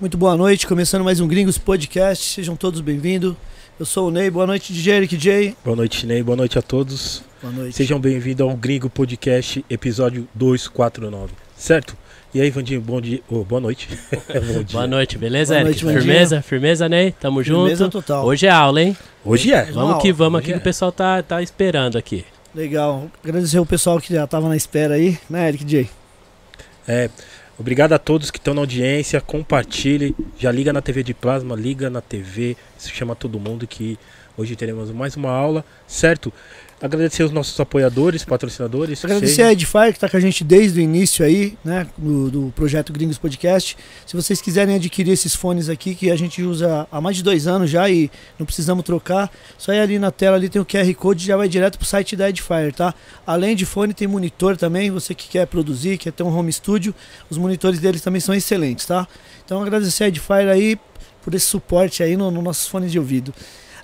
Muito boa noite, começando mais um Gringos Podcast, sejam todos bem-vindos. Eu sou o Ney, boa noite DJ Eric J. Boa noite, Ney, boa noite a todos. Boa noite. Sejam bem-vindos ao Gringo Podcast, episódio 249, certo? E aí, Vandinho, bom dia. Oh, boa noite. É, bom dia. Boa noite, beleza, boa Eric? Noite, firmeza, firmeza, Ney? Tamo firmeza junto. total. Hoje é aula, hein? Hoje é. Vamos aula. que vamos aqui Hoje que o pessoal tá, tá esperando aqui. Legal. Agradecer o pessoal que já tava na espera aí, né, Eric J? É. Obrigado a todos que estão na audiência. Compartilhe. Já liga na TV de plasma, liga na TV. Se chama todo mundo que hoje teremos mais uma aula, certo? Agradecer os nossos apoiadores, patrocinadores. Agradecer a Edifier que tá com a gente desde o início aí, né, do, do projeto Gringos Podcast. Se vocês quiserem adquirir esses fones aqui, que a gente usa há mais de dois anos já e não precisamos trocar, só ir ali na tela, ali tem o QR Code já vai direto pro site da Edifier, tá? Além de fone, tem monitor também, você que quer produzir, quer ter um home studio, os monitores deles também são excelentes, tá? Então agradecer a Edifier aí por esse suporte aí nos no nossos fones de ouvido.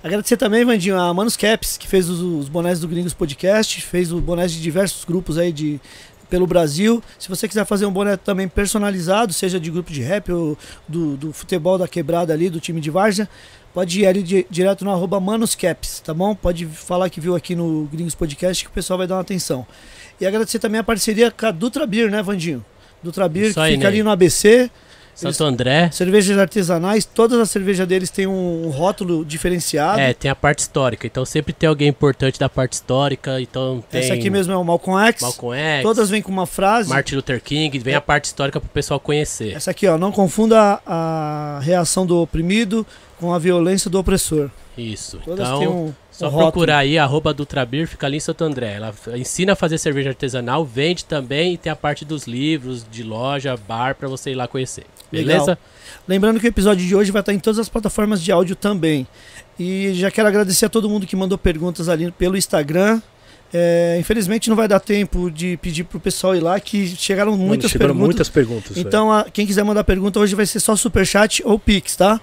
Agradecer também, Vandinho, a Manus Caps, que fez os, os bonés do Gringos Podcast, fez os bonés de diversos grupos aí de, pelo Brasil. Se você quiser fazer um boné também personalizado, seja de grupo de rap ou do, do futebol da quebrada ali, do time de Várzea, pode ir ali di- direto no arroba manuscaps, tá bom? Pode falar que viu aqui no Gringos Podcast que o pessoal vai dar uma atenção. E agradecer também a parceria com a Dutra Beer, né, Vandinho? Dutra Beer, Isso que aí, fica ali Ney. no ABC. Santo André. Cervejas artesanais, todas as cervejas deles têm um rótulo diferenciado. É, tem a parte histórica. Então sempre tem alguém importante da parte histórica. Então tem Essa aqui mesmo é o Malcolm X. Malcolm X, Todas vêm com uma frase. Martin Luther King. Vem a parte histórica pro pessoal conhecer. Essa aqui, ó, não confunda a reação do oprimido com a violência do opressor. Isso. Todas então, um, Só um procurar aí, arroba Dutrabir, fica ali em Santo André. Ela ensina a fazer cerveja artesanal, vende também e tem a parte dos livros, de loja, bar, pra você ir lá conhecer. Legal. Beleza? Lembrando que o episódio de hoje vai estar em todas as plataformas de áudio também. E já quero agradecer a todo mundo que mandou perguntas ali pelo Instagram. É, infelizmente não vai dar tempo de pedir pro pessoal ir lá, que chegaram Mano, muitas chegaram perguntas. muitas perguntas. Então, a- quem quiser mandar pergunta hoje vai ser só Superchat ou Pix, tá?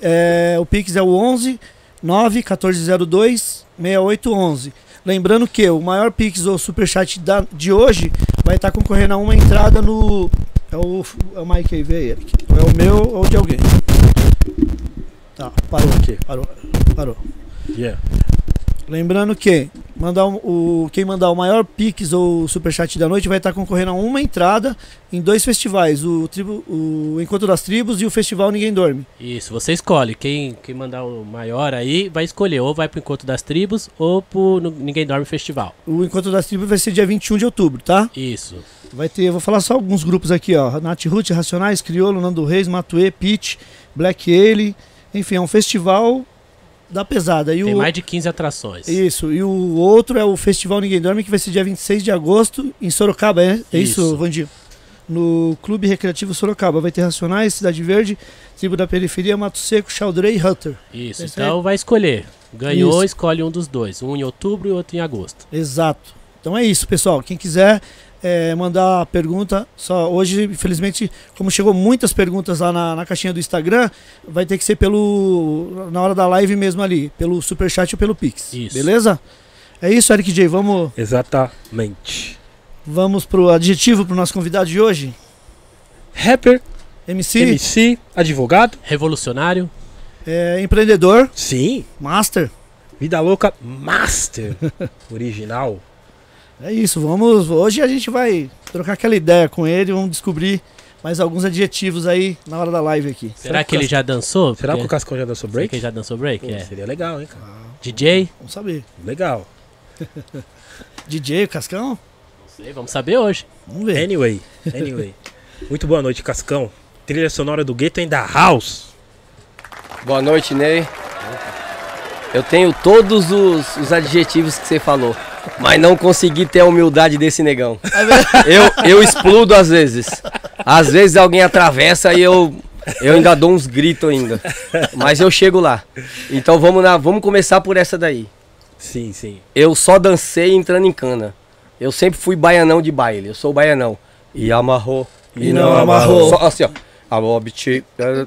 É, o Pix é o 11 9 1402 6811. Lembrando que o maior Pix ou Superchat da, de hoje vai estar concorrendo a uma entrada no. É o, é o Mike aí, vê aí, Eric. É o meu ou de alguém. Tá, parou. Ok. Parou. Parou. Yeah. Lembrando que mandar um- o, quem mandar o maior Pix ou Superchat da noite vai estar concorrendo a uma entrada em dois festivais, o, tribo, o Encontro das Tribos e o Festival Ninguém Dorme. Isso, você escolhe. Quem, quem mandar o maior aí vai escolher. Ou vai pro Encontro das Tribos ou pro no- Ninguém Dorme Festival. O Encontro das Tribos vai ser dia 21 de outubro, tá? Isso. Vai ter, vou falar só alguns grupos aqui, ó. Nath Ruth, Racionais, Criolo, Nando Reis, Matuê, Pitch, Black Ale. Enfim, é um festival da pesada. E Tem o, mais de 15 atrações. Isso, e o outro é o Festival Ninguém Dorme, que vai ser dia 26 de agosto em Sorocaba, é, é isso, Isso. Vandinho? No Clube Recreativo Sorocaba. Vai ter Racionais, Cidade Verde, Tribo da Periferia, Mato Seco, Chaldrey e Hunter. Isso, Esse então vai escolher. Ganhou, Isso. escolhe um dos dois. Um em outubro e outro em agosto. Exato. Então é isso, pessoal. Quem quiser é, mandar pergunta, só hoje, infelizmente, como chegou muitas perguntas lá na, na caixinha do Instagram, vai ter que ser pelo. na hora da live mesmo ali, pelo Superchat ou pelo Pix. Isso. Beleza? É isso, Eric J. Vamos, Exatamente. vamos pro adjetivo pro nosso convidado de hoje. Rapper, MC, MC, advogado. Revolucionário. é, empreendedor, Sim. master. Vida Louca Master. Original. É isso, vamos. Hoje a gente vai trocar aquela ideia com ele, vamos descobrir mais alguns adjetivos aí na hora da live aqui. Será, que ele já dançou? Será que o Cascão já dançou Será break? que ele já dançou break? Pô, É. Seria legal, hein, cara? DJ? Vamos saber. Legal. DJ, o Cascão? Não sei, vamos saber hoje. Vamos ver. Anyway, anyway. Muito boa noite, Cascão. Trilha sonora do Gueto in the House. Boa noite, Ney. Eu tenho todos os, os adjetivos que você falou, mas não consegui ter a humildade desse negão. Eu, eu explodo às vezes. Às vezes alguém atravessa e eu, eu ainda dou uns gritos ainda. Mas eu chego lá. Então vamos, na, vamos começar por essa daí. Sim, sim. Eu só dancei entrando em cana. Eu sempre fui baianão de baile. Eu sou baianão. E amarrou. E não amarrou. Só assim, ó. Amor, biti.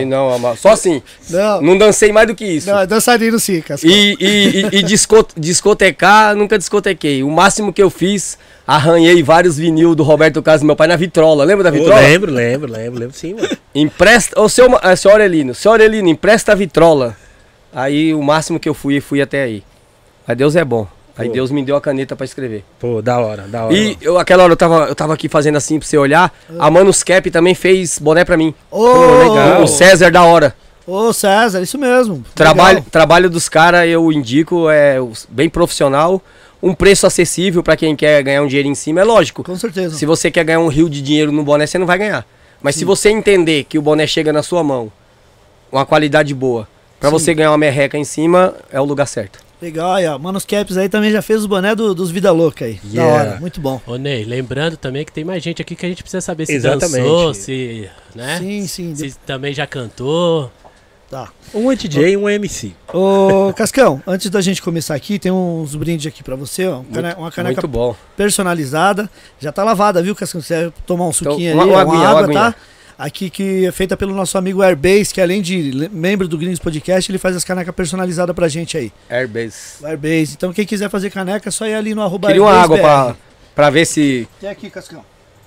E não amarrou. Só assim. Não, Não dancei mais do que isso. não, dançarino sim, Cascão. E, e, e, e disco- discotecar, nunca discotequei. O máximo que eu fiz, Arranhei vários vinil do Roberto Carlos, meu pai, na vitrola. Lembra da vitrola? lembro, lembro, lembro, lembro sim, mano. Empresta. Ô, seu, é, seu Aurelino, seu Aurelino, empresta a vitrola. Aí o máximo que eu fui, fui até aí. Mas Deus é bom. Aí Pô. Deus me deu a caneta pra escrever. Pô, da hora, da hora. E eu, aquela hora eu tava, eu tava aqui fazendo assim pra você olhar. A Manus Cap também fez boné pra mim. Ô, legal. O César da hora. Ô, César, isso mesmo. Trabalho, Legal. trabalho dos caras eu indico, é bem profissional. Um preço acessível pra quem quer ganhar um dinheiro em cima, é lógico. Com certeza. Se você quer ganhar um rio de dinheiro no boné, você não vai ganhar. Mas se você entender que o boné chega na sua mão, uma qualidade boa, pra Sim. você ganhar uma merreca em cima, é o lugar certo. Legal, aí, ó. Manos Caps aí também já fez os boné do- dos Vida Louca aí. Yeah. Da hora, muito bom. Ô Ney, lembrando também que tem mais gente aqui que a gente precisa saber se Exatamente. dançou, se, né? Sim, sim. Se também já cantou. Tá. Um é DJ e um é MC. Ô, Cascão, antes da gente começar aqui, tem uns brindes aqui pra você, ó. Cane- uma caneca Muito bom. personalizada. Já tá lavada, viu, Cascão? Se quiser tomar um suquinho uma- ali, uma uma, aguinha, uma água, aguinha. tá? Aqui que é feita pelo nosso amigo Airbase, que além de membro do Gringos Podcast, ele faz as canecas personalizadas pra gente aí. Airbase. O Airbase. Então quem quiser fazer caneca, é só ir ali no arroba Queria uma água pra, pra ver se. Tem aqui, Cascão.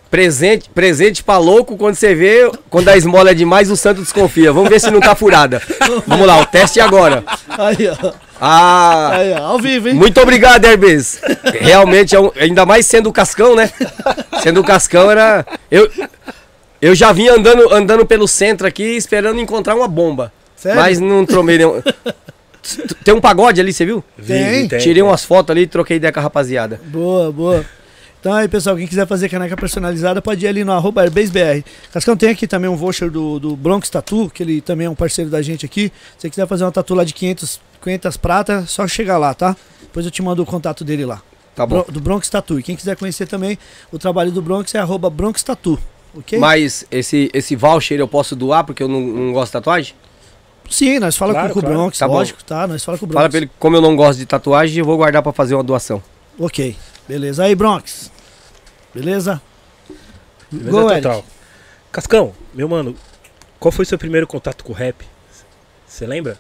Presente, presente pra louco quando você vê, quando a esmola é demais, o santo desconfia. Vamos ver se não tá furada. Vamos lá, o teste é agora. Aí, ó. Ah, Aí, ó. Ao vivo, hein? muito obrigado, Airbase. Realmente, é um- ainda mais sendo o Cascão, né? Sendo o Cascão era. Eu, eu já vim andando, andando pelo centro aqui esperando encontrar uma bomba. Sério? Mas não tromei nenhum. Tem um pagode ali, você viu? Tem. Tirei umas fotos ali e troquei ideia com a rapaziada. Boa, boa. Então aí, pessoal, quem quiser fazer caneca personalizada, pode ir ali no arroba AirbaseBR. Cascão tem aqui também um voucher do, do Bronx Tattoo, que ele também é um parceiro da gente aqui. Se você quiser fazer uma tatu lá de 500, 500 prata, só chegar lá, tá? Depois eu te mando o contato dele lá. Tá bom. Bro- do Bronx Tattoo. E quem quiser conhecer também o trabalho do Bronx é arroba Bronx Tattoo, Mas esse, esse voucher eu posso doar porque eu não, não gosto de tatuagem? Sim, nós fala Claro, com, com o claro. Bronx, Tá bom. lógico, tá? Nós fala com o Bronx. Fala pra ele, como eu não gosto de tatuagem, eu vou guardar pra fazer uma doação. Ok, beleza. Aí, Bronx. Beleza? Beleza Go, Eric. total. Cascão, meu mano, qual foi o seu primeiro contato com o rap? Você lembra?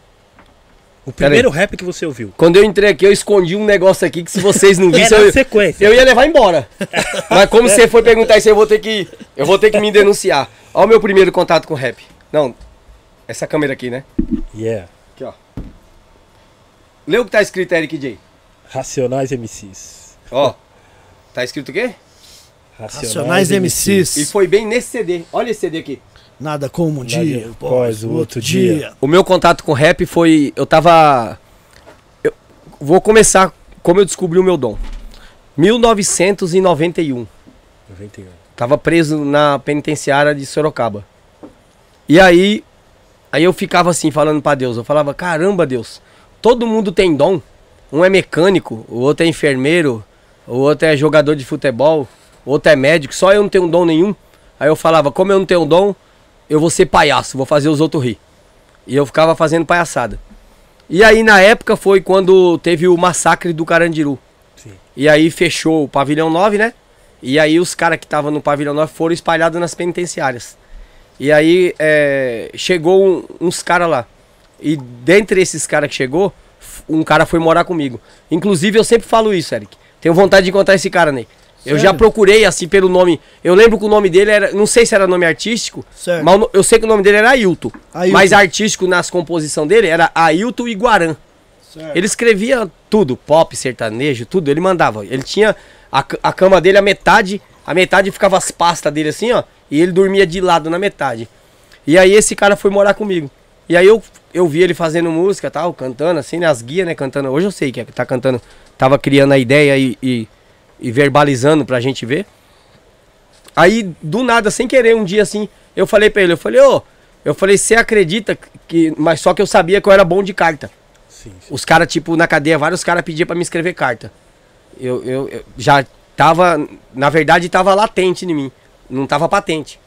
O primeiro rap que você ouviu. Quando eu entrei aqui, eu escondi um negócio aqui que se vocês não vissem, na eu, sequência. eu ia levar embora. Mas como você foi perguntar isso, eu vou ter que. Eu vou ter que me denunciar. Olha o meu primeiro contato com rap. Não, essa câmera aqui, né? Yeah. Aqui, ó. Lê o que tá escrito, Eric J. Racionais MCs. Ó. Tá escrito o quê? Racionais MCs. E foi bem nesse CD. Olha esse CD aqui. Nada como um Nada dia após o outro dia. O meu contato com rap foi. Eu tava. Eu vou começar como eu descobri o meu dom. 1991. 91. Tava preso na penitenciária de Sorocaba. E aí. Aí eu ficava assim, falando pra Deus. Eu falava: caramba, Deus. Todo mundo tem dom. Um é mecânico, o outro é enfermeiro, o outro é jogador de futebol, o outro é médico. Só eu não tenho dom nenhum. Aí eu falava: como eu não tenho dom, eu vou ser palhaço, vou fazer os outros rir. E eu ficava fazendo palhaçada. E aí na época foi quando teve o massacre do Carandiru. Sim. E aí fechou o pavilhão 9, né? E aí os caras que estavam no pavilhão 9 foram espalhados nas penitenciárias. E aí é, chegou um- uns caras lá. E dentre esses caras que chegou, um cara foi morar comigo. Inclusive eu sempre falo isso, Eric. Tenho vontade de contar esse cara, Ney. Eu já procurei assim pelo nome. Eu lembro que o nome dele era. Não sei se era nome artístico, Certo. mas eu sei que o nome dele era Ailton. Ailton. Mas artístico nas composições dele era Ailton Iguarã. Certo. Ele escrevia tudo, pop, sertanejo, tudo, ele mandava. Ele tinha a, a cama dele, a metade, a metade ficava as pastas dele assim, ó, e ele dormia de lado na metade. E aí esse cara foi morar comigo. E aí eu, eu vi ele fazendo música tal, cantando assim, né, as guias, né, cantando. Hoje eu sei que é que tá cantando, tava criando a ideia e, e, e verbalizando pra gente ver. Aí, do nada, sem querer, um dia assim, eu falei pra ele, eu falei, ô, eu falei, você acredita que. Mas só que eu sabia que eu era bom de carta. Sim, sim. Os caras, tipo, na cadeia, vários caras pediam pra me escrever carta. Eu, eu, eu já tava, na verdade, tava latente em mim. Não tava patente.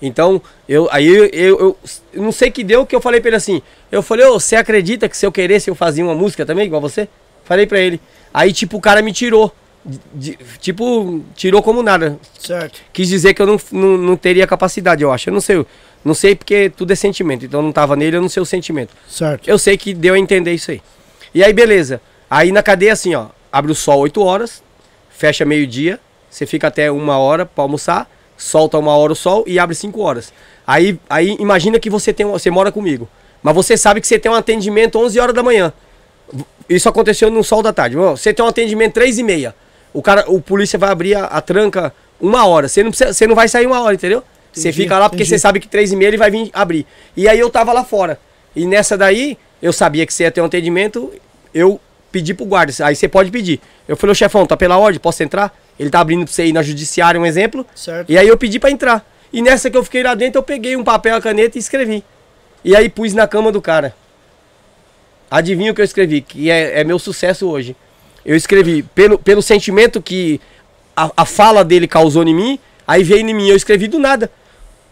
Então, eu, aí eu, eu, eu- não sei que deu que eu falei pra ele assim. Eu falei, ô, você acredita que se eu queresse eu fazia uma música também, igual você? Falei pra ele. Aí, tipo, o cara me tirou. De- tipo, tirou como nada. Certo. Quis dizer que eu não, não, não teria capacidade, eu acho. Eu não sei. Não sei porque tudo é sentimento. Então não tava nele, eu não sei o sentimento. Certo. Eu sei que deu a entender isso aí. E aí, beleza. Aí na cadeia, assim, ó. Abre o sol 8 horas, fecha meio-dia você fica até uma hora pra almoçar, solta uma hora o sol e abre cinco horas. Aí, aí imagina que você tem, você mora comigo, mas você sabe que você tem um atendimento 11 horas da manhã. Isso aconteceu no sol da tarde. Você tem um atendimento 3 e meia. O cara, o polícia vai abrir a, a tranca uma hora. Você não, precisa, você não vai sair uma hora, entendeu? Você fica lá porque entendi. você sabe que 3 e meia ele vai vir abrir. E aí eu tava lá fora. E nessa daí, eu sabia que você ia ter um atendimento, eu pedi pro guarda. Aí você pode pedir. Eu falei, ô chefão, tá pela ordem, posso entrar? Ele tá abrindo pra você ir na judiciária, um exemplo. Certo. E aí eu pedi pra entrar. E nessa que eu fiquei lá dentro, eu peguei um papel, a caneta e escrevi. E aí pus na cama do cara. Adivinha o que eu escrevi? Que é, é meu sucesso hoje. Eu escrevi pelo, pelo sentimento que a, a fala dele causou em mim, aí veio em mim, eu escrevi do nada.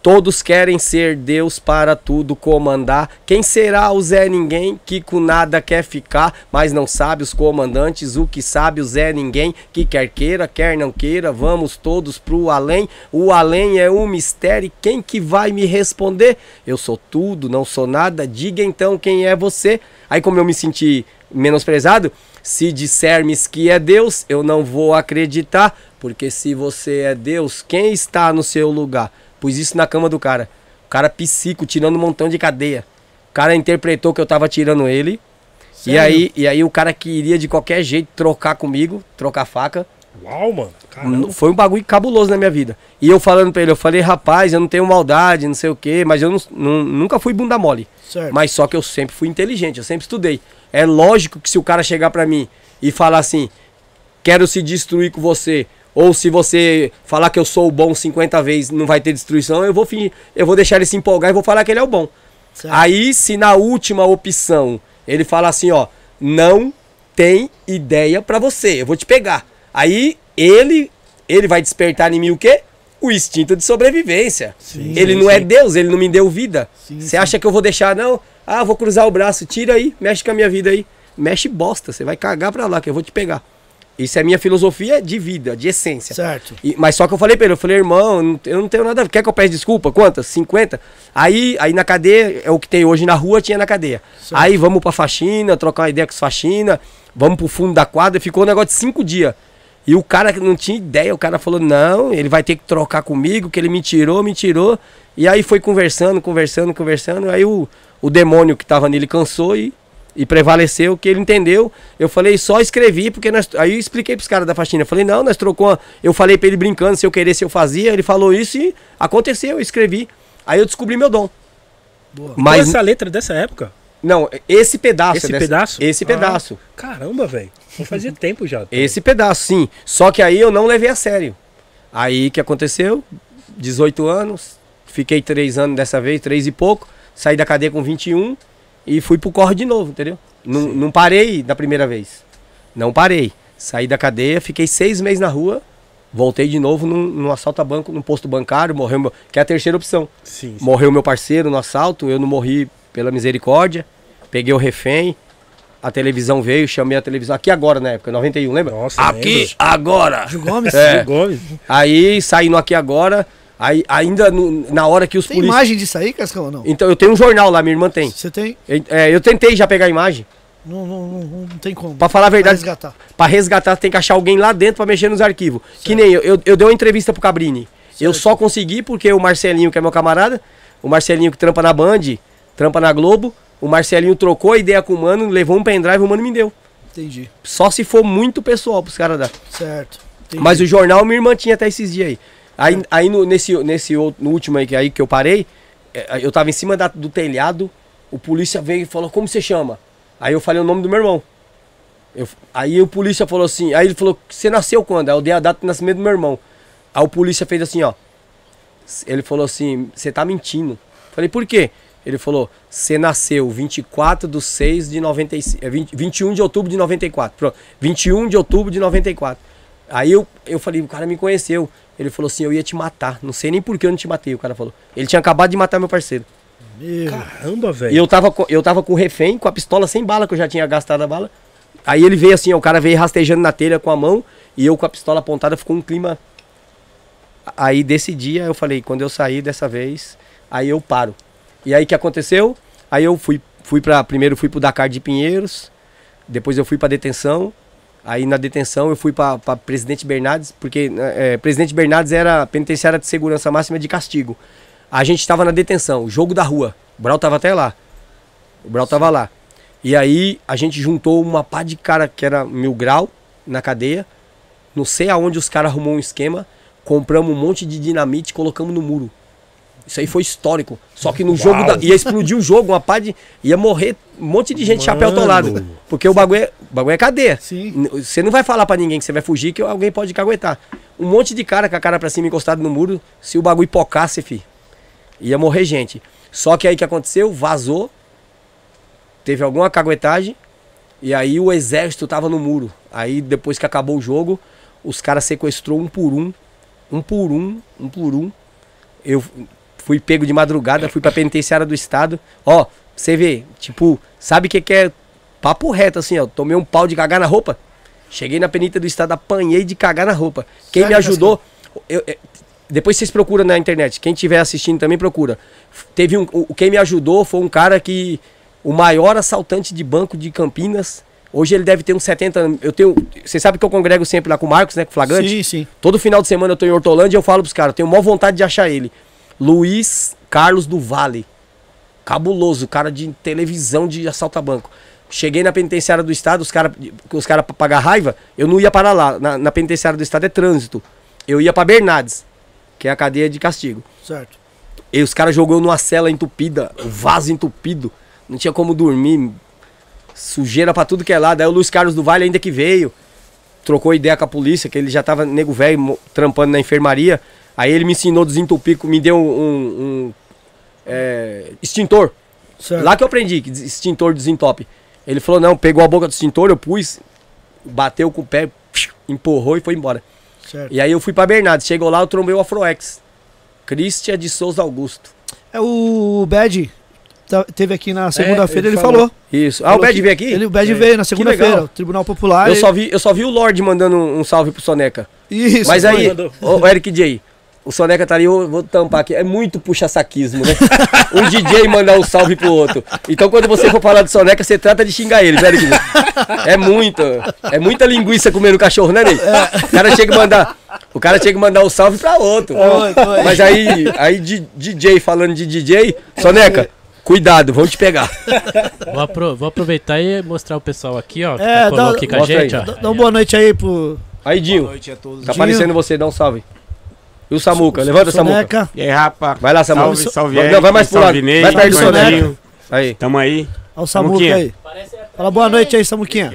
Todos querem ser Deus para tudo comandar. Quem será o Zé Ninguém que com nada quer ficar, mas não sabe os comandantes? O que sabe o Zé Ninguém que quer queira, quer não queira, vamos todos pro além. O além é um mistério. Quem que vai me responder? Eu sou tudo, não sou nada. Diga então quem é você. Aí como eu me senti menosprezado, se disserme que é Deus, eu não vou acreditar, porque se você é Deus, quem está no seu lugar? Pus isso na cama do cara. O cara psico, tirando um montão de cadeia. O cara interpretou que eu tava tirando ele. E aí, e aí o cara queria de qualquer jeito trocar comigo, trocar faca. Uau, mano. Caramba. Foi um bagulho cabuloso na minha vida. E eu falando pra ele, eu falei, rapaz, eu não tenho maldade, não sei o quê, mas eu não- não- nunca fui bunda mole. Certo. Mas só que eu sempre fui inteligente, eu sempre estudei. É lógico que se o cara chegar pra mim e falar assim, quero se destruir com você, ou se você falar que eu sou o bom 50 vezes, não vai ter destruição, eu vou fingir, eu vou deixar ele se empolgar e vou falar que ele é o bom. Certo. Aí, se na última opção ele fala assim, ó, não tem ideia pra você, eu vou te pegar. Aí ele ele vai despertar em mim o quê? O instinto de sobrevivência. Sim, ele sim, não é sim. Deus, ele não me deu vida. Você acha que eu vou deixar não? Ah, vou cruzar o braço, tira aí, mexe com a minha vida aí. Mexe bosta, você vai cagar pra lá que eu vou te pegar. Isso é minha filosofia de vida, de essência. Certo. E- mas só que eu falei pra ele, eu falei, irmão, eu não- tenho nada a ver. Quer que eu peça desculpa? Quantas? 50? Aí, aí na cadeia, é o que tem hoje na rua, tinha na cadeia. Certo. Aí vamos pra faxina, trocar uma ideia com os faxina, vamos pro fundo da quadra, ficou um negócio de cinco dias. E o cara que não tinha ideia, o cara falou, não, ele vai ter que trocar comigo, que ele me tirou, me tirou. E aí foi conversando, conversando, conversando. Aí o, o demônio que tava nele cansou e, e prevaleceu, que ele entendeu. Eu falei, só escrevi, porque nós. Aí eu expliquei pros caras da faxina. Eu falei, não, nós trocou. uma- Eu falei pra ele brincando, se eu querer, se eu fazia. Ele falou isso e aconteceu, eu escrevi. Aí eu descobri meu dom. Boa. Mas Mas. essa letra dessa época? Não, esse pedaço. Esse dessa- pedaço? Esse Ah. pedaço. Caramba, velho. Fazia tempo já. Esse pedaço, sim. Só que aí eu não levei a sério. Aí que aconteceu? 18 anos, fiquei 3 anos dessa vez, 3 e pouco, saí da cadeia com 21 e fui pro corre de novo, entendeu? Não, não parei da primeira vez. Não parei. Saí da cadeia, fiquei seis meses na rua, voltei de novo num, num assalto a banco, num posto bancário, morreu meu, que é a terceira opção. Sim, sim. Morreu meu parceiro no assalto, eu não morri pela misericórdia. Peguei o refém, a televisão veio, chamei a televisão. Aqui agora, na época, 91, lembra? Nossa, Aqui lembro. agora! Gil Gomes? É. Gil Gomes. Aí saí no Aqui Agora, aí ainda no- na hora que os Tem policiais. imagem disso aí, Cascão, ou não? Então eu tenho um jornal lá, minha irmã tem. Você tem? Eu, é, eu tentei já pegar a imagem. Não, não, não, não tem como. Pra falar a verdade, resgatar. Pra resgatar, tem que achar alguém lá dentro pra mexer nos arquivos. Que nem eu, eu, eu dei uma entrevista pro Cabrini. Eu Certo. só consegui porque o Marcelinho, que é meu camarada, o Marcelinho que trampa na Band, trampa na Globo, o Marcelinho trocou a ideia com o mano, levou um pendrive o mano me deu. Entendi. Só se for muito pessoal pros caras dar. Certo. Entendi. Mas o jornal minha irmã tinha até esses dias aí. Aí, aí no, nesse, nesse outro, no último aí que, aí que eu parei, é, eu tava em cima da- do telhado, o polícia veio e falou, como você chama? Aí eu falei o nome do meu irmão. Eu- aí o polícia falou assim, aí ele falou, você nasceu quando? Aí eu dei a data de nascimento do meu irmão. Aí o polícia fez assim, ó. Ele falou assim, você tá mentindo. Falei, por quê? Ele falou, você nasceu 24 de 6 de 95, é 20, 21 de outubro de 94. Pronto, 21 de outubro de 94. Aí eu, eu falei, o cara me conheceu. Ele falou assim, eu ia te matar. Não sei nem por que eu não te matei, o cara falou. Ele tinha acabado de matar meu parceiro. Meu, Caramba, E velho. eu tava, eu tava com o refém, com a pistola sem bala, que eu já tinha gastado a bala. Aí ele veio assim, ó, o cara veio rastejando na telha com a mão e eu com a pistola apontada, ficou um clima. Aí desse dia eu falei, quando eu sair dessa vez, aí eu paro. E aí que aconteceu? Aí eu fui, fui para primeiro fui pro Dakar de Pinheiros, depois eu fui pra detenção. Aí na detenção eu fui pra Presidente Bernardes, porque é, Presidente Bernardes era penitenciária de segurança máxima de castigo. A gente tava na detenção, jogo da rua. O Brau tava até lá. O Brau tava lá. E aí a gente juntou uma pá de cara que era mil grau na cadeia. Não sei aonde os caras arrumou um esquema. Compramos um monte de dinamite e colocamos no muro. Isso aí foi histórico. Só que no Uau. jogo da, ia explodir o jogo, uma pá de. ia morrer um monte de gente de chapéu Mano. atolado. Porque o bagulho é, o bagulho é cadeia. Sim. Você não vai falar pra ninguém que você vai fugir, que alguém pode caguetar. Um monte de cara com a cara pra cima encostado no muro, se o bagulho pocasse, fi, ia morrer gente. Só que aí o que aconteceu? Vazou, teve alguma caguetagem, e aí o exército tava no muro. Aí depois que acabou o jogo, os caras sequestrou um por um, um por um, um por um. Eu fui pego de madrugada, fui pra penitenciária do estado. Ó, você vê, tipo, sabe o que, que é papo reto assim, ó. Tomei um pau de cagar na roupa. Cheguei na penita do estado, apanhei de cagar na roupa. Quem Sério, me ajudou. eu- eu- depois vocês procuram na internet. Quem estiver assistindo também procura. Teve um. o- Quem me ajudou foi um cara que. O maior assaltante de banco de Campinas. Hoje ele deve ter uns 70 anos. Eu tenho. Você sabe que eu congrego sempre lá com o Marcos, né? Com o Flagrante. Sim, sim. Todo final de semana eu tô em Hortolândia e eu falo pros caras, tenho maior vontade de achar ele. Luiz Carlos do Vale. Cabuloso, cara de televisão de assalto a banco. Cheguei na penitenciária do estado, os caras, os cara pra pagar raiva, eu não ia para lá. Na, na penitenciária do estado é trânsito. Eu ia pra Bernardes, que é a cadeia de castigo. Certo. E os caras jogou numa cela entupida, o vaso entupido. Não tinha como dormir. Sujeira pra tudo que é lado. Aí o Luiz Carlos do Vale ainda que veio. Trocou ideia com a polícia, que ele já tava nego velho trampando na enfermaria. Aí ele me ensinou a desentupir, me deu um, um, é, extintor. Certo. Lá que eu aprendi que extintor desentope. Ele falou, não, pegou a boca do extintor, eu pus, bateu com o pé, empurrou e foi embora. certo. E aí eu fui pra Bernardes. Chegou lá, eu trombei o Afroex. Cristian de Souza Augusto. É o Bad. tá- Teve aqui na segunda-feira, ele ele, falou. falou. Isso. Ah, Falou o Bad que- veio aqui? Ele, o Bad É. veio na segunda-feira, o Tribunal Popular. Eu ele- só, vi, eu só vi o Lorde mandando um, um salve pro Soneca. Isso. Mas aí, mandou. ô, ô, Eric J, o Soneca tá ali, eu vou tampar aqui. É muito puxa-saquismo, né? um DJ mandar um salve pro outro. Então quando você for falar do Soneca, você trata de xingar ele, J? É muito. É muita linguiça comendo cachorro, né, Ney? O cara chega que mandar. O cara tinha que mandar um salve pra outro. Mas aí, aí de DJ falando de DJ, Soneca, cuidado, vão te pegar. Vou, apro- vou aproveitar e mostrar o pessoal aqui, ó. que É, tá dá- aqui com a gente, aí. ó. Dá, dá uma boa noite aí pro Aí, Dinho, noite a todos. tá Dinho. aparecendo você, dá um salve. E o Samuca, levanta, Samuca. Soneca. E aí, rapa? Vai lá, Samuca. Salve, salve, Não, vai mais pro lado. salve, Ney, Vai perto do Soneca. Aí. Tamo aí. Olha o Samuca aí. Fala boa noite aí, Samuquinha.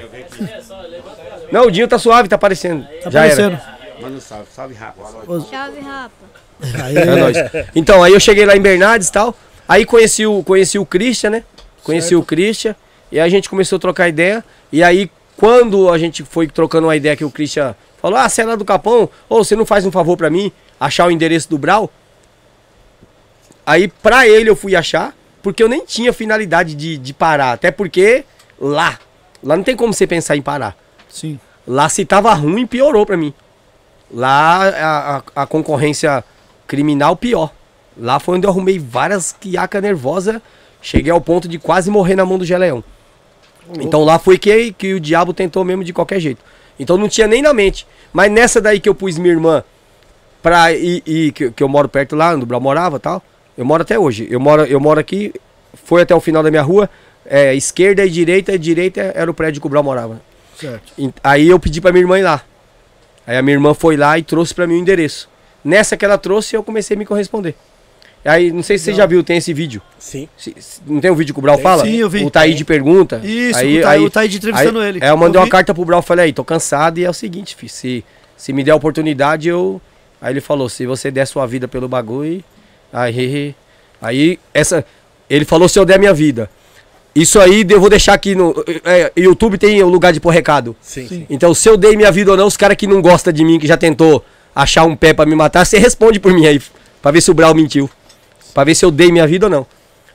Não, o Dinho tá suave, tá aparecendo. Tá Já aparecendo. era. Manda um salve, salve, rapa. Chave rapa. Aí, É nóis. Então, aí eu cheguei lá em Bernardes e tal. Aí conheci o, conheci o Christian, né? Conheci o Christian. E aí a gente começou a trocar ideia. E aí, quando a gente foi trocando uma ideia que o Christian falou: Ah, você é lá do Capão? Ou você não faz um favor pra mim? Achar o endereço do Brau? Aí, pra ele, eu fui achar. Porque eu nem tinha finalidade de, de parar. Até porque lá. Lá não tem como você pensar em parar. Sim. Lá se tava ruim, piorou pra mim. Lá a, a, a concorrência criminal pior. Lá foi onde eu arrumei várias quiaca nervosa. Cheguei ao ponto de quase morrer na mão do Geleão. Então lá foi que, que o diabo tentou mesmo de qualquer jeito. Então não tinha nem na mente. Mas nessa daí que eu pus minha irmã pra ir, ir- que, que eu moro perto lá, onde o Brau morava e tal. Eu moro até hoje. Eu moro, eu moro aqui, foi até o final da minha rua. É, esquerda e direita, e direita era o prédio que o Brau morava. Certo. Em- Aí eu pedi pra minha irmã ir lá. Aí a minha irmã foi lá e trouxe pra mim o endereço. Nessa que ela trouxe, eu comecei a me corresponder. Aí, não sei se você já viu, tem esse vídeo. Sim. Se- não tem o vídeo que o Brau Tem, fala? sim, eu vi. O Taíde pergunta. Isso, aí, o, Ta- aí, o Taíde entrevistando aí, ele. Aí eu mandei uma vi. carta pro Brau, falei, aí, tô cansado e é o seguinte, filho, se, se me der a oportunidade, eu... Aí ele falou, se você der sua vida pelo bagulho, aí, aí, essa... Ele falou, se eu der minha vida. Isso aí, eu vou deixar aqui no... É, YouTube tem o lugar de pôr recado. Sim, Sim. sim. Então, se eu dei minha vida ou não, os caras que não gostam de mim, que já tentou achar um pé pra me matar, você responde por mim aí, pra ver se o Brau mentiu. Pra ver se eu dei minha vida ou não.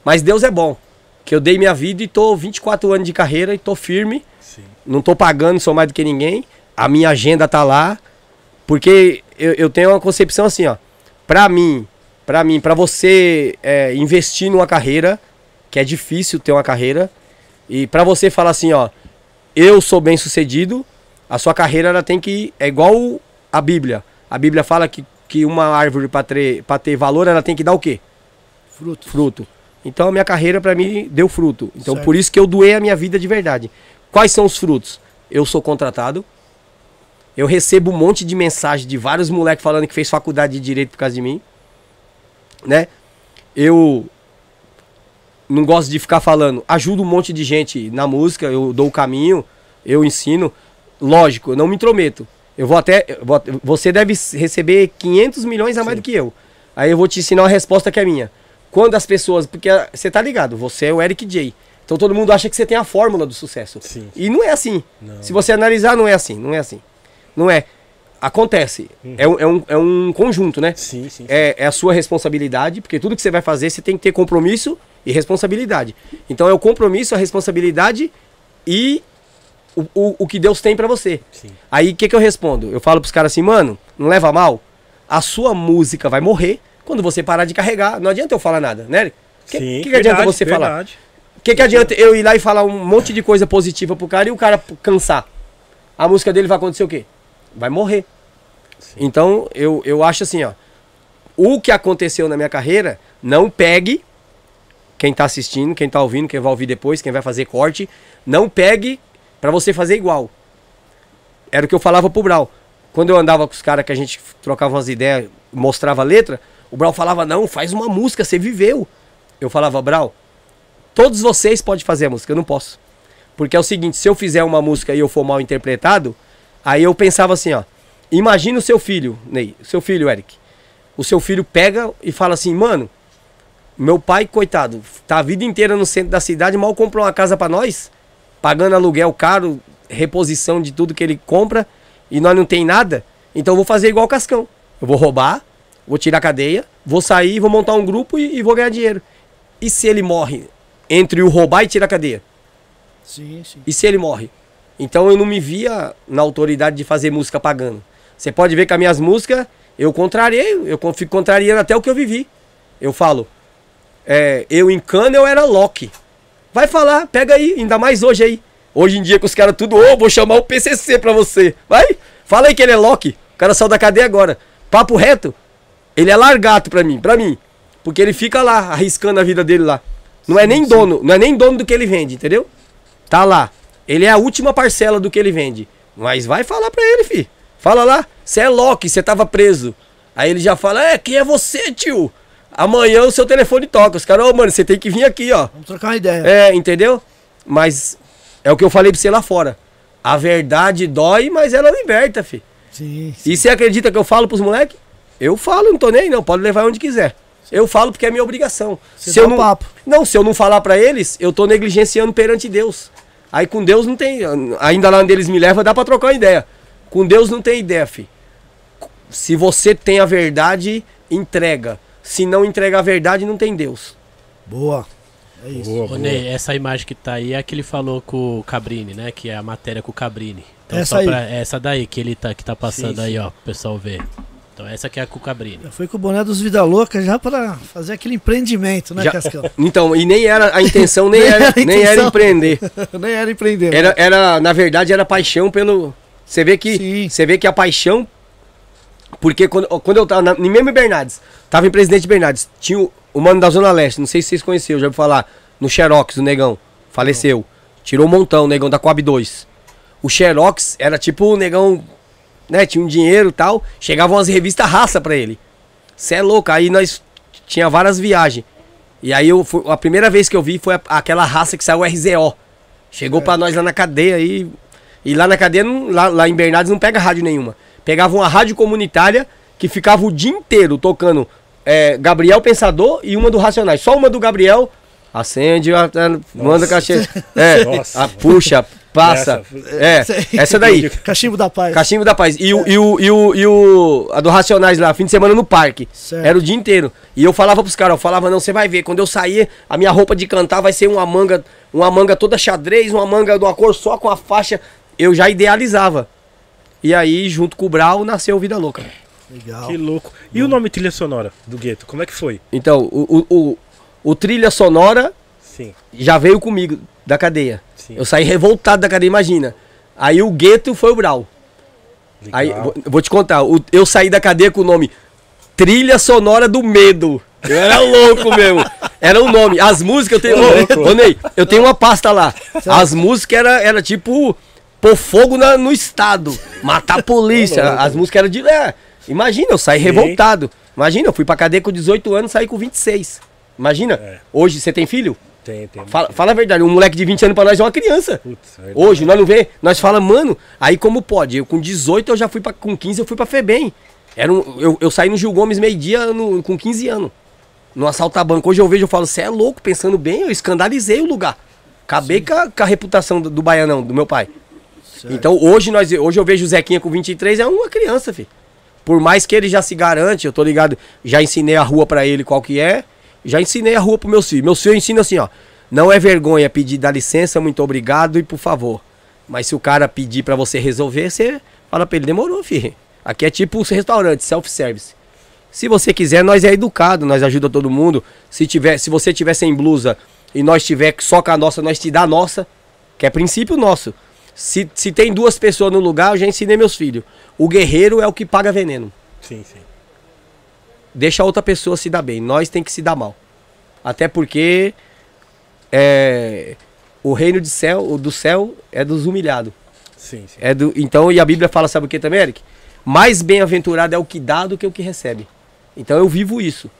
Mas Deus é bom. Que eu dei minha vida e tô 24 anos de carreira e tô firme. Sim. Não tô pagando, sou mais do que ninguém. A minha agenda tá lá. Porque eu, eu tenho uma concepção assim, ó. Pra mim, pra mim, pra você é, investir numa carreira, que é difícil ter uma carreira, e pra você falar assim, ó, eu sou bem sucedido, A sua carreira ela tem que. É igual a Bíblia. A Bíblia fala que, que uma árvore, para ter, pra ter valor, ela tem que dar o quê? Frutos. Fruto. Então a minha carreira para mim deu fruto. Então Certo. por isso que eu doei a minha vida de verdade. Quais são os frutos? Eu sou contratado. Eu recebo um monte de mensagem de vários moleques falando que fez faculdade de direito por causa de mim. Né? Eu não gosto de ficar falando. Ajudo um monte de gente na música, eu dou o caminho, eu ensino. Lógico, eu não me intrometo. Eu vou até. eu vou- Você deve receber 500 milhões a mais do que eu. Aí eu vou te ensinar uma resposta que é minha. Quando as pessoas. Porque você tá ligado, você é o Eric J. Então todo mundo acha que você tem a fórmula do sucesso. Sim. E não é assim. Não. Se você analisar, não é assim. Não é assim. Não é. Acontece. É, um, é, um, é um conjunto, né? Sim, sim. sim. é, é a sua responsabilidade, porque tudo que você vai fazer você tem que ter compromisso e responsabilidade. Então é o compromisso, a responsabilidade e o, o, o que Deus tem pra você. Sim. Aí o que, que eu respondo? Eu falo pros caras assim, mano, não leva mal, a sua música vai morrer quando você parar de carregar. Não adianta eu falar nada, né? O que, Sim, que, que adianta verdade, você falar? verdade. O que, que adianta eu ir lá e falar um monte de coisa positiva pro cara e o cara cansar? A música dele vai acontecer o quê? Vai morrer. Então, eu, eu acho assim, ó. O que aconteceu na minha carreira, não pegue. Quem tá assistindo, quem tá ouvindo, quem vai ouvir depois, quem vai fazer corte, não pegue pra você fazer igual. Era o que eu falava pro Brau. Quando eu andava com os caras que a gente trocava umas ideias, mostrava a letra, o Brau falava, não, faz uma música, você viveu. Eu falava, Brau, todos vocês podem fazer a música, eu não posso. Porque é o seguinte, se eu fizer uma música e eu for mal interpretado, aí eu pensava assim, ó. Imagina o seu filho, Ney, o seu filho, Eric. O seu filho pega e fala assim, mano, meu pai, coitado, tá a vida inteira no centro da cidade, mal comprou uma casa pra nós, pagando aluguel caro, reposição de tudo que ele compra, e nós não tem nada. Então eu vou fazer igual o Cascão. Eu vou roubar, vou tirar a cadeia, vou sair, vou montar um grupo e, e vou ganhar dinheiro. E se ele morre entre o roubar e tirar a cadeia? Sim, sim. E se ele morre? Então eu não me via na autoridade de fazer música pagando. Você pode ver que as minhas músicas, eu contrariei, eu fico contrariando até o que eu vivi. Eu falo, é, eu em cana eu era Loki. Vai falar, pega aí, ainda mais hoje aí. Hoje em dia que os caras tudo, ô, vou chamar o PCC pra você. Vai, fala aí que ele é Loki. O cara saiu da cadeia agora. Papo reto, ele é largato pra mim, pra mim. Porque ele fica lá, arriscando a vida dele lá. Não é nem dono, não é nem dono do que ele vende, entendeu? Tá lá. Ele é a última parcela do que ele vende. Mas vai falar pra ele, fi. Fala lá. Você é Loki, você tava preso. Aí ele já fala: É, quem é você, tio? Amanhã o seu telefone toca. Os caras, ô, mano, você tem que vir aqui, ó. Vamos trocar uma ideia. É, entendeu? Mas é o que eu falei pra você lá fora. A verdade dói, mas ela liberta, fi. Sim, sim. E você acredita que eu falo pros moleques? Eu falo, não tô nem aí, não. Pode levar onde quiser. Eu falo porque é minha obrigação. Você se dá eu não, papo. não, se eu não falar pra eles, eu tô negligenciando perante Deus. Aí com Deus não tem. Ainda lá onde eles me levam, dá pra trocar uma ideia. Com Deus não tem ideia, fi. Se você tem a verdade, entrega. Se não entrega a verdade, não tem Deus. Boa. É isso. Boa, boa. Ney, essa imagem que tá aí é a que ele falou com o Cabrini, né? Que é a matéria com o Cabrini. Então, Essa só aí. pra- essa daí que ele tá, que tá passando Sim, aí, sim. ó, pro pessoal ver. Então essa que é a com o Cabrini. Já foi com o boné dos Vida Louca já pra fazer aquele empreendimento, né, Já- Cascão? Então, e nem era a intenção, nem, Nem era, a nem era intenção. empreender. Nem era empreender. Era, era, na verdade, era paixão pelo. Você vê que, Sim. você vê que a paixão. Porque quando, quando eu tava na, mesmo em Bernardes, tava em Presidente Bernardes, tinha o, o mano da Zona Leste, não sei se vocês conheceram, já ouviu falar, no Xerox, o negão, faleceu. Tirou um montão, o negão da Coab 2. O Xerox era tipo o negão, né, tinha um dinheiro e tal, chegavam umas revistas raça pra ele. Cê é louco, aí nós tinha várias viagens. E aí eu fui- a primeira vez que eu vi foi a- aquela raça que saiu RZO. Chegou pra nós lá na cadeia e e lá na cadeia não- lá, lá em Bernardes não pega rádio nenhuma. Pegava uma rádio comunitária que ficava o dia inteiro tocando é, Gabriel Pensador e uma do Racionais. Só uma do Gabriel. Acende, manda cachê. É, Nossa. a, puxa, passa. É, essa daí. Cachimbo da Paz. Cachimbo da Paz. E o, e o, e o, e o a do Racionais lá, fim de semana no parque. Certo. Era o dia inteiro. E eu falava pros caras, eu falava, não, você vai ver, quando eu sair, a minha roupa de cantar vai ser uma manga, uma manga toda xadrez, uma manga de uma cor só com a faixa. Eu já idealizava. E aí, junto com o Brau, nasceu Vida Louca. Legal. Que louco. E o nome trilha sonora do gueto? Como é que foi? Então, o, o, o, o trilha sonora Sim. já veio comigo da cadeia. Sim. Eu saí revoltado da cadeia, imagina. Aí o gueto foi o Brau. Aí, Legal. vou, vou te contar, o- eu saí da cadeia com o nome Trilha Sonora do Medo. Eu era louco mesmo. Era o nome. As músicas eu tenho. Ô, ô, Ney, eu tenho uma pasta lá. As músicas era, era tipo pôr fogo na- no estado, matar a polícia. As músicas eram de. É, imagina, eu saí Sim. revoltado. Imagina, eu fui pra cadeia com 18 anos saí com 26. Imagina. É. Hoje você tem filho? Tem, tem. Fala, fala a verdade, um moleque de 20 anos pra nós é uma criança. Putz, verdade. Hoje, nós não vê, nós fala, mano, aí como pode? Eu com 18 eu já fui pra, com 15 eu fui pra Febem. Era um, eu, eu saí no Gil Gomes meio-dia com 15 anos. No assalto a banco. Hoje eu vejo, eu falo, você é louco, pensando bem, eu escandalizei o lugar. Acabei com a, com a reputação do, do baianão, do meu pai. Então hoje nós, hoje eu vejo o Zequinha com 23, é uma criança, filho. Por mais que ele já se garante, eu tô ligado, já ensinei a rua pra ele qual que é, já ensinei a rua pro meu filho. Meu filho eu ensino assim, ó, não é vergonha pedir dá licença, muito obrigado e por favor. Mas se o cara pedir pra você resolver, você fala pra ele, demorou, filho. Aqui é tipo um restaurante, self-service. Se você quiser, nós é educado, nós ajuda todo mundo. Se tiver, se você tiver sem blusa e nós tiver só com a nossa, nós te dá a nossa, que é princípio nosso. Se, se tem duas pessoas no lugar, eu já ensinei meus filhos. O guerreiro é o que paga veneno. Sim, sim. Deixa a outra pessoa se dar bem. Nós tem que se dar mal. Até porque é, o reino de céu, do céu é dos humilhados. Sim, sim. É do, então, e a Bíblia fala, sabe o que também, Eric? Mais bem-aventurado é o que dá do que o que recebe. Então eu vivo isso.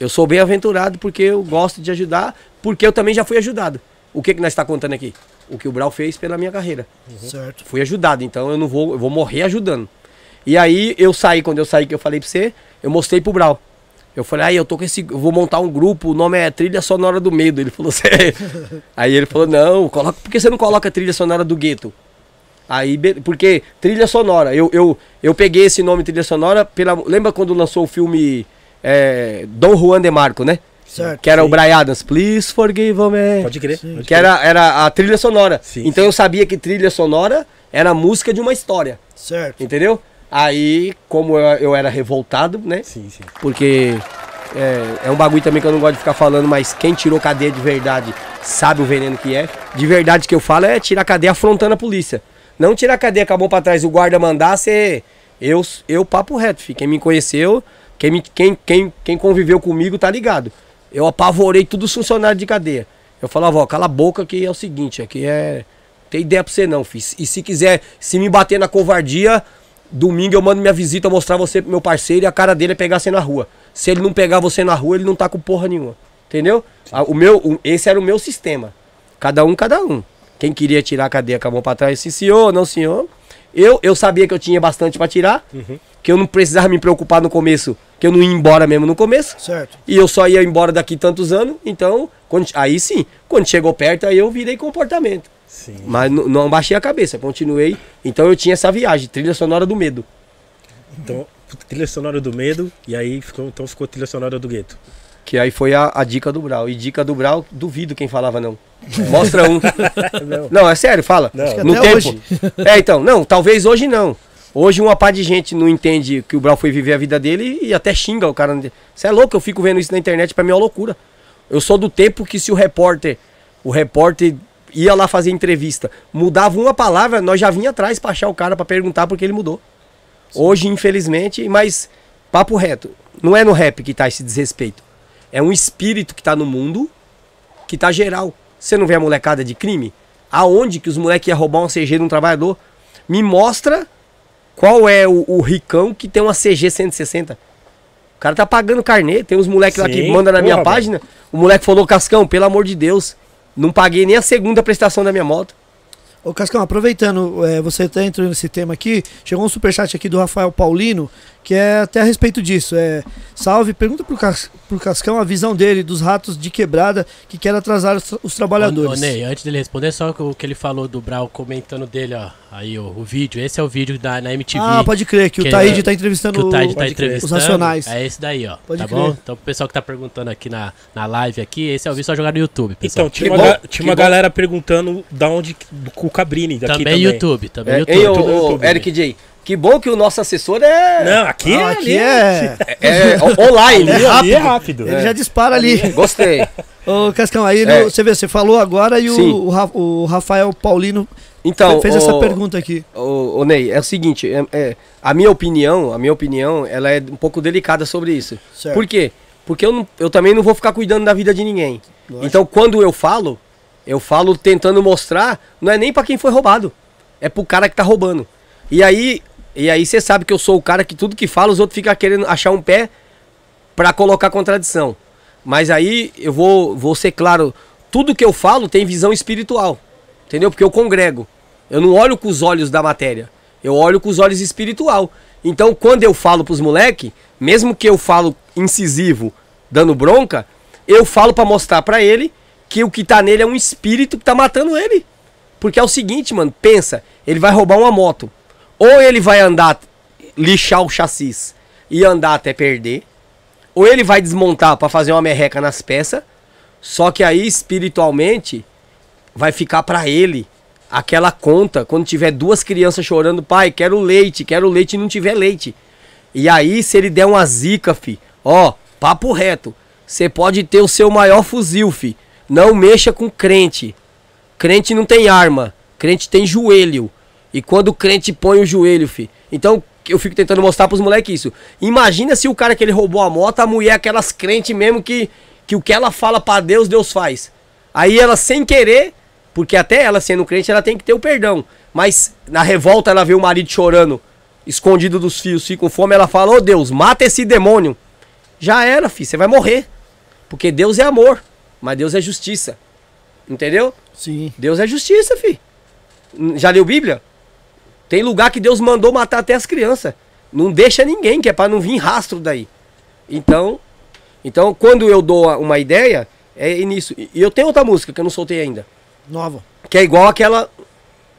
Eu sou bem-aventurado porque eu gosto de ajudar, porque eu também já fui ajudado. O que que nós está contando aqui? O que o Brau fez pela minha carreira. Certo. Fui ajudado, então eu não vou, eu vou morrer ajudando. E aí eu saí, quando eu saí que eu falei pra você, eu mostrei pro Brau. Eu falei, aí eu tô com esse. Eu vou montar um grupo, o nome é Trilha Sonora do Medo. Ele falou, sério. aí ele falou, não, coloca, por que você não coloca a trilha sonora do gueto? Aí, porque trilha sonora, eu, eu, eu peguei esse nome trilha sonora pela. Lembra quando lançou o filme é, Dom Juan de Marco, né? Certo. Que era o Sim. Brian Adams, Please Forgive Me. Pode crer. Sim. Que era, era a trilha sonora. Sim, então eu sabia que trilha sonora era a música de uma história. Certo. Entendeu? Aí, como eu, eu era revoltado, né? Sim, sim. Porque é, é um bagulho também que eu não gosto de ficar falando, mas quem tirou cadeia de verdade sabe o veneno que é. De verdade que eu falo é tirar cadeia afrontando a polícia. Não tirar cadeia com a mão pra trás o guarda mandar, você. Eu, eu papo reto, filho. Quem me conheceu, quem, me, quem, quem, quem conviveu comigo tá ligado. Eu apavorei todos os funcionários de cadeia. Eu falava, ó, cala a boca que é o seguinte, aqui é. Tem ideia pra você não, filho. E se quiser, se me bater na covardia, domingo eu mando minha visita mostrar você pro meu parceiro e a cara dele é pegar você na rua. Se ele não pegar você na rua, ele não tá com porra nenhuma. Entendeu? O meu, esse era o meu sistema. Cada um, cada um. Quem queria tirar a cadeia com a mão pra trás, sim senhor, não senhor. Eu, eu sabia que eu tinha bastante pra tirar, que eu não precisava me preocupar no começo, que eu não ia embora mesmo no começo. Certo. E eu só ia embora daqui tantos anos, então, quando- aí sim, quando chegou perto, aí eu virei comportamento. Sim. Mas não baixei a cabeça, continuei. Então eu tinha essa viagem, trilha sonora do medo. Então, trilha sonora do medo, e aí ficou, então ficou trilha sonora do gueto. Que aí foi a, a dica do Brau. E dica do Brau, duvido quem falava não. Mostra um. Não. Não, é sério, fala. Não. No tempo. hoje. É, então, não, talvez hoje não. Hoje uma par de gente não entende que o Brau foi viver a vida dele e até xinga o cara. Você é louco, eu fico vendo isso na internet, pra mim é uma loucura. Eu sou do tempo que se o repórter, o repórter ia lá fazer entrevista, mudava uma palavra, nós já vinha atrás pra achar o cara pra perguntar porque ele mudou. Hoje, infelizmente, mas papo reto, não é no rap que tá esse desrespeito. É um espírito que tá no mundo, que tá geral. Você não vê a molecada de crime? Aonde que os moleques iam roubar uma CG de um trabalhador? Me mostra qual é o, o ricão que tem uma CG 160. O cara tá pagando carnê. Tem uns moleques lá que Sim, mandam na minha página. O moleque falou, Cascão, pelo amor de Deus, não paguei nem a segunda prestação da minha moto. Ô Cascão, aproveitando, é, você tá entrando nesse tema aqui, chegou um superchat aqui do Rafael Paulino, que é até a respeito disso. É, salve, pergunta pro, Cas, pro Cascão a visão dele dos ratos de quebrada que querem atrasar os, os Ô, trabalhadores. Ney, antes dele responder, só o que ele falou do Brau comentando dele, ó. Aí o, o vídeo, esse é o vídeo da, na MTV. ah, pode crer, que, que o Taíde é- tá entrevistando que o Taide tá entrevistando. os Racionais. É esse daí, ó. Pode tá crer. bom? Então, pro pessoal que tá perguntando aqui na, na live aqui, esse é o vídeo só jogar no YouTube, pessoal. Então, tinha Que uma, bom, tinha uma bom. galera perguntando da onde. O Cabrini daqui também, também. YouTube, também É, YouTube. ei, ô, ô, YouTube, Eric J, Que bom que o nosso assessor é. Não, aqui, Não, é, aqui ali é. É, on- online. Ali, ali é rápido. Ele já dispara ali. Gostei. Ô, Cascão, aí É. no- você vê, você falou agora e o, o Rafael Paulino Então, fez ô- essa pergunta aqui. Ô, ô, Ney, é o seguinte, é- é, a minha opinião, a minha opinião, ela é um pouco delicada sobre isso. Certo. Por quê? Porque eu, não- eu também não vou ficar cuidando da vida de ninguém. Lógico. Então, quando eu falo, eu falo tentando mostrar, não é nem pra quem foi roubado, é pro cara que tá roubando. E aí, e aí você sabe que eu sou o cara que tudo que fala, os outros ficam querendo achar um pé pra colocar contradição. Mas aí eu vou, vou ser claro, tudo que eu falo tem visão espiritual. Entendeu? Porque eu congrego. Eu não olho com os olhos da matéria. Eu olho com os olhos espiritual. Então, quando eu falo pros moleque, mesmo que eu falo incisivo, dando bronca, eu falo pra mostrar pra ele que o que tá nele é um espírito que tá matando ele. Porque é o seguinte, mano, pensa, ele vai roubar uma moto. Ou ele vai andar, lixar o chassis e andar até perder, ou ele vai desmontar pra fazer uma merreca nas peças, só que aí espiritualmente vai ficar pra ele aquela conta quando tiver duas crianças chorando, pai, quero leite, quero leite e não tiver leite. E aí, se ele der uma zica, fi, ó, papo reto, você pode ter o seu maior fuzil, fi. Não mexa com crente. Crente não tem arma, crente tem joelho. E quando o crente põe o joelho, fi. Então, eu fico tentando mostrar pros moleques isso. Imagina se o cara que ele roubou a moto, a mulher, aquelas crentes mesmo que, que o que ela fala pra Deus, Deus faz. Aí ela, sem querer, porque até ela sendo crente, ela tem que ter o perdão. Mas na revolta ela vê o marido chorando, escondido dos fios, fica com fome, ela fala: Ô Deus, mata esse demônio. Já era, filho, você vai morrer. Porque Deus é amor, mas Deus é justiça. Entendeu? Sim. Deus é justiça, fi. Já leu Bíblia? Tem lugar que Deus mandou matar até as crianças. Não deixa ninguém, que é pra não vir rastro daí. Então, então quando eu dou uma ideia, é nisso. E eu tenho outra música que eu não soltei ainda. Nova. Que é igual aquela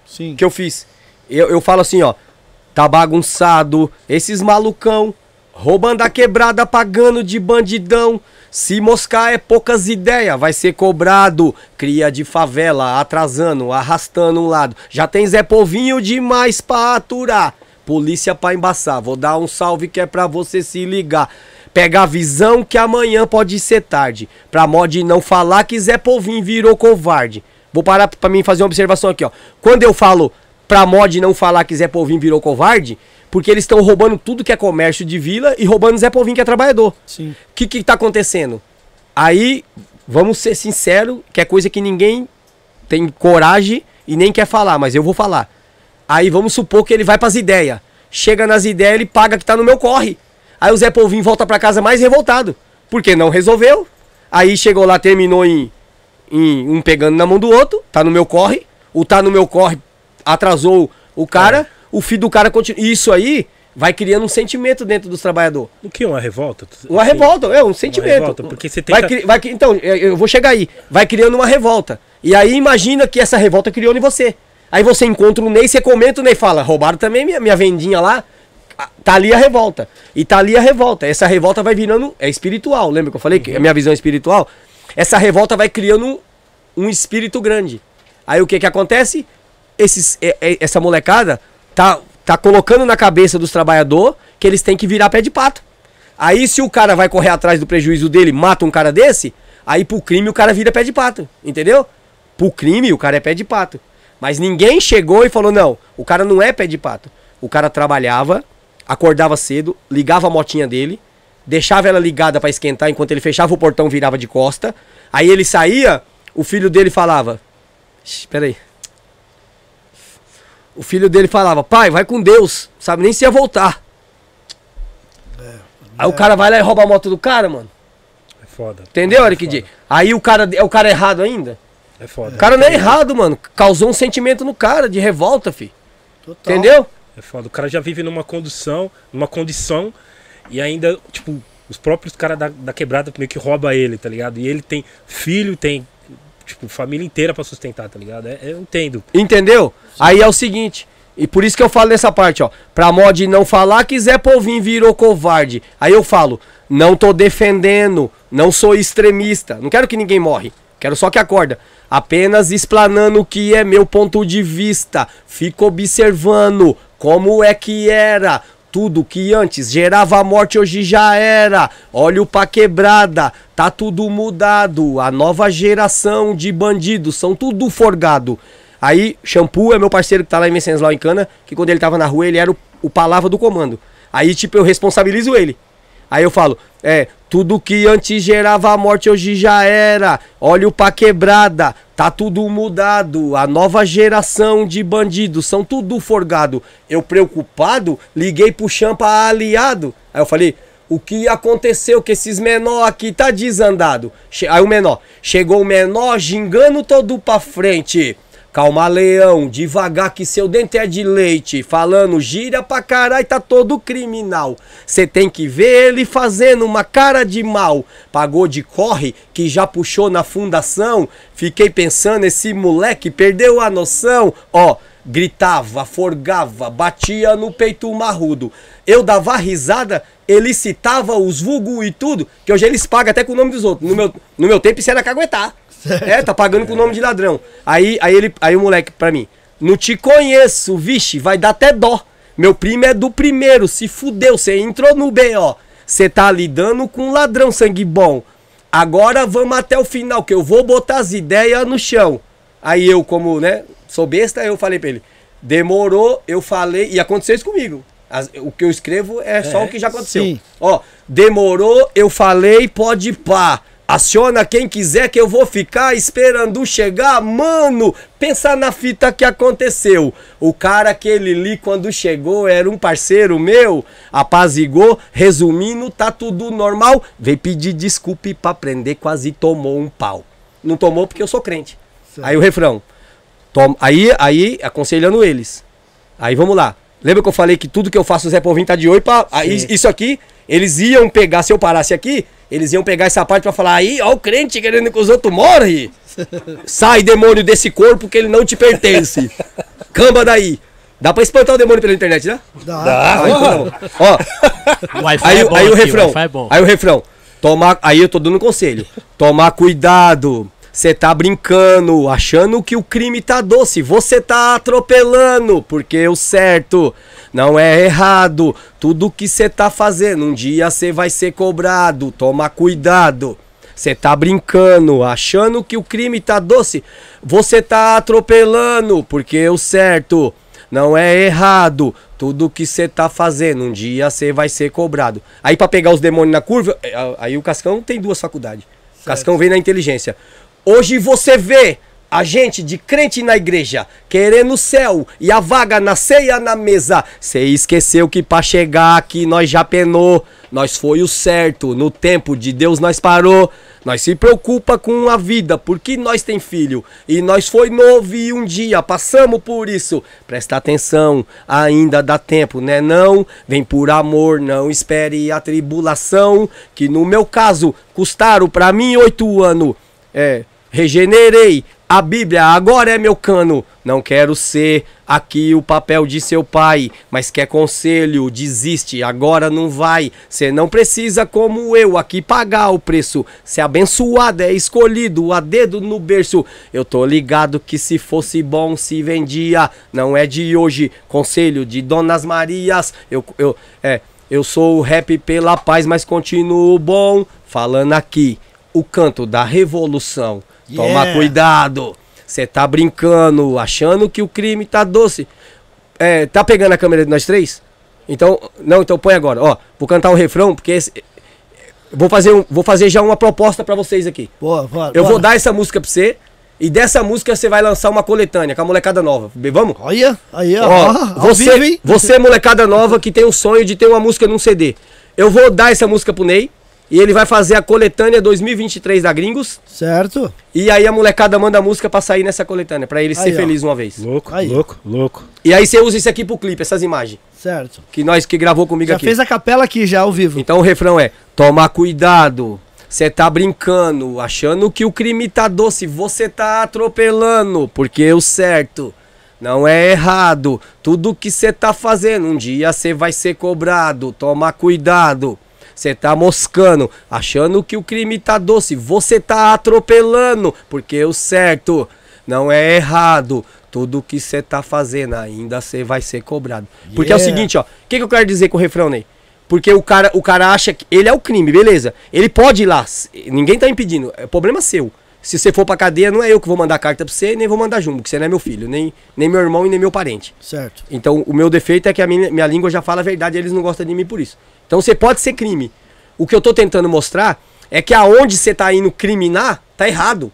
Sim. que eu fiz. Eu, eu falo assim, ó. Tá bagunçado, esses malucão, roubando a quebrada, pagando de bandidão. Se moscar é poucas ideias, vai ser cobrado. Cria de favela, atrasando, arrastando um lado. Já tem Zé Povinho demais pra aturar. Polícia pra embaçar, vou dar um salve que é pra você se ligar. Pega a visão que amanhã pode ser tarde. Pra mod não falar que Zé Povinho virou covarde. Vou parar pra mim fazer uma observação aqui, ó. Quando eu falo pra mod não falar que Zé Povinho virou covarde, porque eles estão roubando tudo que é comércio de vila e roubando Zé Povinho que é trabalhador. Sim. O que que tá acontecendo? Aí, vamos ser sinceros, que é coisa que ninguém tem coragem e nem quer falar, mas eu vou falar. Aí vamos supor que ele vai pras ideias. Chega nas ideias, ele paga que tá no meu corre. Aí o Zé Polvinho volta pra casa mais revoltado. Porque não resolveu. Aí chegou lá, terminou em, em um pegando na mão do outro, tá no meu corre. O tá no meu corre atrasou o cara, o filho do cara continua. Isso aí vai criando um sentimento dentro dos trabalhadores. O que é uma revolta? Uma Assim, revolta, é um sentimento. revolta, porque você vai, tenta- cri- vai cri- Então, eu eu vou chegar aí. Vai criando uma revolta. E aí imagina que essa revolta criou em você. Aí você encontra o Ney, você comenta, o Ney fala, roubaram também minha, minha vendinha lá. Tá ali a revolta. E tá ali a revolta. Essa revolta vai virando. É espiritual, lembra que eu falei que a minha visão é espiritual? Essa revolta vai criando um, espírito grande. Aí o que que acontece? Esses, é- é- essa molecada tá, tá colocando na cabeça dos trabalhadores que eles têm que virar pé de pato. Aí se o cara vai correr atrás do prejuízo dele, mata um cara desse, aí pro crime o cara vira pé de pato, entendeu? Pro crime o cara é pé de pato. Mas ninguém chegou e falou, não, o cara não é pé de pato. O cara trabalhava, acordava cedo, ligava a motinha dele, deixava ela ligada pra esquentar enquanto ele fechava o portão, virava de costa. Aí ele saía, o filho dele falava, "Shh, peraí. O filho dele falava, pai, vai com Deus, sabe nem se ia voltar. Aí o cara vai lá e rouba a moto do cara, mano. É foda. Entendeu, é Eric D? Aí o cara é o cara errado ainda. É foda. O cara não é errado, mano. Causou um sentimento no cara de revolta, fi. Total. Entendeu? É foda. O cara já vive numa condição, numa condição e ainda, tipo, os próprios caras da, da quebrada meio que rouba ele, tá ligado? E ele tem filho, tem, tipo, família inteira pra sustentar, tá ligado? É, eu entendo. Entendeu? Aí é o seguinte. E por isso que eu falo nessa parte, ó. Pra mod não falar que Zé Povinho virou covarde. Aí eu falo, não tô defendendo, não sou extremista. Não quero que ninguém morre. Quero só que acorda. Apenas explanando o que é meu ponto de vista. Fico observando como é que era? Tudo que antes gerava morte hoje já era. Olha pra quebrada, tá tudo mudado. A nova geração de bandidos são tudo forgado. Aí, Shampoo é meu parceiro que tá lá em Venceslau em Cana, que quando ele tava na rua ele era o, o palavra do comando. Aí, tipo, eu responsabilizo ele. Aí eu falo, é, tudo que antes gerava a morte hoje já era. Olha o pra quebrada, tá tudo mudado. A nova geração de bandidos são tudo forgado. Eu preocupado, liguei pro Champa aliado. Aí eu falei, o que aconteceu que esses menor aqui tá desandado? Aí o menor, chegou o menor gingando todo pra frente. Calma, leão, devagar que seu dente é de leite. Falando gira pra caralho, tá todo criminal. Cê tem que ver ele fazendo uma cara de mal. Pagou de corre, que já puxou na fundação. Fiquei pensando, esse moleque perdeu a noção. Ó, gritava, forgava, batia no peito marrudo. Eu dava risada, ele citava os vulgo e tudo, que hoje eles pagam até com o nome dos outros. No meu, no meu tempo isso era caguetar. É, tá pagando com o nome de ladrão. Aí, aí, ele, aí o moleque pra mim, não te conheço, vixe, vai dar até dó. Meu primo é do primeiro, se fudeu, você entrou no BO. Você tá lidando com um ladrão sangue bom. Agora vamos até o final, que eu vou botar as ideias no chão. Aí eu, como, né, sou besta, eu falei pra ele, demorou, eu falei, e aconteceu isso comigo. As, o que eu escrevo é só o que já aconteceu. sim. Ó, demorou, eu falei, pode pá. Aciona quem quiser que eu vou ficar esperando chegar. Mano, pensa na fita que aconteceu. O cara que ele li quando chegou era um parceiro meu. Apazigou, resumindo, tá tudo normal. Veio pedir desculpa e pra prender, quase tomou um pau. Não tomou porque eu sou crente. Aí o refrão. Tom, aí, aí, aconselhando eles. Aí vamos lá. Lembra que eu falei que tudo que eu faço o Zé Povinho tá de oi pra. Aí, isso aqui, eles iam pegar, se eu parasse aqui, eles iam pegar essa parte pra falar, aí, ó, o crente querendo que os outros morrem. Sai, demônio, desse corpo que ele não te pertence. Camba daí. Dá pra espantar o demônio pela internet, né? Dá. Ah, então tá. Ó, aí, é bom aí o aqui, refrão. Wi-Fi é bom. Aí o refrão. Tomar, aí eu tô dando conselho. Tomar cuidado. Você tá brincando, achando que o crime tá doce. Você tá atropelando, porque o certo não é errado. Tudo que você tá fazendo, um dia você vai ser cobrado. Toma cuidado. Você tá brincando, achando que o crime tá doce. Você tá atropelando, porque o certo não é errado. Tudo que você tá fazendo, um dia você vai ser cobrado. Aí pra pegar os demônios na curva, é, aí o Cascão tem duas faculdades. O Cascão vem na inteligência. Hoje você vê a gente de crente na igreja querendo o céu e a vaga na ceia na mesa. Cê esqueceu que pra chegar aqui nós já penou. Nós foi o certo, no tempo de Deus nós parou. Nós se preocupa com a vida, porque nós tem filho. E nós foi novo e um dia passamos por isso. Presta atenção, ainda dá tempo, né não? Vem por amor, não espere a tribulação. Que no meu caso, custaram pra mim oito anos. É, regenerei. A Bíblia agora é meu cano. Não quero ser aqui o papel de seu pai, mas quer conselho, desiste, agora não vai. Cê não precisa, como eu, aqui pagar o preço. Se abençoado é escolhido, a dedo no berço. Eu tô ligado que se fosse bom, se vendia. Não é de hoje, conselho de Donas Marias. Eu, eu, é, eu sou o rap pela paz, mas continuo bom. Falando aqui, o canto da revolução. Toma Yeah. cuidado. Você tá brincando, achando que o crime tá doce. É, tá pegando a câmera de nós três? Então, não, então põe agora. Ó, vou cantar o refrão porque esse, vou fazer um, vou fazer já uma proposta pra vocês aqui. Boa, bora, Eu vou dar essa música pra você e dessa música você vai lançar uma coletânea com a molecada nova. Vamos? Olha, aí, ó. Ó, você, vivo, você molecada nova que tem o sonho de ter uma música num CD. Eu vou dar essa música pro Ney e ele vai fazer a coletânea 2023 da Gringos. Certo. E aí a molecada manda a música pra sair nessa coletânea, pra ele Aí, ser ó. feliz uma vez. Louco, Aí. louco, louco. E aí você usa isso aqui pro clipe, essas imagens. Certo. Que nós que gravou comigo Já aqui. fez a capela aqui, já ao vivo. Então o refrão é: Toma cuidado, você tá brincando, achando que o crime tá doce, você tá atropelando, porque o certo não é errado. Tudo que você tá fazendo, um dia você vai ser cobrado. Toma cuidado. Você tá moscando, achando que o crime tá doce, você tá atropelando, porque o certo não é errado. Tudo que você tá fazendo ainda você vai ser cobrado. Porque é o Yeah. seguinte, ó. O que, que eu quero dizer com o refrão, Ney? Porque o cara, o cara acha que ele é o crime, beleza. Ele pode ir lá. Ninguém tá impedindo. É problema seu. Se você for pra cadeia, não é eu que vou mandar carta pra você, nem vou mandar jumbo, porque você não é meu filho, nem, nem meu irmão e nem meu parente. Certo. Então, o meu defeito é que a minha, minha língua já fala a verdade e eles não gostam de mim por isso. Então, você pode ser crime. O que eu tô tentando mostrar é que aonde você tá indo criminar, tá errado.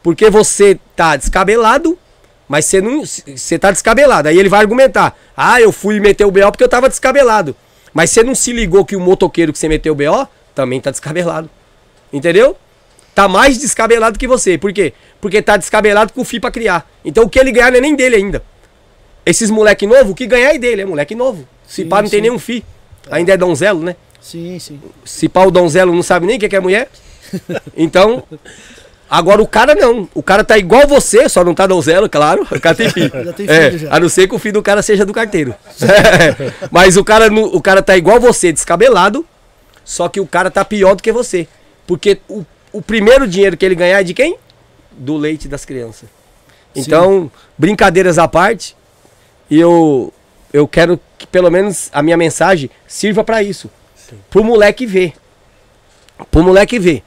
Porque você tá descabelado, mas você não. Você tá descabelado. Aí ele vai argumentar: Ah, eu fui meter o BO porque eu tava descabelado. Mas você não se ligou que o motoqueiro que você meteu o BO também tá descabelado. Entendeu? Tá mais descabelado que você. Por quê? Porque tá descabelado com o FI pra criar. Então o que ele ganhar não é nem dele ainda. Esses moleque novo, o que ganhar é dele, é moleque novo. Se Sim, pá, não tem sim. nenhum FI. Ainda é donzelo, né? Sim, sim. Se pá, o donzelo não sabe nem o que que é mulher. Então, agora o cara não. O cara tá igual você, só não tá donzelo, claro. O cara tem filho. Já tem É, filho, já. A não ser que o filho do cara seja do carteiro. Mas o cara, o cara tá igual você, descabelado. Só que o cara tá pior do que você. Porque o, o primeiro dinheiro que ele ganhar é de quem? Do leite das crianças. Então, brincadeiras à parte, e eu, eu quero que pelo menos a minha mensagem sirva pra isso. Pro moleque ver. Pro moleque ver.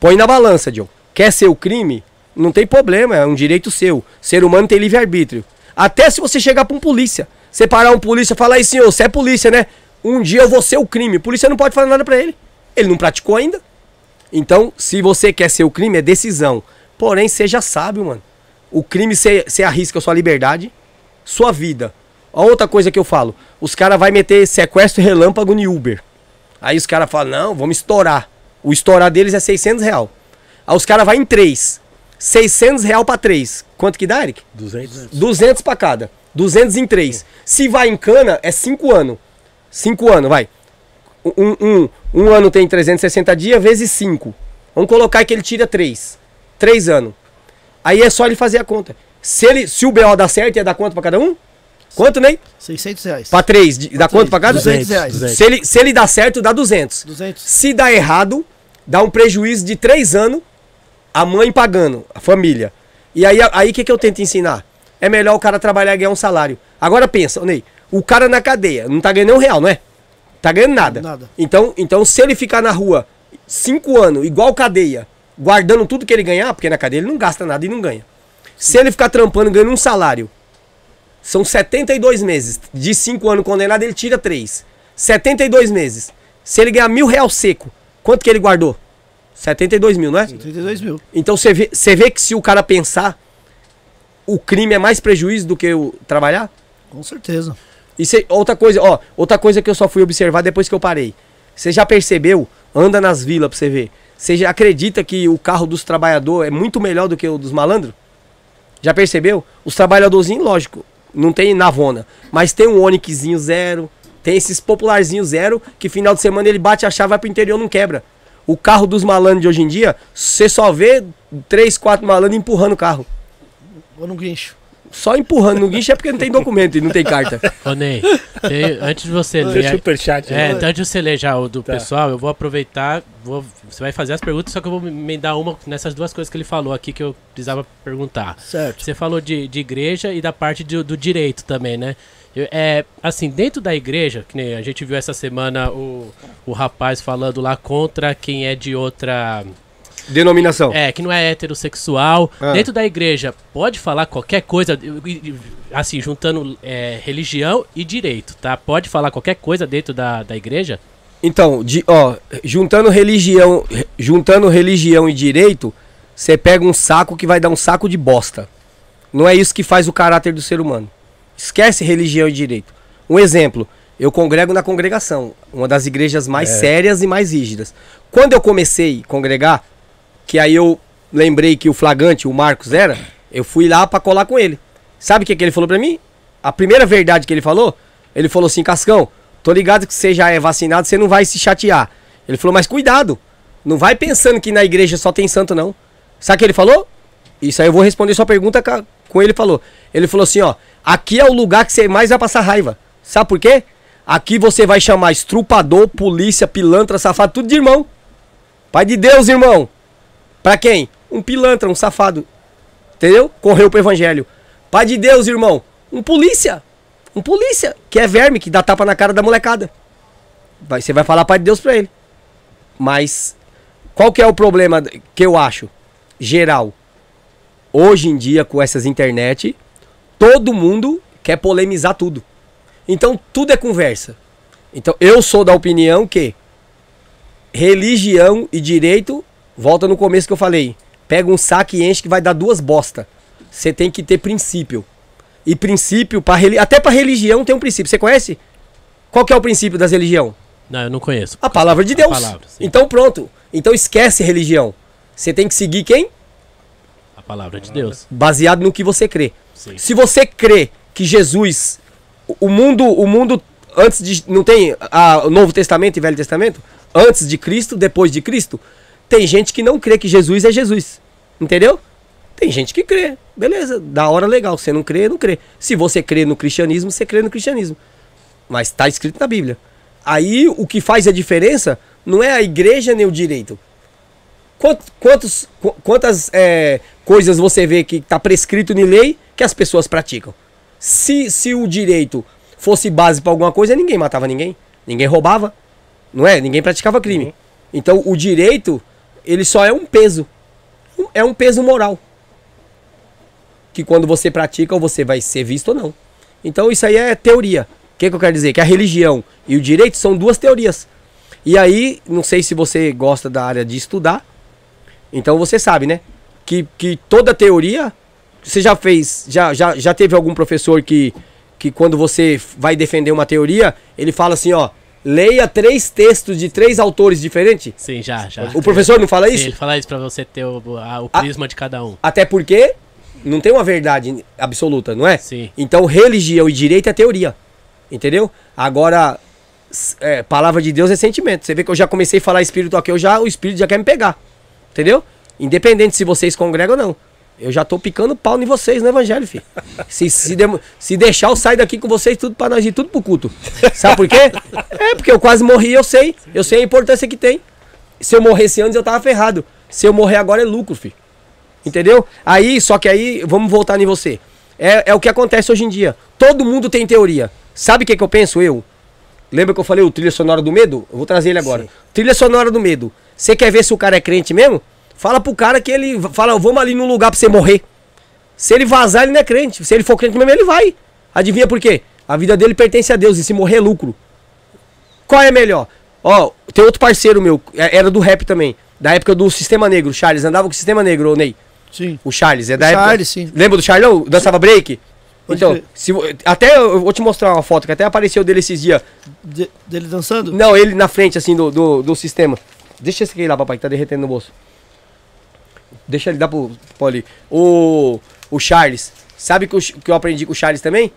Põe na balança, John. Quer ser o crime? Não tem problema, é um direito seu. Ser humano tem livre-arbítrio. Até se você chegar pra um polícia. Você parar um polícia e falar aí, senhor, você é polícia, né? Um dia eu vou ser o crime. O polícia não pode falar nada pra ele. Ele não praticou ainda. Então, se você quer ser o crime, é decisão. Porém, seja sábio, mano. O crime você arrisca sua liberdade, sua vida. A outra coisa que eu falo, os caras vão meter sequestro relâmpago no Uber. Aí os caras falam, não, vamos estourar. O estourar deles é 600 real. Aí os caras vão em três. 600 real pra três. Quanto que dá, Eric? 200. 200 pra cada. 200 em três. Se vai em cana, é 5 anos. 5 anos, vai. Um, um, um ano tem 360 dias, vezes 5. Vamos colocar que ele tira 3. 3 anos. Aí é só ele fazer a conta. Se, ele, se o BO dá certo, ia dar quanto pra cada um? Quanto, Ney? 600 reais. Pra 3. Dá quanto pra cada? 200 reais. 200. Se ele, se ele dá certo, dá 200. 200. Se dá errado, dá um prejuízo de 3 anos, a mãe pagando, a família. E aí, aí o que, que eu tento ensinar? É melhor o cara trabalhar e ganhar um salário. Agora pensa, Ney, o cara na cadeia não tá ganhando nem um real, não é? Tá ganhando nada. Nada. Então, então se ele ficar na rua 5 anos, igual cadeia, guardando tudo que ele ganhar, porque na cadeia ele não gasta nada e não ganha. Se ele ficar trampando ganhando um salário, são 72 meses. De 5 anos condenado, ele tira 3. 72 meses. Se ele ganhar mil real seco, quanto que ele guardou? 72 mil, não é? 32 mil. Então você vê, você vê que se o cara pensar, o crime é mais prejuízo do que o trabalhar? Com certeza. Outra coisa, ó, outra coisa que eu só fui observar depois que eu parei. Você já percebeu? Anda nas vilas pra você ver. Você já acredita que o carro dos trabalhadores é muito melhor do que o dos malandros? Já percebeu? Os trabalhadorzinhos, lógico, não tem navona, mas tem um Onixzinho zero, tem esses popularzinhos zero, que final de semana ele bate a chave, pro interior não quebra. O carro dos malandros de hoje em dia, você só vê três, quatro malandros empurrando o carro. Ou no guincho. Só empurrando no guincho é porque não tem documento e não tem carta. Ô, Ney, tem- antes de você Deixa ler. o superchat. É, né? antes de você ler já o do Tá. pessoal, eu vou aproveitar. Vou, você vai fazer as perguntas, só que eu vou emendar uma nessas duas coisas que ele falou aqui que eu precisava perguntar. Certo. Você falou de, de igreja e da parte do, do direito também, né? É, assim, dentro da igreja, que nem a gente viu essa semana o, o rapaz falando lá contra quem é de outra. Denominação. É, que não é heterossexual. Ah. Dentro da igreja, pode falar qualquer coisa, assim, juntando é, religião e direito, tá? Pode falar qualquer coisa dentro da, da igreja? Então, de, ó, juntando religião, re- juntando religião e direito, você pega um saco que vai dar um saco de bosta. Não é isso que faz o caráter do ser humano. Esquece religião e direito. Um exemplo, eu congrego na congregação, uma das igrejas mais sérias e mais rígidas. Quando eu comecei a congregar, que aí eu lembrei que o flagrante, o Marcos era, eu fui lá pra colar com ele. Sabe o que, que ele falou pra mim? A primeira verdade que ele falou, ele falou assim, Cascão, tô ligado que você já é vacinado, você não vai se chatear. Ele falou, mas cuidado, não vai pensando que na igreja só tem santo não. Sabe o que ele falou? Isso aí eu vou responder sua pergunta com ele falou. Ele falou assim, ó, aqui é o lugar que você mais vai passar raiva. Sabe por quê? Aqui você vai chamar estrupador, polícia, pilantra, safado, tudo de irmão. Pai de Deus, irmão. Pra quem? Um pilantra, um safado. Entendeu? Correu pro evangelho. Pai de Deus, irmão. Um polícia. Um polícia. Que é verme, que dá tapa na cara da molecada. Vai, você vai falar pai de Deus pra ele. Mas qual que é o problema que eu acho? Geral. Hoje em dia, com essas internet, todo mundo quer polemizar tudo. Então tudo é conversa. Então eu sou da opinião que religião e direito, volta no começo que eu falei, pega um saco e enche que vai dar duas bosta. Você tem que ter princípio. E princípio, pra, até para religião tem um princípio. Você conhece? Qual que é o princípio das religião? Não, eu não conheço. A palavra de Deus. Palavra, então pronto. Então esquece religião. Você tem que seguir quem? A palavra de Deus. Baseado no que você crê. Sim. Se você crê que Jesus, o mundo, o mundo antes de não tem a, o Novo Testamento e Velho Testamento, antes de Cristo, depois de Cristo, tem gente que não crê que Jesus é Jesus. Entendeu? Tem gente que crê. Beleza, da hora legal. Você não crê, não crê. Se você crê no cristianismo, você crê no cristianismo. Mas está escrito na Bíblia. Aí o que faz a diferença não é a igreja nem o direito. Quantos, quantas é, coisas você vê que está prescrito em lei que as pessoas praticam? Se, se o direito fosse base para alguma coisa, ninguém matava ninguém, ninguém roubava, não é? Ninguém praticava crime. Uhum. Então o direito, ele só é um peso. É um peso moral. Que quando você pratica, ou você vai ser visto ou não. Então isso aí é teoria. O que, que eu quero dizer? Que a religião e o direito são duas teorias. E aí, não sei se você gosta da área de estudar. Então você sabe, né? Que, que toda teoria. Você já fez. Já, já, já teve algum professor que, que quando você vai defender uma teoria, ele fala assim, ó. Leia três textos de três autores diferentes? Sim, já, já. O professor não fala isso? Sim, ele fala isso pra você ter o, a, o prisma a, de cada um. Até porque não tem uma verdade absoluta, não é? Sim. Então, religião e direito é teoria. Entendeu? Agora, é, palavra de Deus é sentimento. Você vê que eu já comecei a falar espírito aqui, eu já, o espírito já quer me pegar. Entendeu? Independente se vocês congregam ou não. Eu já tô picando pau em vocês no evangelho, filho. Se, se, de, se deixar, eu saio daqui com vocês tudo pra nós ir tudo pro culto. Sabe por quê? É porque eu quase morri, eu sei. Eu sei a importância que tem. Se eu morresse antes, eu tava ferrado. Se eu morrer agora, é lucro, filho. Entendeu? Aí, só que aí, vamos voltar em você. É, é o que acontece hoje em dia. Todo mundo tem teoria. Sabe o que, que eu penso, eu? Lembra que eu falei o trilha sonora do medo? Eu vou trazer ele agora. Sim. Trilha sonora do medo. Você quer ver se o cara é crente mesmo? Fala pro cara que ele. Fala, vamos ali num lugar pra você morrer. Se ele vazar, ele não é crente. Se ele for crente mesmo, ele vai. Adivinha por quê? A vida dele pertence a Deus e se morrer é lucro. Qual é melhor? Ó, tem outro parceiro meu, é, era do rap também. Da época do Sistema Negro. Charles andava com o Sistema Negro, Ney. Sim. O Charles, é da o época. Charles, sim. Lembra do Charlão? Dançava break? então, se, até eu vou te mostrar uma foto que até apareceu dele esses dias. De, dele dançando? Não, ele na frente, assim, do, do, do sistema. Deixa esse aqui lá, papai, que tá derretendo no bolso. Deixa ele dar pro, ali. O, o Charles. Sabe que, o, que eu aprendi com o Charles também?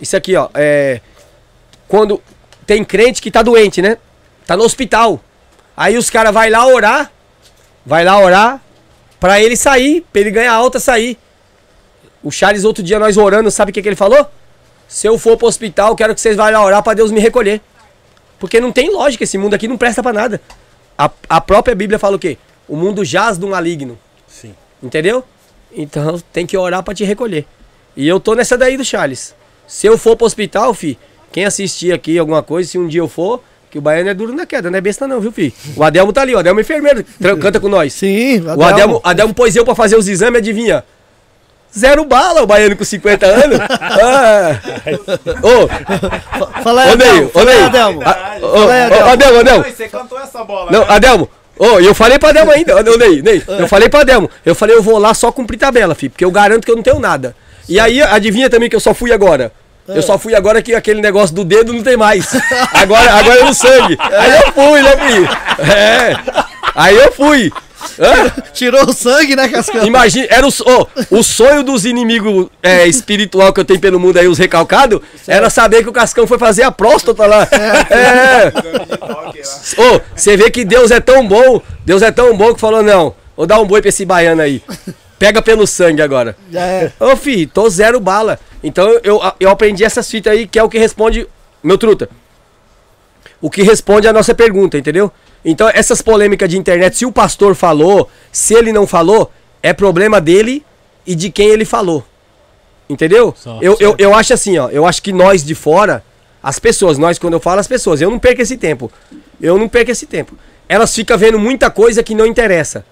Isso aqui, ó. É. Quando tem crente que tá doente, né? Tá no hospital. Aí os caras vai lá orar. Vai lá orar. Pra ele sair. Pra ele ganhar alta sair. O Charles, outro dia, nós orando, sabe o que, que ele falou? Se eu for pro hospital, quero que vocês vá lá orar para Deus me recolher. Porque não tem lógica, esse mundo aqui não presta para nada. A, a própria Bíblia fala o quê? O mundo jaz do maligno. Sim. Entendeu? Então tem que orar para te recolher. E eu tô nessa daí do Charles. Se eu for pro hospital, fi, quem assistir aqui alguma coisa, se um dia eu for, que o baiano é duro na queda, não é besta não, viu, fi? O Adelmo tá ali, o Adelmo é enfermeiro, canta com nós. Sim, o Adelmo. O Adelmo, Adelmo pôs eu pra fazer os exames, adivinha? Zero bala, o baiano com 50 anos. ah. Ô, Fala aí, Adelmo. Ô. Adelmo. Adelmo, Adelmo. Você cantou essa bola. Não, né? Adelmo. Ô, oh, eu falei pra Adelmo ainda, ô Ney, Ney. Eu falei pra Adelmo. Eu falei, eu vou lá só cumprir tabela, filho, porque eu garanto que eu não tenho nada. E aí, adivinha também que eu só fui agora. Eu só fui agora que aquele negócio do dedo não tem mais. Agora, agora é no sangue. Aí eu fui, né, filho? É. Aí eu fui. Tirou o sangue, né, Cascão? Imagina, era o, oh, o sonho dos inimigos é, espiritual que eu tenho pelo mundo aí, os recalcados, era saber que o Cascão foi fazer a próstata lá. É. oh, você vê que Deus é tão bom, Deus é tão bom que falou, não, vou dar um boi pra esse baiano aí. Pega pelo sangue agora. É. Ô, fi, tô zero bala. Então eu, eu aprendi essas fitas aí, que é o que responde, meu truta. O que responde a nossa pergunta, entendeu? Então, essas polêmicas de internet, se o pastor falou, se ele não falou, é problema dele e de quem ele falou. Entendeu? Só, eu, eu, certo. eu acho assim, ó. Eu acho que nós de fora, as pessoas, nós quando eu falo as pessoas, eu não perco esse tempo. Eu não perco esse tempo. Elas ficam vendo muita coisa que não interessa.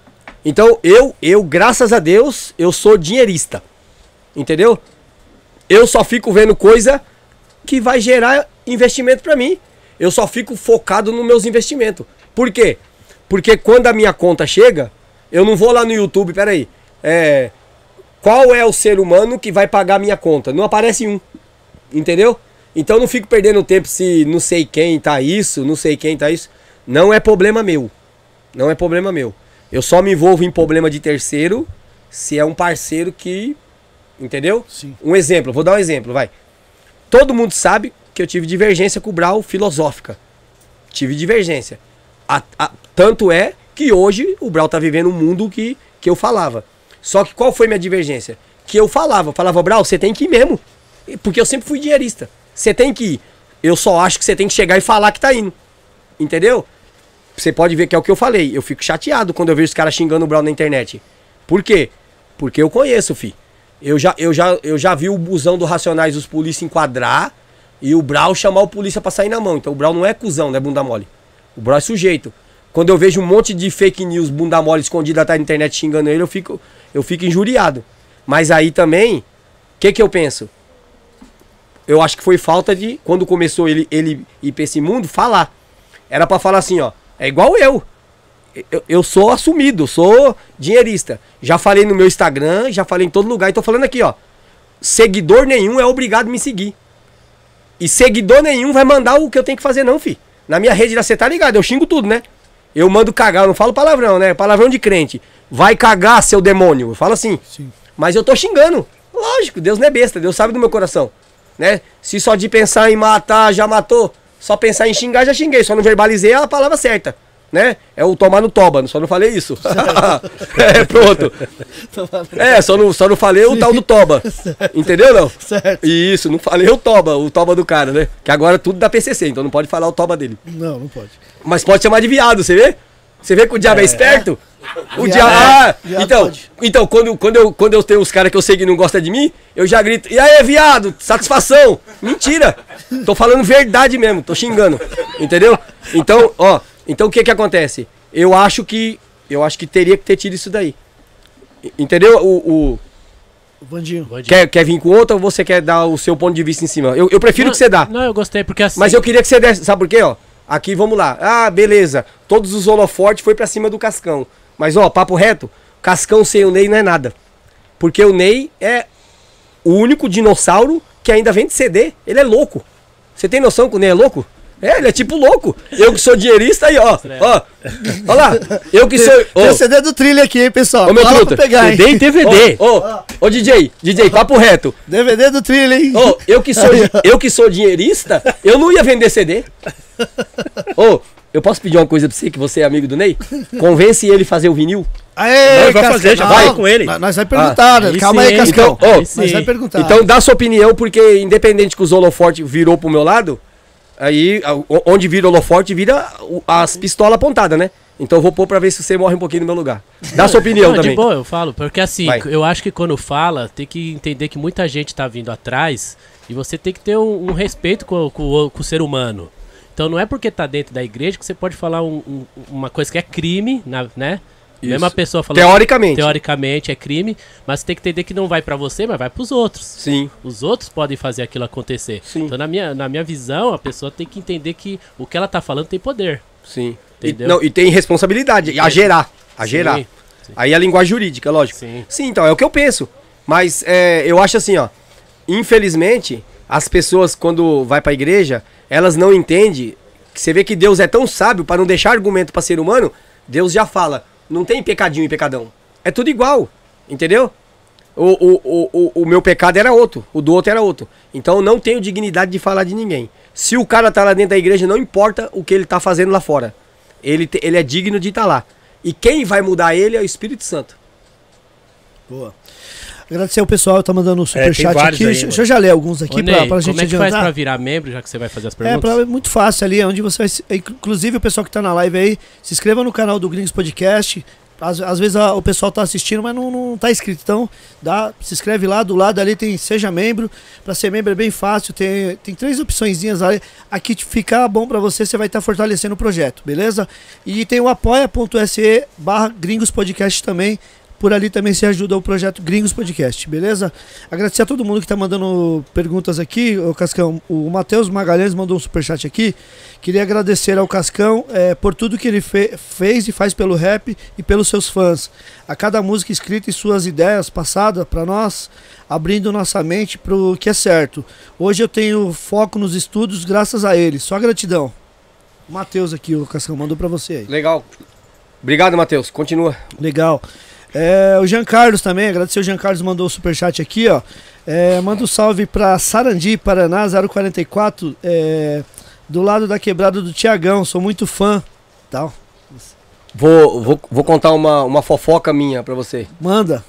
Então, eu, eu, graças a Deus, eu sou dinheirista. Entendeu? Eu só fico vendo coisa que vai gerar investimento pra mim. Eu só fico focado nos meus investimentos. Por quê? Porque quando a minha conta chega, eu não vou lá no YouTube, peraí. É, qual é o ser humano que vai pagar a minha conta? Não aparece um. Entendeu? Então eu não fico perdendo tempo se não sei quem tá isso, não sei quem tá isso. Não é problema meu. Não é problema meu. Eu só me envolvo em problema de terceiro se é um parceiro que. Entendeu? Sim. Um exemplo, vou dar um exemplo, vai. Todo mundo sabe que eu tive divergência com o Brau filosófica. Tive divergência. A- a- tanto é que hoje o Brau tá vivendo um mundo que, que eu falava. Só que qual foi minha divergência? Que eu falava, falava, Brau, você tem que ir mesmo. Porque eu sempre fui dinheirista. Você tem que ir. Eu só acho que você tem que chegar e falar que tá indo. Entendeu? Você pode ver que é o que eu falei. Eu fico chateado quando eu vejo os caras xingando o Brau na internet. Por quê? Porque eu conheço, fi. Eu já, eu já, eu já vi o busão do Racionais os polícia enquadrar e o Brau chamar o polícia pra sair na mão. Então o Brau não é cuzão, né, bunda mole. O Brau é sujeito. Quando eu vejo um monte de fake news, bunda mole escondido atrás da internet xingando ele, eu fico, eu fico injuriado. Mas aí também, o que que eu penso? Eu acho que foi falta de, quando começou ele, ele ir pra esse mundo, falar. Era pra falar assim, ó, é igual eu. Eu, eu sou assumido, sou dinheirista. Já falei no meu Instagram, já falei em todo lugar e tô falando aqui, ó. Seguidor nenhum é obrigado a me seguir. E seguidor nenhum vai mandar o que eu tenho que fazer, não, fi. Na minha rede você tá ligado? Eu xingo tudo, né? Eu mando cagar, eu não falo palavrão, né? Palavrão de crente. Vai cagar, seu demônio. Eu falo assim. Sim. Mas eu tô xingando. Lógico, Deus não é besta, Deus sabe do meu coração. Né? Se só de pensar em matar, já matou. Só pensar em xingar, já xinguei. Só não verbalizei a palavra certa. Né? É o tomar no toba, só não falei isso. é, pronto. É, só não, só não falei o tal do toba. Entendeu, não? Certo. Isso, não falei o toba, o toba do cara, né? Que agora é tudo da PCC, então não pode falar o toba dele. Não, não pode. Mas pode chamar de viado, você vê? Você vê que o diabo é, esperto? O Viado diabo. é. Ah, Viado então, pode. então quando, quando, eu, quando eu tenho os caras que eu sei que não gostam de mim, eu já grito: E aí, viado? Satisfação! Mentira! Tô falando verdade mesmo, tô xingando. Entendeu? Então, ó, então o que que acontece? Eu acho que. Eu acho que teria que ter tido isso daí. Entendeu? O, o- Vandinho. Bom dia. quer, quer vir com outra ou você quer dar o seu ponto de vista em cima? Eu, eu prefiro não, que você dá. Não, eu gostei, porque assim. Mas eu queria que você desse, sabe por quê, ó? Aqui, vamos lá. Ah, beleza. Todos os holofortes foi pra cima do Cascão. Mas, ó, papo reto, Cascão sem o Ney não é nada. Porque o Ney é o único dinossauro que ainda vende CD. Ele é louco. Você tem noção que o Ney é louco? É, ele é tipo louco. Eu que sou dinheirista aí, ó. Ó, ó lá. Eu que sou... Tem Ô, o CD do trilha aqui, hein, pessoal? Ô, meu Fala truta, pegar, hein? CD e DVD. Ô, ô, ô, DJ, DJ, papo reto. DVD do trilha, hein? Ô, eu que sou, eu que sou dinheirista, eu não ia vender CD. Ô, eu posso pedir uma coisa pra você, que você é amigo do Ney? Convence ele a fazer o vinil. Aê, Nós vai fazer, já não, vai com ele. Nós vai perguntar, né? aí calma sim, aí, Cascão. então, ó, Aí nós vai perguntar. Então dá sua opinião, porque independente que os holofortes virou pro meu lado, aí onde vira o holoforte, vira as pistolas apontadas, né? Então eu vou pôr pra ver se você morre um pouquinho no meu lugar. Dá sua opinião Não, também. de boa, eu falo. Porque assim, Vai. eu acho que quando fala, tem que entender que muita gente tá vindo atrás e você tem que ter um, um respeito com, com o- com o ser humano. Então não é porque tá dentro da igreja que você pode falar um- um- uma coisa que é crime, né? Isso. Mesmo a pessoa falando Teoricamente. teoricamente é crime, mas tem que entender que não vai pra você, mas vai pros outros. Sim. Os outros podem fazer aquilo acontecer. Sim. Então, na minha, na minha visão, a pessoa tem que entender que o que ela tá falando tem poder. Sim. E, Entendeu? não, e tem responsabilidade, a gerar. A Sim, gerar. sim. Aí a linguagem jurídica, lógico. Sim. então, é o que eu penso. Mas é, eu acho assim, ó. Infelizmente, as pessoas, quando vai pra igreja, elas não entendem. Que você vê que Deus é tão sábio para não deixar argumento para ser humano. Deus já fala. Não tem pecadinho e pecadão. É tudo igual. Entendeu? O, o, o, o, o meu pecado era outro, o do outro era outro. Então eu não tenho dignidade de falar de ninguém. Se o cara tá lá dentro da igreja, não importa o que ele tá fazendo lá fora. Ele, ele é digno de estar lá. E quem vai mudar ele é o Espírito Santo. Boa. Agradecer ao pessoal, tá mandando um tem superchat vários aqui. aí, Deixa, mano. eu já ler alguns aqui Ô, pra, pra gente como é que faz adiantar. pra virar membro, já que você vai fazer as É, perguntas? pra, é muito fácil ali, é onde você vai. se- Inclusive o pessoal que tá na live aí, se inscreva no canal do Gringos Podcast. às, às vezes a- o pessoal tá assistindo, mas não, não tá inscrito. Então, dá, se inscreve lá, do lado ali tem Seja Membro. Pra ser membro é bem fácil, tem, tem três opçõezinhas ali. Aqui ficar bom pra você, você vai estar fortalecendo o projeto, beleza? E tem o apoia.se barra Gringos Podcast também. Por ali também se ajuda o projeto Gringos Podcast, beleza? Agradecer a todo mundo que tá mandando perguntas aqui. O Cascão, o Matheus Magalhães mandou um superchat aqui. Queria agradecer ao Cascão eh, por tudo que ele fe- fez e faz pelo rap e pelos seus fãs. A cada música escrita e suas ideias passadas para nós, abrindo nossa mente pro que é certo. Hoje eu tenho foco nos estudos graças a ele. Só gratidão. O Matheus aqui, o Cascão, mandou para você aí. Legal. Obrigado, Matheus. Continua. Legal. É, o Jean Carlos também, agradecer o Jean Carlos, mandou o superchat aqui, ó. É, manda um salve pra Sarandi, Paraná, 044, é, do lado da quebrada do Tiagão, sou muito fã. Tal. Vou, vou, vou contar uma, uma fofoca minha pra você. Manda.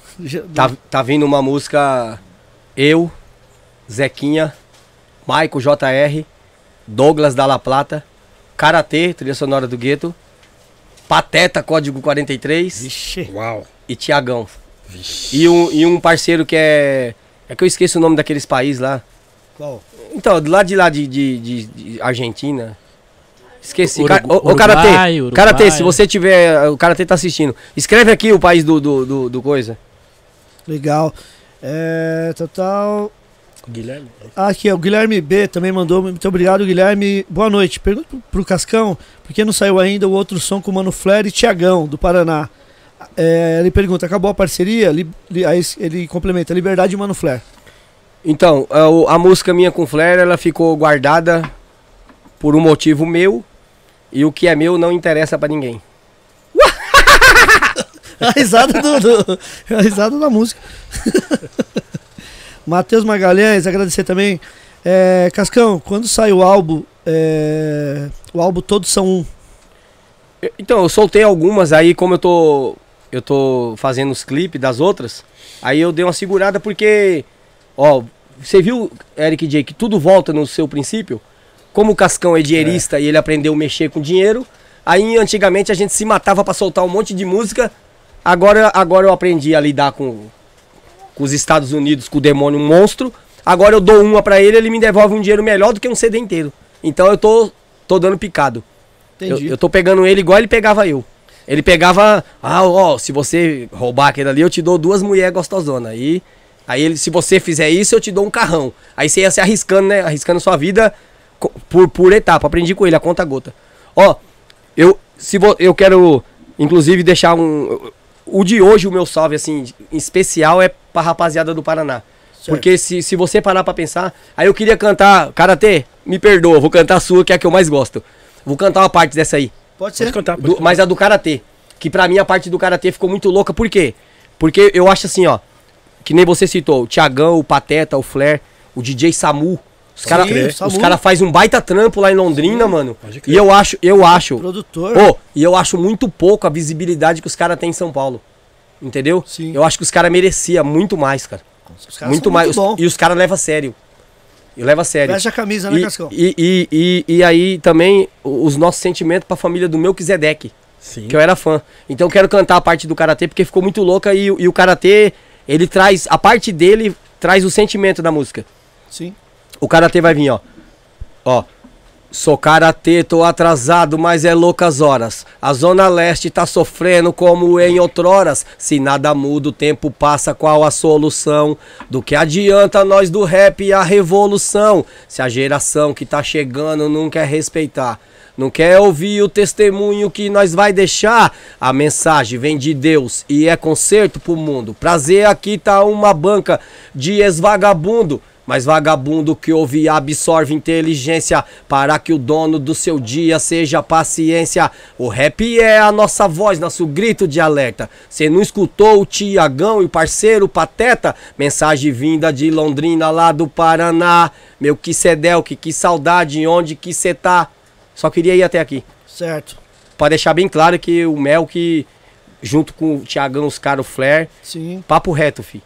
Tá, tá vindo uma música eu, Zequinha, Maico JR, Douglas da La Plata, Karatê, trilha sonora do gueto, Pateta, código 43 Vixe. Uau. E Tiagão. E um, e um parceiro que é. É que eu esqueço o nome daqueles países lá. Qual? Então, do lado de lá de, de, de- de Argentina. Esqueci. Urugu- ô, Uruguai, Karatê. Karatê, se você tiver. O Karatê tá assistindo. Escreve aqui o país do, do, do, do coisa. Legal. É, total. Guilherme. Ah, aqui, ó, o Guilherme B também mandou. Muito obrigado, Guilherme. Boa noite. Pergunta pro- pro Cascão por que não saiu ainda o outro som com o Mano Flair e Tiagão, do Paraná. É, ele pergunta: acabou a parceria? Li- li- aí ele complementa: Liberdade e Mano Flair. Então, a, o- a música minha com Flair, ela ficou guardada por um motivo meu. E o que é meu não interessa pra ninguém. A risada do, do- a risada da música. Matheus Magalhães, agradecer também. É, Cascão, quando sai o álbum, é, o álbum Todos São Um. Então, eu soltei algumas aí, como eu tô. Eu tô fazendo os clipes das outras. Aí eu dei uma segurada porque. Ó, você viu, Eric J, que tudo volta no seu princípio? Como o Cascão é dinheirista e ele aprendeu a mexer com dinheiro. Aí antigamente a gente se matava pra soltar um monte de música. Agora, agora eu aprendi a lidar com, com os Estados Unidos, com o demônio monstro. Agora eu dou uma pra ele, ele me devolve um dinheiro melhor do que um CD inteiro. Então eu tô, tô dando picado. Eu, Entendi. eu tô pegando ele igual ele pegava eu. Ele pegava, ah, ó, se você roubar aquele ali, eu te dou duas mulheres gostosonas. Aí, aí ele, se você fizer isso, eu te dou um carrão. Aí você ia se arriscando, né? Arriscando sua vida por, por etapa. Aprendi com ele, a conta gota. Ó, eu, se vo, eu quero, inclusive, deixar um. O de hoje, o meu salve, assim, em especial, é pra rapaziada do Paraná. Certo. Porque se, se você parar pra pensar, aí eu queria cantar, Karatê, me perdoa, vou cantar a sua, que é a que eu mais gosto. Vou cantar uma parte dessa aí. Pode Pode ser. cantar. pode Do- mas a do Karatê. Que pra mim a parte do Karatê ficou muito louca. Por quê? Porque eu acho assim, ó. Que nem você citou, o Tiagão, o Pateta, o Flair, o DJ Samu. Os caras Sim, os cara faz um baita trampo lá em Londrina, mano. pode crer. E eu acho, eu acho. Produtor. Pô, e eu acho muito pouco a visibilidade que os caras têm em São Paulo. Entendeu? Sim. Eu acho que os caras mereciam muito mais, cara. Os caras Muito são mais. bom. E os caras levam a sério. E leva a sério. Fecha a camisa, né, E, Cascão? e, e, e, e aí também os nossos sentimentos pra família do Melquisedeque, Sim. que eu era fã. Então eu quero cantar a parte do Karatê porque ficou muito louca e, e o Karatê, ele traz, a parte dele traz o sentimento da música. Sim. O Karatê vai vir, ó. Ó. Sou karatê, tô atrasado, mas é loucas horas. A Zona Leste tá sofrendo como em outroras. Se nada muda, o tempo passa, qual a solução? Do que adianta nós do rap e a revolução? Se a geração que tá chegando não quer respeitar. Não quer ouvir o testemunho que nós vai deixar? A mensagem vem de Deus e é conserto pro mundo. Prazer, aqui tá uma banca de ex-vagabundo. Mas vagabundo que ouve e absorve inteligência para que o dono do seu dia seja paciência. O rap é a nossa voz, nosso grito de alerta. Cê não escutou o Tiagão e o parceiro Pateta? Mensagem vinda de Londrina lá do Paraná. Meu que cedel, que, que saudade, onde que cê tá? Só queria ir até aqui. Certo. Pra deixar bem claro que o Mel que junto com o Tiagão, os caras, o Flair, Sim. Papo reto, fi.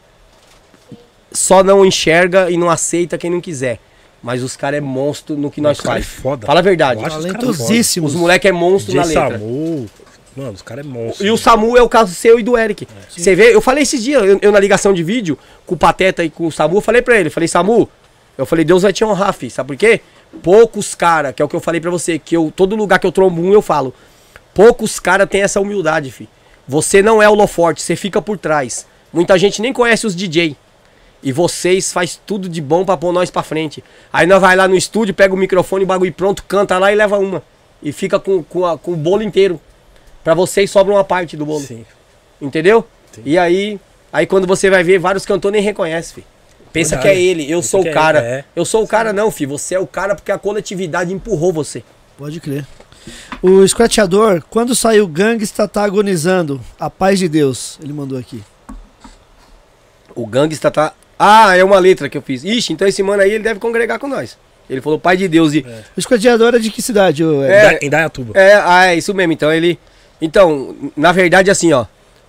Só não enxerga e não aceita quem não quiser. Mas os caras é monstro no que nós cara faz. é foda. Fala a verdade. Eu acho os caras Talentosíssimos. Os moleque é monstro DJ na letra. Samu. Mano, os caras é monstro. E o Samu é o caso seu e do Eric. Você vê, eu falei esses dias, eu, eu na ligação de vídeo, com o Pateta e com o Samu, eu falei pra ele, eu falei, Samu, eu falei, Deus vai te honrar, fi. Sabe por quê? Poucos cara, que é o que eu falei pra você, que eu, todo lugar que eu trombo um, eu falo. Poucos cara tem essa humildade, fi. Você não é o Loforte, você fica por trás. Muita gente nem conhece os DJ. E vocês faz tudo de bom pra pôr nós pra frente. Aí nós vai lá no estúdio, pega o microfone, o bagulho pronto, canta lá e leva uma. E fica com, com, a- com o bolo inteiro. Pra vocês sobra uma parte do bolo. Sim. Entendeu? E aí, aí quando você vai ver, vários cantores nem reconhecem. Pensa Verdade. que é ele, eu Pensa sou o é cara. é. Eu sou o cara não, fi. Você é o cara porque a coletividade empurrou você. Pode crer. O Scratchador, quando saiu Gangsta tá agonizando. A paz de Deus. Ele mandou aqui. O gangsta tá. Ah, é uma letra que eu fiz. Ixi, então esse mano aí ele deve congregar com nós. Ele falou pai de Deus e. O Scratchador é de que cidade? É. Em Dayatuba. É, ah, é isso mesmo. Então ele. Então, na verdade, assim, ó.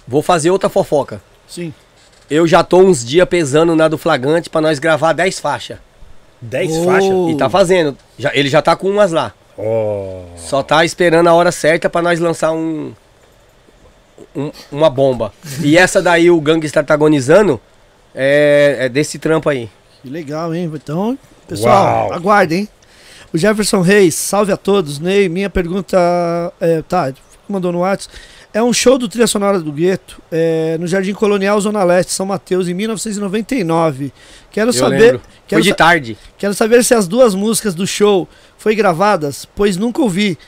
Vou fazer outra fofoca. Sim. Eu já tô uns dias pesando na do flagrante pra nós gravar 10 faixas. 10 Oh. faixas? E tá fazendo. Já, ele já tá com umas lá. Ó. Só tá esperando a hora certa pra nós lançar um, um- uma bomba. E essa daí o Gangsta tá agonizando é, é desse trampo aí. Que legal, hein? Então, pessoal, Uau. aguardem, hein? O Jefferson Reis, salve a todos. Ney, minha pergunta. É, tá, mandou no WhatsApp. É um show do Trilha Sonora do Gueto é, no Jardim Colonial, Zona Leste, São Mateus, em 1999. Quero Eu saber. lembro. Foi Quero, de sa- tarde. quero saber se as duas músicas do show foi gravadas, pois nunca ouvi.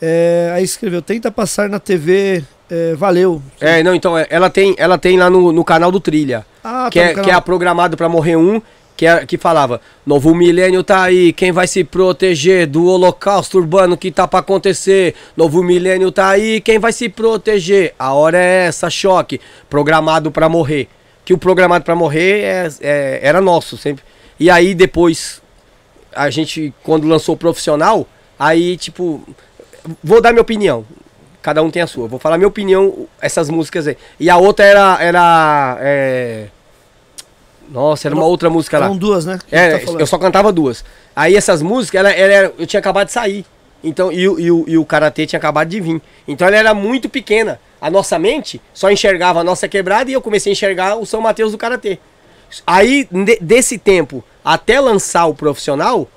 É, aí escreveu, tenta passar na TV. É, valeu. É, não, então é, ela tem, ela tem lá no, no canal do Trilha. Ah, que, tá é, no que é canal. a programado pra morrer um. Que, é, que falava, novo milênio tá aí, quem vai se proteger do holocausto urbano que tá pra acontecer? Novo milênio tá aí, quem vai se proteger? A hora é essa, choque, programado pra morrer. Que o programado pra morrer é- é- era nosso sempre. E aí depois, a gente, quando lançou o profissional, aí tipo, vou dar minha opinião. Cada um tem a sua. Vou falar minha opinião, essas músicas aí. E a outra era. era é, Nossa, era uma outra música lá. Eram duas, né? que É, tá eu só cantava duas. Aí essas músicas, ela, ela era- eu tinha acabado de sair. Então, e, o- e, o- e o Karatê tinha acabado de vir. Então ela era muito pequena. A nossa mente só enxergava a nossa quebrada e eu comecei a enxergar o São Mateus do Karatê. Aí, de- desse tempo até lançar o profissional,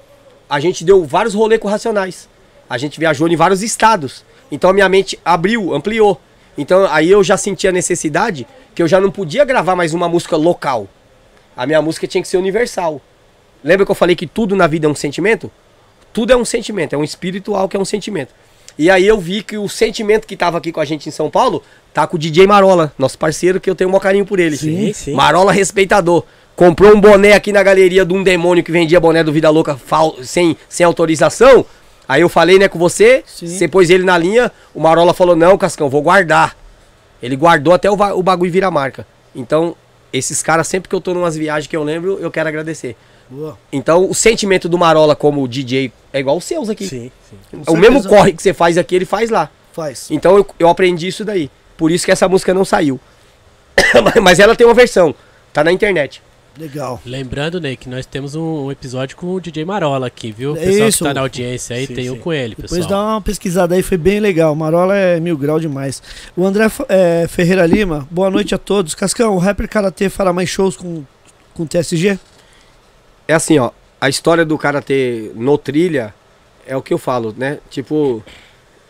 a gente deu vários rolês com Racionais. A gente viajou em vários estados. Então a minha mente abriu, ampliou. Então aí eu já senti a necessidade que eu já não podia gravar mais uma música local. A minha música tinha que ser universal. Lembra que eu falei que tudo na vida é um sentimento? Tudo é um sentimento, é um espiritual que é um sentimento. E aí eu vi que o sentimento que tava aqui com a gente em São Paulo tá com o DJ Marola, nosso parceiro, que eu tenho um maior carinho por ele. Sim, sim. Marola respeitador. Comprou um boné aqui na galeria de um demônio que vendia boné do Vida Louca sem, sem autorização. Aí eu falei, né, com você, Sim. você pôs ele na linha, o Marola falou, não, Cascão, vou guardar. Ele guardou até o, o bagulho virar marca. Então, esses caras, sempre que eu tô numas viagens que eu lembro, eu quero agradecer. Boa. Então, o sentimento do Marola como DJ é igual os seus aqui. Sim, sim. Com o mesmo corre que você faz aqui, ele faz lá. Faz. Então eu, eu aprendi isso daí. Por isso que essa música não saiu. Mas ela tem uma versão. Tá na internet. Legal. Lembrando, Ney, que nós temos um, um episódio com o DJ Marola aqui, viu? O É pessoal isso. que tá na audiência aí Sim, tem um sim. com ele, Depois pessoal. dá uma pesquisada aí, foi bem legal. Marola é mil grau demais. O André eh, Ferreira Lima, boa noite a todos. Cascão, o rapper Karatê fará mais shows com, com TSG? É assim, ó. A história do karatê no trilha é o que eu falo, né? Tipo,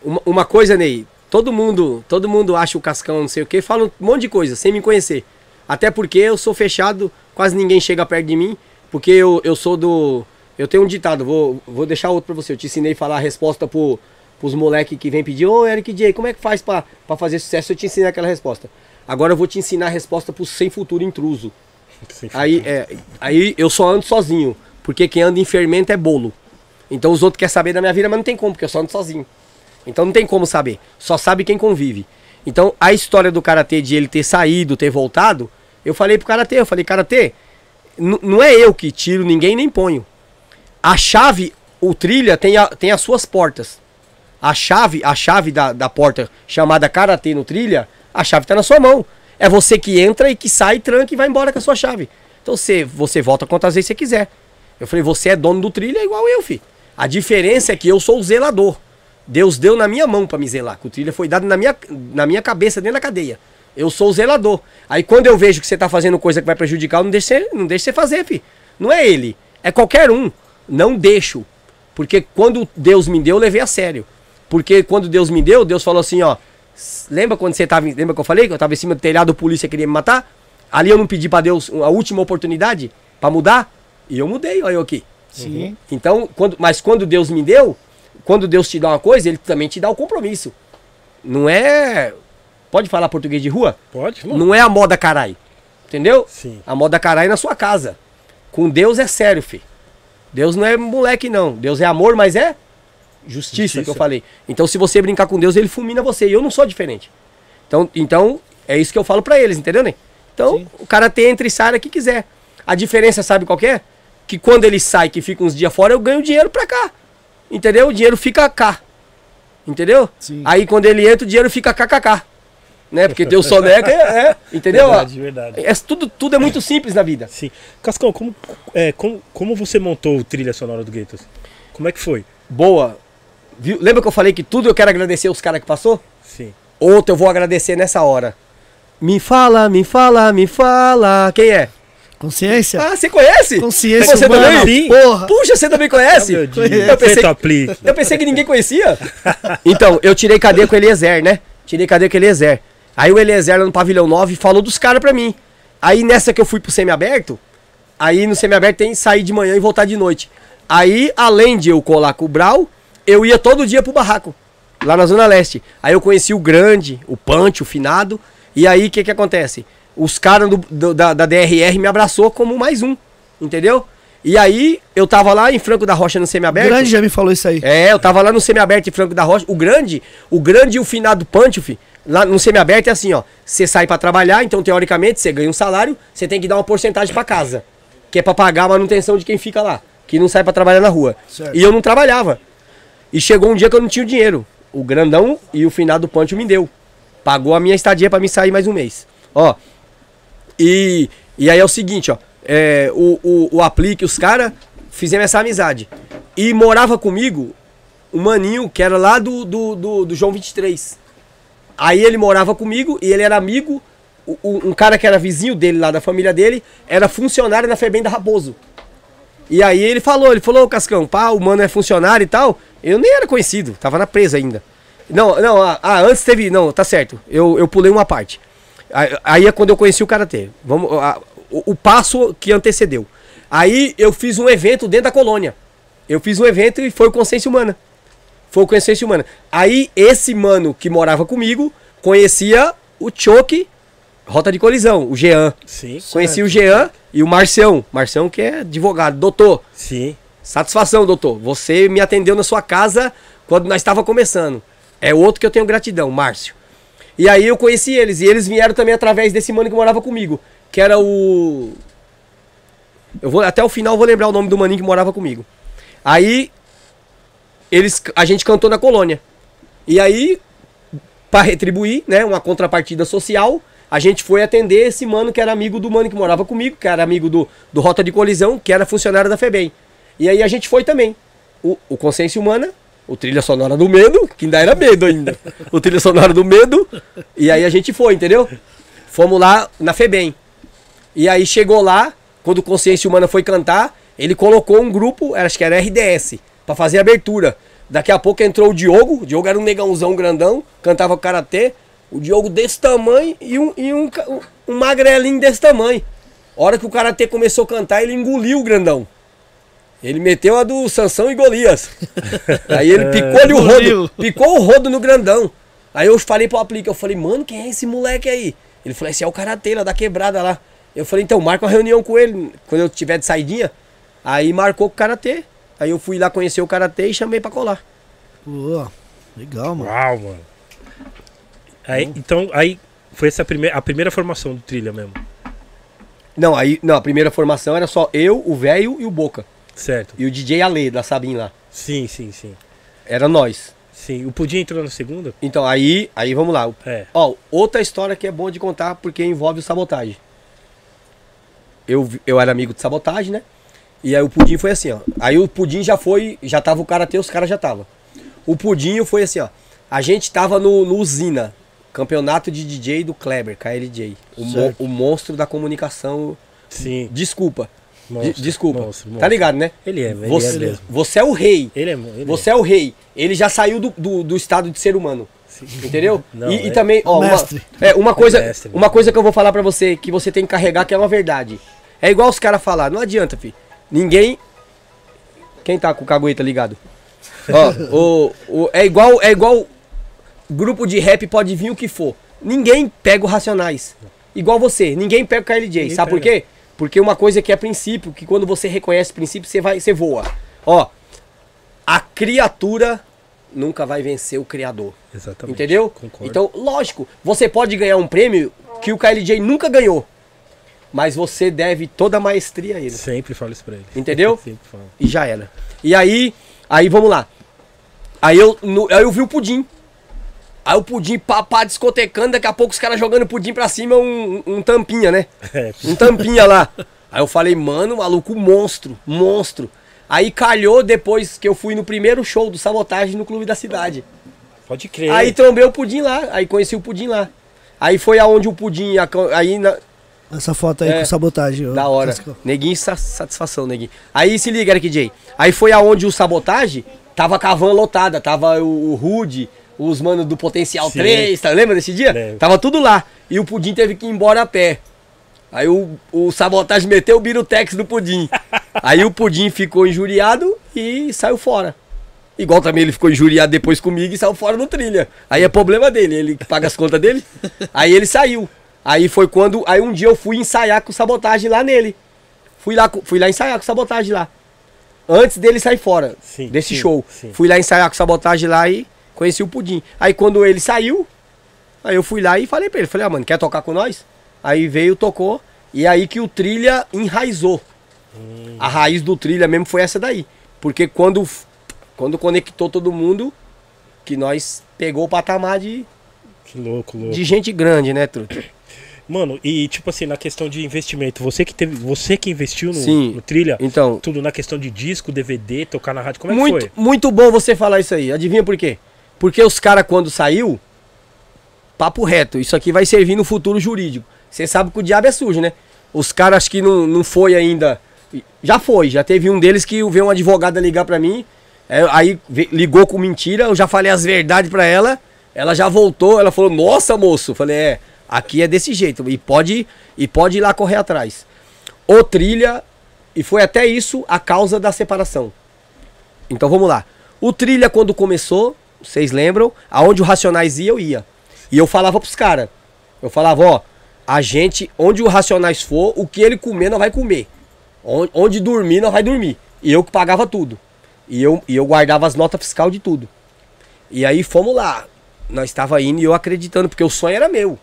uma, uma coisa, Ney. Todo mundo, todo mundo acha o Cascão não sei o que, fala um monte de coisa, sem me conhecer. Até porque eu sou fechado, quase ninguém chega perto de mim, porque eu, eu sou do. Eu tenho um ditado, vou, vou deixar outro pra você. Eu te ensinei a falar a resposta pro, pros moleques que vem pedir, ô Eric J, como é que faz pra, pra fazer sucesso? Eu te ensinei aquela resposta. Agora eu vou te ensinar a resposta pro sem futuro intruso. Sim. Aí, é, aí eu só ando sozinho, porque quem anda em fermento é bolo. Então os outros querem saber da minha vida, mas não tem como, porque eu só ando sozinho. Então não tem como saber. Só sabe quem convive. Então a história do Karatê de ele ter saído, ter voltado, eu falei pro Karatê, eu falei, Karatê, não é eu que tiro ninguém nem ponho. A chave, o trilha tem, a- tem as suas portas. A chave, a chave da, da porta chamada Karatê no trilha, a chave tá na sua mão. É você que entra e que sai, tranca e vai embora com a sua chave. Então você, você volta quantas vezes você quiser. Eu falei, você é dono do trilha igual eu, fi. A diferença é que eu sou o zelador Deus deu na minha mão pra me zelar. O trilha foi dado na minha, na minha cabeça, dentro da cadeia. Eu sou o zelador. Aí quando eu vejo que você tá fazendo coisa que vai prejudicar, eu não deixa você, não deixa você fazer, fi. Não é ele. É qualquer um. Não deixo. Porque quando Deus me deu, eu levei a sério. Porque quando Deus me deu, Deus falou assim, ó. Lembra quando você tava. Lembra que eu falei que eu tava em cima do telhado, a polícia queria me matar? Ali eu não pedi pra Deus a última oportunidade pra mudar? E eu mudei, olha eu aqui. Sim. Então, quando, mas quando Deus me deu, quando Deus te dá uma coisa, ele também te dá o compromisso. Não é. Pode falar português de rua? Pode? Não. Não é a moda carai. Entendeu? Sim. A moda carai é na sua casa. Com Deus é sério, fi. Deus não é moleque, não. Deus é amor, mas é justiça, Justiça. que eu falei. Então, se você brincar com Deus, ele fulmina você. E eu não sou diferente. Então, então é isso que eu falo pra eles, entendeu, né? Então, Sim. o cara tem entre e sai que quiser. A diferença, sabe qual que é? Que quando ele sai, que fica uns dias fora, eu ganho dinheiro pra cá. Entendeu? O dinheiro fica cá. Entendeu? Sim. Aí quando ele entra, o dinheiro fica kkk. Né? Porque Deus soneca, é, é, entendeu? Verdade, verdade. É, tudo, tudo é muito simples na vida. Sim. Cascão, como, é, como, como você montou o trilha sonora do Guetos? Como é que foi? Boa. Viu? Lembra que eu falei que tudo eu quero agradecer os caras que passou? Sim. Outro eu vou agradecer nessa hora. Me fala, me fala, me fala. Quem é? Consciência? Ah, você conhece? Consciência Você humana. também? Sim. Porra. Puxa, você também conhece? Meu Deus. Eu pensei, eu pensei que ninguém conhecia. Então, eu tirei cadeia com o Eliezer, né? Tirei cadeia com o Eliezer. Aí o Eliezer lá no pavilhão 9 falou dos caras pra mim. Aí nessa que eu fui pro semiaberto, aí no semiaberto tem sair de manhã e voltar de noite. Aí, além de eu colar com o Brau, eu ia todo dia pro barraco, lá na Zona Leste. Aí eu conheci o Grande, o Punch, o Finado. E aí, o que que acontece? Os caras da, da DRR me abraçou como mais um, entendeu? E aí, eu tava lá em Franco da Rocha no semiaberto. Grande já me falou isso aí. É, eu tava lá no semiaberto em Franco da Rocha. O grande, o grande e o finado Panchof, lá no semiaberto é assim, ó. Você sai pra trabalhar, então teoricamente você ganha um salário, você tem que dar uma porcentagem pra casa, que é pra pagar a manutenção de quem fica lá, que não sai pra trabalhar na rua. Certo. E eu não trabalhava. E chegou um dia que eu não tinha o dinheiro. O grandão e o finado Pancho me deu. Pagou a minha estadia pra me sair mais um mês. Ó. E, e aí é o seguinte, ó. É, o, o, o Aplique, os caras, fizemos essa amizade. E morava comigo um maninho que era lá do, do, do, do João 23. Aí ele morava comigo e ele era amigo. o- o- um cara que era vizinho dele lá da família dele era funcionário na Febem da Raposo. E aí ele falou, ele falou, "Ô, Cascão, pá, o mano é funcionário e tal. Eu nem era conhecido, tava na presa ainda. Não, não, ah, antes teve, não, tá certo. Eu, eu pulei uma parte. Aí- é quando eu conheci o karatê. Vamos, o, o passo que antecedeu. Aí eu fiz um evento dentro da colônia. Eu fiz um evento e foi o Consciência Humana. Foi o Consciência Humana. Aí esse mano que morava comigo conhecia o Choque Rota de Colisão, o Jean. Sim. Conheci o Jean e o Marcião. Marcião que é advogado. Doutor, Sim. satisfação, doutor. Você me atendeu na sua casa quando nós estava começando. É outro que eu tenho gratidão, Márcio. E aí eu conheci eles. E eles vieram também através desse mano que morava comigo. Que era o. Eu vou até o final eu vou lembrar o nome do maninho que morava comigo. Aí eles a gente cantou na colônia. E aí para retribuir, né, uma contrapartida social, a gente foi atender esse mano que era amigo do mano que morava comigo, que era amigo do, do Rota de Colisão, que era funcionário da FEBEM. E aí a gente foi também. O, o Consciência Humana, o Trilha Sonora do Medo, que ainda era medo ainda. O Trilha Sonora do Medo. E aí a gente foi, entendeu? Fomos lá na FEBEM. E aí chegou lá, quando o Consciência Humana foi cantar, ele colocou um grupo, acho que era RDS, pra fazer a abertura. Daqui a pouco entrou o Diogo, o Diogo era um negãozão grandão, cantava karatê. O Diogo desse tamanho e um, e um, um, magrelinho desse tamanho. hora que o karatê começou a cantar, ele engoliu o grandão. Ele meteu a do Sansão e Golias. Aí ele picou-lhe o rodo, picou o rodo no grandão. Aí eu falei pro aplique, eu falei, mano, quem é esse moleque aí? Ele falou, esse é o karatê lá da quebrada lá. Eu falei, então marca uma reunião com ele, quando eu tiver de saidinha. Aí marcou com o karatê. Aí eu fui lá conhecer o karatê e chamei pra colar. Pô, legal, mano. Uau, mano. Aí, então, aí foi essa primeira, a primeira formação do trilha mesmo. Não, aí, não, a primeira formação era só eu, o velho e o Boca. Certo. E o DJ Ale, da Sabin lá. Sim, sim, sim. Era nós. Sim. O Pudim entrou na segunda? Então, aí, aí vamos lá. É. Ó, outra história que é boa de contar porque envolve o sabotagem. Eu, eu era amigo de sabotagem, né? E aí o Pudim foi assim, ó. Aí o Pudim já foi, já tava o karatê, os caras já tava. O Pudinho foi assim, ó. A gente tava no, no Usina, campeonato de DJ do Kleber, KLJ. O, mo- o monstro da comunicação. Sim. Desculpa. Monstro, De- desculpa. monstro, Tá monstro. ligado, né? Ele é, ele você, é você é o rei. Ele é. Ele Você é o rei. Ele já saiu do, do, do estado de ser humano. Entendeu? Não, e, e é- também, ó, uma, Mestre. é, uma coisa, Mestre, uma coisa que eu vou falar pra você que você tem que carregar que é uma verdade. É igual os caras falar, não adianta, fi. Ninguém Quem tá com o cagueta ligado? Ó, o, o, é igual é igual grupo de rap pode vir o que for. Ninguém pega o Racionais. Igual você, ninguém pega o KLJ. Ninguém Sabe por pega. quê? Porque uma coisa que é princípio, que quando você reconhece princípio, você vai, você voa. Ó, a criatura nunca vai vencer o criador. Exatamente. Entendeu? Concordo. Então, lógico, você pode ganhar um prêmio que o KLJ nunca ganhou. Mas você deve toda a maestria a ele. Sempre falo isso pra ele. Entendeu? Sempre falo. E já era. E aí, aí vamos lá. Aí eu, no- aí eu vi o pudim. Aí o pudim pá, pá, discotecando, daqui a pouco os caras jogando pudim pra cima, um, um tampinha, né? É, Um tampinha lá. Aí eu falei, mano, maluco, monstro, monstro. Aí calhou depois que eu fui no primeiro show do Sabotagem no Clube da Cidade. pode crer. Aí trombei o pudim lá, aí conheci o pudim lá. Aí foi aonde o pudim, aí na, Essa foto aí É. com sabotagem. da hora. Cascão. Neguinho, sa- satisfação, neguinho. Aí se liga, Eric J. Aí foi aonde o sabotagem tava com a van lotada. Tava o, o Rude, os manos do Potencial Sim. 3, tá? lembra desse dia? Lembro. Tava tudo lá. E o Pudim teve que ir embora a pé. Aí o, o sabotagem meteu o birutex no Pudim. Aí o Pudim ficou injuriado e saiu fora. Igual também ele ficou injuriado depois comigo e saiu fora no trilha. Aí é problema dele, ele que paga as contas dele. Aí ele saiu. Aí foi quando. Aí um dia eu fui ensaiar com sabotagem lá nele. Fui lá, fui lá ensaiar com sabotagem lá. Antes dele sair fora Sim, desse sim, show. sim. Fui lá ensaiar com sabotagem lá e conheci o Pudim. Aí quando ele saiu, aí eu fui lá e falei pra ele, falei, ah, mano, quer tocar com nós? Aí veio, tocou, e aí que o trilha enraizou. Hum. A raiz do trilha mesmo foi essa daí. Porque quando, quando conectou todo mundo, que nós pegou o patamar de, Que louco, louco. de gente grande, né, Truto? Mano, e tipo assim, na questão de investimento, você que teve, você que investiu no, Sim. no trilha, Então, tudo na questão de disco, DVD, tocar na rádio, como é que muito, foi? muito bom você falar isso aí. Adivinha por quê? Porque os caras, quando saiu, papo reto, isso aqui vai servir no futuro jurídico. Você sabe que o diabo é sujo, né? Os caras que não, não foi ainda. Já foi, já teve um deles que veio uma advogada ligar pra mim. é, aí ligou com mentira, eu já falei as verdades pra ela. Ela já voltou, ela falou: Nossa, moço. Eu falei: É, aqui é desse jeito. E pode, e pode ir lá correr atrás. O trilha, e foi até isso a causa da separação. Então vamos lá. O trilha, quando começou, vocês lembram, aonde o Racionais ia, eu ia. E eu falava pros caras. Eu falava, ó, a gente, onde o Racionais for, o que ele comer, nós vai comer. Onde, onde dormir, nós vai dormir. E eu que pagava tudo. E eu, e eu guardava as notas fiscal de tudo. E aí fomos lá. Nós estava indo e eu acreditando, porque o sonho era meu.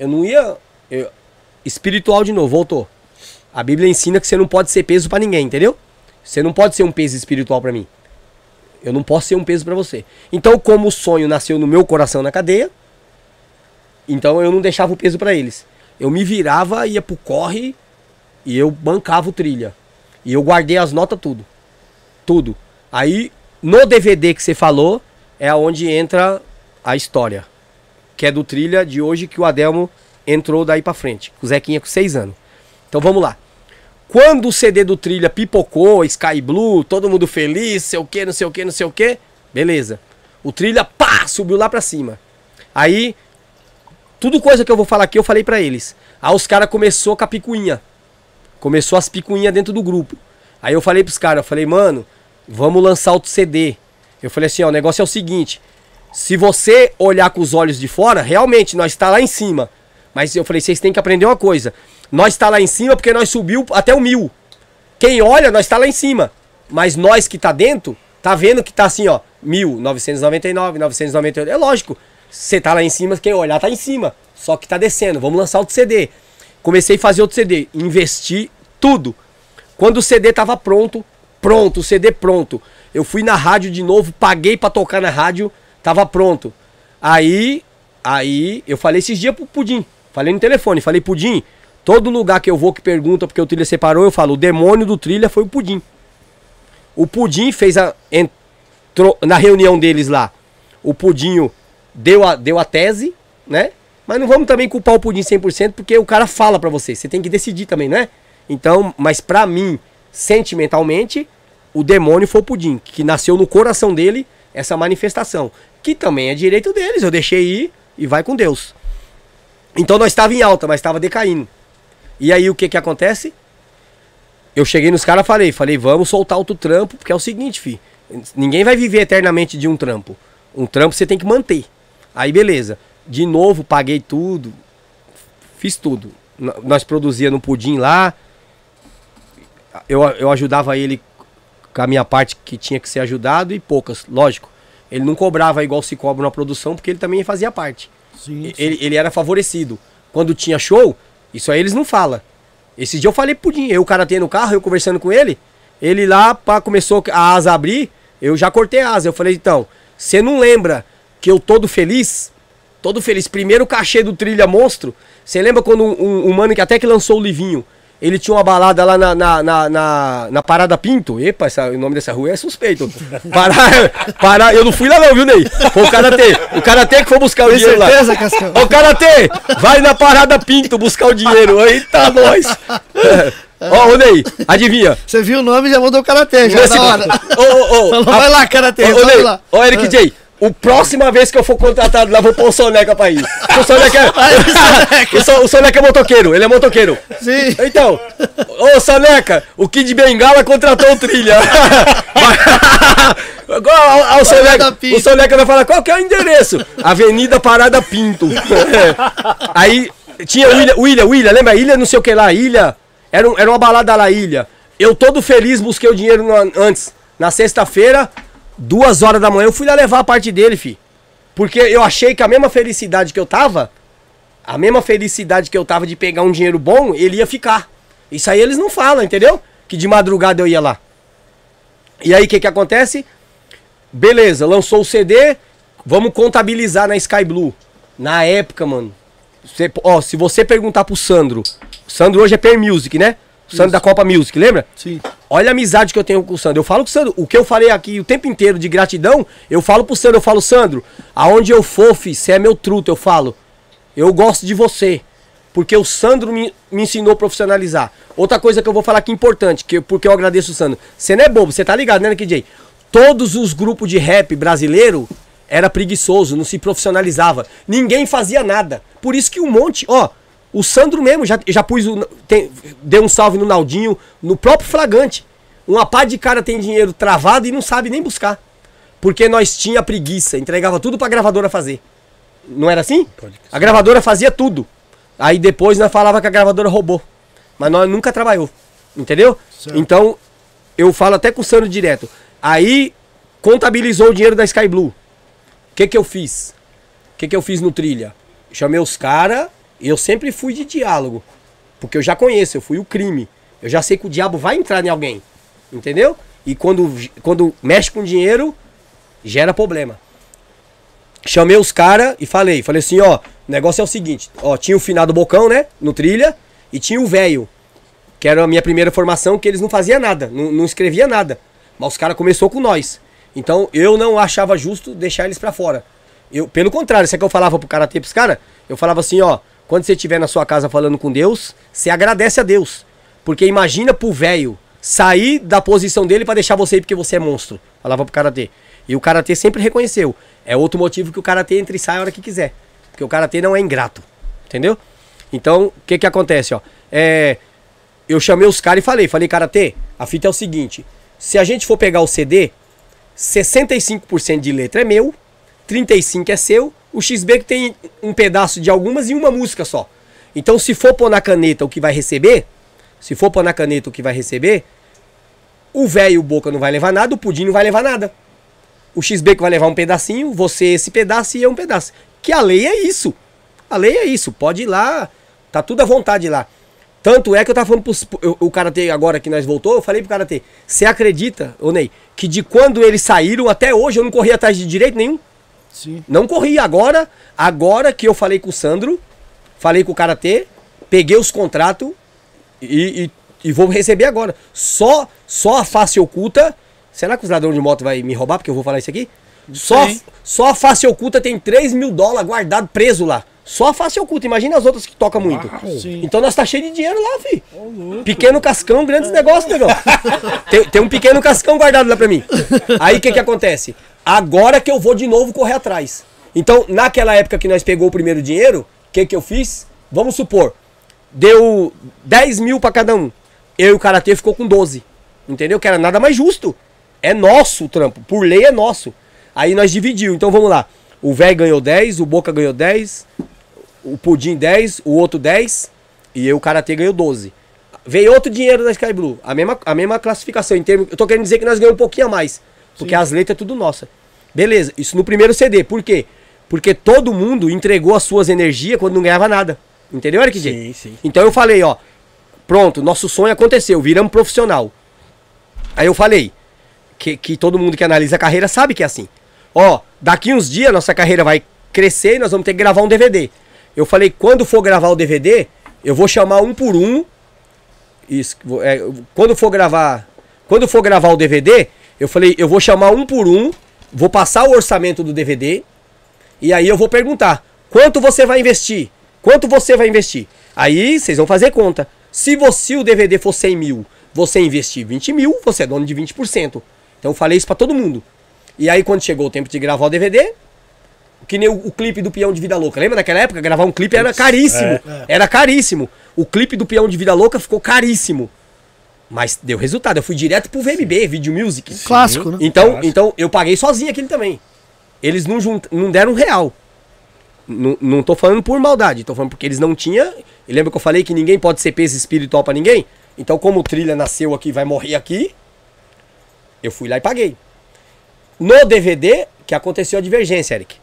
Eu não ia. eu- espiritual de novo, voltou. A Bíblia ensina que você não pode ser peso pra ninguém, entendeu? Você não pode ser um peso espiritual pra mim. Eu não posso ser um peso pra você. Então, como o sonho nasceu no meu coração na cadeia, então eu não deixava o peso pra eles. Eu me virava, ia pro corre e eu bancava o trilha. E eu guardei as notas tudo. Tudo. Aí, no DVD que você falou, é aonde entra a história. Que é do trilha de hoje que o Adelmo entrou daí pra frente. O Zequinha com seis anos. Então vamos lá. Quando o CD do Trilha pipocou, Sky Blue, todo mundo feliz, sei o que, não sei o que, não sei o que, beleza. O Trilha, pá, subiu lá pra cima. Aí, tudo coisa que eu vou falar aqui, eu falei pra eles. Aí os caras começou com a picuinha. Começou as picuinhas dentro do grupo. Aí eu falei pros caras, eu falei, mano, vamos lançar outro CD. Eu falei assim, ó, o negócio é o seguinte. Se você olhar com os olhos de fora, realmente, nós está lá em cima. Mas eu falei, vocês têm que aprender uma coisa. Nós está lá em cima porque nós subiu até o mil. Quem olha, nós está lá em cima. Mas nós que tá dentro, tá vendo que tá assim, ó, 1999, 998. É lógico. Você tá lá em cima, quem olhar tá em cima. Só que tá descendo. Vamos lançar outro CD. Comecei a fazer outro CD. Investi tudo. Quando o CD tava pronto, pronto, o CD pronto. Eu fui na rádio de novo, paguei pra tocar na rádio, tava pronto. Aí, aí eu falei esses dias pro Pudim, falei no telefone, falei Pudim, todo lugar que eu vou que pergunta porque o trilha separou, eu falo, o demônio do trilha foi o Pudim. O Pudim fez a en- tro- na reunião deles lá, o Pudinho deu a, deu a tese, né? Mas não vamos também culpar o Pudim 100%, porque o cara fala pra você. Você tem que decidir também, né? Então, mas pra mim, sentimentalmente, o demônio foi o Pudim, que nasceu no coração dele essa manifestação. Que também é direito deles. Eu deixei ir e vai com Deus. Então nós estava em alta, mas estava decaindo. E aí o que que acontece? Eu cheguei nos caras falei, falei, vamos soltar outro trampo, porque é o seguinte, fi, ninguém vai viver eternamente de um trampo. Um trampo você tem que manter. Aí beleza. De novo, paguei tudo. Fiz tudo. Nós produzia no pudim lá. Eu, eu ajudava ele com a minha parte que tinha que ser ajudado e poucas, lógico. Ele não cobrava igual se cobra na produção, porque ele também fazia parte. Sim, Ele, ele era favorecido. Quando tinha show, isso aí eles não falam. Esse dia eu falei pro Pudim, eu o cara tem no carro, eu conversando com ele, ele lá pá, começou a asa abrir, eu já cortei a asa. Eu falei, então, você não lembra que eu todo feliz? Todo feliz. Primeiro cachê do Trilha Monstro. Você lembra quando um, um, um mano que até que lançou o Livinho, ele tinha uma balada lá na, na, na, na, na Parada Pinto. Epa, essa- o nome dessa rua é suspeito. Pará, pará, eu não fui lá não, viu, Ney? Foi o Karatê. O Karatê que foi buscar o Tem dinheiro lá. certeza, Cascão? Ô, Karatê, vai na Parada Pinto buscar o dinheiro. Eita, nós. Ó, ô, Ney, adivinha. Você viu o nome e já mandou o karatê, já Nesse- da hora. Ô, ô, ô. Falou, vai lá, karatê, Ô, Ney, lá. ô, Eric J. O próxima vez que eu for contratado lá, vou pôr o Soneca pra ir. O Soneca é, o, So- o Soneca é motoqueiro, ele é motoqueiro. Sim. Então, ô Soneca, o Kid Bengala contratou o Trilha. Agora, o, o, Soneca, o Soneca vai falar, qual que é o endereço? Avenida Parada Pinto. Aí tinha o Ilha, o Ilha, lembra? Ilha não sei o que lá, Ilha. Era, um- era uma balada lá, Ilha. Eu todo feliz busquei o dinheiro no- antes. Na sexta-feira, duas horas da manhã, eu fui lá levar a parte dele, fi. Porque eu achei que a mesma felicidade que eu tava, a mesma felicidade que eu tava de pegar um dinheiro bom, ele ia ficar. Isso aí eles não falam, entendeu? Que de madrugada eu ia lá. E aí o que que acontece? Beleza, lançou o CD, vamos contabilizar na Sky Blue. Na época, mano. Você, ó, se você perguntar pro Sandro, o Sandro hoje é Per Music, né? O Sandro da Copa Music, lembra? Sim. Olha a amizade que eu tenho com o Sandro. Eu falo com o Sandro, o que eu falei aqui o tempo inteiro de gratidão, eu falo pro Sandro, eu falo, Sandro, aonde eu for, fi, você é meu truto, eu falo. Eu gosto de você. Porque o Sandro me, me ensinou a profissionalizar. Outra coisa que eu vou falar aqui importante, que, porque eu agradeço o Sandro. Você não é bobo, você tá ligado, né, KJ? Todos os grupos de rap brasileiro era preguiçoso, não se profissionalizava. Ninguém fazia nada. Por isso que um monte, ó, o Sandro mesmo já, já pus o. Tem, deu um salve no Naldinho, no próprio Flagante. Uma pá de cara tem dinheiro travado e não sabe nem buscar. Porque nós tinha preguiça, entregava tudo pra gravadora fazer. Não era assim? A gravadora fazia tudo. Aí depois nós falava que a gravadora roubou. Mas nós nunca trabalhou. Entendeu? Certo. Então, eu falo até com o Sandro direto. Aí contabilizou o dinheiro da Sky Blue. O que que eu fiz? O que que eu fiz no trilha? Chamei os caras eu sempre fui de diálogo. Porque eu já conheço, eu fui o crime. Eu já sei que o diabo vai entrar em alguém. Entendeu? E quando, quando mexe com dinheiro, gera problema. Chamei os caras e falei, falei assim, ó, o negócio é o seguinte, ó, tinha o finado Bocão, né, no trilha, e tinha o velho, que era a minha primeira formação, que eles não faziam nada, não, não escrevia nada. Mas os caras começou com nós. Então eu não achava justo deixar eles pra fora. Eu, pelo contrário, isso é que eu falava pro cara pros caras, eu falava assim, ó, quando você estiver na sua casa falando com Deus, você agradece a Deus. Porque imagina pro velho sair da posição dele pra deixar você ir porque você é monstro. Falava pro karatê. E o karatê sempre reconheceu. É outro motivo que o karatê entra e sai a hora que quiser. Porque o karatê não é ingrato. Entendeu? Então, o que que acontece, ó? É, eu chamei os caras e falei, falei, karatê, a fita é o seguinte, se a gente for pegar o CD, 65% de letra é meu, 35 é seu, o XB que tem um pedaço de algumas e uma música só. Então, se for pôr na caneta o que vai receber, se for pôr na caneta o que vai receber, o velho o boca não vai levar nada, o pudim não vai levar nada. O XB que vai levar um pedacinho, você esse pedaço e eu um pedaço. Que a lei é isso. A lei é isso. Pode ir lá, tá tudo à vontade lá. Tanto é que eu tava falando pros, eu- o Karatê agora que nós voltou, eu falei pro Karatê, você acredita, ô Ney, que de quando eles saíram até hoje eu não corri atrás de direito nenhum? Sim. Não corri agora, agora que eu falei com o Sandro, falei com o Karatê, peguei os contratos e, e, e vou receber agora. Só, só a face oculta será que os ladrões de moto vai me roubar porque eu vou falar isso aqui? Só, só a face oculta tem 3 mil dólares guardado preso lá. Só a face oculta, imagina as outras que tocam muito. Sim. Então nós tá cheio de dinheiro lá, fi. Pequeno cascão, grandes negócios, negão. tem, tem um pequeno cascão guardado lá pra mim. Aí o que que acontece? Agora que eu vou de novo correr atrás. Então, naquela época que nós pegou o primeiro dinheiro, o que que eu fiz? Vamos supor, deu 10 mil pra cada um. Eu e o Karatê ficou com 12. Entendeu? Que era nada mais justo. É nosso o trampo. Por lei é nosso. Aí nós dividiu. Então vamos lá. O velho ganhou 10, o Boca ganhou 10, o Pudim 10, o outro 10 e eu, o Karatê, ganhou 12. Veio outro dinheiro da Sky Blue. A mesma, a mesma classificação. Em termos, eu tô querendo dizer que nós ganhamos um pouquinho a mais. Porque as letras é tudo nossa. Beleza, isso no primeiro CD. Por quê? Porque todo mundo entregou as suas energias quando não ganhava nada. Entendeu, Eric J? Sim, sim. Então eu falei, ó, pronto, nosso sonho aconteceu, viramos profissional. Aí eu falei, que, que todo mundo que analisa a carreira sabe que é assim. Ó, daqui uns dias nossa carreira vai crescer e nós vamos ter que gravar um DVD. Eu falei, quando for gravar o DVD, eu vou chamar um por um. Isso, é, quando for gravar, quando for gravar o DVD, eu falei, eu vou chamar um por um, vou passar o orçamento do DVD e aí eu vou perguntar: quanto você vai investir? Quanto você vai investir? Aí vocês vão fazer conta. Se você o DVD for 100 mil, você investir 20 mil, você é dono de 20%. Então eu falei isso pra todo mundo. E aí quando chegou o tempo de gravar o DVD, que nem o, o clipe do Peão de Vida Louca. Lembra naquela época? Gravar um clipe era caríssimo. É. Era caríssimo. O clipe do Peão de Vida Louca ficou caríssimo. Mas deu resultado. Eu fui direto pro VMB, Video Music. Clássico, né? Então, Clássico. então eu paguei sozinho aquele também. Eles não, junt... não deram um real. Não, não tô falando por maldade, tô falando porque eles não tinham. Lembra que eu falei que ninguém pode ser peso espiritual pra ninguém? Então, como o trilha nasceu aqui e vai morrer aqui, eu fui lá e paguei. No DVD, que aconteceu a divergência, Eric.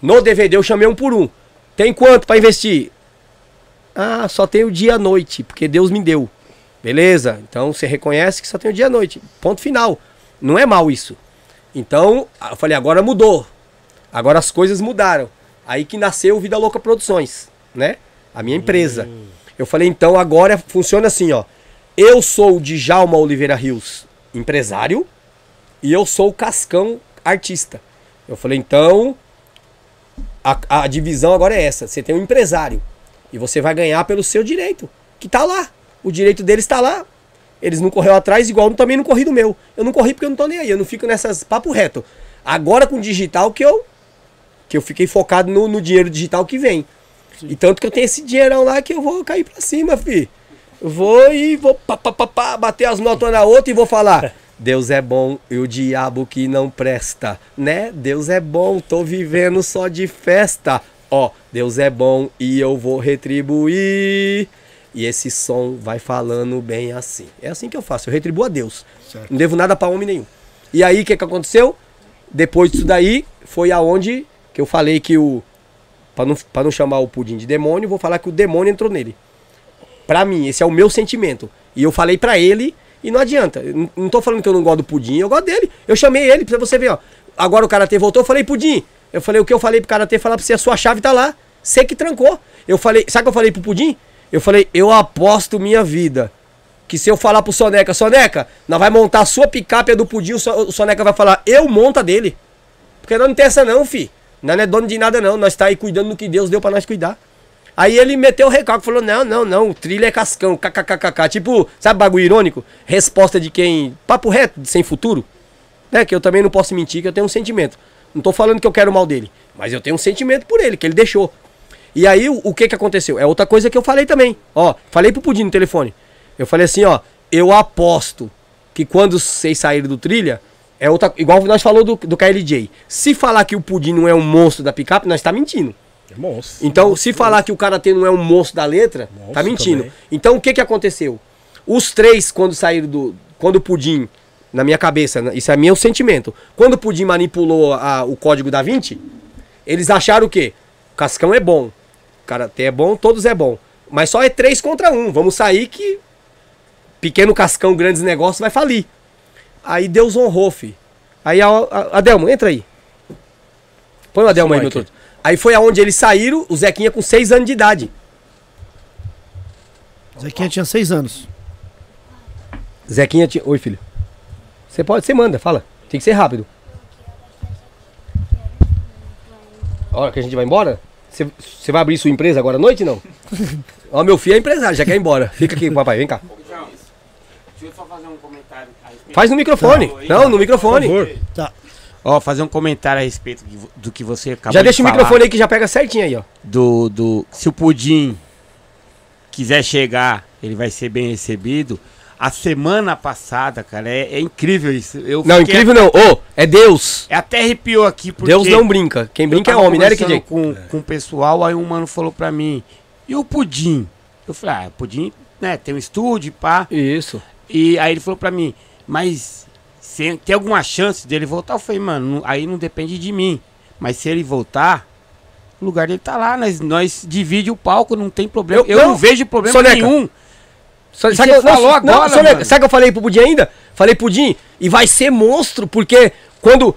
No DVD eu chamei um por um. Tem quanto pra investir? Ah, só tem o dia e a noite, porque Deus me deu. Beleza? Então você reconhece que só tem o dia e a noite. Ponto final. Não é mal isso. Então, eu falei, agora mudou. Agora as coisas mudaram. Aí que nasceu o Vida Louca Produções, né? A minha empresa. Eu falei, então agora funciona assim, ó. Eu sou o Djalma Oliveira Rios, empresário, e eu sou o Cascão, artista. Eu falei, então, a, a divisão agora é essa. Você tem um empresário e você vai ganhar pelo seu direito, que tá lá. O direito deles tá lá. Eles não correu atrás, igual eu também não corri do meu. Eu não corri porque eu não tô nem aí, eu não fico nessas papo reto. Agora com o digital que eu que eu fiquei focado no, no dinheiro digital que vem. E tanto que eu tenho esse dinheirão lá que eu vou cair pra cima, fi. Eu vou e vou pá, pá, pá, pá, bater as notas na outra e vou falar. Deus é bom e o diabo que não presta, né? Deus é bom, tô vivendo só de festa. Ó, Deus é bom e eu vou retribuir. E esse som vai falando bem assim. É assim que eu faço, eu retribuo a Deus. Certo. Não devo nada pra homem nenhum. E aí, o que, que aconteceu? Depois disso daí, foi aonde que eu falei que o. Pra não, pra não chamar o pudim de demônio, vou falar que o demônio entrou nele. Pra mim, esse é o meu sentimento. E eu falei pra ele, e não adianta. Eu Não, não tô falando que eu não gosto do pudim, eu gosto dele. Eu chamei ele pra você ver, ó. Agora o Karatê voltou, eu falei, pudim. Eu falei, o que eu falei pro Karatê falar pra você, a sua chave tá lá. Você que trancou. Eu falei, sabe o que eu falei pro pudim? Eu falei, eu aposto minha vida. Que se eu falar pro Soneca, Soneca, nós vai montar a sua picape a do pudim, o So- o Soneca vai falar, eu monta dele. Porque nós não tem essa não, fi. Nós não é dono de nada não. Nós tá aí cuidando do que Deus deu pra nós cuidar. Aí ele meteu o recalque, falou, não, não, não, trilha é cascão, kkkk. Tipo, sabe bagulho irônico? Resposta de quem, papo reto, sem futuro. Né? Que eu também não posso mentir, que eu tenho um sentimento. Não tô falando que eu quero mal dele, mas eu tenho um sentimento por ele, que ele deixou. E aí, o, o que que aconteceu? É outra coisa que eu falei também. Ó, falei pro Pudim no telefone. Eu falei assim, ó, eu aposto que quando vocês saírem do trilha, é outra. Igual nós falou do, do KLJ. Se falar que o Pudim não é um monstro da picape, nós tá mentindo. É monstro. Então, se falar que o Karatê não é um monstro da letra, Monstro tá mentindo. também. Então, o que que aconteceu? Os três, quando saíram do. Quando o Pudim, na minha cabeça, isso é meu sentimento. Quando o Pudim manipulou a- o código da 20, eles acharam o quê? O Cascão é bom. O Karatê é bom, todos é bom. Mas só é três contra um. Vamos sair que. Pequeno Cascão, grandes negócios, vai falir. Aí Deus honrou, fi. Aí, a, a, Adelmo, entra aí. Põe o Adelmo aí, meu truto. Aí foi aonde eles saíram, o Zequinha com 6 anos de idade. Zequinha tinha seis anos. Zequinha tinha. Oi, filho. Você pode, você manda, fala. Tem que ser rápido. A hora que a gente vai embora? Você, vai abrir sua empresa agora à noite, não? Ó, meu filho é empresário, já quer ir embora. Fica aqui, papai, vem cá. Deixa eu só fazer um comentário a respeito. Faz no microfone. Não, no microfone. Por favor. Tá. Ó, fazer um comentário a respeito do que você acabou Já de deixa o falar. microfone aí que já pega certinho aí, ó. do, do se o pudim quiser chegar, ele vai ser bem recebido. A semana passada, cara, é, é incrível isso. Eu Não, incrível não. Ô, é Deus. É até arrepiou aqui porque Deus não brinca. Quem brinca é homem, né, Eric J? com, com o pessoal, aí um mano falou pra mim, e o pudim? Eu falei, ah, o pudim, né, tem um estúdio, pá. Isso. E aí ele falou pra mim, mas se, tem alguma chance dele voltar? Eu falei, mano, aí não depende de mim. Mas se ele voltar, o lugar dele tá lá, nós, nós divide o palco, não tem problema. Eu- Eu, não, não vejo problema Soneca, nenhum. Sa- Sabe você que eu- falou não, agora, mano. Sabe o que eu falei pro Pudim ainda? Falei, Pudim, e vai ser monstro, porque quando.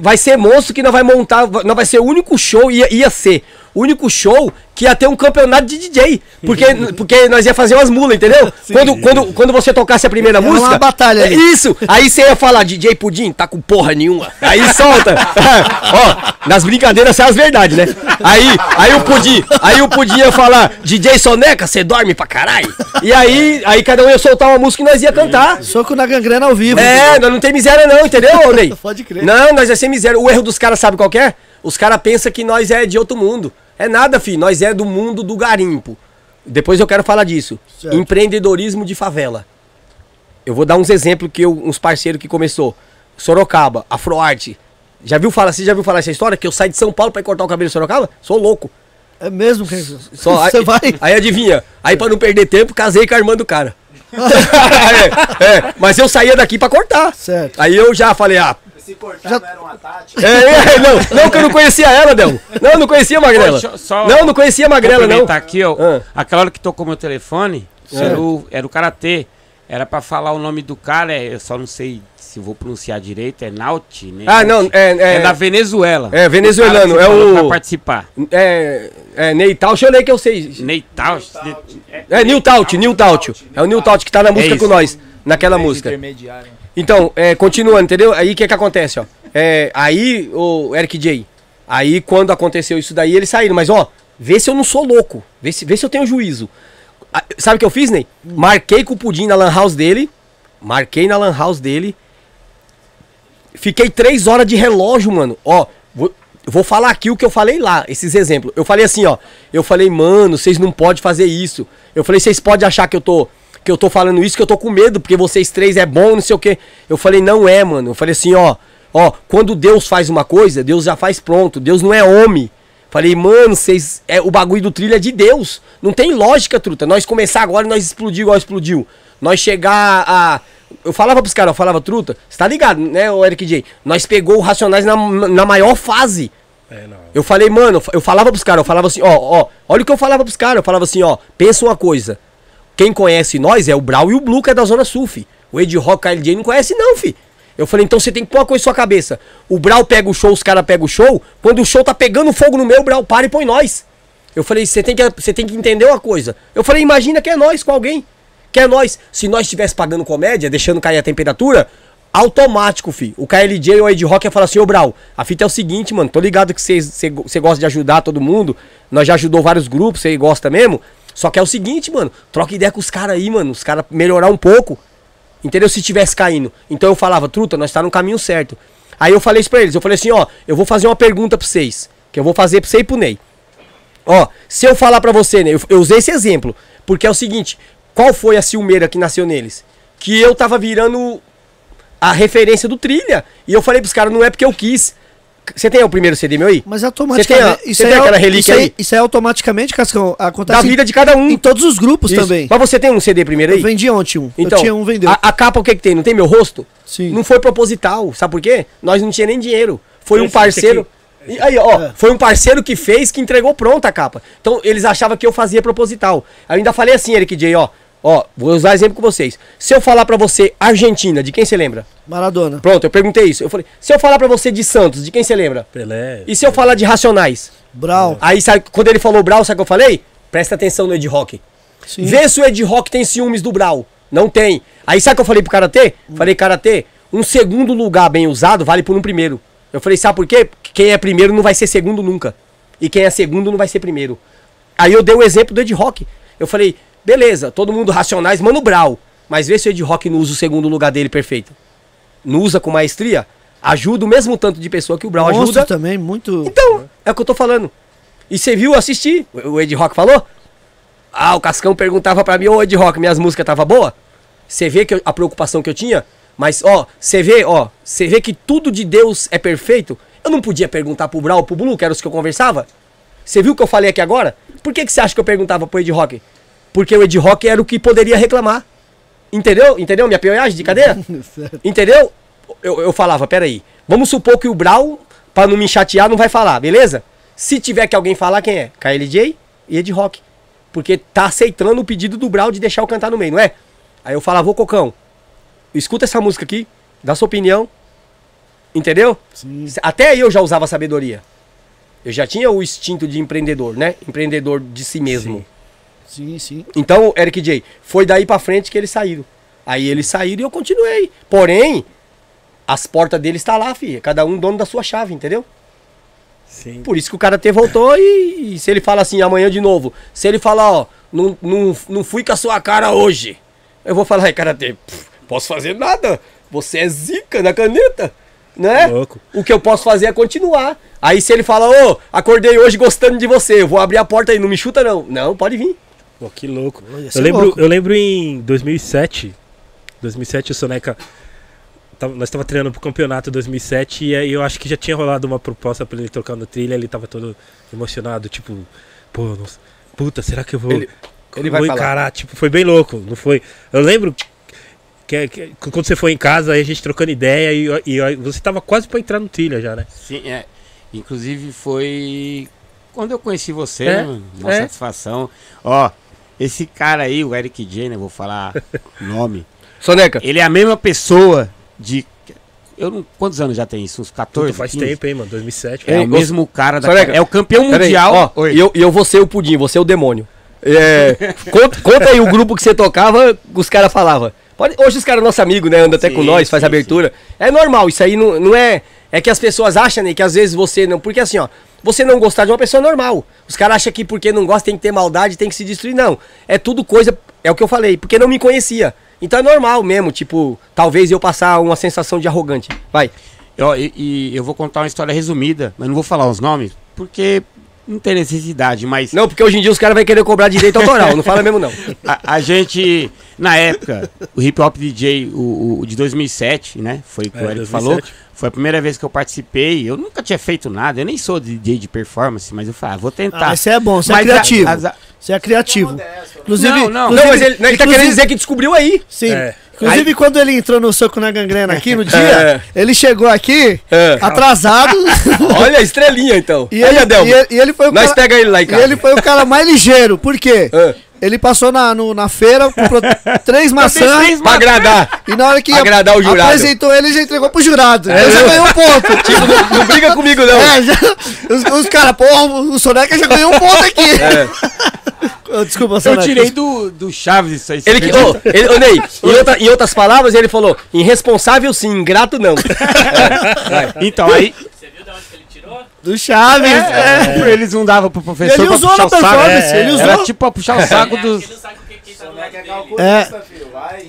Vai ser monstro que nós vai montar. Não vai ser o único show, ia, ia ser. O único show que ia ter um campeonato de DJ. Porque, porque nós ia fazer umas mulas, entendeu? Quando, quando, quando você tocasse a primeira Era música. uma batalha é ali. Isso! Aí você ia falar, DJ Pudim, tá com porra nenhuma. Aí solta. Ó, nas brincadeiras sai as verdades, né? Aí, aí o Pudim, aí o Pudim ia falar, DJ Soneca, você dorme pra caralho? E aí, aí cada um ia soltar uma música e nós ia cantar. Soco na gangrena ao vivo. É, nós não tem miséria não, entendeu, Ney? Pode crer. Não, nós é sem miséria. O erro dos caras sabe qual é? Os caras pensam que nós é de outro mundo. É nada, filho. Nós é do mundo do garimpo. Depois eu quero falar disso. Certo. Empreendedorismo de favela. Eu vou dar uns exemplos que eu, uns parceiros que começou. Sorocaba, Afroarte. Já viu falar, você já viu falar essa história? Que eu saí de São Paulo pra ir cortar o cabelo em Sorocaba? Sou louco. É mesmo que Só, você aí, vai. Aí adivinha. Aí pra não perder tempo, casei com a irmã do cara. É, é, mas eu saía daqui pra cortar. Certo. Aí eu já falei, ah. Se cortar Já- não era uma tática. É, é, não, não, que eu não conhecia ela, Del. Não, eu não conhecia a Magrela. Eu só Não, não conhecia a Magrela, não. Tá aqui, ó. Ah. Aquela hora que tocou meu telefone, É. era, o, era o Karatê. Era pra falar o nome do cara, é, eu só não sei se vou pronunciar direito, é Nauti, né? Ah, não, é. É, É, da Venezuela. É, venezuelano, O é o- Pra participar. é, é Neital, eu leio que eu sei. Neital. É Nil Taut, Nil Taut. É o Nil Taut que tá na música com isso. nós, naquela música. Intermediário. Então, é, continuando, entendeu? Aí o que que acontece, ó? É, aí, o Eric J, aí quando aconteceu isso daí, eles saíram, mas ó, vê se eu não sou louco, vê se, vê se eu tenho juízo. Ah, sabe o que eu fiz, Ney? Marquei com o Pudim na lan house dele, marquei na lan house dele, fiquei três horas de relógio, mano, ó, vou, vou falar aqui o que eu falei lá, esses exemplos. Eu falei assim, ó, eu falei, mano, vocês não podem fazer isso. Eu falei, vocês podem achar que eu tô que eu tô falando isso, que eu tô com medo, porque vocês três é bom, não sei o quê. Eu falei, não é, mano. Eu falei assim, ó, ó, quando Deus faz uma coisa, Deus já faz pronto. Deus não é homem. Falei, mano, vocês. É, o bagulho do trilho é de Deus. Não tem lógica, truta. Nós começar agora e nós explodir igual explodiu. Nós chegar a. Eu falava pros caras, eu falava, truta, você tá ligado, né, o Eric J? Nós pegou o Racionais na, na maior fase. É, não. Eu falei, mano, eu falava pros caras, eu falava assim, ó, ó, olha o que eu falava pros caras, eu falava assim, ó, pensa uma coisa. Quem conhece nós é o Brau e o Blue, que é da Zona Sul, fi. O Ed Rock, KLJ não conhece não, fi. Eu falei, então você tem que pôr uma coisa em sua cabeça. O Brau pega o show, os caras pegam o show. Quando o show tá pegando fogo no meu, o Brau para e põe nós. Eu falei, você tem, que, tem que entender uma coisa. Eu falei, imagina que é nós com alguém. Que é nós. Se nós estivesse pagando comédia, deixando cair a temperatura, automático, fi. O KLJ ou o Ed Rock ia falar assim, ô Brau, a fita é o seguinte, mano, tô ligado que você gosta de ajudar todo mundo. Nós já ajudou vários grupos, você gosta mesmo. Só que é o seguinte, mano, troca ideia com os caras aí, mano. Os caras melhorar um pouco. Entendeu? Se tivesse caindo. Então eu falava, truta, nós tá no caminho certo. Aí eu falei isso pra eles, eu falei assim, ó, eu vou fazer uma pergunta pra vocês. Que eu vou fazer pra você e pro Ney. Ó, se eu falar pra você, né, eu, eu usei esse exemplo, porque é o seguinte, qual foi a ciumeira que nasceu neles? Que eu tava virando a referência do trilha. E eu falei pros caras, não é porque eu quis. Você tem o primeiro CD meu aí? Mas Você automaticamente. tem a- você tem aquela relíquia isso aí? Isso é automaticamente, Cascão. Acontece Da em- vida de cada um. em todos os grupos Isso. também. Mas você tem um CD primeiro aí? Eu vendi ontem um. Então, eu tinha um, vendeu. A, a capa o que que tem? Não tem meu rosto? Sim. Não foi proposital, sabe por quê? Nós não tinha nem dinheiro. Foi um Esse- parceiro. E aí, ó, É. foi um parceiro que fez, que entregou pronta a capa. Então, eles achavam que eu fazia proposital. Eu ainda falei assim, Eric J, ó. Ó, vou usar exemplo com vocês. Se eu falar pra você Argentina, de quem você lembra? Maradona. Pronto, eu perguntei isso. Eu falei, se eu falar pra você de Santos, de quem você lembra? Pelé. E se eu falar de Racionais? Brau. Aí, sabe, quando ele falou Brau, sabe o que eu falei? Presta atenção no Ed Rock. Sim. Vê se o Ed Rock tem ciúmes do Brau. Não tem. Aí sabe o que eu falei pro Karatê? Falei, Karatê, um segundo lugar bem usado vale por um primeiro. Eu falei, sabe por quê? Porque Quem é primeiro não vai ser segundo nunca. E quem é segundo não vai ser primeiro. Aí eu dei o exemplo do Ed Rock. Eu falei, beleza, todo mundo racionais, Mano Brau. Mas vê se o Ed Rock não usa o segundo lugar dele perfeito. Não usa com maestria? Ajuda o mesmo tanto de pessoa que o Brau Monstro ajuda. também, muito. Então, é o que eu tô falando. E você viu assistir? O Ed Rock falou? Ah, o Cascão perguntava pra mim, ô Ed Rock, minhas músicas tava boa? Você vê que eu- a preocupação que eu tinha? Mas, ó, você vê, ó, você vê que tudo de Deus é perfeito? Eu não podia perguntar pro Brau, pro Blue, que era os que eu conversava? Você viu o que eu falei aqui agora? Por que, que você acha que eu perguntava pro Ed Rock? Porque o Ed Rock era o que poderia reclamar. Entendeu? Entendeu minha piolhagem de cadeia? Entendeu? Eu, eu falava, peraí. Vamos supor que o Brau, pra não me chatear, não vai falar, beleza? Se tiver que alguém falar, quem é? KLJ e Ed Rock. Porque tá aceitando o pedido do Brau de deixar eu cantar no meio, não é? Aí eu falava, ô Cocão, escuta essa música aqui, dá sua opinião. Entendeu? Sim. Até aí eu já usava sabedoria. Eu já tinha o instinto de empreendedor, né? Empreendedor de si mesmo. Sim, sim. Então, Eric J, foi daí pra frente que eles saíram. Aí eles saíram e eu continuei. Porém, as portas deles tá lá, filha. Cada um dono da sua chave, entendeu? Sim. Por isso que o Karatê voltou e, e se ele fala assim amanhã de novo, se ele falar, ó, não, não, não fui com a sua cara hoje, eu vou falar, "Ei, Karatê, posso fazer nada. Você é zica na caneta, né? Louco. O que eu posso fazer é continuar. Aí se ele fala, ô, acordei hoje gostando de você, eu vou abrir a porta aí, não me chuta não. Não, pode vir. Pô, que louco. Eu lembro, louco. eu lembro em 2007. 2007 o Soneca. tava- Nós estávamos treinando pro campeonato 2007 e aí eu acho que já tinha rolado uma proposta pra ele trocar no trilha. Ele tava todo emocionado, tipo, pô, nossa, puta, será que eu vou, Ele- ele eu vai vou falar. encarar? Tipo, foi bem louco, não foi? Eu lembro que, que- quando você foi em casa, aí a gente trocando ideia e, e você tava quase pra entrar no trilha já, né? Sim, é. Inclusive foi quando eu conheci você, É, né? Uma é. satisfação. Ó, esse cara aí, o Eric J, né? Vou falar nome. Soneca, Ele é a mesma pessoa de. Eu não, quantos anos já tem isso? Uns 14? Puta, faz 15? tempo, hein, mano? 2007. É Ei, o mesmo cara da. Soneca, É o campeão mundial. ó, e eu, eu vou ser o pudim, você é o demônio. É, conta, conta aí o grupo que você tocava, os caras falavam. Hoje os caras é nosso amigo, né? Anda até Sim, com nós, faz sim, abertura. É normal, isso aí não, não é. É que as pessoas acham, né, que às vezes você não. Porque assim, ó, você não gostar de uma pessoa é normal. Os caras acham que porque não gosta tem que ter maldade, tem que se destruir. Não. É tudo coisa. É o que eu falei, porque não me conhecia. Então é normal mesmo, tipo, talvez eu passar uma sensação de arrogante. Vai. Ó, e, eu vou contar uma história resumida, mas não vou falar os nomes, porque não tem necessidade, mas Não, porque hoje em dia os caras vão querer cobrar direito autoral. Não fala mesmo, não. a, a gente, na época, o Hip Hop DJ, o, o de 2007, né? Foi o que É, o Eric 2007. falou. Foi a primeira vez que eu participei. Eu nunca tinha feito nada, eu nem sou DJ de performance, mas eu falei, ah, vou tentar. Ah, você é bom, você é Mas a- criativo. as- a- Você é criativo. Inclusive, Não, não. inclusive- Não, mas ele, ele tá querendo dizer que descobriu aí. Sim. É. Inclusive, quando ele entrou no soco na gangrena aqui no dia, É. ele chegou aqui É. atrasado. Olha a estrelinha, então. e, Aí, ele, Adelmo. e, ele, e ele foi o Nós cara, pega ele lá em e casa. ele foi o cara mais ligeiro. Por quê? É. Ele passou na, no- na feira, comprou três maçãs. três Pra agradar. E na hora que Agradar o jurado. apresentou ele, já entregou pro jurado. Então já ganhou um ponto. Tipo, não, não briga comigo, não. É, já, os, os caras, porra, o Soneca já ganhou um ponto aqui. É. Desculpa, Eu Soneca. tirei do, do Chaves isso aí. Ele que. Ô, ele, ô, Ney, em, outra- em outras palavras, ele falou: irresponsável sim, ingrato não. É. Então, aí. Você viu de onde que ele? Do Chaves. é. é, Eles não davam pro professor Ele pra usou puxar na o saco. performance, É, ele usou. Era tipo pra puxar o saco É, dos. tá dele. É. filho, vai.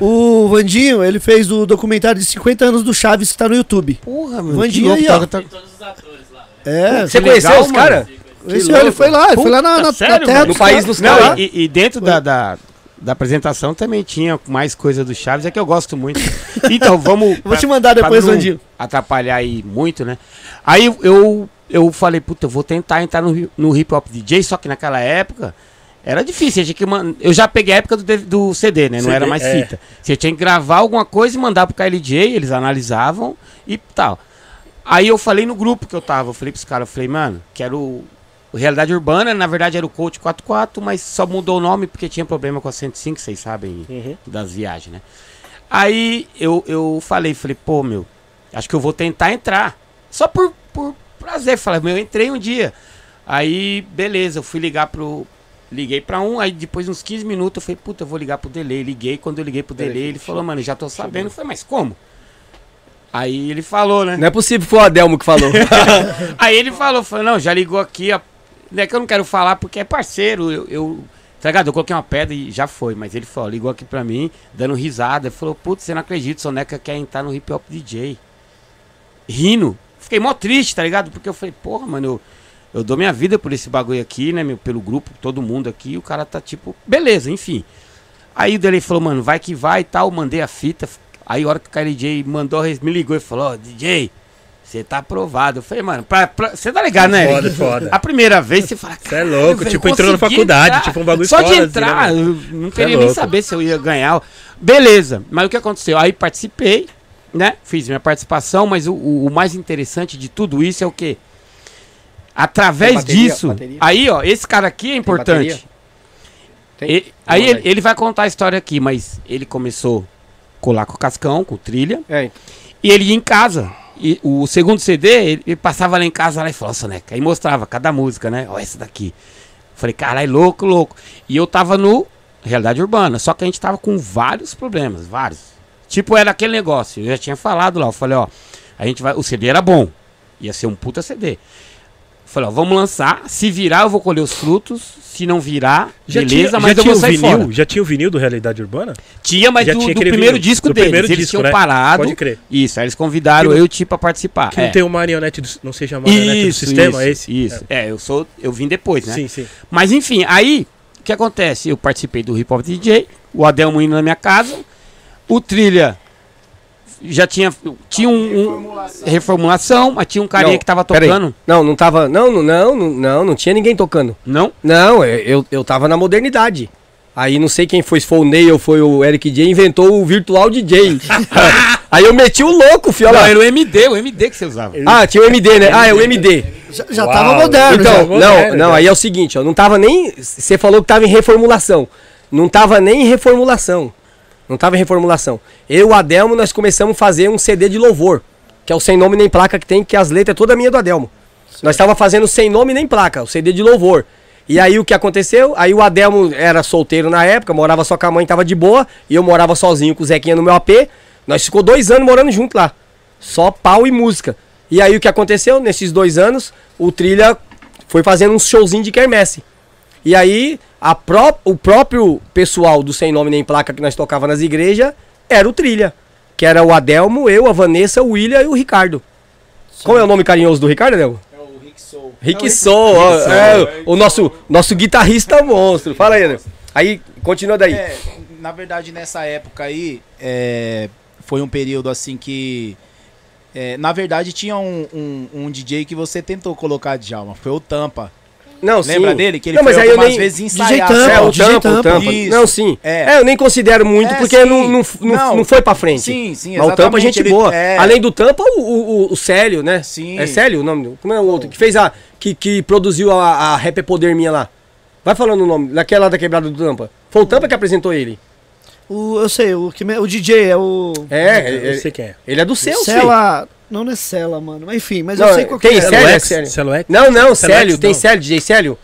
O Vandinho, ele fez o documentário de 50 anos do Chaves que tá no YouTube. Porra, meu, Vandinho aí, ó. tá- os atores lá. É, Você legal, conheceu os caras? esse ele foi lá, ele foi lá na, na, na terra? No dos país dos caras. e, e dentro da, da, da apresentação também tinha mais coisa do Chaves, é que eu gosto muito. Então, vamos. Vou te mandar depois, Vandinho. Atrapalhar aí muito, né? Aí eu, eu falei, puta, eu vou tentar entrar no, no hip hop DJ, só que naquela época era difícil. a gente que man- Eu já peguei a época do, do CD, né? Não CD, era mais é. fita. Você tinha que gravar alguma coisa e mandar pro KLJ, eles analisavam e tal. Aí eu falei no grupo que eu tava, eu falei pros caras, eu falei, mano, quero o Realidade Urbana, na verdade era o Coach 44, mas só mudou o nome porque tinha problema com a 105, vocês sabem Uhum. das viagens, né? Aí eu, eu falei, falei, pô, meu, acho que eu vou tentar entrar. Só por, por prazer. Falei, meu, eu entrei um dia. Aí, beleza, eu fui ligar pro. Liguei pra um, aí depois de uns 15 minutos eu falei, puta, eu vou ligar pro Delay. Liguei, quando eu liguei pro Delay, ele falou, mano, já tô sabendo. Eu falei, mas como? Aí ele falou, né? Não é possível foi o Adelmo que falou. Aí ele falou, falou, não, já ligou aqui, ó. Não é que eu não quero falar porque é parceiro, eu, eu tá ligado? Eu coloquei uma pedra e já foi, mas ele falou, ligou aqui pra mim, dando risada, ele falou, putz, você não acredita, Soneca quer entrar no hip hop DJ. Rindo. Fiquei mó triste, tá ligado? Porque eu falei, porra, mano, eu, eu dou minha vida por esse bagulho aqui, né, meu, pelo grupo, todo mundo aqui, o cara tá tipo, beleza, enfim. Aí o dele falou, mano, vai que vai e tal, mandei a fita. Aí a hora que o KLJ mandou, me ligou e falou, ó, DJ, você tá aprovado. Eu falei, mano, pra, pra, você tá ligado, né? Foda, foda. A primeira vez você fala, Você é louco, velho, tipo, entrou na faculdade, entrar. tipo, um bagulho Só de foda, assim, entrar, né, eu não Cê é queria nem saber se eu ia ganhar. Beleza, mas o que aconteceu? Aí participei, né? Fiz minha participação, mas o, o- o mais interessante de tudo isso é o quê? Através Tem bateria? disso, Bateria? aí ó, esse cara aqui é importante. bateria? Tem? E- aí ele, ele vai contar a história aqui, mas ele começou a colar com o Cascão, com trilha, É, e ele ia em casa. E o segundo CD, ele, passava lá em casa lá e falou, Soneca, aí mostrava cada música, né? Ó, essa daqui. Falei, caralho, louco, louco. E eu tava no Realidade Urbana, só que a gente tava com vários problemas, vários. Tipo, era aquele negócio, eu já tinha falado lá, eu falei, ó, a gente vai, o CD era bom, ia ser um puta CD. Falei, ó, vamos lançar, se virar eu vou colher os frutos, se não virar, Já beleza, tinha, mas já eu tinha vou o sair vinil? fora. Já tinha o vinil do Realidade Urbana? Tinha, mas Já do, tinha do primeiro vinil, disco do deles. primeiro eles disco, tinham né? parado. Pode crer. Isso, aí eles convidaram Que não- eu, tipo, a participar. Que não É. tem o marionete do, não seja marionete do sistema, é esse? Isso. É. eu sou. Eu vim depois, É. né? Sim, sim. Mas enfim, aí o que acontece? Eu participei do Hip Hop DJ, o Adelmo indo na minha casa, o Trilha já tinha. Tinha um. um- reformulação, mas tinha um carinha Não, que tava tocando. Não, não tava. Não, não, não, não, não, não tinha ninguém tocando. Não? Não, eu, eu, eu tava na modernidade. Aí não sei quem foi, se foi o Ney ou foi o Eric J, inventou o virtual DJ. Aí eu meti o louco, fio. olha Não, lá. era o MD, o MD que você usava. Ah, tinha o MD, né? Ah, é o MD. Já, já Uau. tava moderno. Então, já. já. moderno, não, não, já. aí é o seguinte, ó, não tava nem. Você falou que tava em reformulação. Não tava nem em reformulação. Não tava em reformulação. Eu e o Adelmo, nós começamos a fazer um CD de louvor. Que é o sem nome nem placa que tem, que as letras é toda minha do Adelmo. Nós tava fazendo sem nome nem placa, o CD de louvor. E aí o que aconteceu? Aí o Adelmo era solteiro na época, morava só com a mãe, tava de boa. E eu morava sozinho com o Zequinha no meu AP. Nós ficou dois anos morando junto lá. Só pau e música. E aí o que aconteceu? Nesses dois anos, o Trilha foi fazendo uns showzinho de quermesse. E aí, a pró o próprio pessoal do Sem Nome Nem Placa que nós tocava nas igrejas era o Trilha. Que era o Adelmo, eu, a Vanessa, o William e o Ricardo. Qual é o nome carinhoso do Ricardo, Adelmo? É o Rick Soul. Rick Soul, ó, é, o nosso, nosso guitarrista monstro. Fala aí, Adelmo. Aí, continua daí. É, na verdade, nessa época aí, é, foi um período assim que. é, na verdade, tinha um, um, um DJ que você tentou colocar de alma, foi o Tampa. Não, Lembra dele? Que ele não, mas foi aí eu nem... vezes DJ ensaiar. Tampa, É, o DJ tampa, o Tampa. tampa. Não, sim. É. É. eu nem considero muito, É, porque sim. não, não, não, Não. foi pra frente. Sim, sim, Mas o tampa, exatamente, gente ele- boa. é. Além do tampa, o, o, o Célio, né? Sim. É Célio o nome? Como é o outro? Que fez a. Que, que produziu a, a Rap é Poder Minha lá. Vai falando o nome, daquela da quebrada do Tampa. Foi o Tampa que apresentou ele. O, eu sei, o, que o DJ é o. É, Eu ele, sei quem é. ele é do seu, sim. Cela. Não, não é Cela, mano. Mas enfim, mas Não, eu sei qual que tem é. Célio, Celo é? Célio. X? Não, não, Célio, tem não. Célio, DJ Célio.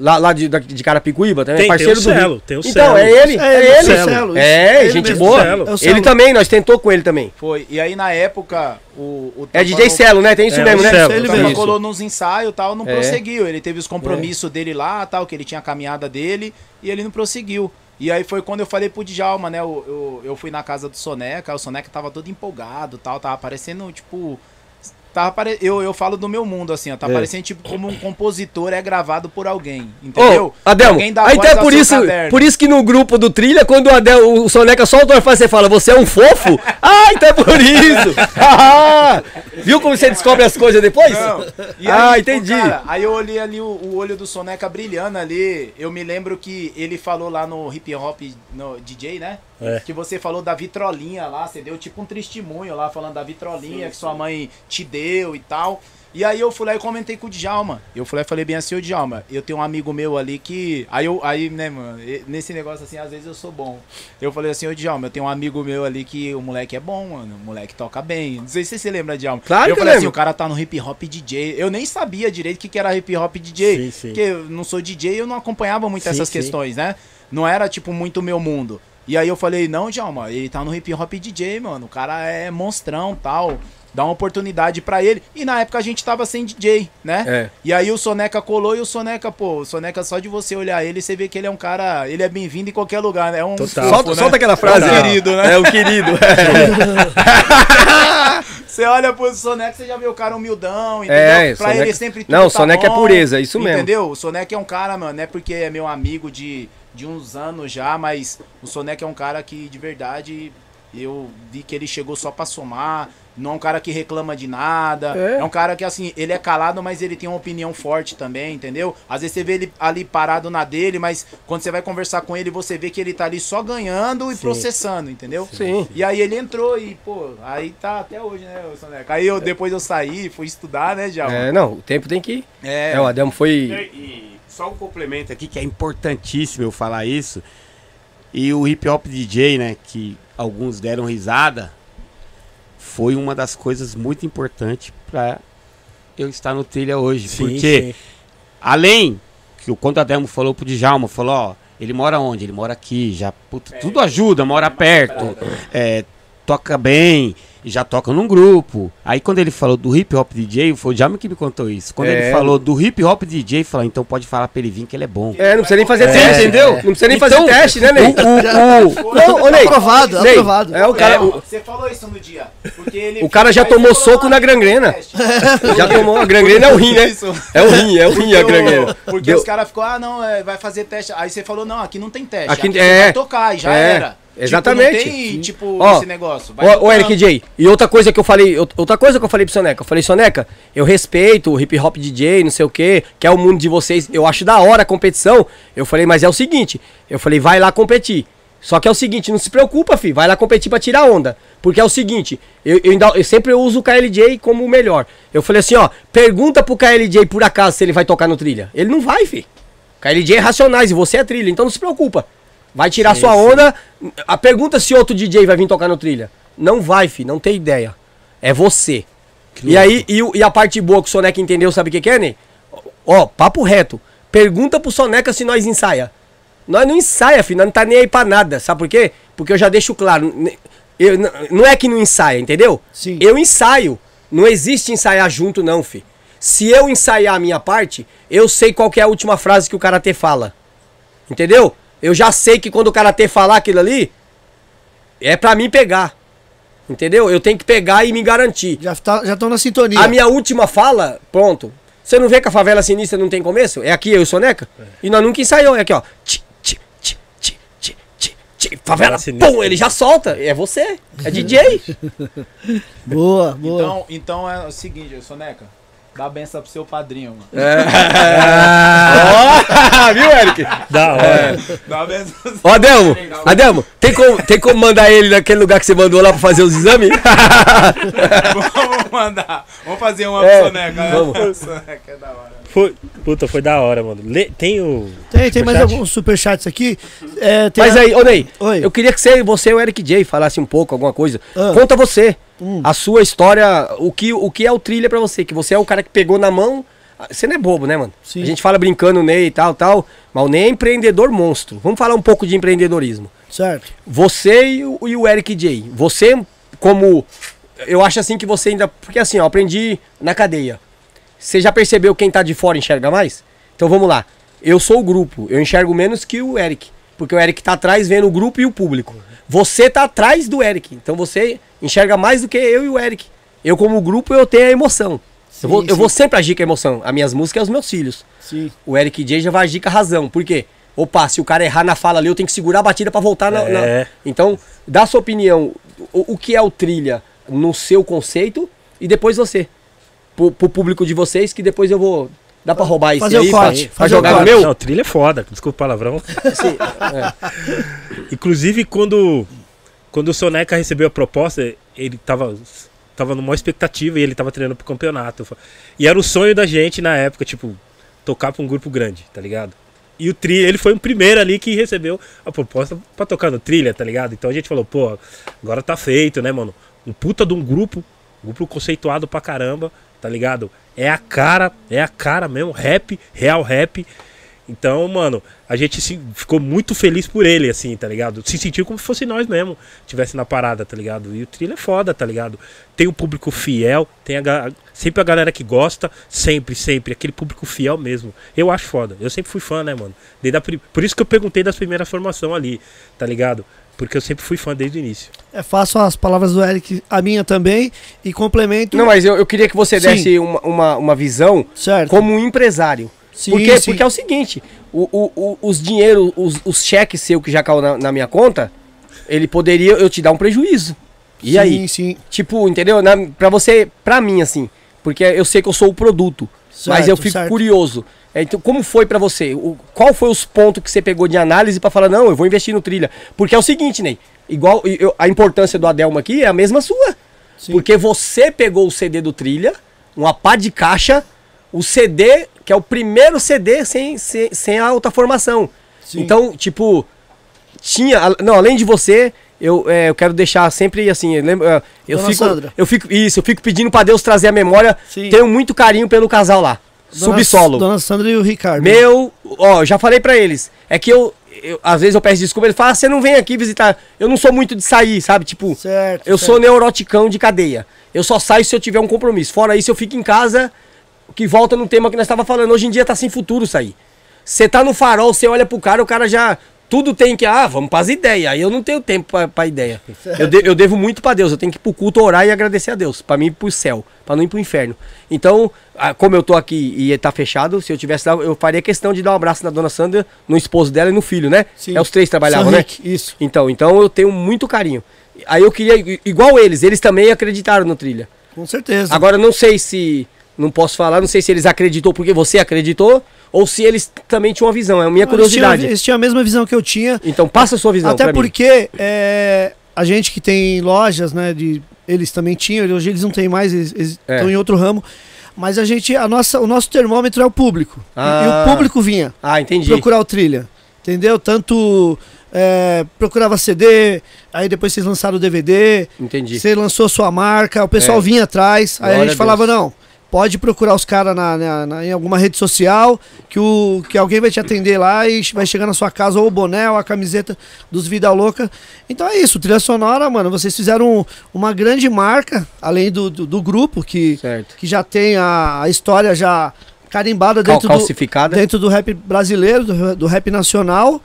Lá, lá de, de Carapicuíba também, Tem, parceiro tem o do Rio. Celo, tem o Então, Celo. é ele, É, é, ele, ele. Celo, É, ele gente mesmo, boa. Celo. É o Ele também, nós tentou com ele também. Foi. E aí, na época, o. o É DJ Celo, né? Tem isso É, mesmo, né? Celo, ele mesmo. colou nos ensaios e tal, não É. prosseguiu. Ele teve os compromissos dele lá, tal, que ele tinha a caminhada dele, e ele não prosseguiu. E aí foi quando eu falei pro Djalma, né? Eu, eu, eu fui na casa do Soneca, o Soneca tava todo empolgado tal, tava parecendo, tipo. Tava pare... eu, eu falo do meu mundo, assim, ó. Tá É. parecendo tipo como um compositor é gravado por alguém. Entendeu? Ô, Adelmo, então é por isso, caderno. por isso que no grupo do Trilha, quando o, Adel, o Soneca solta frase, você fala, você é um fofo? ah, então é por isso! Ah, Viu como você descobre as coisas depois? Não. E ah, aí, entendi. pô, cara, aí eu olhei ali o, o olho do Soneca brilhando ali. Eu me lembro que ele falou lá no hip hop no DJ, né? É. Que você falou da vitrolinha lá, você deu tipo um testemunho lá falando da vitrolinha que sua mãe te deu e tal. E aí eu fui lá e comentei com o Djalma. Eu fui lá e falei bem assim, ô Djalma, eu tenho um amigo meu ali que. Aí eu, aí, né, mano, nesse negócio assim, às vezes eu sou bom. Eu falei assim, ô Djalma, eu tenho um amigo meu ali que o moleque é bom, mano. O moleque toca bem. Não sei se você lembra, Djalma. Claro eu que eu falei assim, lembro. o cara tá no hip hop DJ. Eu nem sabia direito o que, que era hip hop DJ. Sim, sim. Porque eu não sou DJ, eu não acompanhava muito Sim, essas questões, né? Não era, tipo, muito meu mundo. E aí eu falei, não, Djalma, ele tá no hip hop DJ, mano. O cara é monstrão tal. Dá uma oportunidade pra ele. E na época a gente tava sem DJ, né? É. E aí o Soneca colou e o Soneca, pô, o Soneca só de você olhar ele, você vê que ele é um cara, ele é bem-vindo em qualquer lugar, né? É um Total. Solta, né? solta aquela frase. É ó. querido, né? É o querido. Você olha pro Soneca, você já vê o cara humildão, entendeu? É, pra Soneca- ele sempre tudo Não, tá Soneca é bom, pureza, isso mesmo. Entendeu? O Soneca é um cara, mano, não é porque é meu amigo de, de uns anos já, mas o Soneca é um cara que, de verdade, eu vi que ele chegou só pra somar. Não é um cara que reclama de nada. É. É. um cara que, assim, ele é calado, mas ele tem uma opinião forte também, entendeu? Às vezes você vê ele ali parado na dele, mas quando você vai conversar com ele, você vê que ele tá ali só ganhando e processando, entendeu? Sim. E aí ele entrou e, pô, aí tá até hoje, né, o Soneca? Aí eu, depois eu saí, fui estudar, né, já. É, não, o tempo tem que ir. É, É, o Adamo E, foi. e só um complemento aqui que é importantíssimo eu falar isso. E o hip hop DJ, né, que alguns deram risada, foi uma das coisas muito importantes pra eu estar no trilha hoje. Sim, porque sim. além que o Adamo falou pro Djalma, falou, ó, ele mora onde? Ele mora aqui, já puta, tudo ajuda, mora perto, é, toca bem, já toca num grupo. Aí quando ele falou do hip hop DJ, foi o Djalma que me contou isso. Quando É. ele falou do hip hop DJ, falou, então pode falar pra ele vir que ele é bom. É, não precisa nem fazer É, teste, entendeu? Não precisa nem Então, fazer teste, né, Ney? O, o, o- Não, ô, Ney. Aprovado, Ney, aprovado. É, o cara, É, o, Você falou isso no dia. Porque ele O cara já tomou soco ah, na gangrena. teste. já tomou a gangrena, é o rim, né? É o rim, é o rim a gangrena. Porque Deu- os caras ficou, ah, não, é, vai fazer teste. Aí você falou, não, aqui não tem teste. Aqui- Aqui, é. vai tocar e já É, era. Exatamente. Tipo, não tem, tipo, Ó, esse negócio. Vai tocando. Eric J, e outra coisa que eu falei, out- outra coisa que eu falei pro Soneca, eu falei, Soneca, eu respeito o hip hop DJ, não sei o que, que é o mundo de vocês, eu acho da hora a competição. Eu falei, mas é o seguinte, eu falei, vai lá competir. Só que é o seguinte, não se preocupa, fi, vai lá competir pra tirar onda. Porque é o seguinte, eu, eu, ainda- eu sempre uso o KLJ como o melhor. Eu falei assim, ó, pergunta pro KLJ por acaso se ele vai tocar no trilha. Ele não vai, fi. KLJ é racionais e você é trilha, então não se preocupa. Vai tirar sua onda. A pergunta se outro DJ vai vir tocar no trilha. Não vai, fi, não tem ideia. É você. E aí, e, e a parte boa que o Soneca entendeu, sabe o que, que é, Ney? Ó, papo reto. Pergunta pro Soneca se nós ensaia. Nós não ensaia, filho, nós não tá nem aí pra nada. Sabe por quê? Porque eu já deixo claro. eu- não é que não ensaia, entendeu? Sim. Eu ensaio. Não existe ensaiar junto, não, fi. Se eu ensaiar a minha parte, eu sei qual que é a última frase que o karatê fala. Entendeu? Eu já sei que quando o karatê falar aquilo ali, é pra mim pegar. Entendeu? Eu tenho que pegar e me garantir. Já estão já tão na sintonia. A minha última fala, pronto. Você não vê que a favela sinistra não tem começo? É aqui, eu e o Soneca? E nós nunca ensaiou. É aqui, ó. Tchi, tchi, tchi, tchi, tchi, tchi, tchi. Favela, sinistra. pum, ele já solta. É você. É DJ. Boa, boa. Então, então é o seguinte, Soneca. Dá a benção pro seu padrinho, mano. Ó, viu, Eric? Da hora. Dá a benção pro seu Ó, Adelmo, Adelmo, tem como, tem como mandar ele naquele lugar que você mandou lá pra fazer os exames? Vamos mandar. Vamos fazer uma É, pro Soneca, né? vamos. Soneca é da hora. Foi, puta, foi da hora, mano. Lê- tem o. Tem, tem mais superchat? alguns superchats aqui. É, tem Mas a- aí, ô Ney, Oi. eu queria que você, você e o Eric J falassem um pouco, alguma coisa. Ah. Conta você, Hum. a sua história, o que, o que é o trilha pra você, que você é o cara que pegou na mão. Você não é bobo, né, mano? Sim. A gente fala brincando Ney e tal, tal, mas o Ney é empreendedor monstro. Vamos falar um pouco de empreendedorismo. Certo. Você e o, e o Eric J. Você, como. Eu acho assim que você ainda. Porque assim, ó, aprendi na cadeia. Você já percebeu quem tá de fora enxerga mais? Então vamos lá. Eu sou o grupo. Eu enxergo menos que o Eric. Porque o Eric tá atrás vendo o grupo e o público. Você tá atrás do Eric. Então você enxerga mais do que eu e o Eric. Eu, como grupo, eu tenho a emoção. eu, vou, Sim, eu sim. vou sempre agir com a emoção. As minhas músicas é os meus filhos. Sim. O Eric J já vai agir com a razão. Por quê? Opa, se o cara errar na fala ali, eu tenho que segurar a batida pra voltar na, na- É. Então, dá sua opinião. O, o que é o trilha no seu conceito e depois você. Pro, pro público de vocês, que depois eu vou. Dá pra roubar isso Fazer o aí? corte, Pra, pra fazer o jogar no corte. meu? Não, trilha é foda, desculpa o palavrão. Sim, é. Inclusive, quando, quando o Soneca recebeu a proposta, ele tava, tava numa expectativa e ele tava treinando pro campeonato. E era o sonho da gente na época, tipo, tocar pra um grupo grande, tá ligado? E o trilha, ele foi o primeiro ali que recebeu a proposta pra tocar no trilha, tá ligado? Então a gente falou, pô, agora tá feito, né, mano? Um puta de um grupo, um grupo conceituado pra caramba, tá ligado? É a cara, é a cara mesmo, rap, real rap. Então, mano, a gente se, ficou muito feliz por ele, assim, tá ligado? Se sentiu como se fosse nós mesmo, tivesse na parada, tá ligado? E o trilho é foda, tá ligado? Tem o público fiel, tem a, sempre a galera que gosta, sempre, sempre, aquele público fiel mesmo. Eu acho foda. Eu sempre fui fã, né, mano? Desde a por isso que eu perguntei das primeiras formações ali, tá ligado? Porque eu sempre fui fã desde o início. É, faço as palavras do Eric, a minha também, e complemento. Não, mas eu, eu queria que você Sim. desse uma, uma, uma visão certo. como um empresário. Sim, Por quê? sim. Porque é o seguinte, o, o- o- os dinheiros, os, os cheques seu que já caiu na, na minha conta, ele poderia eu te dar um prejuízo. E sim, aí? Sim, Tipo, entendeu? Na, pra você, pra mim, assim, porque eu sei que eu sou o produto, mas Certo, eu fico certo. curioso. É, Então, como foi pra você? O, qual foi os pontos que você pegou de análise pra falar, não, eu vou investir no trilha? Porque é o seguinte, Ney, igual eu- a importância do Adelmo aqui é a mesma sua. Sim. Porque você pegou o CD do trilha, uma pá de caixa, o CD, que é o primeiro CD sem, sem, sem a alta formação. Sim. Então, tipo, tinha. Não, além de você, eu, é, eu quero deixar sempre assim. Eu, lembro, é, eu Dona fico. Sandra. Eu fico. Isso, eu fico pedindo pra Deus trazer a memória. Sim. Tenho muito carinho pelo casal lá. Dona- Subsolo. Dona Sandra e o Ricardo. Meu, ó, já falei pra eles. É que eu, eu- às vezes eu peço desculpa, eles falam, ah, você não vem aqui visitar. Eu não sou muito de sair, sabe? Tipo, Certo. eu certo. sou neuroticão de cadeia. Eu só saio se eu tiver um compromisso. Fora isso, eu fico em casa, que volta no tema que nós estava falando. Hoje em dia tá sem futuro sair. Você tá no farol, você olha pro cara, o cara já. Tudo tem que. Ah, vamos pras ideias. Aí eu não tenho tempo pra, pra ideia. Eu, de- eu devo muito pra Deus. Eu tenho que ir pro culto orar e agradecer a Deus. Pra mim ir pro céu. Pra não ir pro inferno. Então, como eu tô aqui e tá fechado, se eu tivesse lá, eu faria questão de dar um abraço na dona Sandra, no esposo dela e no filho, né? Sim. É os três trabalhavam, né? Isso. Então, então eu tenho muito carinho. Aí eu queria, igual eles, eles também acreditaram no trilha. Com certeza. Agora eu não sei se, não posso falar, não sei se eles acreditou porque você acreditou ou se eles também tinham uma visão, é a minha eles tinham- curiosidade. Eles tinham a mesma visão que eu tinha. Então passa a sua visão Até porque é, a gente que tem lojas, né? De, eles também tinham, hoje eles não têm mais, eles eles É. estão em outro ramo. Mas a gente, a nossa, o nosso termômetro é o público. E- Ah. E, o público vinha Ah, entendi. procurar o trilha. Entendeu? Tanto é, procurava CD, aí depois vocês lançaram o DVD, Entendi. você lançou sua marca, o pessoal É. vinha atrás, aí Glória a a gente falava, Deus. não, pode procurar os caras na, na- na- em alguma rede social, que, o, que alguém vai te atender lá e vai chegar na sua casa ou o boné ou a camiseta dos Vida Louca. Então é isso, trilha sonora, mano, vocês fizeram uma grande marca, além do, do, do grupo, que, Certo. que já tem a, a história já carimbada dentro do, calcificada. dentro do rap brasileiro, do, do rap nacional.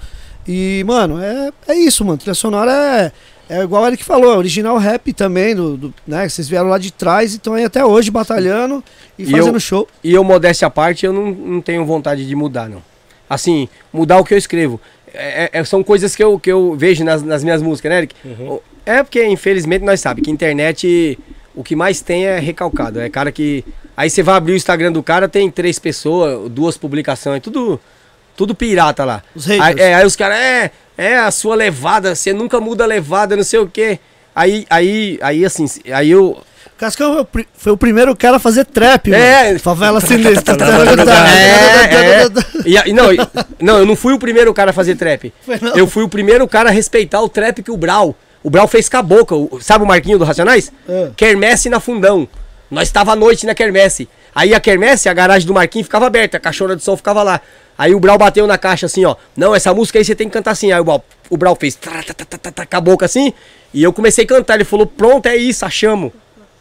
E, mano, é, é isso, mano. Trilha sonora é, é igual o Eric falou, é original rap também, do, do- né? Vocês vieram lá de trás e estão aí até hoje batalhando e, E fazendo eu- show. E eu, modéstia à parte, eu não, não tenho vontade de mudar, não. Assim, mudar o que eu escrevo. É- é- são coisas que eu, que eu vejo nas, nas minhas músicas, né, Eric? Uhum. É porque, infelizmente, nós sabemos que internet, o que mais tem é recalcado. É cara que. Aí você vai abrir o Instagram do cara, tem três pessoas, duas publicações, tudo, tudo pirata lá. Os Aí, haters. é, aí os caras, é, é a sua levada, você nunca muda a levada, não sei o quê. Aí, aí, aí assim, aí eu, Cascão foi o pri- foi o primeiro cara a fazer trap, É. mano. Favela sinistra. É, é. E, não, não, eu não fui o primeiro cara a fazer trap. Foi. Eu fui o primeiro cara a respeitar o trap que o Brau. O Brau fez com a boca. o- sabe o Marquinho do Racionais? É. Quermesse na Fundão. Nós tava à noite na Quermesse. Aí a Quermesse, a garagem do Marquinho ficava aberta, a caixona de som ficava lá. Aí o Brau bateu na caixa assim, ó. Não, essa música aí você tem que cantar assim. Aí o Brau, o Brau fez tá, tá, tá, tá, tá, com a boca assim. E eu comecei a cantar. Ele falou, pronto, é isso, achamos.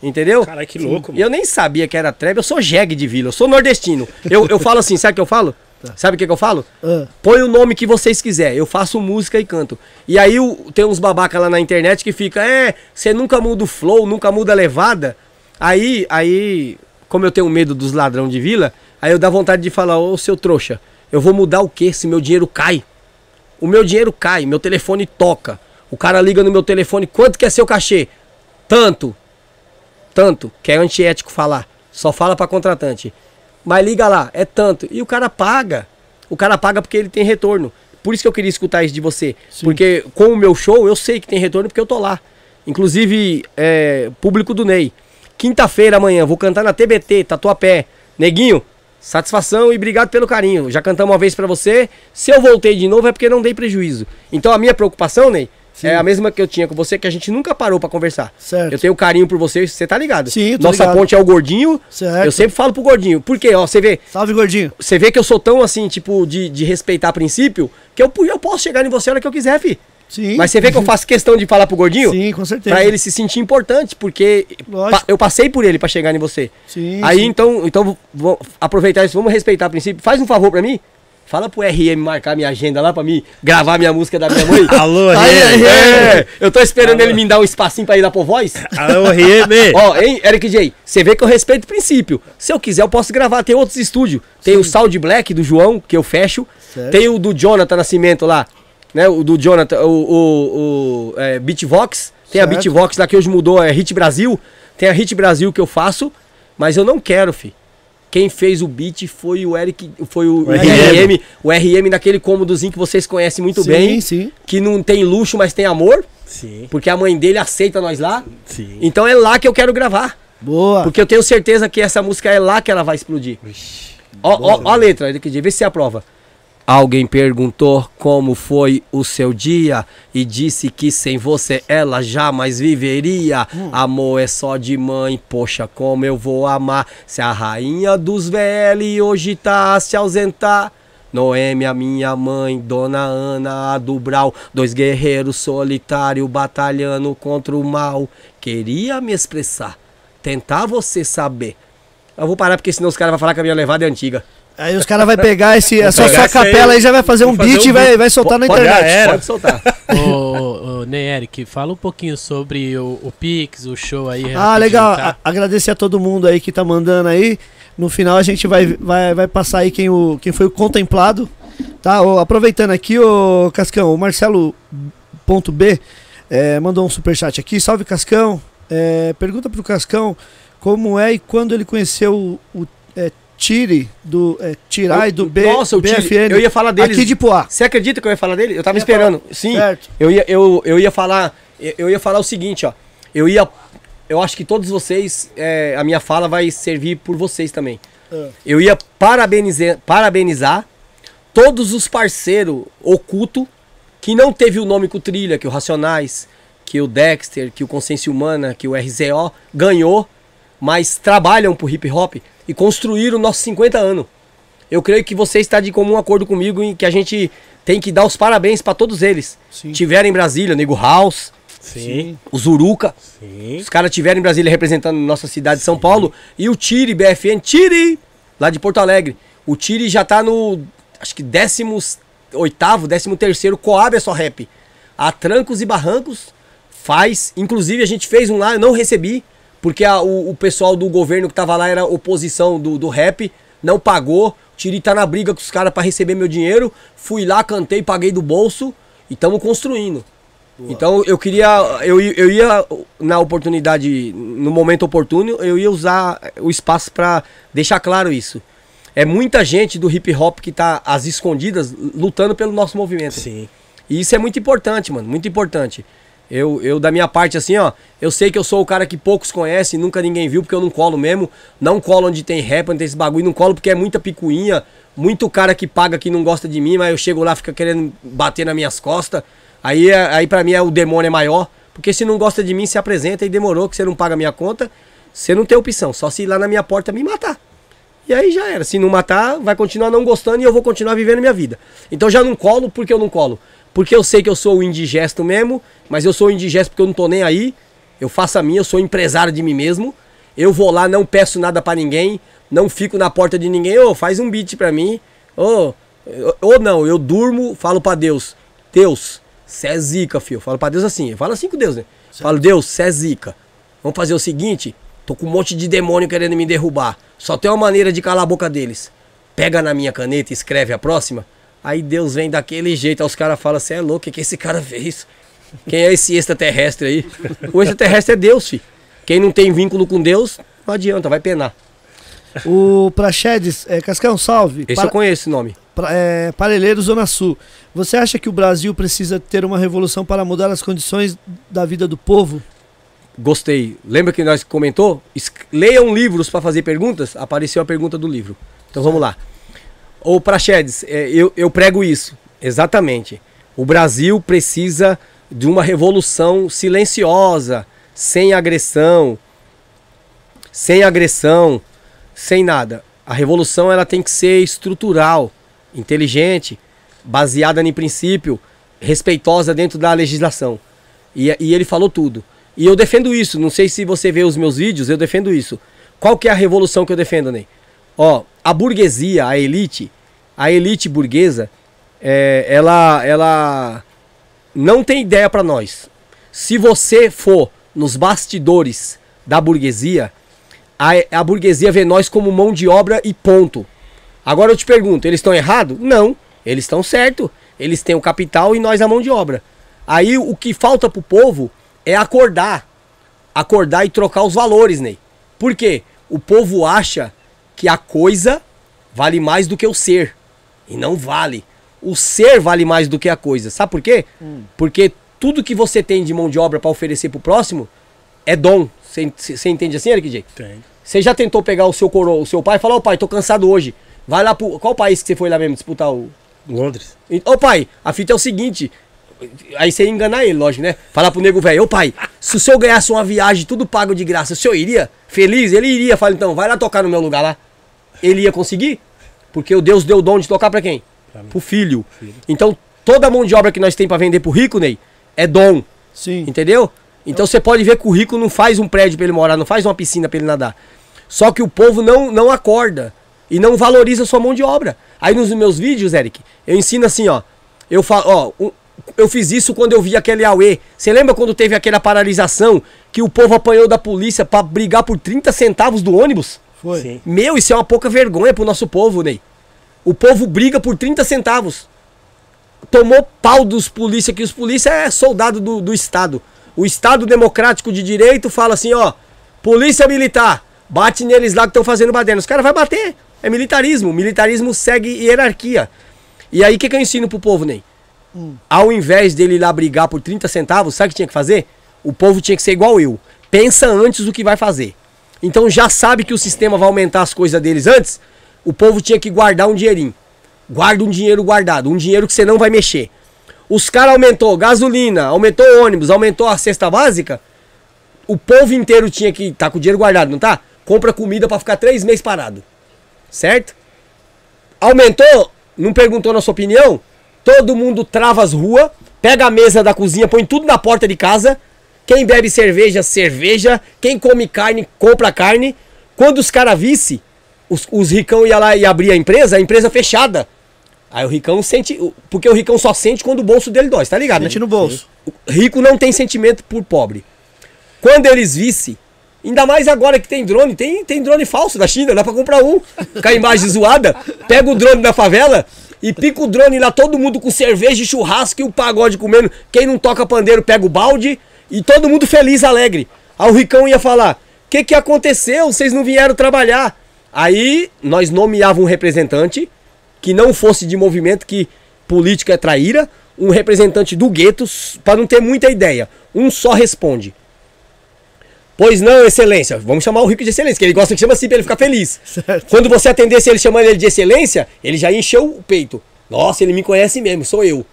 Entendeu? Caralho, que louco, E mano. eu nem sabia que era trap, eu sou jegue de vila, eu sou nordestino. Eu, eu falo assim, sabe o que eu falo? Sabe o que, que eu falo? Ah, Põe o nome que vocês quiserem, eu faço música e canto. E aí tem uns babaca lá na internet que fica, é, você nunca muda o flow, nunca muda a levada. Aí, aí, como eu tenho medo dos ladrão de vila, aí eu dá vontade de falar, ô seu trouxa, eu vou mudar o quê se meu dinheiro cai? O meu dinheiro cai, meu telefone toca. O cara liga no meu telefone, quanto que é seu cachê? Tanto. Tanto, que é antiético falar. Só fala pra contratante. Mas liga lá, é tanto. E o cara paga. O cara paga porque ele tem retorno. Por isso que eu queria escutar isso de você. Porque com o meu show eu sei que tem retorno porque eu tô lá. Inclusive, é, público do Ney. Quinta-feira amanhã, vou cantar na TBT, Tatuapé. Neguinho, satisfação e obrigado pelo carinho. Já cantamos uma vez pra você. Se eu voltei de novo é porque não dei prejuízo. Então a minha preocupação, Ney, Sim. É a mesma que eu tinha com você, que a gente nunca parou pra conversar. Certo. Eu tenho carinho por você, você tá ligado? Sim, Nossa ligado. ponte é o gordinho. Certo. Eu sempre falo pro gordinho. Por quê? Ó, você vê, Salve, gordinho. você vê que eu sou tão assim, tipo, de, de respeitar princípio, que eu, eu posso chegar em você a hora que eu quiser, fi. Sim. Mas você vê que eu faço questão de falar pro gordinho? Sim, com certeza. Pra ele se sentir importante, porque pa- eu passei por ele pra chegar em você. Sim, Aí sim. então, então vou aproveitar isso, vamos respeitar o princípio. Faz um favor pra mim. Fala pro RM marcar minha agenda lá pra mim gravar minha música da minha mãe. Alô, RM. É, eu tô esperando ele me dar um espacinho pra ir lá pro voz. Alô, RM. Ó, hein, Eric J, você vê que eu respeito o princípio. Se eu quiser, eu posso gravar. Tem outros estúdios. Tem o Sound Black do João, que eu fecho. Certo. Tem o do Jonathan Nascimento lá, né? O do Jonathan, o, o, o é, Beatvox. Tem a Certo. Beatvox lá que hoje mudou, é Hit Brasil. Tem a Hit Brasil que eu faço, mas eu não quero, fi. Quem fez o beat foi o Eric, foi o, O RM, o RM naquele cômodozinho que vocês conhecem muito sim, bem, sim. que não tem luxo, mas tem amor, Sim, porque a mãe dele aceita nós lá. sim. Então é lá que eu quero gravar. Boa. Porque eu tenho certeza que essa música é lá que ela vai explodir. Vixe. Ó, ó, ó a letra, Eric J, vê se você aprova. Alguém perguntou como foi o seu dia e disse que sem você ela jamais viveria. Amor é só de mãe, poxa, como eu vou amar. Se a rainha dos VL hoje tá a se ausentar. Noêmia, minha mãe, Dona Ana, a do Brau, dois guerreiros solitários batalhando contra o mal. Queria me expressar, tentar você saber. Eu vou parar porque senão os caras vão falar que a minha levada é antiga. Aí os caras vão pegar esse, essa pegar sua capela aí já vai fazer um fazer beat um e vai, vai soltar na Pode- internet. Já era. Pode soltar. Ô, ô, Ney Eric, fala um pouquinho sobre o, o Pix, o show aí. Ah, legal. tá? A- Agradecer a todo mundo aí que tá mandando aí. No final a gente vai, vai, vai passar aí quem, o, quem foi o contemplado. Tá? Ô, aproveitando aqui, o Cascão, o Marcelo ponto B é, mandou um superchat aqui. Salve Cascão. É, pergunta pro Cascão como é e quando ele conheceu o, o Tire do é, Tirai do B, Nossa, o Tire, BFN. eu ia falar deles. Aqui de Poá. Você acredita que eu ia falar dele? Eu tava Ia esperando. Sim. Certo. Eu ia, eu, eu ia falar. Eu eu ia falar o seguinte, ó. Eu ia. Eu acho que todos vocês. é, a minha fala vai servir por vocês também. Ah. Eu ia parabenizar, parabenizar todos os parceiros oculto que não teve o nome com o Trilha, que o Racionais, que o Dexter, que o Consciência Humana, que o RZO ganhou, mas trabalham pro hip hop e construíram nossos 50 anos. Eu creio que você está de comum acordo comigo em que a gente tem que dar os parabéns para todos eles. Sim. Tiveram em Brasília, Nego House, Sim, o Zuruca, sim. os carais tiveram em Brasília representando nossa cidade de São Paulo. E o Tire, BFN, Tire, lá de Porto Alegre. O Tire já tá no, acho que 18º, 13º Coab é só rap. A trancos e barrancos faz. Inclusive a gente fez um lá, eu não recebi. Porque a- o, o pessoal do governo que tava lá era oposição do, do rap. Não pagou. Tiri tá na briga com os caras para receber meu dinheiro. Fui lá, cantei, paguei do bolso. E estamos construindo. Então eu queria, eu, eu ia na oportunidade, no momento oportuno, eu ia usar o espaço para deixar claro isso. É muita gente do hip hop que tá às escondidas lutando pelo nosso movimento. Sim. E isso é muito importante, mano, muito importante. Eu, eu, da minha parte, assim, ó, eu sei que eu sou o cara que poucos conhecem, nunca ninguém viu, porque eu não colo mesmo. Não colo onde tem rap, onde tem esse bagulho, não colo porque é muita picuinha, muito cara que paga que não gosta de mim, mas eu chego lá, fica querendo bater nas minhas costas. Aí, é- aí pra mim é, o demônio é maior, porque se não gosta de mim, se apresenta e demorou, que você não paga minha conta, você não tem opção, só se ir lá na minha porta me matar. E aí já era. Se não matar, vai continuar não gostando e eu vou continuar vivendo minha vida. Então já não colo porque eu não colo. Porque eu sei que eu sou o indigesto mesmo, mas eu sou o indigesto porque eu não tô nem aí. Eu faço a minha, eu sou empresário de mim mesmo. Eu vou lá, não peço nada pra ninguém, não fico na porta de ninguém, ô, faz um beat pra mim. Ô, ou não, eu durmo, falo pra Deus, Deus, cê é zica, filho. Eu falo pra Deus assim, eu falo assim com Deus, né? Falo, Deus, cê é zica. Vamos fazer o seguinte, tô com um monte de demônio querendo me derrubar. Só tem uma maneira de calar a boca deles. Pega na minha caneta e escreve a próxima. Aí Deus vem daquele jeito, aí os caras falam, você é louco, o que, que esse cara fez? Quem é esse extraterrestre aí? O extraterrestre é Deus, filho. Quem não tem vínculo com Deus, não adianta, vai penar. O Praxedes, é, Cascão, salve. Esse Para- eu conheço esse nome. Pra- é, Parelheiro, Zona Sul. Você acha que o Brasil precisa ter uma revolução para mudar as condições da vida do povo? Gostei. Lembra que nós comentou? Es- Leiam livros para fazer perguntas. Apareceu a pergunta do livro. Então vamos lá. Ô Praxedes, é, eu, eu prego isso. Exatamente. O Brasil precisa de uma revolução silenciosa, sem agressão, sem agressão, sem nada. A revolução ela tem que ser estrutural, inteligente, baseada em princípio, respeitosa dentro da legislação. E, e ele falou tudo. E eu defendo isso. Não sei se você vê os meus vídeos, eu defendo isso. Qual que é a revolução que eu defendo, Ney? Ó, a burguesia, a elite, a elite burguesa, é, ela, ela não tem ideia para nós. Se você for nos bastidores da burguesia, a, a burguesia vê nós como mão de obra e ponto. Agora eu te pergunto, eles estão errados? Não, eles estão certo. Eles têm o capital e nós a mão de obra. Aí o que falta pro povo é acordar. Acordar e trocar os valores, Ney. Por quê? O povo acha que a coisa vale mais do que o ser. E não vale. O ser vale mais do que a coisa. Sabe por quê? Hum. Porque tudo que você tem de mão de obra para oferecer pro próximo é dom. Você entende assim, Eric J? Tem. Você já tentou pegar o seu coro, o seu pai e falar, ô pai, tô cansado hoje. Vai lá pro. Qual país que você foi lá mesmo disputar o. Londres. Ô pai, a fita é o seguinte. Aí você ia enganar ele, lógico, né? Falar pro nego velho, ô pai, se o senhor ganhasse uma viagem tudo pago de graça, o senhor iria? Feliz? Ele iria. Fala, então, vai lá tocar no meu lugar lá. Ele ia conseguir? Porque o Deus deu o dom de tocar para quem? Pra pro filho. filho. Então, toda a mão de obra que nós tem para vender pro rico, Ney, é dom. Sim. Entendeu? Então você pode ver que o rico não faz um prédio para ele morar, não faz uma piscina para ele nadar. Só que o povo não, não acorda e não valoriza a sua mão de obra. Aí nos meus vídeos, Eric, eu ensino assim, ó. Eu falo, ó, um, eu fiz isso quando eu vi aquele Aue. Você lembra quando teve aquela paralisação que o povo apanhou da polícia para brigar por 30 centavos do ônibus? Foi. Sim. Meu, isso é uma pouca vergonha pro nosso povo, Ney. O povo briga por 30 centavos. Tomou pau dos polícia, que os polícia é soldado do, do Estado. O Estado Democrático de Direito fala assim, ó, polícia militar, bate neles lá que estão fazendo baderna. Os caras vão bater. É militarismo. Militarismo segue hierarquia. E aí, o que, que eu ensino pro povo, Ney? Hum. Ao invés dele ir lá brigar por 30 centavos, sabe o que tinha que fazer? O povo tinha que ser igual eu. Pensa antes do que vai fazer. Então já sabe que o sistema vai aumentar as coisas deles antes. O povo tinha que guardar um dinheirinho. Guarda um dinheiro guardado, um dinheiro que você não vai mexer. Os caras aumentou gasolina, aumentou ônibus, aumentou a cesta básica. O povo inteiro tinha que tá com o dinheiro guardado, não tá? Compra comida para ficar três meses parado, certo? Aumentou, não perguntou na sua opinião? Todo mundo trava as ruas, pega a mesa da cozinha, põe tudo na porta de casa. Quem bebe cerveja, cerveja. Quem come carne, compra carne. Quando os caras visse, os, os ricão ia lá e abria a empresa, a empresa fechada. Aí o ricão sente. Porque o ricão só sente quando o bolso dele dói, tá ligado? Sente né? no bolso. O rico não tem sentimento por pobre. Quando eles visse, ainda mais agora que tem drone, tem, tem drone falso da China, dá pra comprar um. Com a imagem zoada, pega o drone da favela, e pica o drone lá, todo mundo com cerveja e churrasco e o pagode comendo. Quem não toca pandeiro pega o balde e todo mundo feliz, alegre. Aí o Ricão ia falar: O que, que aconteceu? Vocês não vieram trabalhar. Aí nós nomeávamos um representante que não fosse de movimento, que política é traíra, um representante do gueto, para não ter muita ideia. Um só responde. Pois não, excelência. Vamos chamar o rico de excelência, que ele gosta que chama assim pra ele ficar feliz. Certo. Quando você atendesse ele chamando ele de excelência, ele já encheu o peito. Nossa, ele me conhece mesmo, sou eu.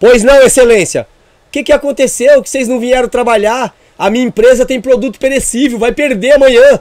Pois não, excelência. O que, que aconteceu? Que vocês não vieram trabalhar? A minha empresa tem produto perecível, vai perder amanhã.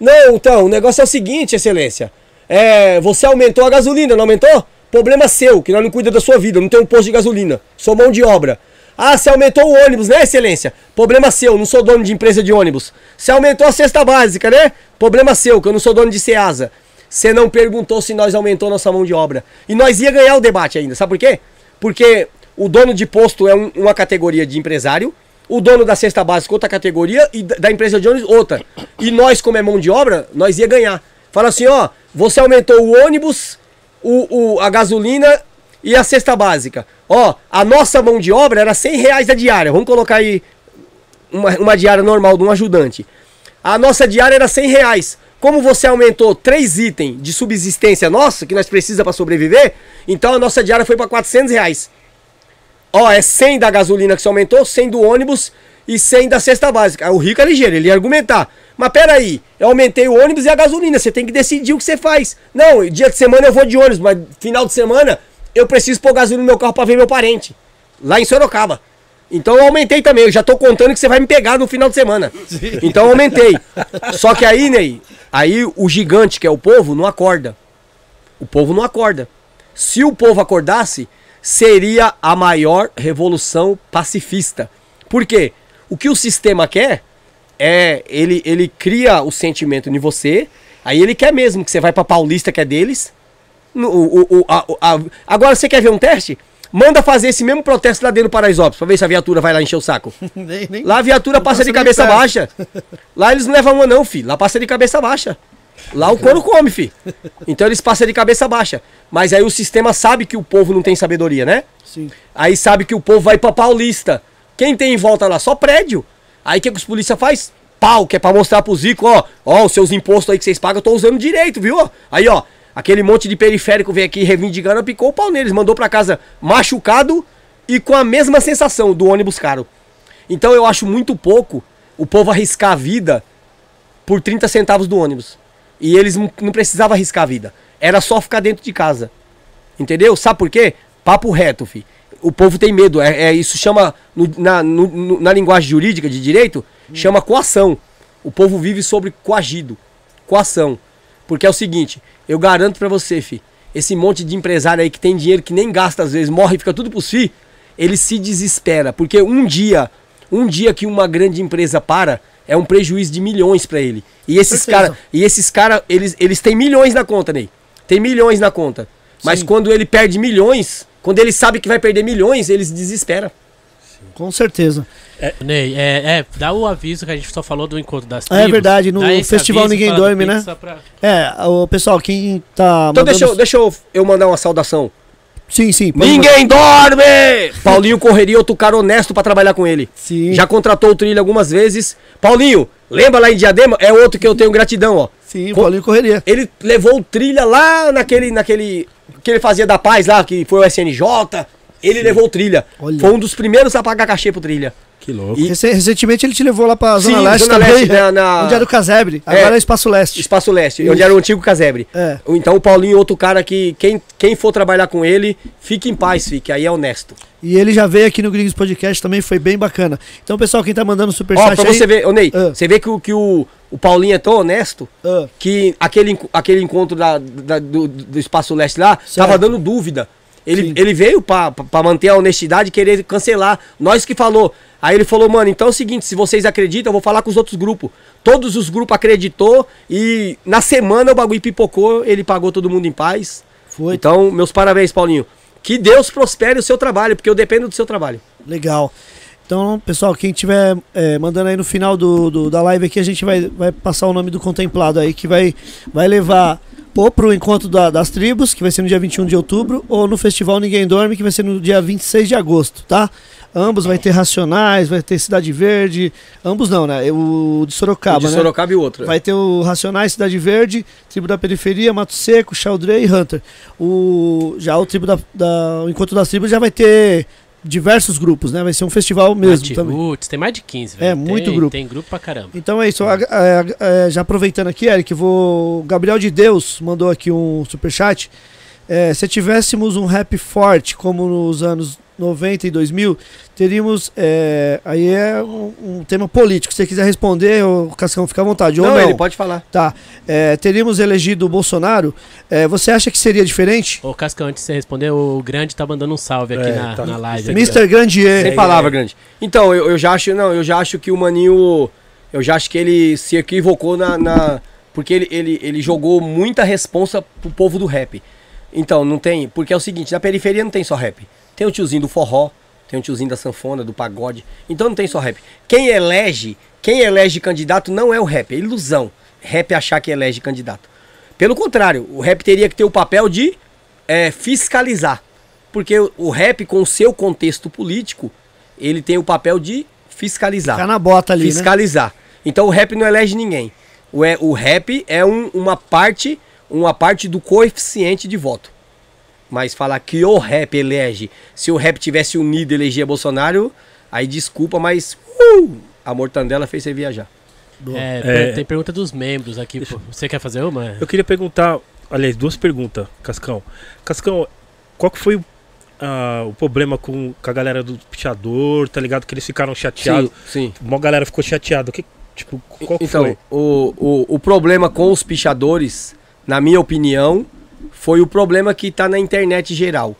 Não, então, o negócio é o seguinte, excelência. É, você aumentou a gasolina, não aumentou? Problema seu, que nós não cuida da sua vida, não tem um posto de gasolina. Sou mão de obra. Ah, você aumentou o ônibus, né, excelência? Problema seu, não sou dono de empresa de ônibus. Você aumentou a cesta básica, né? Problema seu, que eu não sou dono de Ceasa. Você não perguntou se nós aumentou nossa mão de obra. E nós ia ganhar o debate ainda, sabe por quê? Porque o dono de posto é um, uma categoria de empresário, o dono da cesta básica outra categoria e da empresa de ônibus outra. E nós, como é mão de obra, nós ia ganhar. Fala assim, ó, você aumentou o ônibus, o, o, a gasolina e a cesta básica. Ó, a nossa mão de obra era 100 reais a diária. Vamos colocar aí uma, uma diária normal de um ajudante. A nossa diária era 100 reais. Como você aumentou três itens de subsistência nossa, que nós precisamos para sobreviver, então a nossa diária foi para 400 reais. Ó, é 100 da gasolina que você aumentou, 100 do ônibus e 100 da cesta básica. O rico é ligeiro, ele ia argumentar. Mas peraí, eu aumentei o ônibus e a gasolina, você tem que decidir o que você faz. Não, dia de semana eu vou de ônibus, mas final de semana eu preciso pôr gasolina no meu carro para ver meu parente. Lá em Sorocaba. Então eu aumentei também. Eu já tô contando que você vai me pegar no final de semana. Então eu aumentei. Só que aí, Ney, aí o gigante, que é o povo, não acorda. O povo não acorda. Se o povo acordasse, seria a maior revolução pacifista. Por quê? O que o sistema quer é ele, ele cria o sentimento em você, aí ele quer mesmo que você vai pra Paulista, que é deles. O- o- o- a- a- agora você quer ver um teste? Manda fazer esse mesmo protesto lá dentro do Paraisópolis, pra ver se a viatura vai lá encher o saco. Nem- nem- Lá a viatura passa de cabeça baixa. Lá eles não levam uma não, filho. Lá passa de cabeça baixa. Lá o couro come, filho. Então eles passam de cabeça baixa. Mas aí o sistema sabe que o povo não tem sabedoria, né? Sim. Aí sabe que o povo vai pra Paulista. Quem tem em volta lá? Só prédio. Aí o que, que os polícia faz? Pau, que é pra mostrar pro Zico, ó. Ó, os seus impostos aí que vocês pagam, eu tô usando direito, viu? Aí, ó. Aquele monte de periférico veio aqui reivindicando, picou o pau neles. Mandou pra casa machucado e com a mesma sensação do ônibus caro. Então eu acho muito pouco o povo arriscar a vida por 30 centavos do ônibus. E eles não precisavam arriscar a vida. Era só ficar dentro de casa. Entendeu? Sabe por quê? Papo reto, fi. O povo tem medo. É, é- isso chama, no- na, no- na linguagem jurídica de direito, chama coação. O povo vive sobre coagido. Coação. Porque é o seguinte, eu garanto pra você, fi, esse monte de empresário aí que tem dinheiro que nem gasta às vezes, morre e fica tudo pros fi, ele se desespera. Porque um dia, um dia que uma grande empresa para, é um prejuízo de milhões pra ele. E esses caras, e esses caras, eles, eles têm milhões na conta, Ney. Tem milhões na conta. Mas Sim. quando ele perde milhões, quando ele sabe que vai perder milhões, ele se desespera. Com certeza. Ney, é, é, dá o aviso que a gente só falou do encontro das Ah, é verdade, no Festival Ninguém Dorme, né? pra- É, o pessoal, quem tá. Então mandando- deixa, eu, deixa eu, eu mandar uma saudação. Sim, sim. Ninguém dorme! Paulinho correria, outro cara honesto pra trabalhar com ele. Sim. Já contratou o trilho algumas vezes. Paulinho, lembra lá em Diadema? É outro que eu tenho gratidão, ó. Sim, Co- Paulinho Correria. Ele levou o trilha lá naquele, naquele. que ele fazia da paz lá, que foi o SNJ. Ele levou o trilha. Olha. Foi um dos primeiros a pagar cachê pro trilha. Que louco. E- Rece- Recentemente ele te levou lá pra Zona Sim, Leste Zona também. Leste, né, na- Onde era o Casebre. É. Agora é Espaço Leste. Espaço Leste, Isso. onde era o antigo casebre. É. Então o Paulinho, outro cara que quem, quem for trabalhar com ele, fique em paz, fique, aí é honesto. E ele já veio aqui no Gringos Podcast também, foi bem bacana. Então, pessoal, quem tá mandando Ó, superchat pra aí... você ver, ô Ney, Ah. você vê que, o- que o, o Paulinho é tão honesto Ah, que aquele, aquele encontro da, da- do, do Espaço Leste lá Certo. tava dando dúvida. Ele, Sim. ele veio pra manter a honestidade querer cancelar. Nós que falou. Aí ele falou, mano, então é o seguinte, se vocês acreditam, eu vou falar com os outros grupos. Todos os grupos acreditou e na semana o bagulho pipocou, ele pagou todo mundo em paz. foi Então, meus parabéns, Paulinho. Que Deus prospere o seu trabalho, porque eu dependo do seu trabalho. legal. Então, pessoal, quem tiver é, mandando aí no final do, do- da live aqui, a gente vai, vai passar o nome do contemplado aí, que vai, vai levar ou pro encontro da- das tribos, que vai ser no dia 21 de outubro, ou no festival Ninguém Dorme, que vai ser no dia 26 de agosto, tá? Ambos vai ter Racionais, vai ter Cidade Verde, ambos não, né? O de Sorocaba, o de né? Sorocaba e outro. Vai ter o Racionais, Cidade Verde, Tribo da Periferia, Mato Seco, Chaldrey e Hunter. O, já o Tribo da, da- o Encontro das Tribos já vai ter diversos grupos, né? Vai ser um festival mesmo Nath também. Roots, tem mais de 15, É, velho. muito Tem- grupo. Tem grupo pra caramba. Então é isso. a- já aproveitando aqui, Eric, vou. Gabriel de Deus mandou aqui um superchat. É, se tivéssemos um rap forte, como nos anos 90 e 2000, teríamos. é, aí é um, um tema político. Se você quiser responder, o Cascão fica à vontade. ou não, não. ele pode falar. Tá. É, teríamos elegido o Bolsonaro. É, você acha que seria diferente? Ô, Cascão, antes de você responder, o Grande tá mandando um salve aqui É, na, tá. na live. Mr. Grandier. Sem palavra, grande. Então, eu, eu já acho, não, eu já acho que o Maninho, eu já acho que ele se equivocou na, na- porque ele, ele, ele jogou muita responsa pro povo do rap. Então, não tem, porque é o seguinte, na periferia não tem só rap. Tem o tiozinho do forró, tem o tiozinho da sanfona, do pagode. Então não tem só rap. Quem elege, quem elege candidato não é o rap, é ilusão. Rap achar que elege candidato. Pelo contrário, o rap teria que ter o papel de é, fiscalizar. Porque o, o rap, com o seu contexto político, ele tem o papel de fiscalizar. Ficar na bota ali, né? fiscalizar. Então o rap não elege ninguém. O, é, o rap é um- uma parte uma parte do coeficiente de voto. Mas falar que o rap elege, se o rap tivesse unido e elegia Bolsonaro, aí desculpa, mas uh, a mortandela fez você viajar. É, É. Tem pergunta dos membros aqui. pô. Você quer fazer uma? Eu queria perguntar, aliás, duas perguntas, Cascão. Cascão, qual que foi o ah, o problema com, com a galera do pichador, tá ligado? Que eles ficaram chateados. Sim, sim. Uma galera ficou chateada. Que, tipo, qual então, foi? O, o, o problema com os pichadores, na minha opinião, foi o problema que tá na internet geral.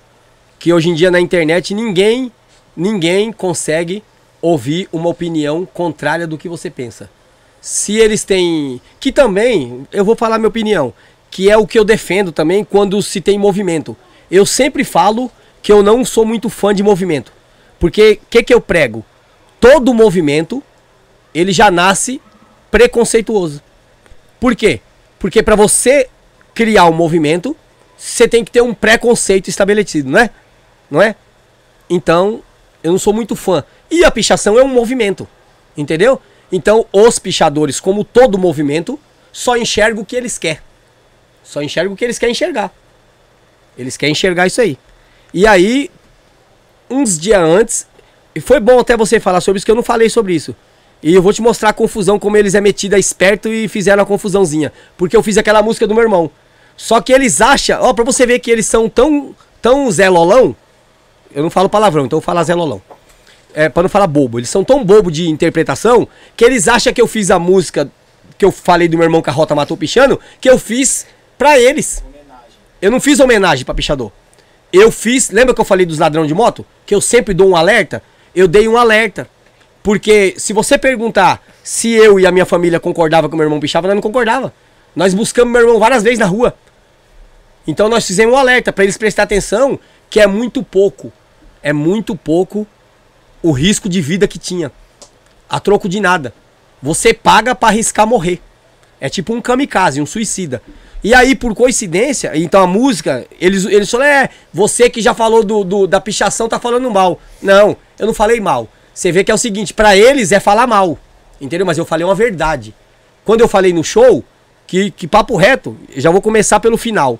Que hoje em dia na internet ninguém, ninguém consegue ouvir uma opinião contrária do que você pensa. Se eles têm. Que também, eu vou falar minha opinião, que é o que eu defendo também quando se tem movimento. Eu sempre falo que eu não sou muito fã de movimento. Porque o que, que eu prego? Todo movimento, ele já nasce preconceituoso. Por quê? Porque para você criar um movimento, você tem que ter um preconceito estabelecido, não é? Não é? Então, eu não sou muito fã. E a pichação é um movimento, entendeu? Então, os pichadores, como todo movimento, só enxergam o que eles querem. Só enxergam o que eles querem enxergar. Eles querem enxergar isso aí. E aí, uns dias antes, e foi bom até você falar sobre isso, que eu não falei sobre isso. E eu vou te mostrar a confusão, como eles é metida esperto e fizeram a confusãozinha. Porque eu fiz aquela música do meu irmão. Só que eles acham, ó, pra você ver que eles são tão, tão Zé Lolão, eu não falo palavrão, então eu falo Zé Lolão. É, pra não falar bobo. Eles são tão bobo de interpretação que eles acham que eu fiz a música que eu falei do meu irmão que a Rota matou pichando, que eu fiz pra eles. Eu não fiz homenagem pra pichador. Eu fiz, lembra que eu falei dos ladrão de moto? Que eu sempre dou um alerta? Eu dei um alerta. Porque se você perguntar se eu e a minha família concordava que o meu irmão pichava, nós não concordava. Nós buscamos meu irmão várias vezes na rua. Então nós fizemos um alerta para eles prestar atenção que é muito pouco. É muito pouco o risco de vida que tinha. A troco de nada. Você paga para arriscar morrer. É tipo um kamikaze, um suicida. E aí, por coincidência, então a música, eles, eles falam, é, você que já falou do, do, da pichação tá falando mal. Não, eu não falei mal. Você vê que é o seguinte, para eles é falar mal. Entendeu? Mas eu falei uma verdade. Quando eu falei no show, que, que papo reto, já vou começar pelo final.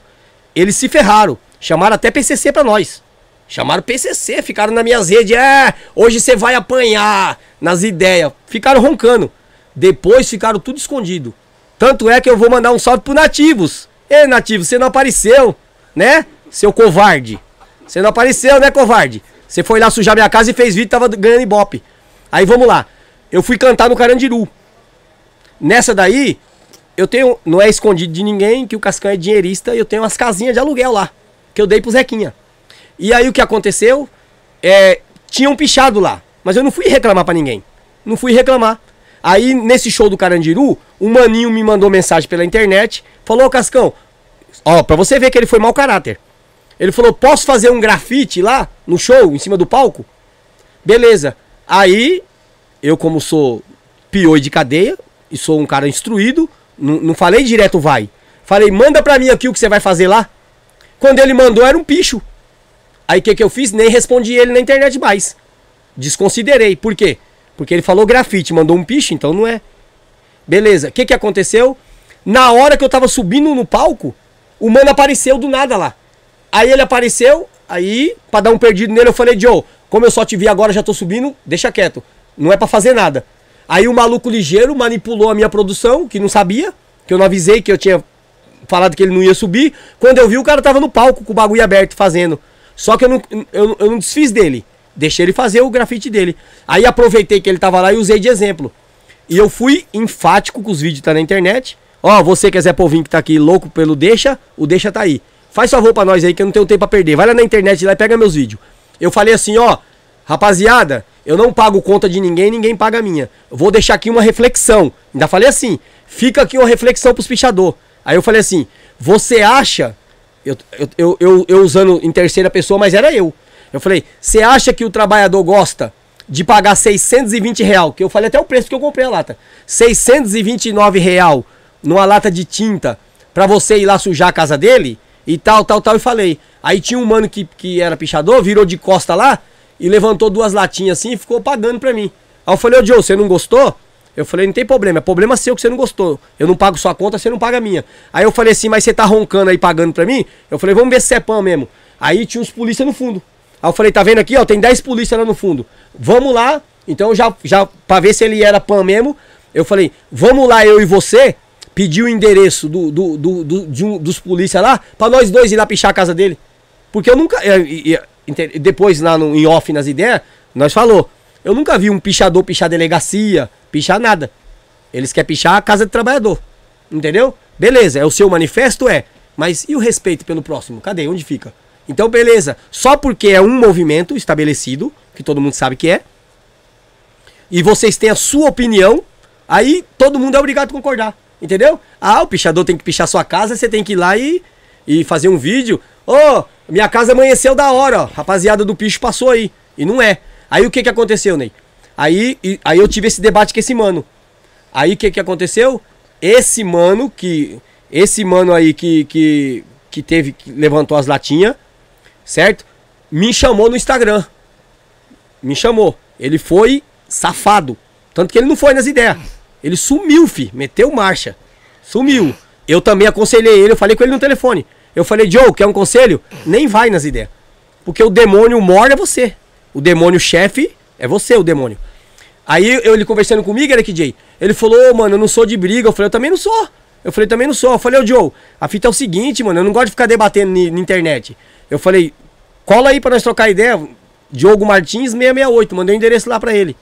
Eles se ferraram. Chamaram até PCC pra nós. Chamaram PCC, ficaram nas minhas redes. É, hoje você vai apanhar nas ideias. Ficaram roncando. Depois ficaram tudo escondido. Tanto é que eu vou mandar um salve pro Nativos. Ei, Nativos, você não apareceu, né? Seu covarde. Você não apareceu, né, covarde? Você foi lá sujar minha casa e fez vídeo tava ganhando ibope. Aí vamos lá. Eu fui cantar no Carandiru. Nessa daí, eu tenho. Não é escondido de ninguém que o Cascão é dinheirista e eu tenho umas casinhas de aluguel lá. Que eu dei pro Zequinha. E aí o que aconteceu? É. Tinham um pichado lá. Mas eu não fui reclamar para ninguém. Não fui reclamar. Aí, nesse show do Carandiru, um maninho me mandou mensagem pela internet. Falou, Cascão, ó, pra você ver que ele foi mau caráter. Ele falou, posso fazer um grafite lá no show, em cima do palco? Beleza. Aí, eu como sou pior de cadeia, e sou um cara instruído, não, não falei direto vai. Falei, manda pra mim aqui o que você vai fazer lá. Quando ele mandou, era um picho. Aí o que, que eu fiz? Nem respondi ele na internet mais. Desconsiderei. Por quê? Porque ele falou grafite, mandou um picho, então não é. Beleza. O que, que aconteceu? Na hora que eu tava subindo no palco, o mano apareceu do nada lá. Aí ele apareceu, aí, pra dar um perdido nele, eu falei, Joe, como eu só te vi agora, já tô subindo, deixa quieto. Não é para fazer nada. Aí o maluco ligeiro manipulou a minha produção, que não sabia, que eu não avisei que eu tinha falado que ele não ia subir. Quando eu vi, o cara tava no palco com o bagulho aberto fazendo. Só que eu não, eu, eu não desfiz dele. Deixei ele fazer o grafite dele. Aí aproveitei que ele tava lá e usei de exemplo. E eu fui enfático com os vídeos tá na internet. Ó, você que é Zé Povinho que tá aqui louco pelo Deixa, o Deixa tá aí. Faz favor pra nós aí que eu não tenho tempo pra perder. Vai lá na internet lá e pega meus vídeos. Eu falei assim, ó, rapaziada, eu não pago conta de ninguém, ninguém paga a minha. Vou deixar aqui uma reflexão. Ainda falei assim, fica aqui uma reflexão pros pichador. Aí eu falei assim, você acha, eu, eu, eu, eu, usando em terceira pessoa, mas era eu. Eu falei, você acha que o trabalhador gosta de pagar 620 real, que eu falei até o preço que eu comprei a lata, 629 real numa lata de tinta pra você ir lá sujar a casa dele e tal, tal, tal, e falei. Aí tinha um mano que, que era pichador, virou de costa lá e levantou duas latinhas assim e ficou pagando pra mim. Aí eu falei, ô Joe, você não gostou? Eu falei, não tem problema, é problema seu que você não gostou. Eu não pago sua conta, você não paga a minha. Aí eu falei assim, mas você tá roncando aí pagando pra mim? Eu falei, vamos ver se é pão mesmo. Aí tinha uns polícia no fundo. Aí eu falei, tá vendo aqui, ó, tem 10 polícia lá no fundo. Vamos lá. Então já, já pra ver se ele era pan mesmo, eu falei, vamos lá, eu e você, pedir o endereço do, do, do, do um, dos polícia lá, pra nós dois ir lá pichar a casa dele. Porque eu nunca. Eu, eu, inte- depois lá no, em off nas ideias, nós falou. Eu nunca vi um pichador pichar delegacia, pichar nada. Eles querem pichar a casa de trabalhador. Entendeu? Beleza, é o seu manifesto, é. Mas e o respeito pelo próximo? Cadê? Onde fica? Então, beleza. Só porque é um movimento estabelecido, que todo mundo sabe que é, e vocês têm a sua opinião, aí todo mundo é obrigado a concordar. Entendeu? Ah, o pichador tem que pichar sua casa, você tem que ir lá e, e fazer um vídeo. Ô, minha casa amanheceu da hora, ó. Rapaziada do picho passou aí. E não é. Aí o que que aconteceu, Ney? Aí, e- aí eu tive esse debate com esse mano. Aí o que que aconteceu? Esse mano que. Esse mano aí que, que, que teve, que levantou as latinhas, certo? Me chamou no Instagram. Me chamou. Ele foi safado. Tanto que ele não foi nas ideias. Ele sumiu, fi. Meteu marcha. Sumiu. Eu também aconselhei ele, eu falei com ele no telefone. Eu falei, Joe, quer um conselho? Nem vai nas ideias. Porque o demônio mor é você. O demônio chefe é você, o demônio. Aí eu, ele conversando comigo, era que Jay. Ele falou, "Ô, mano, eu não sou de briga. Eu falei, eu também não sou. Eu falei, também não sou. Eu falei, ô Joe, a fita é o seguinte, mano, eu não gosto de ficar debatendo na internet. Eu falei, cola aí pra nós trocar ideia. Diogo Martins 668, mandei o endereço lá pra ele.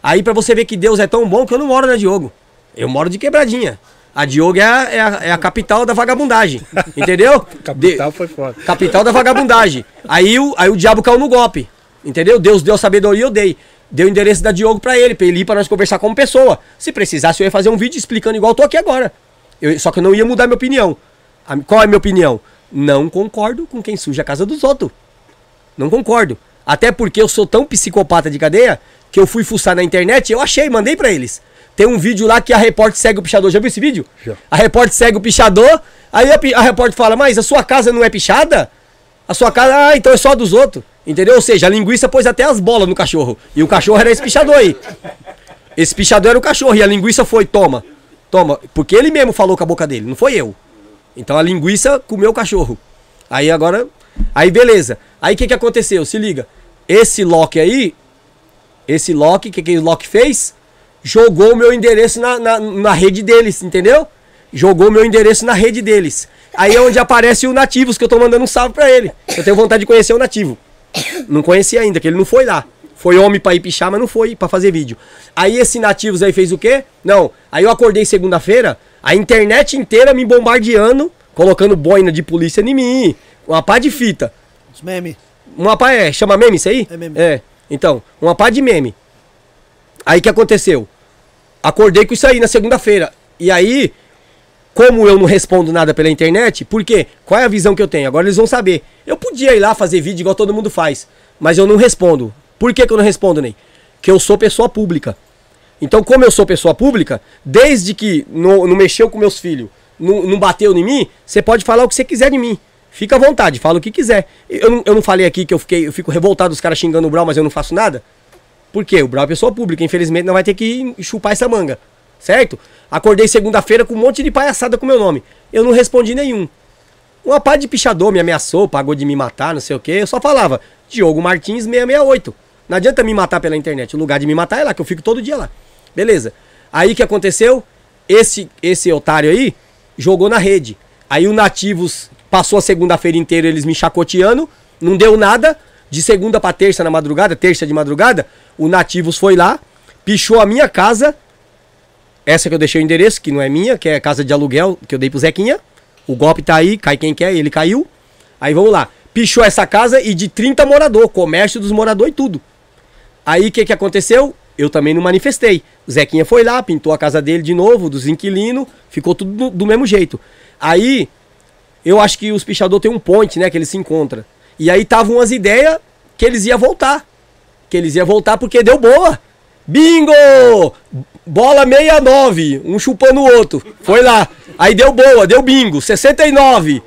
Aí pra você ver que Deus é tão bom que eu não moro na Diogo. Eu moro de quebradinha. A Diogo é a, é a, é a capital da vagabundagem. Entendeu? Capital De- foi foda. Capital da vagabundagem. Aí o, aí o diabo caiu no golpe. Entendeu? Deus deu sabedoria, eu dei. Deu o endereço da Diogo pra ele, pra ele ir pra nós conversar como pessoa. Se precisasse, eu ia fazer um vídeo explicando igual eu tô aqui agora. Eu- só que eu não ia mudar minha opinião. A- qual é a minha opinião? Não concordo com quem suja a casa dos outros. Não concordo. Até porque eu sou tão psicopata de cadeia que eu fui fuçar na internet e eu achei, mandei pra eles. Tem um vídeo lá que a repórter segue o pichador. Já viu esse vídeo? Já. A repórter segue o pichador, aí a, a repórter fala, mas a sua casa não é pichada? A sua casa, ah, então é só dos outros. Entendeu? Ou seja, a linguiça pôs até as bolas no cachorro. E o cachorro era esse pichador aí. Esse pichador era o cachorro e a linguiça foi, toma, toma. Porque ele mesmo falou com a boca dele, não foi eu. Então a linguiça comeu o cachorro. Aí agora. Aí beleza. Aí o que, que aconteceu? Se liga. Esse Loki aí. Esse Loki, o que, que o Loki fez? Jogou o meu endereço na, na, na rede deles, entendeu? Jogou o meu endereço na rede deles. Aí é onde aparece o Nativos, que eu tô mandando um salve pra ele. Eu tenho vontade de conhecer o Nativo. Não conheci ainda, que ele não foi lá. Foi homem pra ir pichar, mas não foi pra fazer vídeo. Aí esse Nativos aí fez o quê? Não. Aí eu acordei segunda-feira, a internet inteira me bombardeando, colocando boina de polícia em mim, uma pá de fita. Os memes. Uma pá é, chama meme isso aí? É meme. É. Então, uma pá de meme. Aí o que aconteceu? Acordei com isso aí na segunda-feira. E aí, como eu não respondo nada pela internet, por quê? Qual é a visão que eu tenho? Agora eles vão saber. Eu podia ir lá fazer vídeo igual todo mundo faz, mas eu não respondo. Por que, que eu não respondo, Ney? Que eu sou pessoa pública. Então, como eu sou pessoa pública, desde que não, não mexeu com meus filhos, não, não bateu em mim, você pode falar o que você quiser de mim. Fica à vontade, fala o que quiser. Eu eu não falei aqui que eu, fiquei, eu fico revoltado os caras xingando o Brau, mas eu não faço nada? Por quê? O Brau é pessoa pública, infelizmente não vai ter que chupar essa manga. Certo? Acordei segunda-feira com um monte de palhaçada com meu nome. Eu não respondi nenhum. Uma pá de pichador me ameaçou, pagou de me matar, não sei o quê. Eu só falava, Diogo Martins 668. Não adianta me matar pela internet. O lugar de me matar é lá, que eu fico todo dia lá. Beleza. Aí o que aconteceu? Esse, esse otário aí jogou na rede. Aí o Nativos passou a segunda-feira inteira eles me chacoteando, não deu nada. De segunda pra terça na madrugada, terça de madrugada, o Nativos foi lá, pichou a minha casa. Essa que eu deixei o endereço, que não é minha, que é casa de aluguel que eu dei pro Zequinha. O golpe tá aí, cai quem quer, ele caiu. Aí vamos lá. Pichou essa casa e de 30 morador, comércio dos moradores e tudo. Aí o que, que aconteceu? Eu também não manifestei. O Zequinha foi lá, pintou a casa dele de novo, dos inquilinos, ficou tudo do, do mesmo jeito. Aí, eu acho que os pichadores têm um ponte, né, que eles se encontram. E aí estavam umas ideias que eles iam voltar. Que eles iam voltar porque deu boa. Bingo! Bola 69, um chupando o outro. Foi lá. Aí deu boa, deu bingo. 69.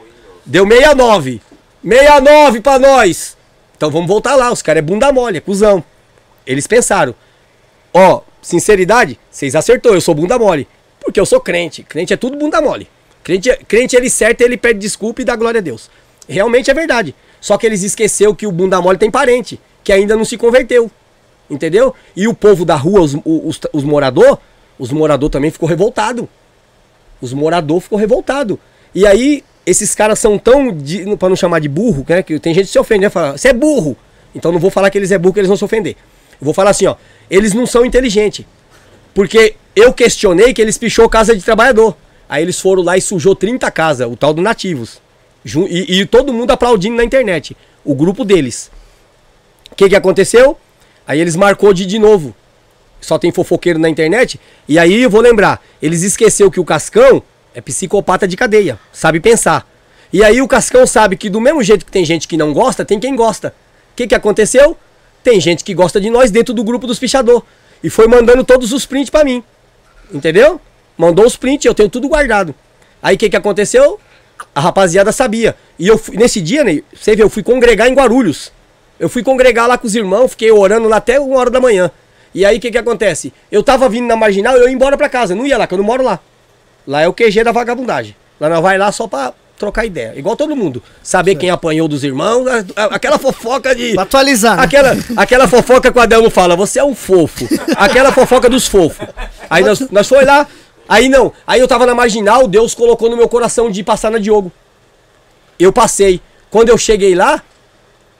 Deu 69. 69 pra nós. Então vamos voltar lá. Os caras é bunda mole, é cuzão. Eles pensaram. Ó, sinceridade, vocês acertou, eu sou bunda mole. Porque eu sou crente. Crente é tudo bunda mole. Crente, crente ele certa, ele pede desculpa e dá glória a Deus. Realmente é verdade. Só que eles esqueceu que o bunda mole tem parente, que ainda não se converteu. Entendeu? E o povo da rua, os, os, os morador, os morador também ficou revoltado. Os morador ficou revoltado. E aí, esses caras são tão, pra não chamar de burro, né? Que tem gente que se ofende, né? Fala, você é burro. Então não vou falar que eles é burro, que eles vão se ofender. Eu vou falar assim, ó. Eles não são inteligentes. Porque eu questionei que eles pichou casa de trabalhador. Aí eles foram lá e sujou 30 casas, o tal do Nativos. E, e todo mundo aplaudindo na internet. O grupo deles. O que, que aconteceu? Aí eles marcou de de novo. Só tem fofoqueiro na internet. E aí eu vou lembrar. Eles esqueceu que o Cascão é psicopata de cadeia. Sabe pensar. E aí o Cascão sabe que do mesmo jeito que tem gente que não gosta, tem quem gosta. O que, que aconteceu? Tem gente que gosta de nós dentro do grupo dos pichador. E foi mandando todos os prints pra mim. Entendeu? Mandou os prints, eu tenho tudo guardado. Aí o que, que aconteceu? A rapaziada sabia. E eu fui, nesse dia, né, você vê, eu fui congregar em Guarulhos. Eu fui congregar lá com os irmãos, fiquei orando lá até uma hora da manhã. E aí o que, que acontece? Eu tava vindo na marginal, eu ia embora pra casa, não ia lá, que eu não moro lá. Lá é o QG da vagabundagem. Lá nós vai lá só pra trocar ideia. Igual todo mundo. Saber quem apanhou dos irmãos, a- aquela fofoca de. Pra atualizar. né? Aquela, aquela fofoca que o Adelmo fala, você é um fofo. Aquela fofoca dos fofos. Aí nós, nós foi lá, aí não. Aí eu tava na marginal, Deus colocou no meu coração de passar na Diogo. Eu passei. Quando eu cheguei lá,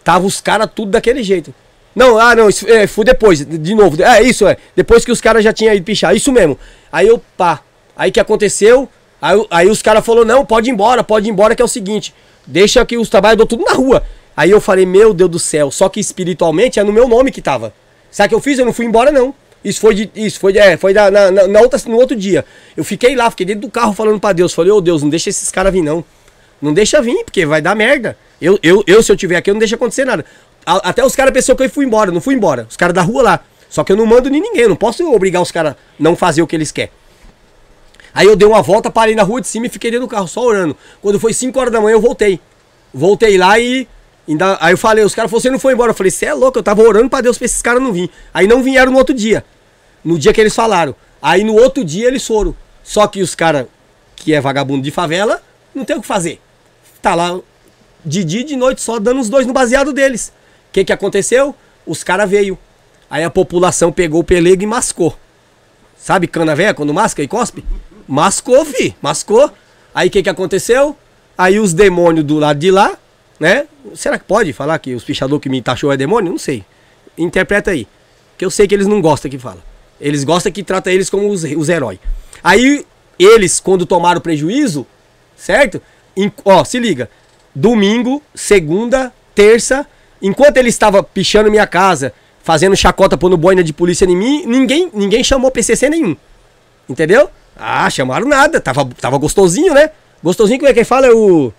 tava os caras tudo daquele jeito. Não, ah não, isso, é, fui depois, de novo. É isso, é. Depois que os caras já tinham ido pichar, isso mesmo. Aí eu, pá. Aí que aconteceu? Aí, aí os caras falaram, não, pode ir embora, pode ir embora, que é o seguinte, deixa que os trabalhadores tudo na rua. Aí eu falei, meu Deus do céu, só que espiritualmente é no meu nome que tava. Sabe o que eu fiz? Eu não fui embora, não. Isso foi de. Isso foi, é, foi na, na, na outra, no outro dia. Eu fiquei lá, fiquei dentro do carro falando pra Deus. Falei, ô Deus, não deixa esses caras vir, não. Não deixa vir, porque vai dar merda. Eu, eu, eu se eu tiver aqui, eu não deixa acontecer nada. A- até os caras pensaram que eu fui embora. Não fui embora. Os caras da rua lá. Só que eu não mando nem ninguém. Não posso obrigar os caras não fazer o que eles querem. Aí eu dei uma volta, parei na rua de cima e fiquei dentro do carro, só orando. Quando foi 5 horas da manhã, eu voltei. Voltei lá e. Ainda, aí eu falei, os caras falaram, você não foi embora. Eu falei, você é louco, eu tava orando pra Deus pra esses caras não virem. Aí não vieram no outro dia. No dia que eles falaram. Aí no outro dia eles foram. Só que os caras, que é vagabundo de favela, não tem o que fazer. Tá lá de dia e de noite só dando os dois no baseado deles. O que que aconteceu? Os caras veio. Aí a população pegou o pelego e mascou. Sabe cana velha quando masca e cospe? Mascou, fi, mascou. Aí o que que aconteceu? Aí os demônios do lado de lá, né? Será que pode falar que os pichadores que me taxou é demônio? Não sei. Interpreta aí. Que eu sei que eles não gostam que fala. Eles gostam que trata eles como os, os heróis. Aí eles, quando tomaram prejuízo, certo? Em- ó, se liga. Domingo, segunda, terça, enquanto ele estava pichando minha casa, fazendo chacota pondo boina de polícia em mim, ninguém, ninguém chamou PCC nenhum. Entendeu? Ah, chamaram nada. Tava, tava gostosinho, né? Gostosinho, como é que fala? É o.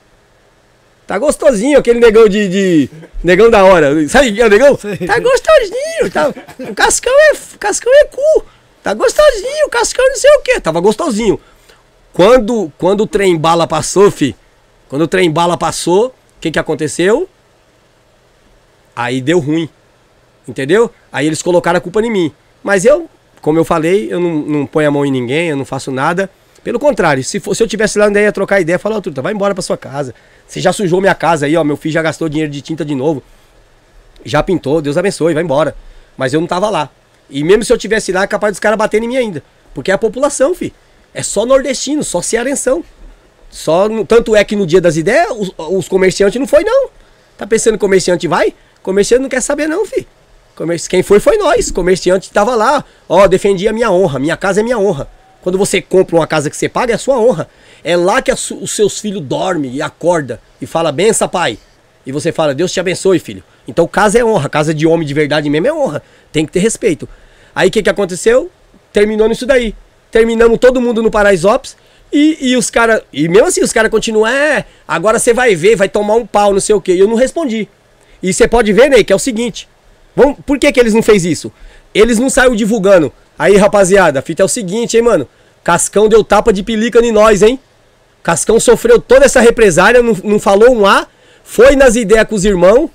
Tá gostosinho, aquele negão de. de- negão da hora. Sabe quem é o negão? Tá gostosinho. Tá, o cascão é. o Cascão é cu. Tá gostosinho, o cascão não sei o quê. Tava gostosinho. Quando, quando o trem bala passou, fi. Quando o trem bala passou, o que que aconteceu? Aí deu ruim. Entendeu? Aí eles colocaram a culpa em mim. Mas eu, como eu falei, eu não, não ponho a mão em ninguém, eu não faço nada. Pelo contrário, se, for, se eu tivesse lá, eu ia trocar ideia, falar, ô Truta, vai embora pra sua casa. Você já sujou minha casa aí, ó. Meu filho já gastou dinheiro de tinta de novo. Já pintou, Deus abençoe, vai embora. Mas eu não tava lá. E mesmo se eu tivesse lá, é capaz dos caras baterem em mim ainda. Porque é a população, fi. É só nordestino, só cearenção. Só, tanto é que no dia das ideias, os, os comerciantes não foi, não. Tá pensando que comerciante vai? Comerciante não quer saber, não, fi. Quem foi, foi nós. Comerciante tava lá. Ó, defendi a minha honra. Minha casa é minha honra. Quando você compra uma casa que você paga, é a sua honra. É lá que os seus filhos dormem e acorda e fala, benção, pai. E você fala, Deus te abençoe, filho. Então casa é honra. Casa de homem de verdade mesmo é honra. Tem que ter respeito. Aí o que, que aconteceu? Terminou nisso daí. Terminamos todo mundo no Paraisópolis. E, e os caras. E mesmo assim, os caras continuam. É, agora você vai ver, vai tomar um pau, não sei o quê. E eu não respondi. E você pode ver, Ney, que é o seguinte. Vamos, por que, que eles não fez isso? Eles não saiu divulgando. Aí, rapaziada, a fita é o seguinte, hein, mano. Cascão deu tapa de pelica em nós, hein? Cascão sofreu toda essa represária, não, não falou um A, foi nas ideias com os irmãos,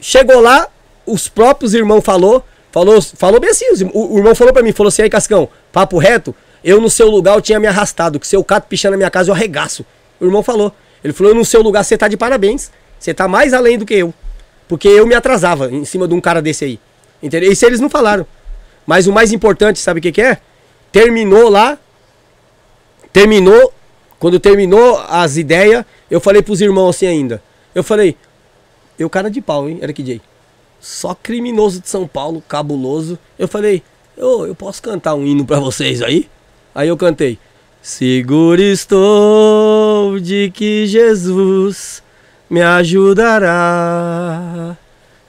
chegou lá, os próprios irmãos falou, falou, falou bem assim, o, o irmão falou pra mim, falou assim, aí Cascão, papo reto, eu no seu lugar eu tinha me arrastado, que seu cato pichando na minha casa eu arregaço. O irmão falou, ele falou, no seu lugar você tá de parabéns, você tá mais além do que eu, porque eu me atrasava em cima de um cara desse aí, entendeu? Isso eles não falaram. Mas o mais importante, sabe o que que é? Terminou lá, terminou, quando terminou as ideias, eu falei pros irmãos assim ainda. Eu falei, eu cara de pau, hein, que Jay. só criminoso de São Paulo, cabuloso. Eu falei, ô, eu posso cantar um hino pra vocês aí? Aí eu cantei. Seguro estou de que Jesus me ajudará.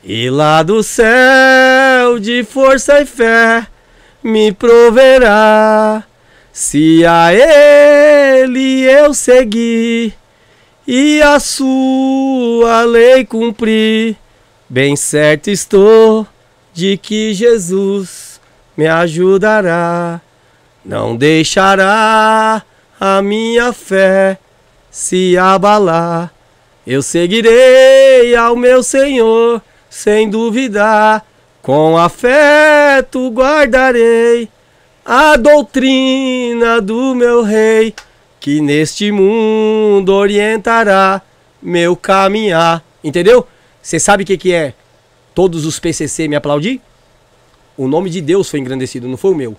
E lá do céu de força e fé me proverá. Se a ele eu seguir e a sua lei cumprir, bem certo estou de que Jesus me ajudará. Não deixará a minha fé se abalar. Eu seguirei ao meu Senhor sem duvidar. Com afeto guardarei a doutrina do meu rei, que neste mundo orientará meu caminhar. Entendeu? Você sabe o que, que é? Todos os PCC me aplaudir? O nome de Deus foi engrandecido, não foi o meu.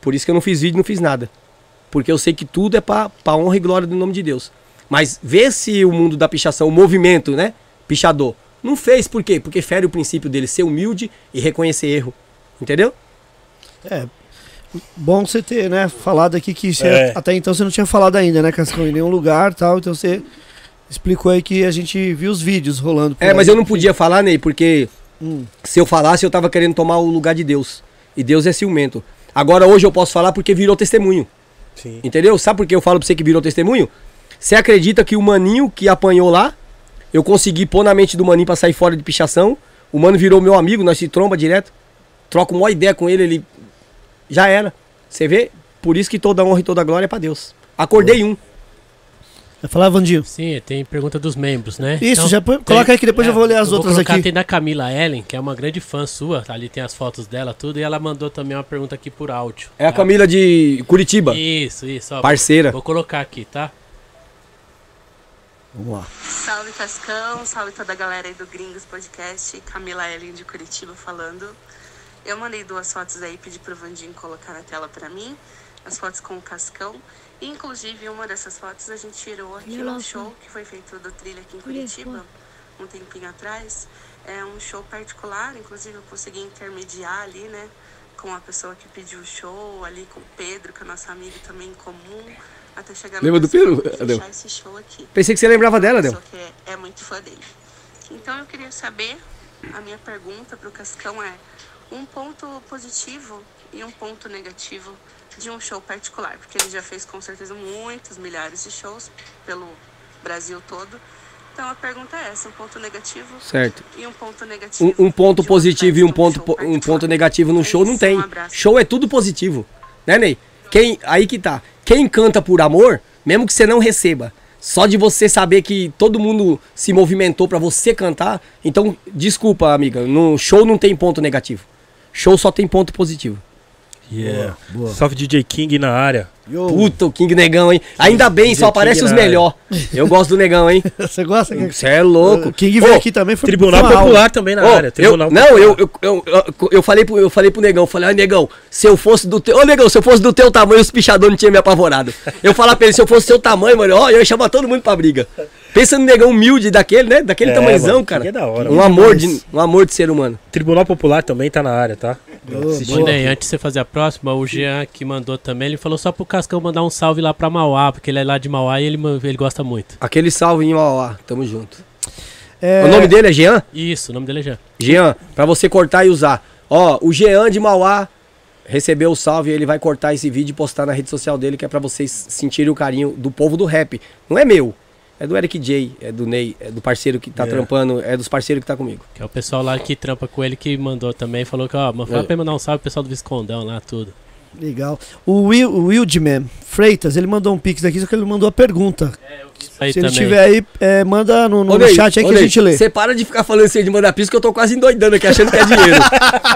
Por isso que eu não fiz vídeo, não fiz nada. Porque eu sei que tudo é para honra e glória do nome de Deus. Mas vê se o mundo da pichação, o movimento, né? Pichador, não fez por quê? Porque fere o princípio dele ser humilde e reconhecer erro. Entendeu? É. Bom você ter, né, falado aqui que você- É. até então você não tinha falado ainda, né, Cascão, em nenhum lugar tal. Então você explicou aí que a gente viu os vídeos rolando. por É, mas aí. eu não podia falar, Ney, porque Hum. se eu falasse eu tava querendo tomar o lugar de Deus. E Deus é ciumento. Agora hoje eu posso falar porque virou testemunho. Sim. Entendeu? Sabe por que eu falo pra você que virou testemunho? Você acredita que o maninho que apanhou lá, eu consegui pôr na mente do maninho pra sair fora de pichação. O mano virou meu amigo, nós se tromba direto. Troco uma ideia com ele, ele. Já era. Você vê? Por isso que toda honra e toda glória é pra Deus. Acordei um. Vai falar, Vandinho? Sim, tem pergunta dos membros, né? Isso, Então, já põe- tem- coloca aí que depois eu vou ler as eu outras vou colocar, aqui. Tem da Camila Ellen, que é uma grande fã sua, ali tem as fotos dela, tudo, e ela mandou também uma pergunta aqui por áudio. É a tá? Camila de Curitiba. Isso, isso, ó. Parceira. Vou colocar aqui, tá? Vamos lá. Salve Cascão, salve toda a galera aí do Gringos Podcast, Camila Ellen de Curitiba falando. Eu mandei duas fotos aí, pedi pro Vandinho colocar na tela pra mim, as fotos com o Cascão. E, inclusive, uma dessas fotos a gente tirou aqui num show que foi feito do Trilha aqui em Curitiba, um tempinho atrás. É um show particular, inclusive eu consegui intermediar ali, né, com a pessoa que pediu o show, ali com o Pedro, que é nosso amigo também em comum, até chegar no Lembra do Pedro, Adel? fechar esse show aqui Pensei que você lembrava dela, Del. pessoa que é, é muito fã dele. Então eu queria saber, a minha pergunta para o Cascão é um ponto positivo e um ponto negativo de um show particular, porque ele já fez com certeza muitos milhares de shows pelo Brasil todo. Então a pergunta é essa, um ponto negativo Certo. e um ponto negativo. Um, um ponto positivo e um ponto, um ponto negativo no É show não isso, tem. Um. Show é tudo positivo. Né, Ney? Quem, aí que tá. Quem canta por amor, mesmo que você não receba, só de você saber que todo mundo se movimentou pra você cantar, então, desculpa, amiga, no show não tem ponto negativo. Show só tem ponto positivo. Yeah. boa. Salve DJ King na área. Yo. Puta, o King Negão, hein? Ainda bem, DJ só aparece os melhor. Eu gosto do Negão, hein? Você gosta? Você é louco. O King veio Ô, aqui também. Foi Tribunal uma aula. Popular também na Ô, área. eu, Tribunal não, Popular. eu, eu, eu, eu, eu falei pro, eu falei pro negão, falei, ah, negão, se eu fosse do teu. Ô, negão, se eu fosse do teu tamanho, os pichadores não tinham me apavorado. Eu falar pra ele, se eu fosse seu tamanho, mano, ó, eu ia chamar todo mundo pra briga. Pensa no negão humilde daquele, né? Daquele É, tamanhozão, mano, cara. que é da hora, um amor, de, um amor de ser humano. Tribunal Popular também tá na área, tá? Boa, Assisti. boa. Ney, antes de você fazer a próxima, o Jean que mandou também, ele falou só pro Cascão mandar um salve lá pra Mauá, porque ele é lá de Mauá e ele, ele gosta muito. Aquele salve em Mauá, tamo junto. É, O nome dele é Jean? Isso, o nome dele é Jean. Jean, pra você cortar e usar. Ó, o Jean de Mauá recebeu o salve e ele vai cortar esse vídeo e postar na rede social dele, que é pra vocês sentirem o carinho do povo do rap. Não é meu, é do Eric J, é do Ney, é do parceiro que tá É. trampando, é dos parceiros que tá comigo. Que é o pessoal lá que trampa com ele que mandou também, falou que, ó, fala É. pra ele mandar um salve pro pessoal do Viscondão lá, tudo. Legal. O, Will, o Wildman Freitas, ele mandou um pix aqui, só que ele mandou a pergunta. Isso aí Se ele também. tiver aí, é, manda no, no Ney, chat aí ô, que a gente lê. Você para de ficar falando assim de mandar piso que eu tô quase endoidando aqui, achando que é dinheiro.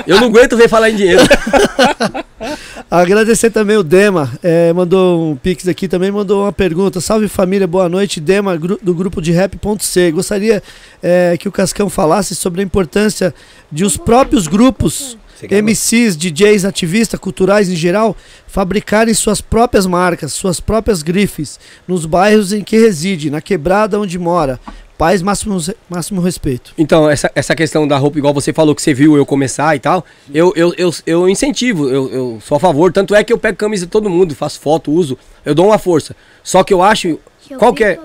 eu não aguento ver falar em dinheiro. Agradecer também o Dema, é, mandou um pix aqui também, mandou uma pergunta. Salve família, boa noite. Dema, gru- do grupo de rap.c. Gostaria é, que o Cascão falasse sobre a importância de os próprios grupos, MCs, DJs, ativistas, culturais em geral, fabricarem suas próprias marcas, suas próprias grifes, nos bairros em que reside, na quebrada onde mora, Paz, máximo, máximo respeito. Então, essa, essa questão da roupa, igual você falou que você viu eu começar e tal, eu, eu, eu, eu incentivo, eu, eu sou a favor. Tanto é que eu pego camisa de todo mundo, faço foto, uso, eu dou uma força. Só que eu acho. Qual que é.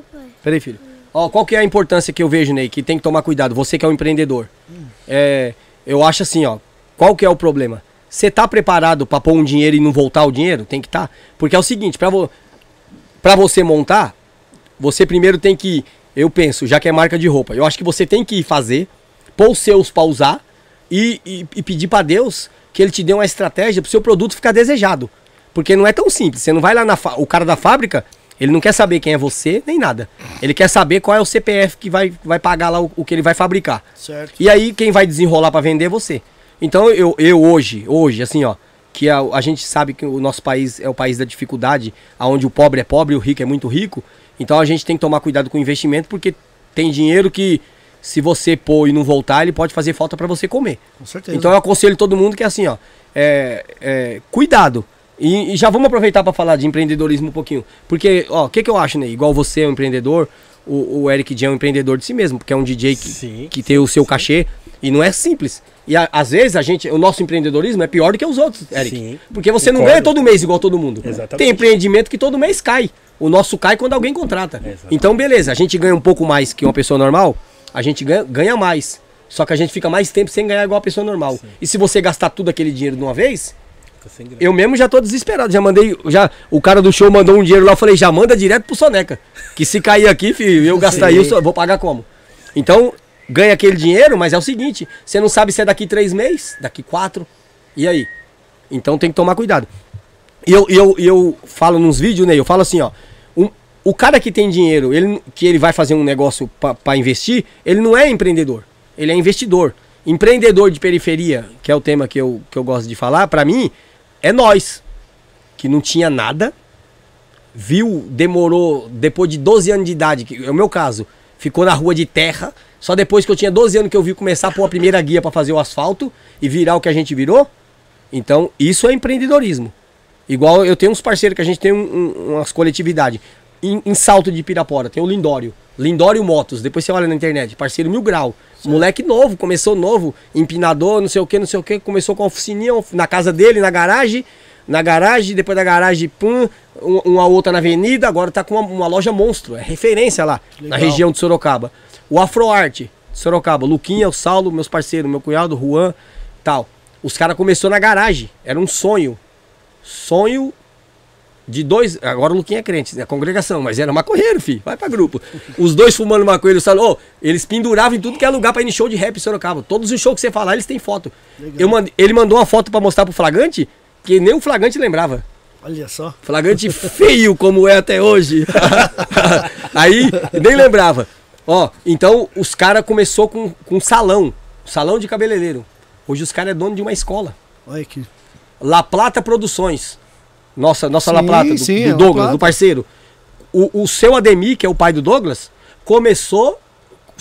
Peraí, filho. Ó, qual que é a importância que eu vejo, Ney? Que tem que tomar cuidado. Você que é um empreendedor. É, eu acho assim, ó. Qual que é o problema? Você tá preparado para pôr um dinheiro e não voltar o dinheiro? Tem que estar. Tá. Porque é o seguinte, para vo pra você montar, você primeiro tem que eu penso, já que é marca de roupa, eu acho que você tem que fazer, pôr os seus pra usar e, e, e pedir para Deus que ele te dê uma estratégia pro seu produto ficar desejado. Porque não é tão simples. Você não vai lá na o cara da fábrica, ele não quer saber quem é você, nem nada. Ele quer saber qual é o CPF que vai, vai pagar lá o, o que ele vai fabricar. Certo. E aí quem vai desenrolar para vender é você. Então eu, eu hoje, hoje, assim, ó, que a, a gente sabe que o nosso país é o país da dificuldade, aonde o pobre é pobre e o rico é muito rico. Então a gente tem que tomar cuidado com o investimento, porque tem dinheiro que, se você pôr e não voltar, ele pode fazer falta para você comer. Com certeza. Então eu aconselho todo mundo que é assim, ó, é, é cuidado. E, e, já vamos aproveitar para falar de empreendedorismo um pouquinho. Porque, ó, o que, que eu acho, né? Igual você é um empreendedor, o, o Eric J é um empreendedor de si mesmo, porque é um DJ que, sim, que tem o seu sim. cachê. E não é simples. E a, às vezes a gente, o nosso empreendedorismo é pior do que os outros, Eric. Sim, porque você concordo. não ganha todo mês igual todo mundo. Exatamente. Tem empreendimento que todo mês cai. O nosso cai quando alguém contrata. Exatamente. Então, beleza, a gente ganha um pouco mais que uma pessoa normal, a gente ganha, ganha mais. Só que a gente fica mais tempo sem ganhar igual a pessoa normal. Sim. E se você gastar tudo aquele dinheiro de uma vez, eu mesmo já tô desesperado. Já mandei. Já, o cara do show mandou um dinheiro lá. Eu falei, já manda direto pro Soneca. Que se cair aqui, filho, eu gastar isso, eu vou pagar como? Então, ganha aquele dinheiro, mas é o seguinte: você não sabe se é daqui três meses, daqui quatro. E aí? Então tem que tomar cuidado. E eu, eu, eu falo nos vídeos, né? Eu falo assim, ó o cara que tem dinheiro, ele, que ele vai fazer um negócio para investir, ele não é empreendedor, ele é investidor. Empreendedor de periferia, que é o tema que eu, que eu gosto de falar, para mim, é nós, que não tinha nada, viu, demorou, depois de 12 anos de idade, que é o meu caso, ficou na rua de terra, só depois que eu tinha 12 anos que eu vi começar a pôr a primeira guia para fazer o asfalto e virar o que a gente virou. Então, isso é empreendedorismo. Igual eu tenho uns parceiros que a gente tem um, um, umas coletividades em, em, Salto de Pirapora, tem o Lindório. Lindório Motos, depois você olha na internet, parceiro mil grau. Certo. Moleque novo, começou novo, empinador, não sei o que, não sei o que, começou com a oficininha na casa dele, na garagem, na garagem, depois da garagem, pum, uma outra na avenida, agora tá com uma, uma loja monstro, é referência lá, Legal. na região de Sorocaba. O Afroarte Sorocaba, Luquinha, o Saulo, meus parceiros, meu cunhado, Juan, tal. Os caras começou na garagem, era um sonho. Sonho de dois. Agora o Luquinha é crente, é congregação, mas era maconheiro, filho. Vai pra grupo. Os dois fumando maconha, eles falam, oh, eles penduravam em tudo que é lugar pra ir no show de rap em Sorocaba. Todos os shows que você falar, eles têm foto. Mand... Ele mandou uma foto pra mostrar pro Flagante, que nem o Flagante lembrava. Olha só. Flagante feio como é até hoje. Aí, nem lembrava. Ó, então os caras começou com, com salão. Salão de cabeleireiro. Hoje os caras é dono de uma escola. Olha que. La Plata Produções. Nossa, nossa sim, La Plata, do, sim, do Douglas, do parceiro. O, o seu Ademir, que é o pai do Douglas, começou.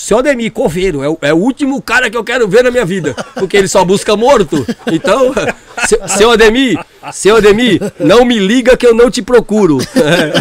Seu Ademir, coveiro, é o, é o último cara que eu quero ver na minha vida. Porque ele só busca morto. Então, seu, seu Ademir, seu Ademir, não me liga que eu não te procuro.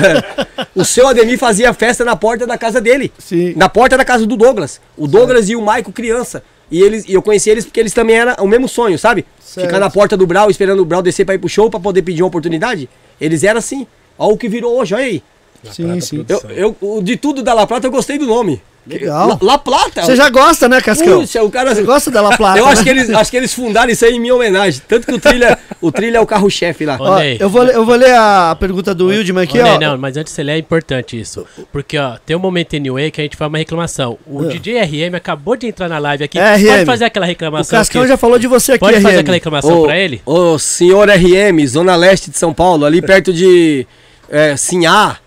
o seu Ademir fazia festa na porta da casa dele. Sim. Na porta da casa do Douglas. O Douglas e o Maico criança. E eles, eu conheci eles porque eles também eram o mesmo sonho, sabe? Certo. Ficar na porta do Brau esperando o Brau descer pra ir pro show pra poder pedir uma oportunidade. Eles eram assim. Olha o que virou hoje, olha aí. sim, sim. Eu, eu, de tudo da La Plata eu gostei do nome. Legal. La, La Plata. Você já gosta, né, Cascão? Puxa, o cara. Você gosta da La Plata? Eu acho que, eles, acho que eles fundaram isso aí em minha homenagem. Tanto que o trilha, o trilha é o carro-chefe lá. Ó, eu, vou, eu vou ler a pergunta do Wildman aqui, ó. Não, mas antes de você ler, é importante isso. Porque, ó, tem um momento anyway que a gente faz uma reclamação. O é. DJ RM acabou de entrar na live aqui. É, pode fazer aquela reclamação. O Cascão aqui. já falou de você aqui, Pode RM. fazer aquela reclamação ô, pra ele? Ô, senhor RM, Zona Leste de São Paulo, ali perto de é, Sinhá.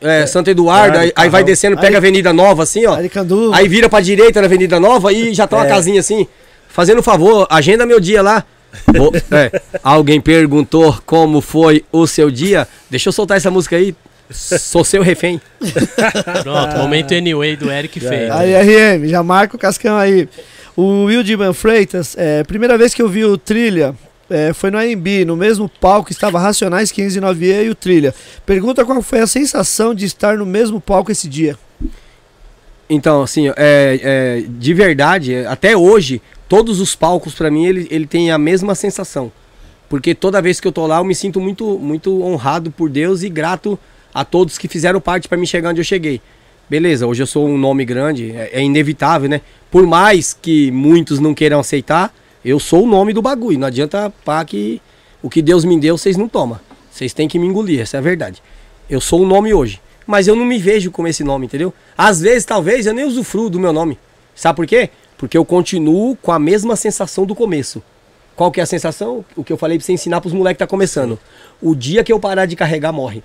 É, Santo Eduardo, aí, aí, vai descendo, pega a Avenida Nova assim, ó. Aricandu. Aí vira pra direita na Avenida Nova e já tá uma é. casinha assim. Fazendo um favor, agenda meu dia lá. Oh, é, alguém perguntou como foi o seu dia? Deixa eu soltar essa música aí. Sou seu refém. Pronto, momento anyway do Eric fez. Aí, RM, já marca o cascão aí. O Wildiman Freitas, é, primeira vez que eu vi o Trilha, é, foi no AMB, no mesmo palco estava Racionais 509E e o Trilha. Pergunta qual foi a sensação de estar no mesmo palco esse dia. Então, assim, é, é, de verdade, até hoje, todos os palcos pra mim, ele, ele tem a mesma sensação. Porque toda vez que eu tô lá, eu me sinto muito, muito honrado por Deus e grato a todos que fizeram parte pra me chegar onde eu cheguei. Beleza, hoje eu sou um nome grande, é, é inevitável, né? Por mais que muitos não queiram aceitar, eu sou o nome do bagulho. Não adianta pá que o que Deus me deu, vocês não tomam. Vocês têm que me engolir, essa é a verdade. Eu sou o nome hoje. Mas eu não me vejo como esse nome, entendeu? Às vezes, talvez, eu nem usufruo do meu nome. Sabe por quê? Porque eu continuo com a mesma sensação do começo. Qual que é a sensação? O que eu falei pra você ensinar pros moleques que tá começando. O dia que eu parar de carregar, morre.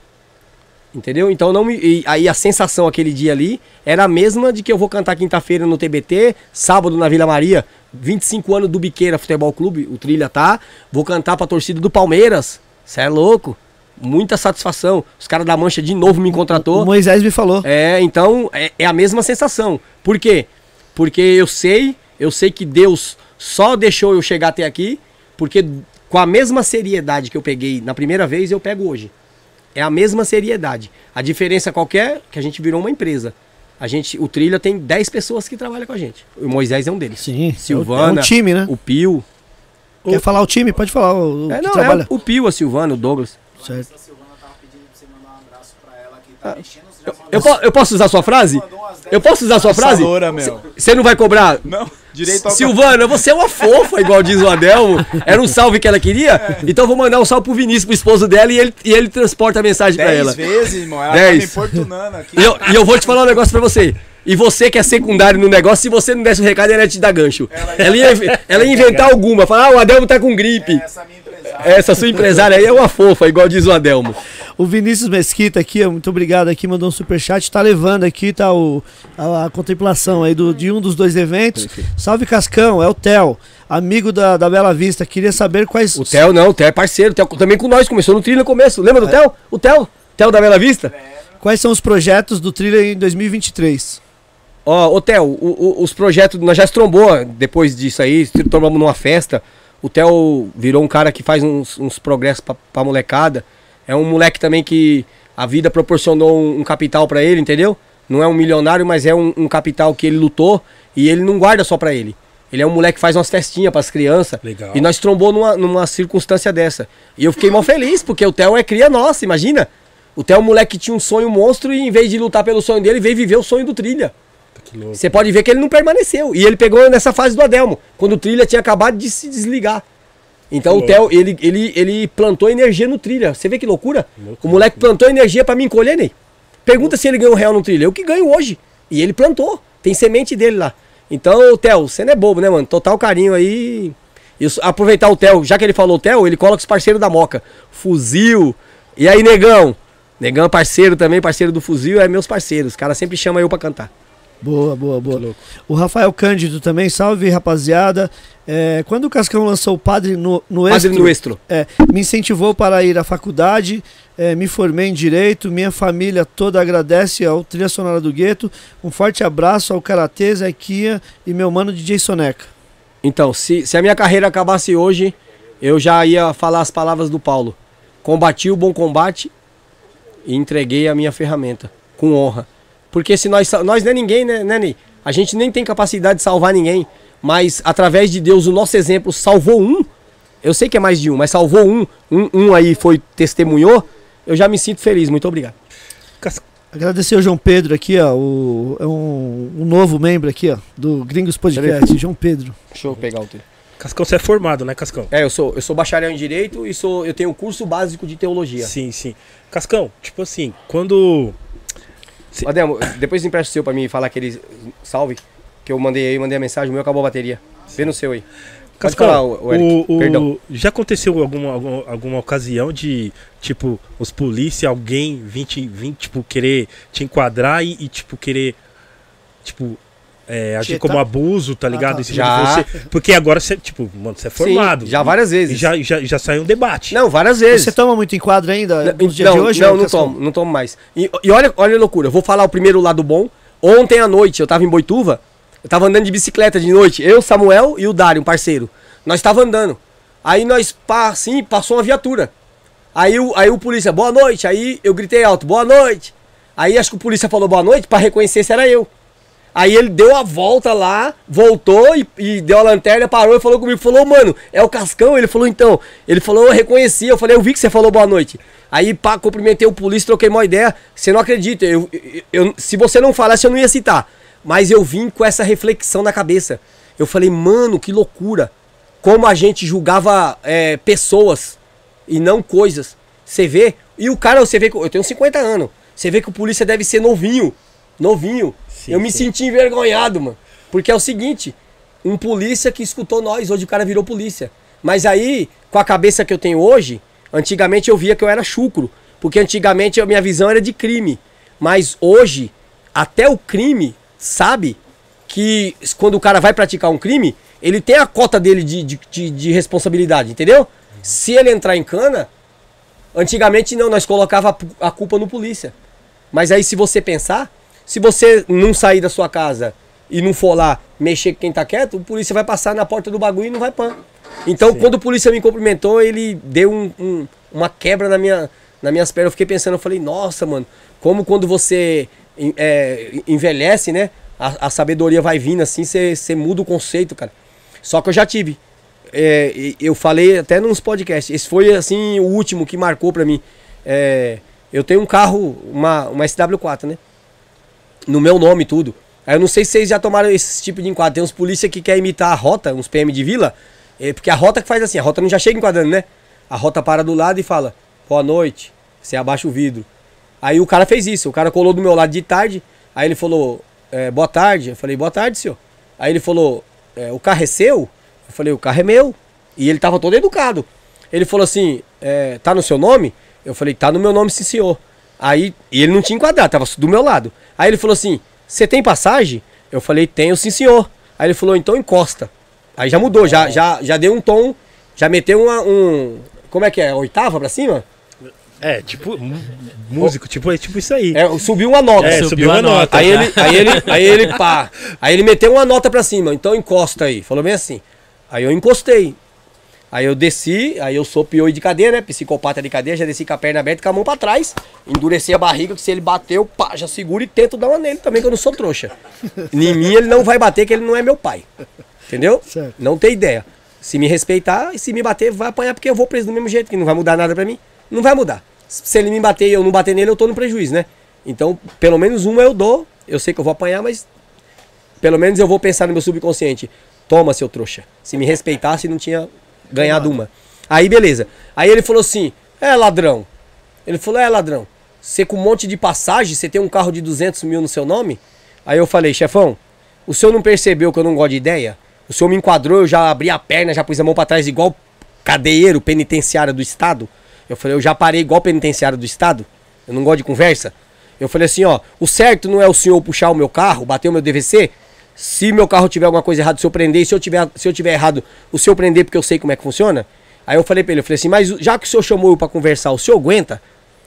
Entendeu? Então não me. e aí a sensação aquele dia ali era a mesma de que eu vou cantar quinta-feira no TBT, sábado na Vila Maria, 25 anos do Biqueira Futebol Clube, o Trilha tá. Vou cantar pra torcida do Palmeiras. Cê é louco. Muita satisfação. Os caras da Mancha de novo me contratou. O Moisés me falou. É, então é, é a mesma sensação. Por quê? Porque eu sei, eu sei que Deus só deixou eu chegar até aqui, porque com a mesma seriedade que eu peguei na primeira vez, eu pego hoje. É a mesma seriedade. A diferença qualquer é que a gente virou uma empresa. A gente, o Trilha tem 10 pessoas que trabalham com a gente. O Moisés é um deles. Sim. Silvana, É um time, né? o Pio. Quer falar o time? Pode falar. O, o É, que não, trabalha. é o Pio, a Silvana, o Douglas. Certo. A Silvana tava pedindo pra você mandar um abraço pra ela que tá mexendo os já Eu, po- eu posso usar sua frase? Eu posso usar sua frase? Você não vai cobrar? Não, direito ao Silvana, você é uma fofa, igual diz o Adelmo. Era um salve que ela queria. Então eu vou mandar um salve pro Vinícius, pro esposo dela, e ele, e ele transporta a mensagem pra Dez ela. vezes, irmão. Ela tá Dez. me importunando aqui. E eu, e eu vou te falar um negócio pra você. E você que é secundário no negócio, se você não desse o recado, ela ia te dar gancho. Ela ia, ela ia inventar alguma. Falar, ah, o Adelmo tá com gripe. Essa minha. Essa sua empresária aí é uma fofa, igual diz o Adelmo. O Vinícius Mesquita aqui, muito obrigado aqui, mandou um superchat. Tá levando aqui, tá o, a, a contemplação aí do, de um dos dois eventos. Salve Cascão, é o Theo, amigo da, da Bela Vista. Queria saber quais. O Theo não, o Theo é parceiro. O Theo também com nós, começou no trilho no começo. Lembra do Theo? O Theo? Theo da Bela Vista? Quais são os projetos do Trilha em 2023? Ó, ô Theo, os projetos, nós já trombou depois disso aí, trombamos numa festa. O Theo virou um cara que faz uns, uns progressos pra, pra molecada. É um moleque também que a vida proporcionou um, um capital pra ele, entendeu? Não é um milionário, mas é um, um capital que ele lutou e ele não guarda só pra ele. Ele é um moleque que faz umas festinhas pras crianças. Legal. E nós trombou numa, numa circunstância dessa. E eu fiquei mal feliz, porque o Theo é cria nossa, imagina. O Theo é um moleque que tinha um sonho monstro e em vez de lutar pelo sonho dele, veio viver o sonho do trilha. Você pode ver que ele não permaneceu. E ele pegou nessa fase do Adelmo, quando o Trilha tinha acabado de se desligar. Então o. Theo, ele, ele, ele plantou energia no Trilha. Você vê que loucura? Louco, o moleque plantou energia pra me encolher, Ney. Pergunta se ele ganhou real no Trilha. Eu que ganho hoje. E ele plantou. Tem semente dele lá. Então, Theo, você não é bobo, né, mano? Total carinho aí. Isso, aproveitar o Theo, já que ele falou Theo, ele coloca os parceiros da Moca. Fuzil. E aí, Negão? Negão é parceiro também, parceiro do Fuzil, é meus parceiros. Os caras sempre chamam eu pra cantar. Boa, boa, boa. O Rafael Cândido também, salve rapaziada. É, quando o Cascão lançou o Padre no, no Padre Extro, Nuestro. é, me incentivou para ir à faculdade, é, me formei em Direito, minha família toda agradece ao Trilha Sonora do Gueto. Um forte abraço ao Karatê, Zequinha e meu mano DJ Soneca. Então, se, se a minha carreira acabasse hoje, eu já ia falar as palavras do Paulo. Combati o bom combate e entreguei a minha ferramenta, com honra. Porque se nós, nós não é ninguém, né, né, Ney? A gente nem tem capacidade de salvar ninguém, mas através de Deus, o nosso exemplo salvou um. Eu sei que é mais de um, mas salvou um. Um, um aí foi, testemunhou. Eu já me sinto feliz, muito obrigado. Agradecer ao João Pedro aqui, ó, o, é um, um novo membro aqui, ó, do Gringos Podcast, João Pedro. Deixa eu pegar o teu. Cascão, você é formado, né, Cascão? É, eu sou, eu sou bacharel em Direito e sou, eu tenho um curso básico de teologia. Sim, sim. Cascão, tipo assim, quando. Ademo, depois empresta o seu pra mim falar aquele salve que eu mandei aí, mandei a mensagem, o meu acabou a bateria. Vê no seu aí. Cascão, falar, o, o Eric. o- o- Perdão. já aconteceu alguma, alguma, alguma ocasião de, tipo, os polícia, alguém vir, te, vir tipo, querer te enquadrar e, e, tipo, querer, tipo, é, agir como abuso, tá ligado? tá. Em cima Já. de você. Porque agora você, tipo, mano, você é formado. Sim, já várias E vezes. já, já, já saiu um debate. Não, várias vezes. Você toma muito enquadro ainda Não, nos dias não, de hoje? não, ô, não tomo, não tomo mais. E, e olha, olha a loucura, eu vou falar o primeiro lado bom. Ontem à noite, eu tava em Boituva, eu tava andando de bicicleta de noite, eu, Samuel e o Dário, um parceiro. Nós tava andando. Aí nós, pá, assim, passou uma viatura. Aí o, aí o polícia, boa noite. Aí eu gritei alto, boa noite. Aí acho que o polícia falou boa noite pra reconhecer se era eu. Aí ele deu a volta lá, voltou e, e deu a lanterna, parou e falou comigo. Falou, mano, é o Cascão? Ele falou, então. Ele falou, eu reconheci. Eu falei, eu vi que você falou boa noite. Aí, pá, cumprimentei o polícia, troquei uma ideia. Você não acredita. Eu, eu, eu- se você não falasse, eu não ia citar. Mas eu vim com essa reflexão na cabeça. Eu falei, mano, que loucura. Como a gente julgava é, pessoas e não coisas. Você vê. E o cara, você vê que eu tenho 50 anos. Você vê que o polícia deve ser novinho. Novinho. Sim, eu me sim. senti envergonhado, mano. Porque é o seguinte: um polícia que escutou nós, hoje o cara virou polícia. Mas aí, com a cabeça que eu tenho hoje, antigamente eu via que eu era chucro. Porque antigamente a minha visão era de crime. Mas hoje, até o crime sabe que quando o cara vai praticar um crime, ele tem a cota dele de, de, de, de responsabilidade, entendeu? Se ele entrar em cana, antigamente não, nós colocava a culpa no polícia. Mas aí se você pensar, se você não sair da sua casa e não for lá mexer com quem tá quieto, o polícia vai passar na porta do bagulho e não vai pan. Então quando o polícia me cumprimentou, ele deu um- um- uma quebra na minha, nas minhas pernas. Eu fiquei pensando, eu falei, nossa, mano, como quando você é, envelhece, né? A, a sabedoria vai vindo assim, você muda o conceito, cara. Só que eu já tive. É, eu falei até nos podcasts. Esse foi assim o último que marcou pra mim. É, eu tenho um carro, uma, uma SW4, né? No meu nome tudo. Aí eu não sei se vocês já tomaram esse tipo de enquadro. Tem uns polícia que quer imitar a rota, uns PM de vila. é, porque a rota que faz assim, a rota não já chega enquadrando, né? A rota para do lado e fala, boa noite. Você abaixa o vidro. Aí o cara fez isso. O cara colou do meu lado de tarde. Aí ele falou, é, boa tarde. Eu falei, boa tarde, senhor. Aí ele falou, é, o carro é seu? Eu falei, o carro é meu. E ele tava todo educado. Ele falou assim, é, tá no seu nome? Eu falei, tá no meu nome, sim, senhor. Aí, e ele não tinha enquadrado, tava do meu lado. Aí ele falou assim, você tem passagem? Eu falei, tenho, sim, senhor. Aí ele falou, então encosta. Aí já mudou, já, já, já deu um tom, já meteu uma, um... Como é que é? Oitava pra cima? É, tipo, músico, tipo, é tipo isso aí. É, subiu uma nota. É, subiu subiu a a nota. nota. Aí ele, aí ele, aí ele, pá. Aí ele meteu uma nota pra cima, então encosta aí. Falou bem assim. Aí eu encostei. Aí eu desci, aí eu sou pioi de cadeia, né? Psicopata de cadeia, já desci com a perna aberta e com a mão pra trás. Endureci a barriga, que se ele bateu, pá, já segura e tento dar uma nele também, que eu não sou trouxa. em mim ele não vai bater, que ele não é meu pai. Entendeu? Certo. Não tem ideia. Se me respeitar e se me bater, vai apanhar porque eu vou preso do mesmo jeito, que não vai mudar nada pra mim. Não vai mudar. Se ele me bater e eu não bater nele, eu tô no prejuízo, né? Então, pelo menos uma eu dou. Eu sei que eu vou apanhar, mas pelo menos eu vou pensar no meu subconsciente. Toma, seu trouxa. Se me respeitasse, não tinha ganhado uma. Aí, beleza. Aí ele falou assim: É, ladrão. Ele falou: É, ladrão. Você com um monte de passagem, você tem um carro de 200 mil no seu nome? Aí eu falei: Chefão, o senhor não percebeu que eu não gosto de ideia? O senhor me enquadrou, eu já abri a perna, já pus a mão pra trás, igual cadeieiro penitenciário do Estado. Eu falei: Eu já parei igual penitenciário do Estado. Eu não gosto de conversa. Eu falei assim: Ó, o certo não é o senhor puxar o meu carro, bater o meu DVC? Se meu carro tiver alguma coisa errada, se eu prender, se eu tiver, se eu tiver errado, o senhor prender porque eu sei como é que funciona? Aí eu falei pra ele, eu falei assim, mas já que o senhor chamou eu pra conversar, o senhor aguenta?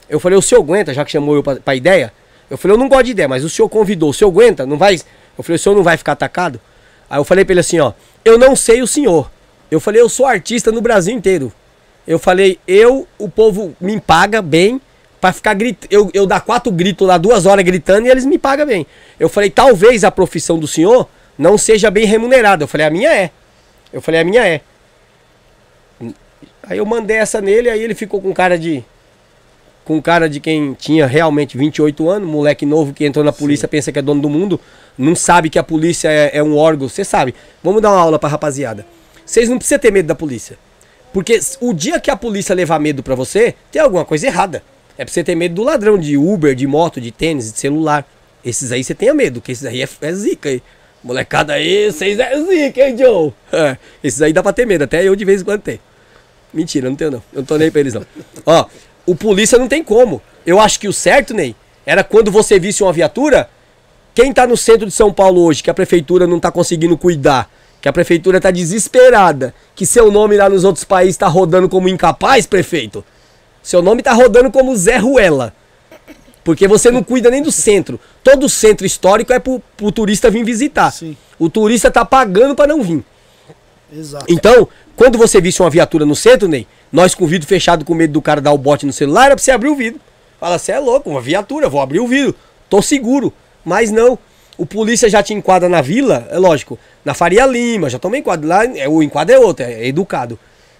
Eu falei, o senhor aguenta, já que chamou eu pra, pra ideia? Eu falei, eu não gosto de ideia, mas o senhor convidou, o senhor aguenta? Não vai? Eu falei, o senhor não vai ficar atacado? Aí eu falei pra ele assim, ó, eu não sei o senhor. Eu falei, eu sou artista no Brasil inteiro. Eu falei, eu, o povo me paga bem pra ficar gritando. Eu, eu dar quatro gritos lá, duas horas gritando e eles me pagam bem. Eu falei, talvez a profissão do senhor não seja bem remunerada. Eu falei, a minha é. Eu falei, a minha é. Aí eu mandei essa nele, aí ele ficou com cara de. Com cara de quem tinha realmente 28 anos, moleque novo que entrou na polícia, pensa que é dono do mundo, não sabe que a polícia é, é um órgão. Você sabe. Vamos dar uma aula pra rapaziada. Vocês não precisam ter medo da polícia. Porque o dia que a polícia levar medo pra você, tem alguma coisa errada. É pra você ter medo do ladrão de Uber, de moto, de tênis, de celular. Esses aí você tenha medo, que esses aí é, é zica aí. Molecada aí, vocês é zica, hein, Joe? É, esses aí dá pra ter medo, até eu de vez em quando tenho. Mentira, não tenho não. Eu não tô nem pra eles não. Ó, o polícia não tem como. Eu acho que o certo, Ney, era quando você visse uma viatura, quem tá no centro de São Paulo hoje, que a prefeitura não tá conseguindo cuidar, que a prefeitura tá desesperada, que seu nome lá nos outros países tá rodando como incapaz, prefeito. Seu nome tá rodando como Zé Ruela. Porque você não cuida nem do centro. Todo centro histórico é pro, pro turista vir visitar. Sim. O turista tá pagando pra não vir. Exato. Então, quando você visse uma viatura no centro, Ney, nós com o vidro fechado com medo do cara dar o bote no celular, era pra você abrir o vidro. Fala, você é louco, uma viatura, vou abrir o vidro. Tô seguro. Mas não. O polícia já te enquadra na vila, é lógico, na Faria Lima, já tomei enquadro. Lá é, o enquadro é outro, é educado.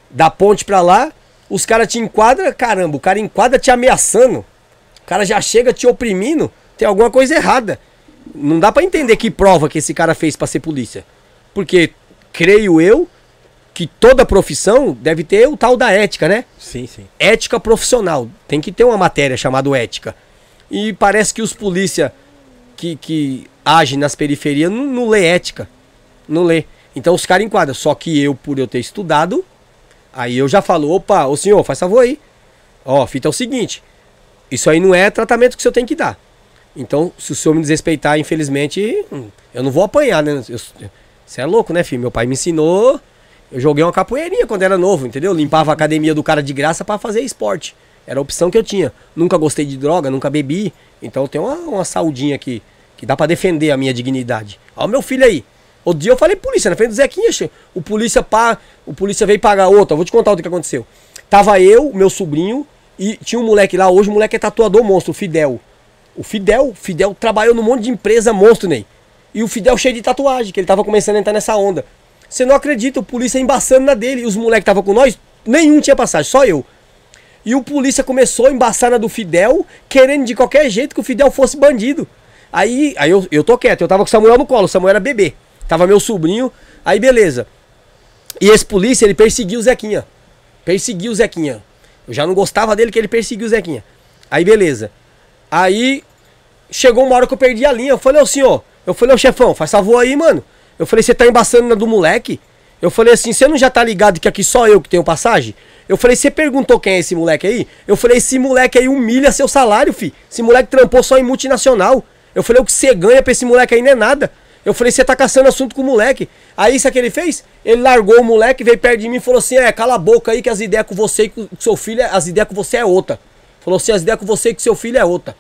Da ponte pra lá, os caras te enquadram, caramba, o cara enquadra te ameaçando. O cara já chega te oprimindo, tem alguma coisa errada. Não dá pra entender que prova que esse cara fez pra ser polícia. Porque, creio eu, que toda profissão deve ter o tal da ética, né? Sim, sim. ética profissional. Tem que ter uma matéria chamada ética. E parece que os polícia que, que agem nas periferias não, não lê ética. Não lê. Então os caras enquadram. Só que eu, por eu ter estudado, aí eu já falo, opa, ô senhor, faz favor aí. Ó, fita é o seguinte. Isso aí não é tratamento que o senhor tem que dar. Então, se o senhor me desrespeitar, infelizmente, hum, eu não vou apanhar, né? Você é louco, né, filho? Meu pai me ensinou. Eu joguei uma capoeirinha quando era novo, entendeu? Limpava a academia do cara de graça pra fazer esporte. Era a opção que eu tinha. Nunca gostei de droga, nunca bebi. Então eu tenho uma, uma saudinha aqui que dá pra defender a minha dignidade. Ó, o meu filho aí. Outro dia eu falei polícia, na frente do Zequinha, o polícia pá, o polícia veio pagar outra. Vou te contar o que aconteceu. Tava eu, meu sobrinho, e tinha um moleque lá, hoje o moleque é tatuador monstro, o Fidel. O Fidel, Fidel trabalhou num monte de empresa monstro, Ney. E o Fidel cheio de tatuagem, que ele tava começando a entrar nessa onda. Você não acredita, o polícia embaçando na dele. E os moleques que estavam com nós, nenhum tinha passagem, só eu. E o polícia começou a embaçar na do Fidel, querendo de qualquer jeito que o Fidel fosse bandido. Aí, aí eu, eu tô quieto, eu tava com o Samuel no colo, o Samuel era bebê. Tava meu sobrinho, aí beleza. E esse polícia, ele perseguiu o Zequinha. Perseguiu o Zequinha. Eu já não gostava dele que ele perseguiu o Zequinha. Aí beleza. Aí chegou uma hora que eu perdi a linha. Eu falei, ô senhor, eu falei, ô chefão, faz favor aí, mano. Eu falei, você tá embaçando na do moleque? Eu falei assim, você não já tá ligado que aqui só eu que tenho passagem? Eu falei, você perguntou quem é esse moleque aí? Eu falei, esse moleque aí humilha seu salário, fi. Esse moleque trampou só em multinacional. Eu falei, o que você ganha pra esse moleque aí não é nada. Eu falei, você tá caçando assunto com o moleque. Aí, sabe o que ele fez? Ele largou o moleque, veio perto de mim e falou assim: é, cala a boca aí que as ideias com você e com seu filho, as ideias com você é outra. Falou assim: as ideias com você e com seu filho é outra.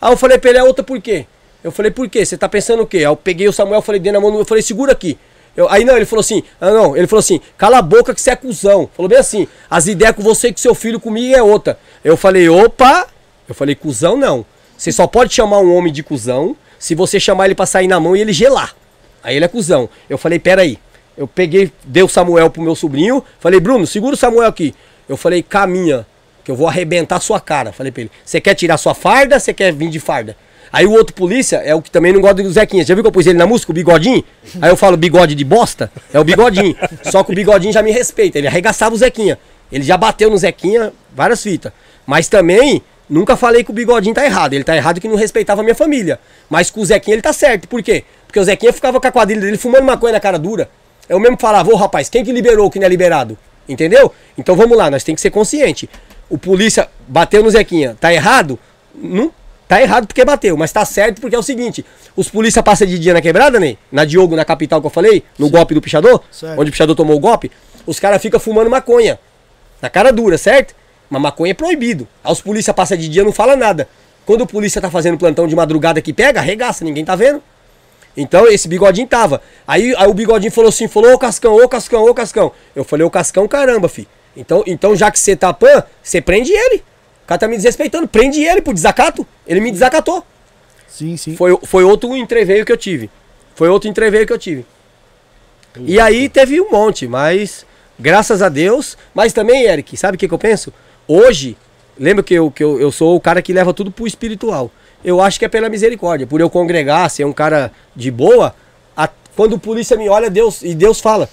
Aí eu falei pra ele, é outra por quê? Eu falei, por quê? Você tá pensando o quê? Aí eu peguei o Samuel, falei, dei na mão, eu falei, segura aqui. Eu, aí não, ele falou assim, ah não, ele falou assim, cala a boca que você é cuzão. Falou bem assim, as ideias com você e com seu filho comigo é outra. Eu falei, opa! Eu falei, cuzão não. Você só pode chamar um homem de cuzão se você chamar ele pra sair na mão e ele gelar. Aí ele é cuzão. Eu falei, peraí. Eu peguei, dei o Samuel pro meu sobrinho. Falei, Bruno, segura o Samuel aqui. Eu falei, caminha, que eu vou arrebentar sua cara. Falei pra ele, você quer tirar sua farda, você quer vir de farda? Aí o outro polícia é o que também não gosta do Zequinha. Já viu que eu pus ele na música, o bigodinho? Aí eu falo bigode de bosta, é o bigodinho. Só que o bigodinho já me respeita, ele arregaçava o Zequinha. Ele já bateu no Zequinha várias fitas. Mas também, nunca falei que o bigodinho tá errado. Ele tá errado que não respeitava a minha família. Mas com o Zequinha ele tá certo. Por quê? Porque o Zequinha ficava com a quadrilha dele fumando maconha na cara dura. Eu mesmo falava, ô rapaz, quem que liberou o que não é liberado? Entendeu? Então vamos lá, nós tem que ser consciente. O polícia bateu no Zequinha, tá errado? Não, tá errado porque bateu, mas tá certo porque é o seguinte: os polícia passam de dia na quebrada, né? Na Diogo, na capital que eu falei, no golpe do pichador, Certo. onde o pichador tomou o golpe, os caras ficam fumando maconha. Na cara dura, certo? Mas maconha é proibido. Aí os polícia passam de dia não fala nada. Quando o polícia tá fazendo plantão de madrugada que pega, arregaça, ninguém tá vendo. Então esse bigodinho tava. Aí, aí o bigodinho falou assim, falou, ô Cascão, ô Cascão, ô Cascão. Eu falei, ô Cascão, caramba, fi. Então, então já que você tá pan, você prende ele. O cara tá me desrespeitando, prende ele por desacato. Ele me desacatou. Sim, sim. Foi, foi outro entreveio que eu tive. Foi outro entreveio que eu tive. E aí teve um monte, mas graças a Deus. Mas também, Eric, sabe o que, que eu penso? Hoje, lembra que, eu, que eu, eu sou o cara que leva tudo pro espiritual. Eu acho que é pela misericórdia. Por eu congregar, ser um cara de boa, a- quando o polícia me olha, Deus e Deus fala.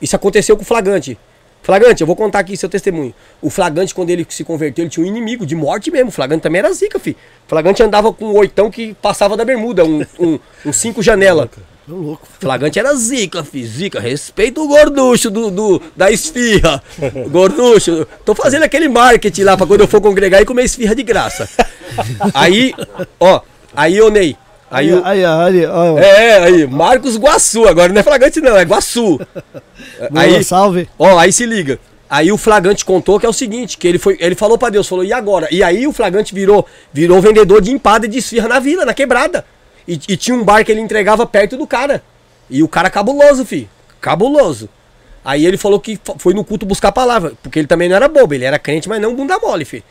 Isso aconteceu com o flagrante. Flagrante, eu vou contar aqui seu testemunho. O flagrante, quando ele se converteu, ele tinha um inimigo de morte mesmo. O flagrante também era zica, fi. O flagrante andava com um oitão que passava da bermuda, um, um, um cinco janela. Tô louco. Flagrante era zica, fi. Zica. Respeita o gorducho do, do, da esfirra. Gorducho. Tô fazendo aquele marketing lá pra quando eu for congregar e comer esfirra de graça. Aí, ó. Aí, ô Ney. Aí, o- aí, aí, ó, é, aí, Marcos Guaçu. Agora não é flagrante, não, é Guaçu. aí, Aí, salve. Ó, aí se liga. Aí o flagrante contou que é o seguinte, que ele foi, ele falou pra Deus, falou: "E agora?" E aí o flagrante virou, virou vendedor de empada e de esfirra na vila, na quebrada. E, e tinha um bar que ele entregava perto do cara. E o cara cabuloso, fi. Cabuloso. Aí ele falou que fo- foi no culto buscar a palavra, porque ele também não era bobo, ele era crente, mas não bunda mole, fi.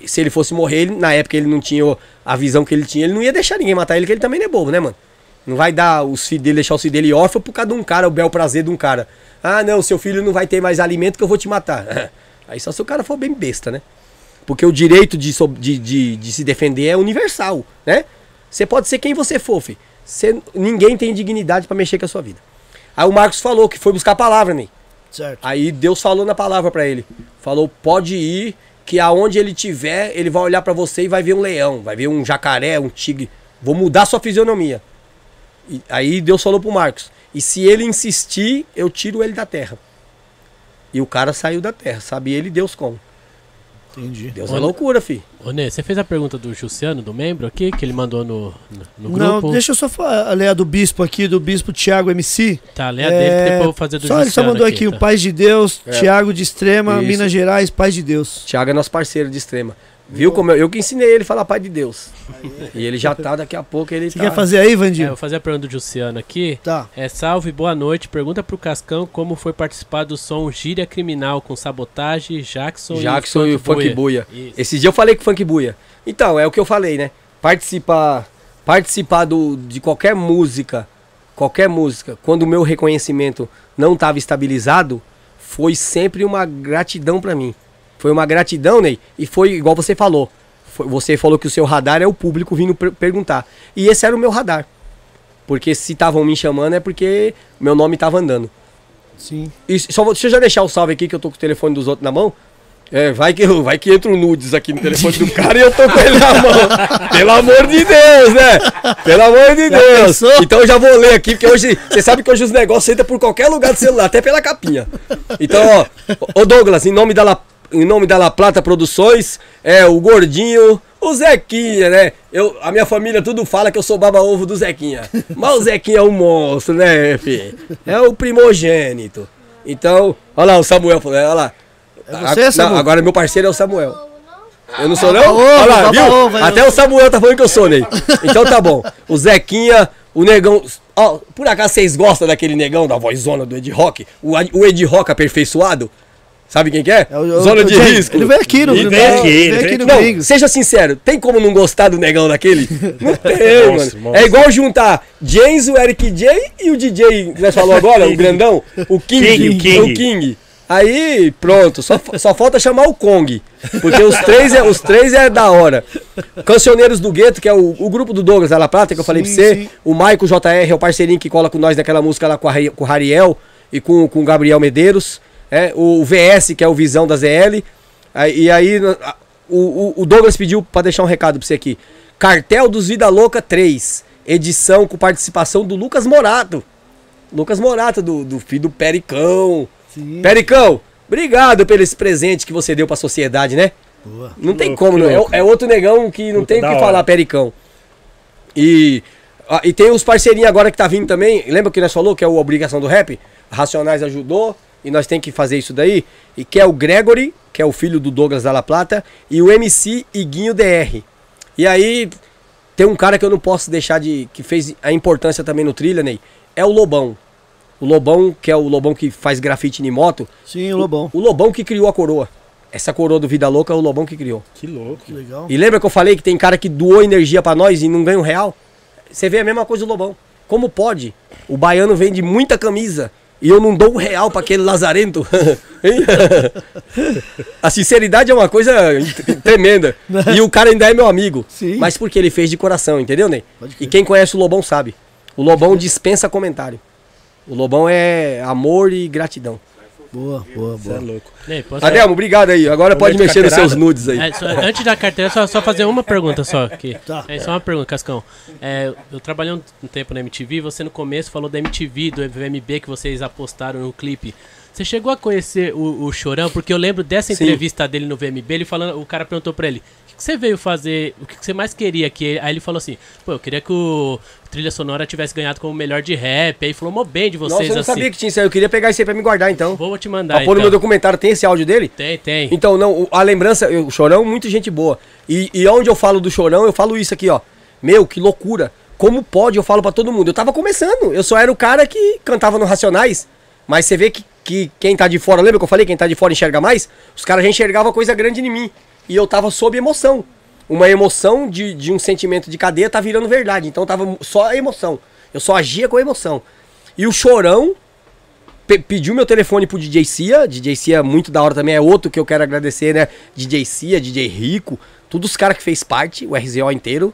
E se ele fosse morrer, ele- na época ele não tinha a visão que ele tinha, ele não ia deixar ninguém matar ele, que ele também não é bobo, né, mano? Não vai dar os filhos dele, deixar os filhos dele órfão por causa de um cara, o bel prazer de um cara. Ah, não, seu filho não vai ter mais alimento que eu vou te matar. Aí só se o cara for bem besta, né? Porque o direito de, de, de, de se defender é universal, né? Você pode ser quem você for, fi. Você, ninguém tem dignidade pra mexer com a sua vida. Aí o Marcos falou que foi buscar a palavra, Ney. Certo. Aí Deus falou na palavra pra ele. Falou, pode ir, que aonde ele tiver, ele vai olhar pra você e vai ver um leão, vai ver um jacaré, um tigre. Vou mudar sua fisionomia. E aí Deus falou pro Marcos. E se ele insistir, eu tiro ele da terra. E o cara saiu da terra, sabe ele Deus como. Entendi. Deus é loucura, fi. Ô, Nê, você fez a pergunta do Jussiano, do membro aqui, que ele mandou no, no, no Não, grupo? deixa eu só falar, ler a do bispo aqui, do bispo Tiago MC. Tá, lê a dele, que depois eu vou fazer do só, Ele só mandou aqui, tá? o Paz de Deus, É. Tiago de Extrema, Isso. Minas Gerais, Paz de Deus. Tiago é nosso parceiro de extrema. Viu como eu, eu que ensinei ele a falar Pai de Deus. E ele já tá, daqui a pouco ele Você tá. quer fazer aí, É, eu Vandinho? vou fazer a pergunta do Jussiano aqui. Tá. É, salve, boa noite. Pergunta pro Cascão como foi participar do som Gíria Criminal com Sabotagem, Jackson, Jackson e o Funk Buia. Isso. Esse dia eu falei com o Funk Buia. Então, é o que eu falei, né? Participar, participar do, de qualquer música, qualquer música, quando o meu reconhecimento não estava estabilizado, foi sempre uma gratidão pra mim. Foi uma gratidão, Ney, e foi igual você falou. Foi- você falou que o seu radar é o público vindo per- perguntar. E esse era o meu radar. Porque se estavam me chamando é porque meu nome estava andando. Sim. E só deixa eu já deixar o salve aqui que eu tô com o telefone dos outros na mão. É, vai que, vai que entra um nudes aqui no telefone do cara e eu tô com ele na mão. Pelo amor de Deus, né? Pelo amor de Deus. pensou? Então eu já vou ler aqui, porque hoje, você sabe que hoje os negócios entram por qualquer lugar do celular, até pela capinha. Então, ó, ô Douglas, em nome da La, em nome da La Plata Produções, é o Gordinho, o Zequinha, né? Eu, a minha família tudo fala que eu sou baba-ovo do Zequinha. Mas o Zequinha é um monstro, né, filho? É o primogênito. Então, olha lá o Samuel olha lá. É você, A- Samuel? não, agora meu parceiro é o Samuel. Eu não sou não? Olha lá, viu? aí Até o Samuel tá falando que eu sou, Ney. Então tá bom. O Zequinha, o Negão... Ó, por acaso vocês gostam daquele Negão, da vozona do Ed Rock? O, o Ed Rock aperfeiçoado? Sabe quem que é? É o- o- Zona o de James. risco. Ele veio aqui no Ele veio aqui, ele veio aqui no Não, seja sincero, tem como não gostar do negão daquele? Não tem, mano. monstro. É igual juntar James, o Eric J e o DJ que nós falou agora, o grandão, o King. King, o King. O King. Aí, pronto, só, só falta chamar o Kong. Porque os três é, os três é da hora. Cancioneiros do Gueto, que é o, o grupo do Douglas da La Plata, que eu falei Sim, pra você. sim. O Maico JR é o parceirinho que cola com nós naquela música lá com, a, com o Rariel e com, com o Gabriel Medeiros. É, o VS, que é o Visão da ZL. E aí, a- o, o- Douglas pediu pra deixar um recado pra você aqui. Cartel dos Vida Louca 3. Edição com participação do Lucas Morato. Lucas Morato, do, do filho do Pericão. Sim. Pericão, obrigado pelo esse presente que você deu pra sociedade, né? Boa. Não tem louco, como, não. É, louco. é outro negão que não Puta, tem o que hora. falar, Pericão. E, e tem os parceirinhos agora que tá vindo também. Lembra que nós falou que é o Obrigação do Rap? Racionais ajudou e nós tem que fazer isso daí. E que é o Gregory, que é o filho do Douglas da La Plata, e o MC Iguinho DR. E aí tem um cara que eu não posso deixar de. que fez a importância também no trilha, Ney. É o Lobão. O Lobão, que é o Lobão que faz grafite em moto. Sim, o Lobão. O Lobão que criou a coroa. Essa coroa do Vida Louca é o Lobão que criou. Que louco. Que legal. E lembra que eu falei que tem cara que doou energia pra nós e não ganha um real? Você vê a mesma coisa do Lobão. Como pode? O baiano vende muita camisa e eu não dou um real pra aquele lazarento. A sinceridade é uma coisa tremenda. E o cara ainda é meu amigo. Sim. Mas porque ele fez de coração, entendeu, Ney? E quem conhece o Lobão sabe. O Lobão dispensa comentário. O Lobão é amor e gratidão. Boa, boa, Você é boa. louco. Ney, posso- Adelmo, obrigado aí. Agora pode mexer nos seus nudes aí. É, só- antes da carteira, só, só fazer uma pergunta só aqui. Tá. É só uma pergunta, Cascão. É, eu trabalhei um, um tempo na MTV, você no começo falou da MTV, do VMB que vocês apostaram no clipe. Você chegou a conhecer o, o Chorão? Porque eu lembro dessa Sim. entrevista dele no VMB, ele falando, o cara perguntou pra ele, você veio fazer, o que, que você mais queria aqui? Aí ele falou assim, pô, eu queria que o Trilha Sonora tivesse ganhado como melhor de rap. Aí falou mó bem de vocês, Nossa, eu não assim. sabia que tinha isso aí. Eu queria pegar isso aí pra me guardar, então. Vou te mandar, Pra pôr no então. meu documentário. Tem esse áudio dele? Tem, tem. Então, não, a lembrança, eu- o Chorão, muito gente boa. E, e onde eu falo do Chorão, eu falo isso aqui, ó. Meu, que loucura. Como pode, eu falo pra todo mundo. Eu tava começando, eu só era o cara que cantava no Racionais. Mas você vê que, que quem tá de fora, lembra que eu falei? Quem tá de fora enxerga mais? Os caras já enxergavam coisa grande em mim. E eu tava sob emoção. Uma emoção de, de um sentimento de cadeia tá virando verdade. Então tava só a emoção. Eu só agia com emoção. E o Chorão pe- pediu meu telefone pro DJ Cia. DJ Cia, muito da hora também, é outro que eu quero agradecer, né? DJ Cia, DJ Rico, todos os caras que fez parte, o RZO inteiro.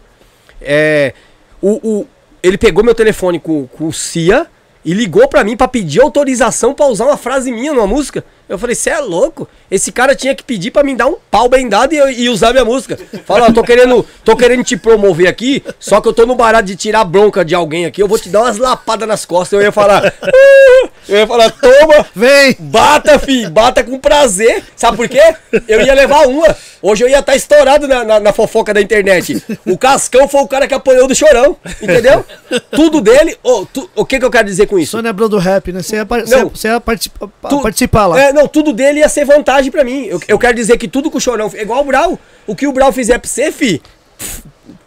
É, o, o- ele pegou meu telefone com, com o Cia e ligou pra mim pra pedir autorização pra usar uma frase minha numa música. Eu falei, você é louco? Esse cara tinha que pedir pra me dar um pau bem dado e, e usar minha música. Fala, ó, tô querendo, tô querendo te promover aqui, só que eu tô no barato de tirar bronca de alguém aqui, eu vou te dar umas lapadas nas costas. Eu ia falar, "Ah", eu ia falar, toma, Vem! Bata, fi, bata com prazer. Sabe por quê? Eu ia levar uma. Hoje eu ia estar estourado na, na- na fofoca da internet. O Cascão foi o cara que apanhou do chorão, entendeu? Tudo dele. Ô, tu- o que, que eu quero dizer com isso? Sônia Abrão do rap, né? Você ia, par- Não. você ia participa- Tu- participar lá. É, não, tudo dele ia ser vantagem pra mim. Eu, eu quero dizer que tudo que o Chorão. É igual o Brau. O que o Brau fizer pra você, fi,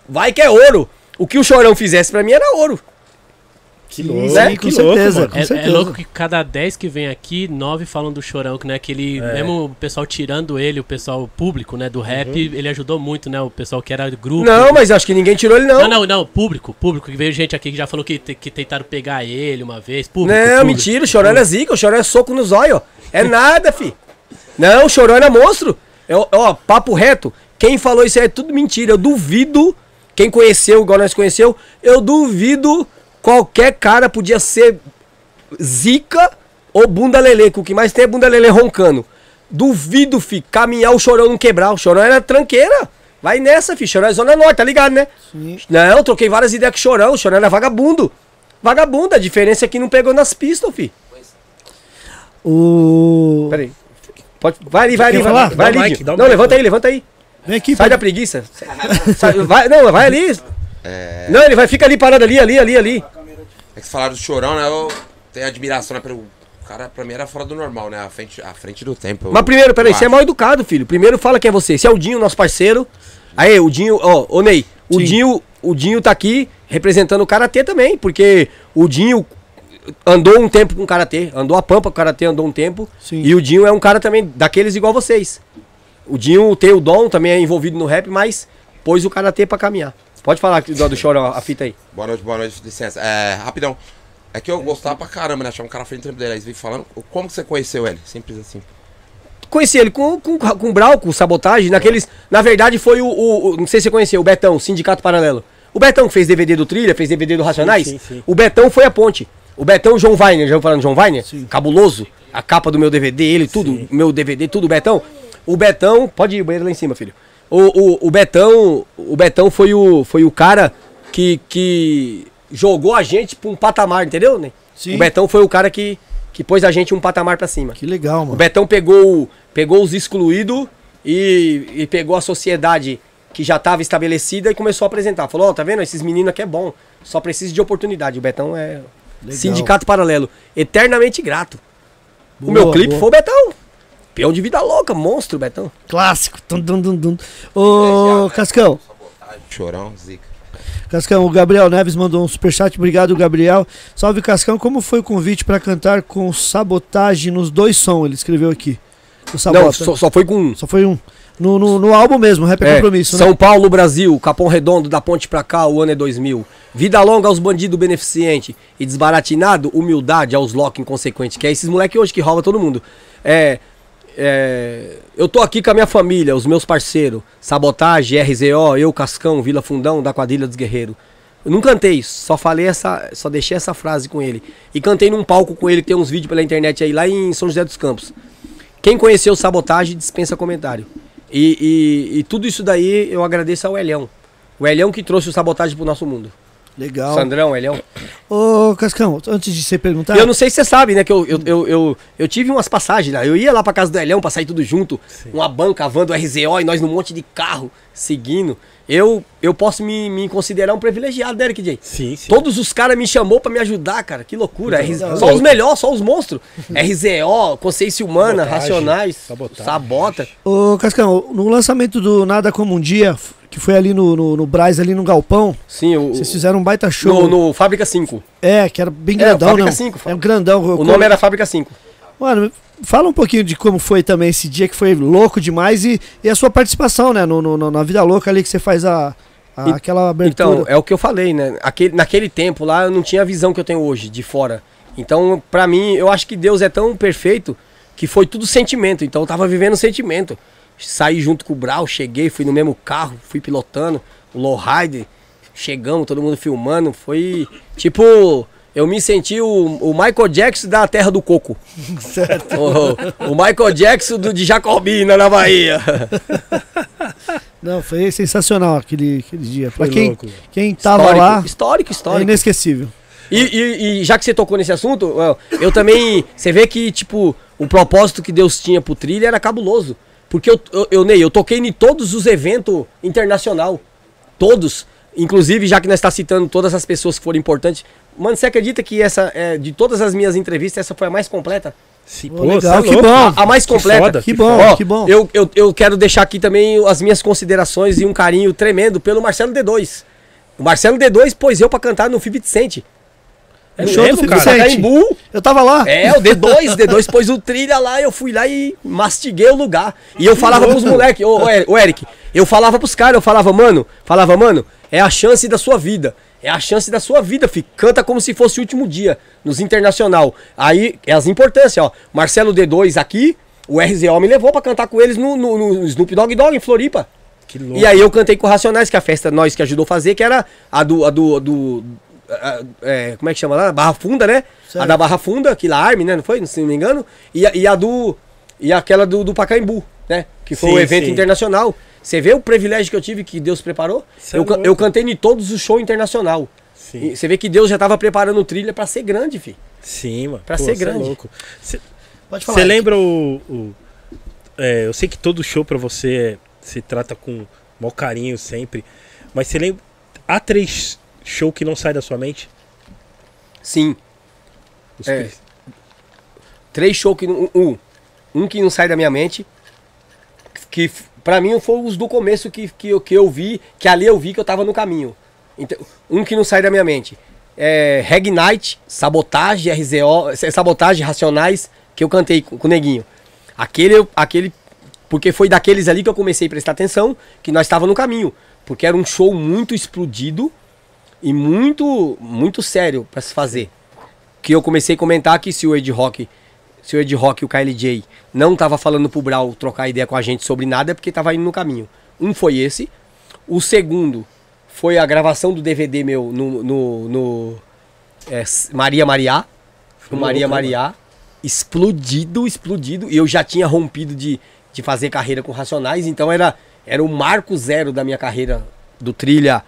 vai que é ouro. O que o Chorão fizesse pra mim era ouro. Que louco, sim, que com louco, certeza. mano. Com É, é certeza. louco que cada 10 que vem aqui, 9 falam do Chorão, que né, aquele, mesmo o pessoal tirando ele, o pessoal público, né, do rap, ele ajudou muito, né, o pessoal que era grupo. Não, mas acho que ninguém tirou ele, não. Não, não, não, público, público, que veio gente aqui que já falou que, que tentaram pegar ele uma vez, público. Não, público. mentira, o Chorão é zica, o Chorão é soco nos olhos. É nada, fi. Não, o Chorão era monstro. Eu, ó, papo reto. Quem falou isso aí é tudo mentira. Eu duvido, quem conheceu, igual nós conheceu, eu duvido qualquer cara podia ser zica ou bunda lelê, que o que mais tem é bunda lelê roncando. Duvido, fi, caminhar o Chorão não quebrar. O Chorão era tranqueira. Vai nessa, fi. Chorão é Zona Norte, tá ligado, né? Não, eu troquei várias ideias com o Chorão. O Chorão era vagabundo. Vagabundo, a diferença é que não pegou nas pistas, fi. O. Peraí. Pode, vai ali, vai ali, vai, vai ali. não, mic, levanta aí, levanta aí. Vem aqui, Sai pô. da preguiça. Sai- vai, não, vai ali. Não, ele vai, fica ali parado ali, ali, ali, ali. É que você falaram do chorão, né? Eu tenho admiração, né? Pelo o cara, pra mim, era fora do normal, né? À frente, à frente do tempo. Mas primeiro, peraí, você é mal educado, filho. Primeiro fala quem é você. Esse é o Dinho, nosso parceiro. Aí, o Dinho, ó, ô Ney, o Sim. Dinho, o Dinho tá aqui representando o Karatê também, porque o Dinho andou um tempo com o Karatê, andou a pampa com o Karatê, andou um tempo. Sim. E o Dinho é um cara também daqueles igual vocês. O Dinho tem o dom, também é envolvido no rap, mas pôs o Karatê pra caminhar. Pode falar do, do choro, a fita aí. Boa noite, boa noite, licença. É, rapidão. É que eu gostava pra caramba, né? Achava um cara frente dele. Aí veio falando. Como que você conheceu ele? Simples assim. Conheci ele com, com, com o Brau, com sabotagem, naqueles. Na verdade, foi o, o- o- Não sei se você conheceu, o Betão, Sindicato Paralelo. O Betão que fez DVD do Trilha, fez DVD do Racionais. sim, sim. O Betão foi a ponte. O Betão, João Weiner, já ouviu falando de João Weiner? Cabuloso. A capa do meu DVD, ele, tudo, meu DVD, tudo, o Betão. O Betão. Pode ir, o banheiro lá em cima, filho. O, o, o Betão. O Betão foi o, foi o cara que, que jogou a gente pra um patamar, entendeu, né? Sim. O Betão foi o cara que, que pôs a gente um patamar pra cima. Que legal, O mano. Betão pegou, pegou os excluídos e, e pegou a sociedade que já estava estabelecida e começou a apresentar. Falou, ó, tá vendo? Esses meninos aqui é bom, só precisa de oportunidade. O Betão é Legal. sindicato paralelo. Eternamente grato. o Boa, meu clipe boa. foi o Betão. Peão de vida louca, monstro, Betão. Clássico. Tum, tum, tum, tum. Ô, Cascão. Chorão, zica. Cascão, o Gabriel Neves mandou um superchat. Obrigado, Gabriel. Salve, Cascão. Como foi o convite pra cantar com sabotagem nos dois sons? Ele escreveu aqui. O Sabota. Não, só, só foi com um. Só foi um. No, no, no álbum mesmo, Rap é, É, Compromisso, São né? Paulo, Brasil, Capão Redondo, da ponte pra cá, o ano é 2000. Vida longa aos bandidos beneficentes e desbaratinado, humildade aos lock inconsequentes, que é esses moleque hoje que rouba todo mundo. É, é, eu tô aqui com a minha família, os meus parceiros, Sabotagem, RZO, eu, Cascão, Vila Fundão, da quadrilha dos Guerreiros. Eu não cantei, só falei essa, só deixei essa frase com ele. E cantei num palco com ele, que tem uns vídeos pela internet aí, lá em São José dos Campos. Quem conheceu Sabotagem, dispensa comentário. E, e- e tudo isso daí eu agradeço ao Elhão. O Elhão que trouxe o Sabotagem pro nosso mundo. Legal. Sandrão, Elhão. Ô, Cascão, antes de você perguntar. Eu não sei se você sabe, né? Que eu, eu, eu, eu, eu tive umas passagens lá. Eu ia lá pra casa do Elhão pra sair tudo junto. Uma banca, a van do RZO e nós num monte de carro seguindo. Eu, eu posso me, me considerar um privilegiado, né, Eric J? Sim, sim. Todos os caras me chamou pra me ajudar, cara. Que loucura. Só os melhores, só os monstros. RZO, Consciência Humana, Sabotagem, Racionais, sabotagem. Sabota. Ô, Cascão, no lançamento do Nada Como um Dia, que foi ali no, no, no Braz, ali no Galpão, Sim, o, vocês fizeram um baita show. no, no Fábrica 5. É, que era bem É, grandão, Fábrica não? cinco, É um grandão. O nome era Fábrica 5. Mano, fala um pouquinho de como foi também esse dia que foi louco demais e, e a sua participação, né? No, no- na Vida Louca ali que você faz a. a- E- aquela abertura. Então, é o que eu falei, né? Aquele, naquele tempo lá eu não tinha a visão que eu tenho hoje, de fora. Então, pra mim, eu acho que Deus é tão perfeito que foi tudo sentimento. Então eu tava vivendo sentimento. Saí junto com o Brau, cheguei, fui no mesmo carro, fui pilotando, o lowrider, chegamos, todo mundo filmando. Foi tipo. Eu me senti o, o Michael Jackson da Terra do Coco. Certo. O, o Michael Jackson do, de Jacobina, na Bahia. Não, foi sensacional aquele, aquele dia. Pra Foi quem, louco. quem tava histórico, lá, Histórico, é histórico. inesquecível. E, e- e já que você tocou nesse assunto, eu também. Você vê que, tipo, o propósito que Deus tinha pro trilha era cabuloso. Porque eu, eu, eu, Ney, eu toquei em todos os eventos internacional. Todos. Inclusive, já que nós está citando todas as pessoas que foram importantes. Mano, você acredita que essa, é, de todas as minhas entrevistas, essa foi a mais completa? Sim, Pô, legal, é que bom. A, a mais Que completa. foda, Que que bom, Ó, que bom. Eu, eu, eu quero deixar aqui também as minhas considerações e um carinho tremendo pelo Marcelo D2. O Marcelo D2 pôs eu pra cantar no Fib Vicente. É show Felipe cara? Pacaembu. Eu tava lá. É, o D2, D2 pôs o trilha lá, eu fui lá e mastiguei o lugar. E eu falava pros moleques, ô, ô, Eric- eu falava pros caras, eu falava, mano, falava, mano, é a chance da sua vida. É a chance da sua vida, fi. Canta como se fosse o último dia, nos internacional. Aí, é as importâncias, ó. Marcelo D2 aqui, o RZO me levou pra cantar com eles no, no, no Snoop Dogg Dogg, em Floripa. Que louco. E aí eu cantei com o Racionais, que é a festa nós que ajudou a fazer, que era a do. A do, do é, como é que chama lá? Barra Funda, né? Certo. A da Barra Funda, que lá Arme, né? Não foi? Se não me engano. E a, e a do. E aquela do, do Pacaembu, né? Que foi Sim, o evento sim. internacional. Você vê o privilégio que eu tive que Deus preparou? É Eu, eu cantei em todos os shows internacional. Você vê que Deus já tava preparando o trilha pra ser grande, fi. Sim, mano. Pra Pô, ser é grande. louco. Cê- Pode falar. Você lembra o. o- é, eu sei que todo show pra você é- se trata com mau carinho sempre. Mas você lembra. Há três shows que não sai da sua mente? Sim. Os É. três. Três shows que. Um, um que não sai da minha mente. Que pra mim foi os do começo que, que, eu, que eu vi. Que ali eu vi que eu tava no caminho. Então, um que não sai da minha mente. É Reg Night, Sabotagem, RZO, é, Sabotagem, Racionais, que eu cantei com, com o Neguinho. Aquele, aquele. Porque foi daqueles ali que eu comecei a prestar atenção, que nós estávamos no caminho. Porque era um show muito explodido e muito, muito sério pra se fazer que eu comecei a comentar que se o Ed Rock, se o Ed Rock e o KLJ não tava falando pro Brau trocar ideia com a gente sobre nada, é porque tava indo no caminho. Um foi esse. O segundo foi a gravação do DVD meu no, no, no, é, Maria Mariá. No Maria né, Mariá. Explodido, explodido. E eu já tinha rompido de, de fazer carreira com Racionais, então era, era o marco zero da minha carreira do trilha,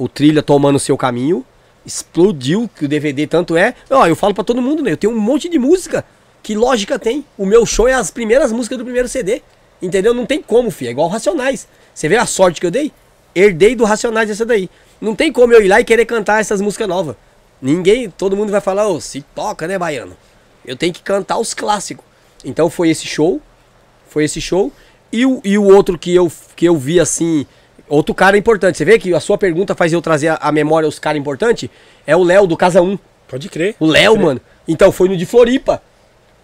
o trilha tomando seu caminho explodiu que o DVD tanto é. Ó, eu falo pra todo mundo, né? Eu tenho um monte de música. Que lógica tem? O meu show é as primeiras músicas do primeiro CD. Entendeu? Não tem como, filho. É igual Racionais. Você vê a sorte que eu dei? Herdei do Racionais essa daí. Não tem como eu ir lá e querer cantar essas músicas novas. Ninguém, todo mundo vai falar, ô, se toca, né, baiano? Eu tenho que cantar os clássicos. Então foi esse show. Foi esse show. E o, e o outro que eu, que eu vi assim. Outro cara importante. Você vê que a sua pergunta faz eu trazer a memória os caras importantes? É o Léo do Casa 1. Pode crer. O Léo, mano. Então foi no de Floripa.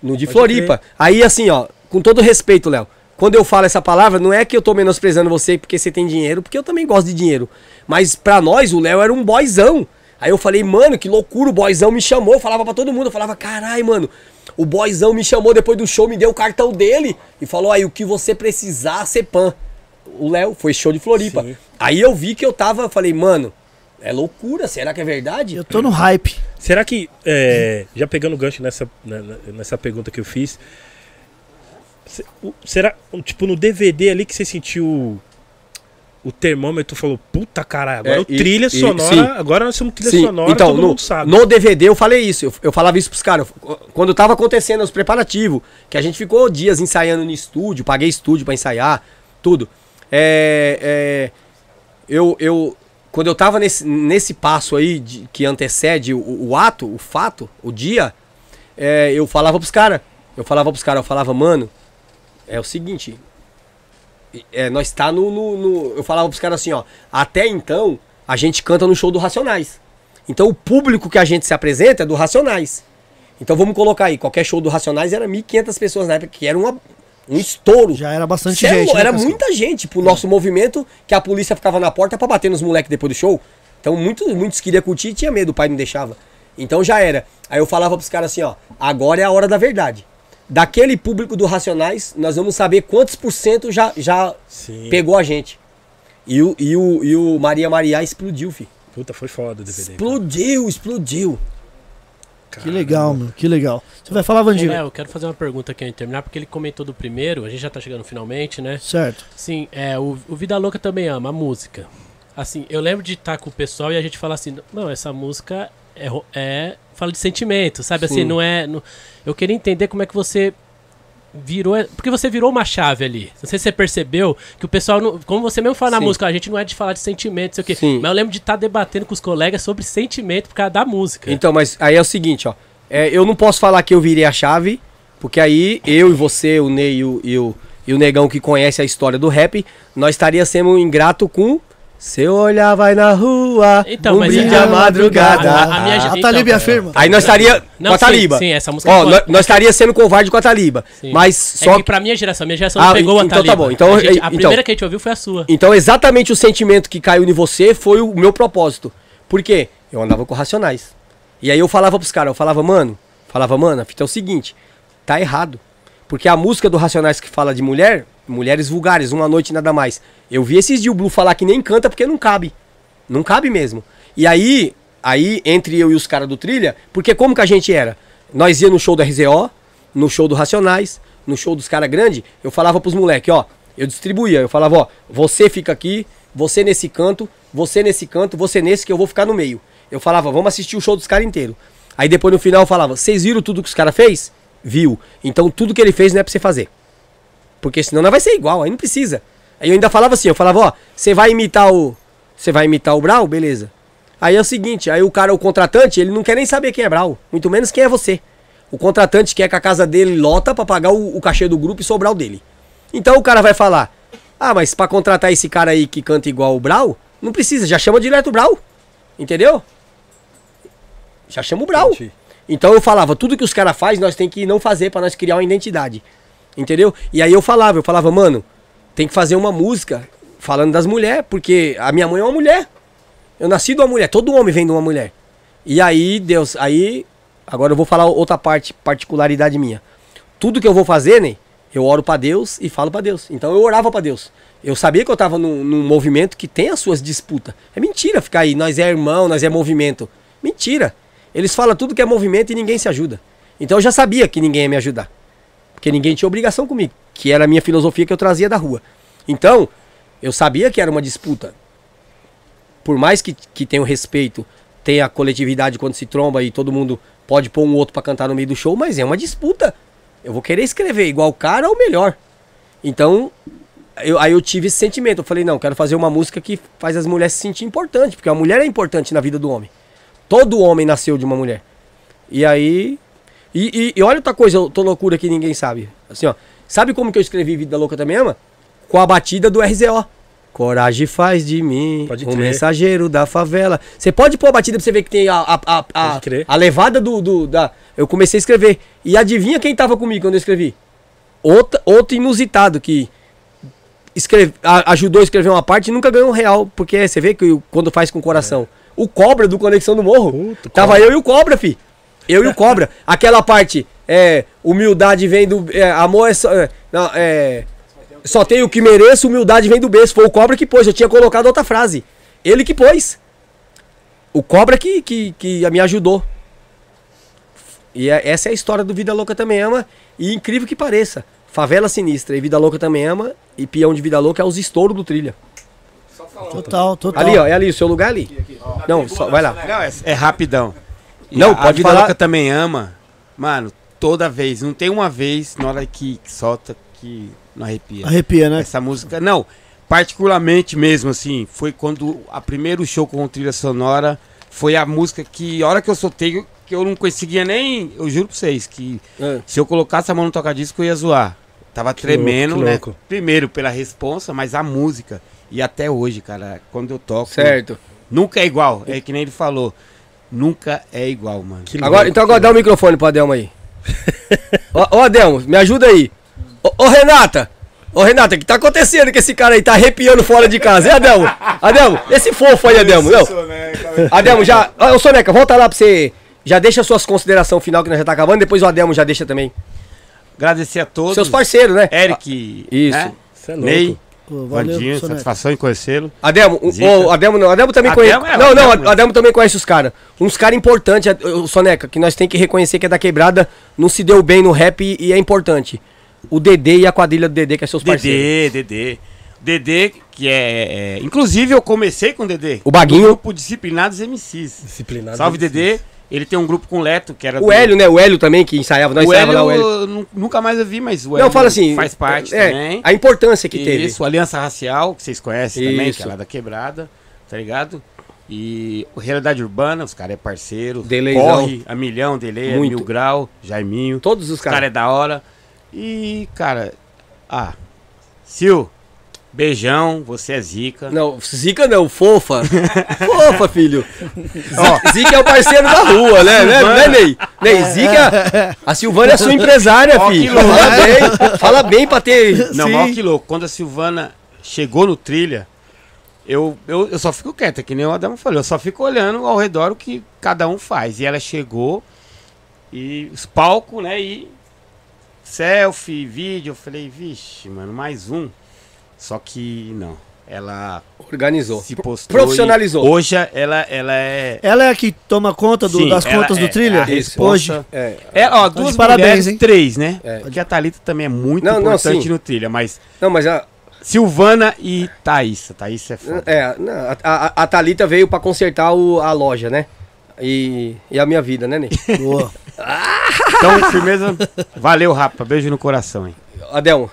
No de Pode Floripa. Aí assim, ó, com todo respeito, Léo. Quando eu falo essa palavra, não é que eu tô menosprezando você porque você tem dinheiro, porque eu também gosto de dinheiro. Mas pra nós, o Léo era um boyzão. Aí eu falei, mano, que loucura, o boyzão me chamou. Eu falava pra todo mundo, eu falava, carai, mano. O boyzão me chamou depois do show, me deu o cartão dele e falou, aí, o que você precisar, você pan. O Léo foi show de Floripa. Sim. Aí eu vi que eu tava, falei, mano, é loucura, será que é verdade? Eu tô no hype. Será que, é, já pegando o gancho nessa, nessa pergunta que eu fiz, será, um, tipo, no DVD ali que você sentiu o termômetro falou, puta caralho, agora É, o e- trilha e- sonora, sim. agora nós somos trilha Sim, sonora, então, todo no, mundo sabe. no DVD eu falei isso, eu, eu falava isso pros caras. Quando tava acontecendo os preparativos, que a gente ficou dias ensaiando no estúdio, paguei estúdio pra ensaiar, tudo. É, é, eu, eu, quando eu tava nesse, nesse passo aí de- que antecede o, o ato, o fato, o dia, é, eu falava pros caras. Eu falava pros caras, eu falava, mano, é o seguinte, é, nós tá no, no- no- Eu falava pros caras assim, ó. Até então, a gente canta no show do Racionais. Então o público que a gente se apresenta é do Racionais. Então vamos colocar aí, qualquer show do Racionais era 1.500 pessoas na época, que era uma, Um estouro. Já era bastante Cê é gente. né, era Cascão? muita gente pro nosso movimento que a polícia ficava na porta pra bater nos moleques depois do show. Então muitos, muitos queriam curtir e tinha medo, o pai não deixava. Então já era. Aí eu falava pros caras assim, ó, agora é a hora da verdade. Daquele público do Racionais, nós vamos saber quantos por cento já, já Sim. pegou a gente. E o, e o, e o Maria Maria explodiu, fi. Puta, foi foda o DVD. Explodiu, explodiu. Que legal, meu. Que legal. Você vai falar, Vandinho? É, eu quero fazer uma pergunta aqui antes de terminar, porque ele comentou do primeiro, a gente já tá chegando finalmente, né? Certo. Sim, é, o, o Vida Louca também ama a música. Assim, eu lembro de estar com o pessoal e a gente falar assim, não, essa música é, é fala de sentimento, sabe? Assim, Sim. não é. não- eu queria entender como é que você virou. Porque você virou uma chave ali. Não sei se você percebeu que o pessoal, não, como você mesmo fala na Sim. música, a gente não é de falar de sentimento, sei o quê. Sim. Mas eu lembro de estar debatendo com os colegas sobre sentimento por causa da música. Então, mas aí é o seguinte, ó. É, eu não posso falar que eu virei a chave, porque aí eu e você, o Ney e o, e o, e o Negão que conhece a história do rap, nós estaria sendo ingrato com Seu olhar vai na rua, Então, um mas brilho é- à madrugada. a- a- a minha- A então, Talib é. afirma. Aí nós estaria Não, com a sim, Taliba. sim, essa música Ó, pode- nós, nós estaria sendo covarde com a Taliba. Sim. Mas É só que pra minha geração, minha geração Ah, não pegou a então tá Taliba. bom, então- a, gente- a então- primeira que a gente ouviu foi a sua. Então, exatamente o sentimento que caiu em você foi o meu propósito. Por quê? Eu andava com racionais. E aí eu falava pros caras, eu falava, mano, falava, mano, a fita é o seguinte, tá errado. Porque a música do Racionais que fala de mulher, mulheres vulgares, uma noite nada mais. Eu vi esses o Blue falar que nem canta porque não cabe. Não cabe mesmo. E aí, aí entre eu e os caras do Trilha, porque como que a gente era? Nós ia no show do RZO, no show do Racionais, no show dos caras grandes, eu falava pros moleques, ó, eu distribuía, eu falava, ó, você fica aqui, você nesse canto, você nesse canto, você nesse que eu vou ficar no meio. Eu falava, vamos assistir o show dos caras inteiro. Aí depois no final eu falava, vocês viram tudo que os caras fez? Viu. Então tudo que ele fez não é pra você fazer. Porque senão não vai ser igual, aí não precisa. Aí eu ainda falava assim, eu falava, ó, você vai imitar o. Você vai imitar o Brau? Beleza. Aí é o seguinte, aí o cara, o contratante, ele não quer nem saber quem é Brau, muito menos quem é você. O contratante quer que a casa dele lota pra pagar o, o cachê do grupo e sobrar o dele. Então o cara vai falar: Ah, mas pra contratar esse cara aí que canta igual o Brau, não precisa, já chama direto o Brau. Entendeu? Já chama o Brau. Entendi. Então eu falava, tudo que os caras fazem, nós tem que não fazer pra nós criar uma identidade. Entendeu? E aí eu falava, eu falava, mano, tem que fazer uma música falando das mulheres, porque a minha mãe é uma mulher. Eu nasci de uma mulher, todo homem vem de uma mulher. E aí, Deus, aí, agora eu vou falar outra parte, particularidade minha. Tudo que eu vou fazer, né, eu oro pra Deus e falo pra Deus. Então eu orava pra Deus. Eu sabia que eu tava num, num movimento que tem as suas disputas. É mentira ficar aí, nós é irmão, nós é movimento. Mentira. Eles falam tudo que é movimento e ninguém se ajuda. Então eu já sabia que ninguém ia me ajudar. Porque ninguém tinha obrigação comigo, que era a minha filosofia que eu trazia da rua. Então, eu sabia que era uma disputa. Por mais que, que tenha o respeito, tenha a coletividade quando se tromba e todo mundo pode pôr um outro pra cantar no meio do show, mas é uma disputa. Eu vou querer escrever igual o cara ou melhor. Então, eu- aí eu tive esse sentimento. Eu falei, não, quero fazer uma música que faz as mulheres se sentir importante, porque a mulher é importante na vida do homem. Todo homem nasceu de uma mulher. E aí. E, e- e olha outra coisa, eu tô loucura que ninguém sabe. Assim, ó. Sabe como que eu escrevi Vida Louca também ama? Com a batida do RZO. Coragem faz de mim Pode um mensageiro da favela. Você pode pôr a batida pra você ver que tem a, a, a, a, a levada do, do- da. Eu comecei a escrever. E adivinha quem tava comigo quando eu escrevi? Outra, outro inusitado que escreve, ajudou a escrever uma parte e nunca ganhou um real. Porque você vê que o- quando faz com o coração. O Cobra do Conexão do Morro. Tava Cobra. eu e o Cobra, fi. Eu e o Cobra. Aquela parte, é, humildade vem do. é, amor é só. É, não, é, só tenho o que mereço, humildade vem do berço. Foi o Cobra que pôs. Eu tinha colocado outra frase. Ele que pôs. O Cobra que, que, que me ajudou. E é- essa é a história do Vida Louca Também Ama. E incrível que pareça, Favela Sinistra e Vida Louca Também Ama e Peão de Vida Louca é os estouros do trilha. Total, total. Ali, ó, é ali, o seu lugar ali. Não, só, vai lá. Não, é, é rapidão. E Não, a, pode a Vida falar. Louca também ama. Mano, toda vez. Não tem uma vez na hora que solta que não arrepia. Arrepia, né? Essa música, não, particularmente mesmo, assim, foi quando a primeiro show com trilha sonora foi a música que, a hora que eu soltei, que eu não conseguia nem, eu juro pra vocês, que Ah. se eu colocasse a mão no toca-disco eu ia zoar. Tava tremendo, louco, que né? louco. Primeiro pela responsa, mas a música. E até hoje, cara, quando eu toco. Certo. Nunca é igual, é que nem ele falou. Nunca é igual, mano. Que Agora, louco, então agora dá o microfone pro Adelmo aí. Ô, ô Adelmo, me ajuda aí. Ô, ô, Renata! Ô Renata, o que tá acontecendo que esse cara aí tá arrepiando fora de casa? É, Adelmo? Adelmo, esse fofo aí, Adelmo. Não. Adelmo, já. Ô, Soneca, volta lá pra você. Já deixa suas considerações final que nós já tá acabando, depois o Adelmo já deixa também. Agradecer a todos. Seus parceiros, né? Eric. Isso. Né? Você é louco. Ney. Valeu, Vandinho, satisfação em conhecê-lo. Adelmo, o, o Adelmo não, Adelmo também conhece. É, não, não, Adelmo. Adelmo também conhece os caras. Uns caras importantes, o Soneca, que nós tem que reconhecer que é da quebrada, não se deu bem no rap e, e é importante. O Dedê e a quadrilha do Dedê, que é seus parceiros. Dedê, Dedê. Dedê, que é, é- Inclusive, eu comecei com o Dedê. O Baguinho. Grupo Disciplinados MCs. Disciplinado. Salve, Dedê. Ele tem um grupo com o Leto, que era O Hélio, né? O Hélio também, que ensaiava, nós O ensaiava Hélio, lá o Hélio. nunca mais eu vi, mas o Hélio Não, fala assim. faz parte é, também. A importância que teve. Isso, Aliança Racial, que vocês conhecem também, Isso. que é lá da Quebrada, tá ligado? E Realidade Urbana, os caras é parceiro. Deleizão. Corre a milhão, Dele, é. Mil Grau, Jaiminho. Todos os Os caras caras. é da hora. E, cara, ah, Sil, beijão, você é zica. Não, Zica não, fofa. fofa, filho. Ó, Zica é o parceiro da rua, né? Né, né Ney? Ney, Zica. A Silvana é sua empresária, Ó, filho. Fala bem. Fala bem pra ter. Não, ó que louco. Quando a Silvana chegou no trilha, eu, eu, eu só fico quieta, que nem o Adamo falou. Eu só fico olhando ao redor o que cada um faz. E ela chegou e os palcos, né? E selfie, vídeo. Eu falei, vixe, mano, mais um. Só que não. Ela Organizou. se postou. Profissionalizou. Hoje ela, ela é. Ela é a que toma conta do- Sim, das contas é- do é trilha? a responsa. Hoje. É. É, ó, de duas parabéns, mulheres, hein? três, né? É. Porque a Thalita também é muito Não, não, importante sim. no trilha, mas Não, mas a, Silvana e Thaísa. Thaísa é foda. é, não, a, a, a Thalita veio pra consertar o- a loja, né? E, e a minha vida, né, Ney? Boa. Então, firmeza. Valeu, Rapa. Beijo no coração, hein? Adelmo.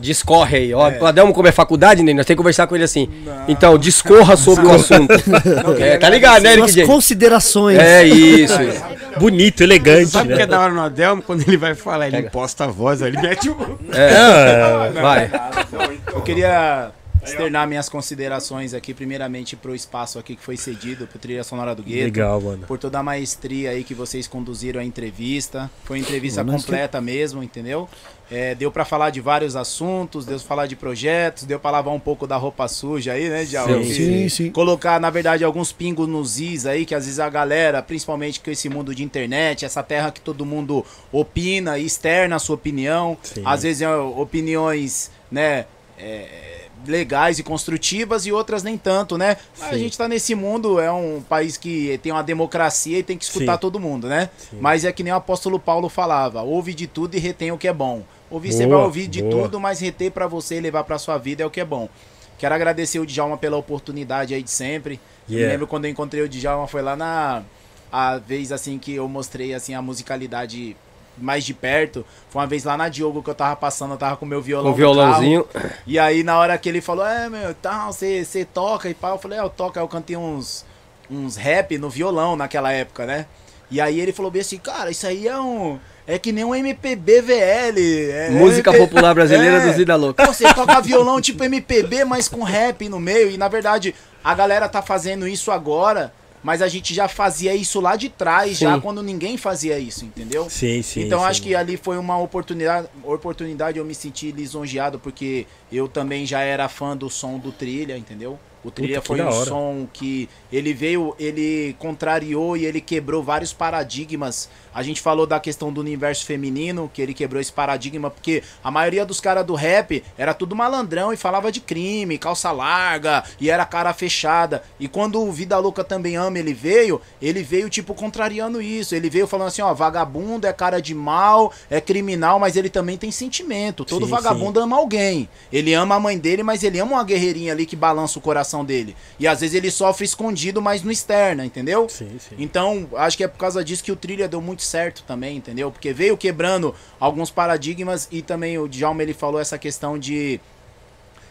Discorre aí. Ó, O Adelmo, como é faculdade, Ney, nós temos que conversar com ele assim. Então, discorra sobre o assunto. É, tá ligado, né, Eric considerações. É isso. Bonito, elegante, Sabe o que né? é da hora no Adelmo? Quando ele vai falar, ele imposta a voz, ele mete o. Ah, Vai. Eu queria externar minhas considerações aqui, primeiramente pro espaço aqui que foi cedido pro Trilha Sonora do Gueto. legal, mano. Por toda a maestria aí que vocês conduziram a entrevista. Foi uma entrevista nós completa mesmo, entendeu? É, deu pra falar de vários assuntos, deu pra falar de projetos, deu pra lavar um pouco da roupa suja aí, né, Djalma? Sim, Que- sim, sim. Colocar, na verdade, alguns pingos nos is aí, que às vezes a galera, principalmente com esse mundo de internet, essa terra que todo mundo opina e externa a sua opinião. Sim. Às vezes é opiniões, né, é, legais e construtivas e outras nem tanto, né? Mas a gente tá nesse mundo, é um país que tem uma democracia e tem que escutar Sim. todo mundo, né? Sim. Mas é que nem o apóstolo Paulo falava, ouve de tudo e retém o que é bom. Ouvir você Boa, vai ouvir de boa. tudo, mas reter pra você e levar pra sua vida é o que é bom. Quero agradecer o Djalma pela oportunidade aí de sempre. Me Yeah. lembro quando eu encontrei o Djalma, foi lá na a vez assim que eu mostrei assim a musicalidade mais de perto. Foi uma vez lá na Diogo que eu tava passando, eu tava com meu violão. Com o no carro. violãozinho. E aí, na hora que ele falou, é, meu, tal, você você toca e pá, eu falei, é, eu toco. Aí eu cantei uns, uns rap no violão naquela época, né? E aí ele falou bem assim, cara, isso aí é um. É que nem um MPB VL. é- Música é- popular brasileira é. do Zida Louca. Você toca violão tipo MPB, mas com rap no meio. E na verdade, a galera tá fazendo isso agora, mas a gente já fazia isso lá de trás, já Sim. quando ninguém fazia isso, entendeu? Sim, sim. então sim, acho que ali foi uma oportunidade, oportunidade eu me senti lisonjeado porque eu também já era fã do som do Trilha, entendeu? O Trilha que foi um som que ele veio, ele contrariou e ele quebrou vários paradigmas. A gente falou da questão do universo feminino, que ele quebrou esse paradigma, porque a maioria dos caras do rap era tudo malandrão e falava de crime, calça larga, e era cara fechada. E quando o Vida Louca também ama, ele veio, ele veio tipo contrariando isso. Ele veio falando assim, ó, vagabundo é cara de mal, é criminal, mas ele também tem sentimento. Todo Sim, vagabundo ama alguém. Ele ama a mãe dele, mas ele ama uma guerreirinha ali que balança o coração dele. E às vezes ele sofre escondido, mas no externo, entendeu? Sim, sim. Então, acho que é por causa disso que o Trilha deu muito certo também, entendeu? Porque veio quebrando alguns paradigmas e também o Djalma ele falou essa questão de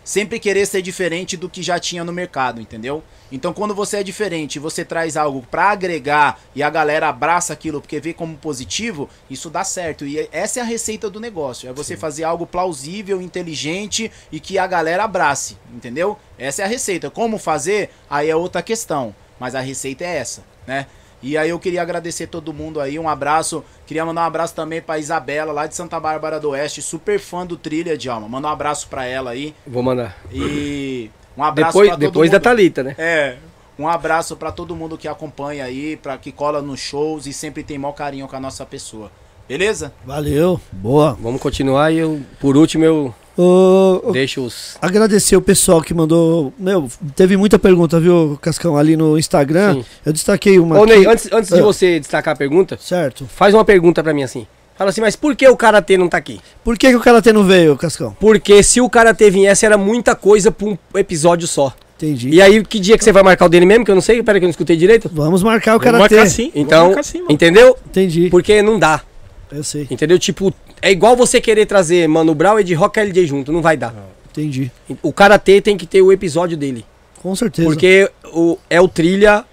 sempre querer ser diferente do que já tinha no mercado, entendeu? Então, quando você é diferente, e você traz algo pra agregar e a galera abraça aquilo porque vê como positivo, isso dá certo. E essa é a receita do negócio, é você fazer algo plausível, inteligente e que a galera abrace, entendeu? Essa é a receita. Como fazer? Aí é outra questão, mas a receita é essa, né? E aí eu queria agradecer todo mundo aí, um abraço. Queria mandar um abraço também pra Isabela, lá de Santa Bárbara do Oeste, super fã do Trilha de Alma. Manda um abraço pra ela aí. Vou mandar. E um abraço Depois, pra todo depois da mundo. Thalita, né? É. Um abraço pra todo mundo que acompanha aí, pra que cola nos shows e sempre tem maior carinho com a nossa pessoa. Beleza? Valeu. Boa. Vamos continuar e eu, por último, eu Ô, deixo os. agradecer o pessoal que mandou. Meu, teve muita pergunta, viu, Cascão, ali no Instagram. Sim. Eu destaquei uma. Ô, aqui. Ney, antes, antes de Ah. você destacar a pergunta, Certo. faz uma pergunta pra mim assim. Fala assim, mas por que o Karatê não tá aqui? Por que, que o Karatê não veio, Cascão? Porque se o Karatê viesse, era muita coisa pra um episódio só. Entendi. E aí, que dia que você vai marcar o dele mesmo? Que eu não sei, pera que eu não escutei direito. Vamos marcar o Vamos Karatê. marcar sim. Então, vamos marcar sim, entendeu? Entendi. Porque não dá. Eu sei. Entendeu? Tipo, é igual você querer trazer Mano Brown e de Rock LJ junto, não vai dar. Entendi. O Karatê tem que ter o episódio dele. Com certeza. Porque o, é o trilha,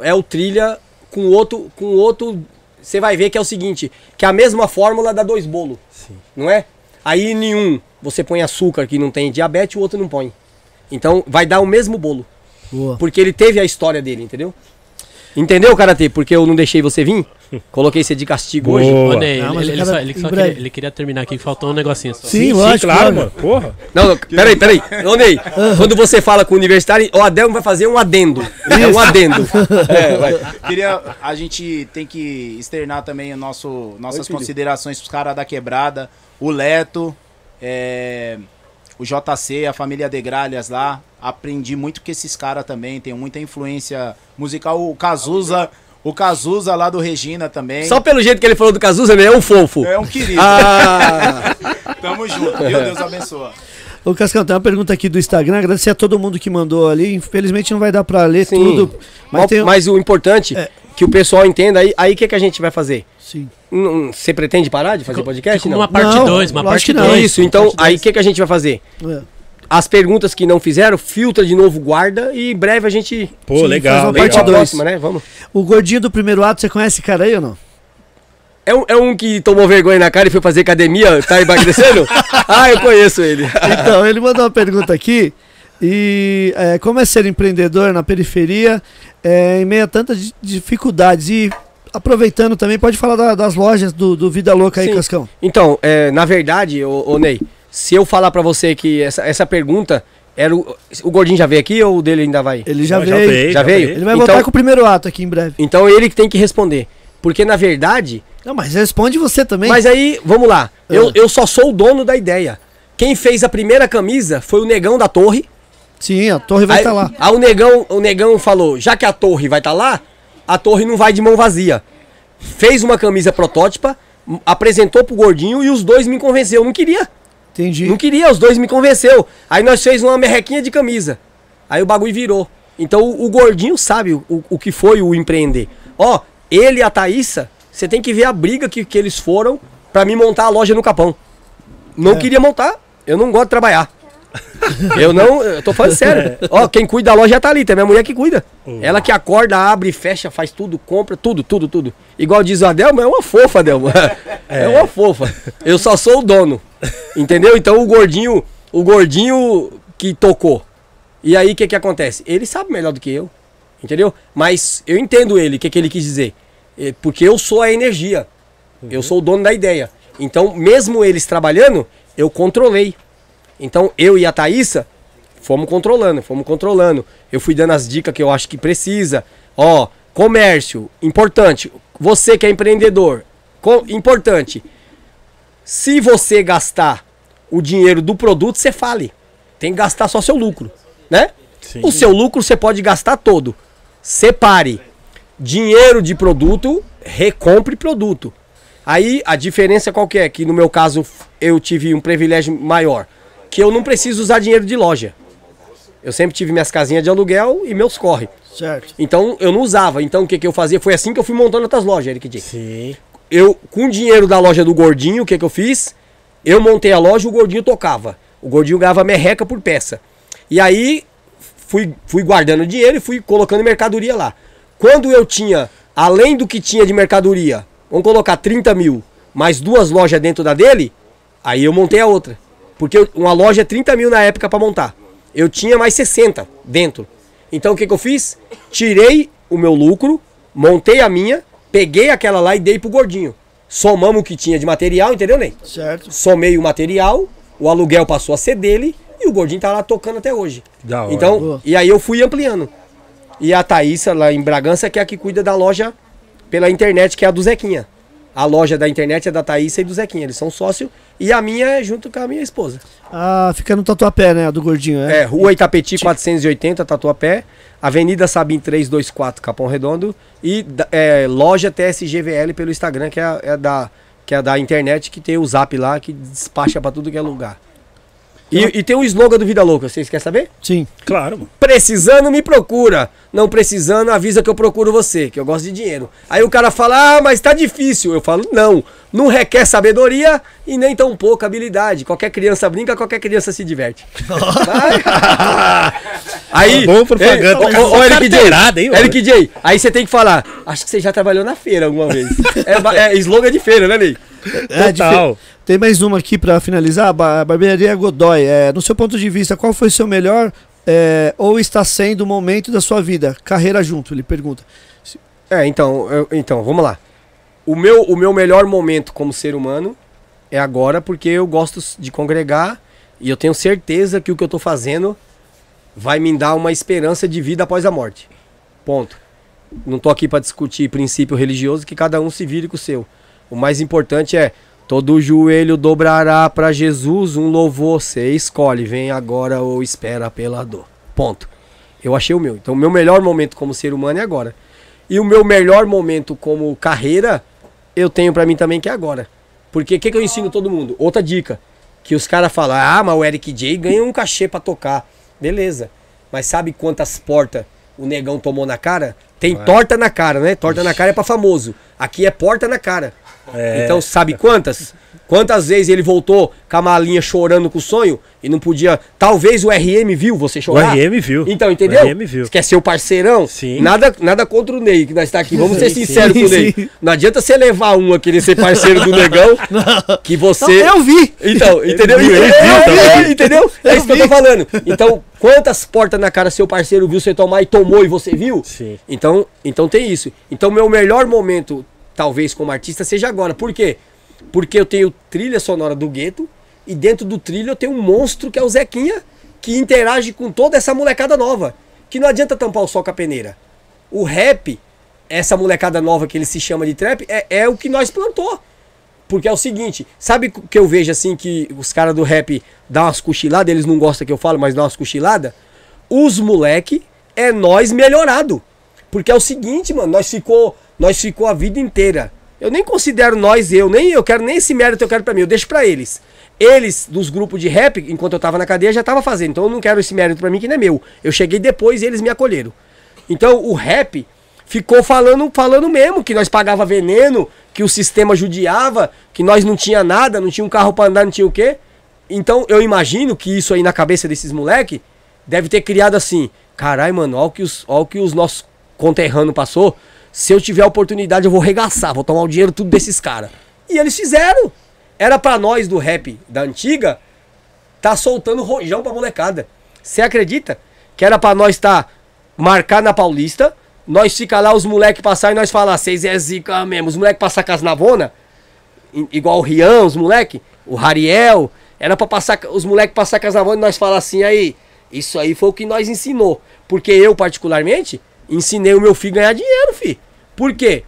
é o trilha com outro, com outro, você vai ver que é o seguinte, que é a mesma fórmula dá dois bolos, Sim. não é? Aí nenhum você põe açúcar que não tem diabetes, o outro não põe. Então vai dar o mesmo bolo, Boa. porque ele teve a história dele, entendeu? Entendeu, Karatê? Porque eu não deixei você vir? Coloquei você de castigo hoje. Boa. Ô, Ney, Não, mas ele, o ele cara- só, ele só queria, ele queria terminar aqui, faltou um negocinho só. Sim, lógico. claro, claro. mano. Porra. Não, não, peraí, peraí. Ô, Ney, quando você fala com o universitário, o Adel vai fazer um adendo. É um adendo. É, vai. Queria, a gente tem que externar também o nosso, nossas Oi, considerações pros caras da quebrada, o Leto, é, o JC, a família Degralhas lá. Aprendi muito com esses caras também, tem muita influência musical. O Cazuza, o Cazuza lá do Regina também. Só pelo jeito que ele falou do Cazuza, né? É um fofo. É um querido. Ah, Tamo junto, viu? Deus abençoa. Ô, Cascão, tem uma pergunta aqui do Instagram. Agradecer a todo mundo que mandou ali. Infelizmente não vai dar pra ler Sim. tudo. Mas mas, tem. mas o importante É. que o pessoal entenda aí, aí o que, que a gente vai fazer? Sim. Você pretende parar de fazer podcast? Não. uma parte Não, 2, uma parte que não. 2. Isso, então aí o que, que a gente vai fazer? É. As perguntas que não fizeram, filtra de novo, guarda e em breve a gente Pô, Sim, faz legal, uma vai legal. parte dois. próxima, né? Vamos. O gordinho do primeiro ato, você conhece esse cara aí ou não? É um, é um que tomou vergonha na cara e foi fazer academia, tá emagrecendo? ah, eu conheço ele. Então, ele mandou uma pergunta aqui. E é, como é ser empreendedor na periferia, é, em meio a tantas di- dificuldades? E aproveitando também, pode falar da- das lojas do, do Vida Louca aí, Sim. Cascão. Então, é, na verdade, ô, ô Ney, se eu falar pra você que essa, essa pergunta era o. O gordinho já veio aqui ou o dele ainda vai? Ele já, Já veio. veio. Já veio? Ele vai Então- voltar com o primeiro ato aqui em breve. Então ele que tem que responder. Porque na verdade. Não, mas responde você também. Mas aí, vamos lá. Eu, Ah. eu só sou o dono da ideia. Quem fez a primeira camisa foi o negão da torre. Sim, a torre vai estar lá. aí o negão, o negão falou: já que a torre vai estar lá, a torre não vai de mão vazia. Fez uma camisa protótipa, apresentou pro gordinho e os dois me convenceu. Eu não queria. Entendi. Não queria, os dois me convenceu. Aí nós fez uma merrequinha de camisa. Aí o bagulho virou. Então o, o gordinho sabe o, o, que foi o empreender. Ó, ele e a Thaísa, você tem que ver a briga que, que eles foram pra me montar a loja no Capão. Não É. queria montar, eu não gosto de trabalhar. eu não, eu tô falando sério. Ó, quem cuida da loja é a Thalita, é minha mulher que cuida. Ela que acorda, abre, fecha, faz tudo, compra, tudo, tudo, tudo. Igual diz o Adelma, é uma fofa, Adelma. É. uma fofa. Eu só sou o dono. Entendeu? Então o gordinho, o gordinho que tocou. E aí o que que acontece? Ele sabe melhor do que eu. Entendeu? Mas eu entendo ele, o que que ele quis dizer. É, Porque eu sou a energia. Eu sou o dono da ideia. Então, mesmo eles trabalhando, eu controlei. Então, eu e a Thaísa fomos controlando, fomos controlando. Eu fui dando as dicas que eu acho que precisa. Ó, comércio, importante. Você que é empreendedor, importante. Se você gastar o dinheiro do produto, você fale. Tem que gastar só seu lucro, né? Sim. O seu lucro você pode gastar todo. Separe. Dinheiro de produto, recompre produto. Aí a diferença qual que é? Que no meu caso eu tive um privilégio maior. Que eu não preciso usar dinheiro de loja. Eu sempre tive minhas casinhas de aluguel e meus corre. Certo. Então eu não usava. Então o que, que eu fazia? Foi assim que eu fui montando outras lojas, Eric Dick. Sim. Eu, com o dinheiro da loja do Gordinho, o que, que eu fiz? Eu montei a loja e o Gordinho tocava. O Gordinho ganhava merreca por peça. E aí fui, fui guardando dinheiro e fui colocando mercadoria lá. Quando eu tinha, além do que tinha de mercadoria, vamos colocar 30 mil, mais duas lojas dentro da dele, aí eu montei a outra. Porque uma loja é 30 mil na época para montar. Eu tinha mais 60 dentro. Então o que, que eu fiz? Tirei o meu lucro, montei a minha, peguei aquela lá e dei pro gordinho. Somamos o que tinha de material, entendeu, Ney? Certo. Somei o material, o aluguel passou a ser dele e o gordinho tá lá tocando até hoje. Da hora. Então, Boa. e aí eu fui ampliando. E a Thaísa, lá em Bragança, que é a que cuida da loja pela internet, que é a do Zequinha. A loja da internet é da Thaísa e do Zequinha. Eles são sócios. E a minha é junto com a minha esposa. Ah, fica no Tatuapé, né? A do gordinho, É, é? Rua Itapeti 480, Tatuapé. Avenida Sabim 324, Capão Redondo. E é, loja TSGVL pelo Instagram, que é, é da, que é da internet, que tem o zap lá, que despacha pra tudo que é lugar. E, e tem o slogan do Vida Louca, vocês querem saber? Sim. Claro, mano. Precisando, me procura. Não precisando, avisa que eu procuro você, que eu gosto de dinheiro. Aí o cara fala, ah, mas tá difícil. Eu falo, não. Não requer sabedoria e nem tão pouca habilidade. Qualquer criança brinca, qualquer criança se diverte. Aí, Boa propaganda. Ei, ô, ô, ô, Eric J, hein, mano? Eric J, aí você tem que falar, acho que você já trabalhou na feira alguma vez. É, é slogan de feira, né, Ney? É, de Total. Tem mais uma aqui pra finalizar. Ba- Barbearia Godoy. É, no seu ponto de vista, qual foi seu melhor é, ou está sendo o momento da sua vida? Carreira junto, ele pergunta. É, então, eu- então, vamos lá. O meu, o meu melhor momento como ser humano é agora, porque eu gosto de congregar e eu tenho certeza que o que eu tô fazendo vai me dar uma esperança de vida após a morte. Ponto. Não tô aqui para discutir princípio religioso, que cada um se vire com o seu. O mais importante é todo joelho dobrará para Jesus, um louvor você escolhe, vem agora ou espera pela dor. Ponto. Eu achei o meu. Então, o meu melhor momento como ser humano é agora. E o meu melhor momento como carreira, eu tenho pra mim também que é agora. Porque o que, que eu ensino todo mundo? Outra dica. Que os caras falam, ah, mas o Eric J ganha um cachê pra tocar. Beleza. Mas sabe quantas portas o negão tomou na cara? Tem torta na cara, né? Torta na cara é pra famoso. Aqui é porta na cara. É. Então, sabe quantas? Quantas vezes ele voltou com a malinha chorando com o sonho e não podia. Talvez o RM viu você O chorar. RM viu. Então, entendeu? O RM viu. Quer ser o parceirão? Sim. Nada, nada contra o Ney, que nós está aqui. Vamos ser sinceros sim, com o Ney. sim. Não adianta você levar um a querer ser parceiro do negão, que você. Não, eu vi! Então, entendeu? viu, ele viu É, também. é, entendeu? É isso que eu tô falando. Então, quantas portas na cara seu parceiro viu você tomar e tomou e você viu? Sim. Então, então tem isso. Então, meu melhor momento, talvez como artista, seja agora. Por quê? Porque eu tenho trilha sonora do gueto e dentro do trilho eu tenho um monstro que é o Zequinha, que interage com toda essa molecada nova. Que não adianta tampar o sol com a peneira. O rap, essa molecada nova que ele se chama de trap, é, é o que nós plantou. Porque é o seguinte, sabe que eu vejo assim que os caras do rap dão umas cochiladas, eles não gostam que eu falo, mas dão umas cochiladas? Os moleque é nós melhorado. Porque é o seguinte, mano, nós ficou, nós ficou a vida inteira. Eu nem considero nós eu, nem eu quero nem esse mérito eu quero pra mim, eu deixo pra eles. Eles dos grupos de rap, enquanto eu tava na cadeia, já tava fazendo. Então eu não quero esse mérito pra mim que não é meu. Eu cheguei depois e eles me acolheram. Então o rap ficou falando, falando mesmo que nós pagava veneno, que o sistema judiava, que nós não tinha nada, não tinha um carro pra andar, não tinha o quê. Então eu imagino que isso aí na cabeça desses moleque deve ter criado assim, carai, mano, olha o que os, olha o que os nossos conterrâneos passou. Se eu tiver a oportunidade, eu vou regaçar, vou tomar o dinheiro tudo desses caras. E eles fizeram. Era pra nós do rap da antiga tá soltando rojão pra molecada. Você acredita? Que era pra nós tá marcar na Paulista, nós ficar lá, os moleques passar e nós falar, vocês é zica mesmo, os moleques passar com as navona, igual o Rian, os moleque, o Rariel, era pra passar, os moleques passar com as navona e nós falar assim, aí, isso aí foi o que nós ensinou. Porque eu, particularmente, ensinei o meu filho a ganhar dinheiro, fi. Por quê?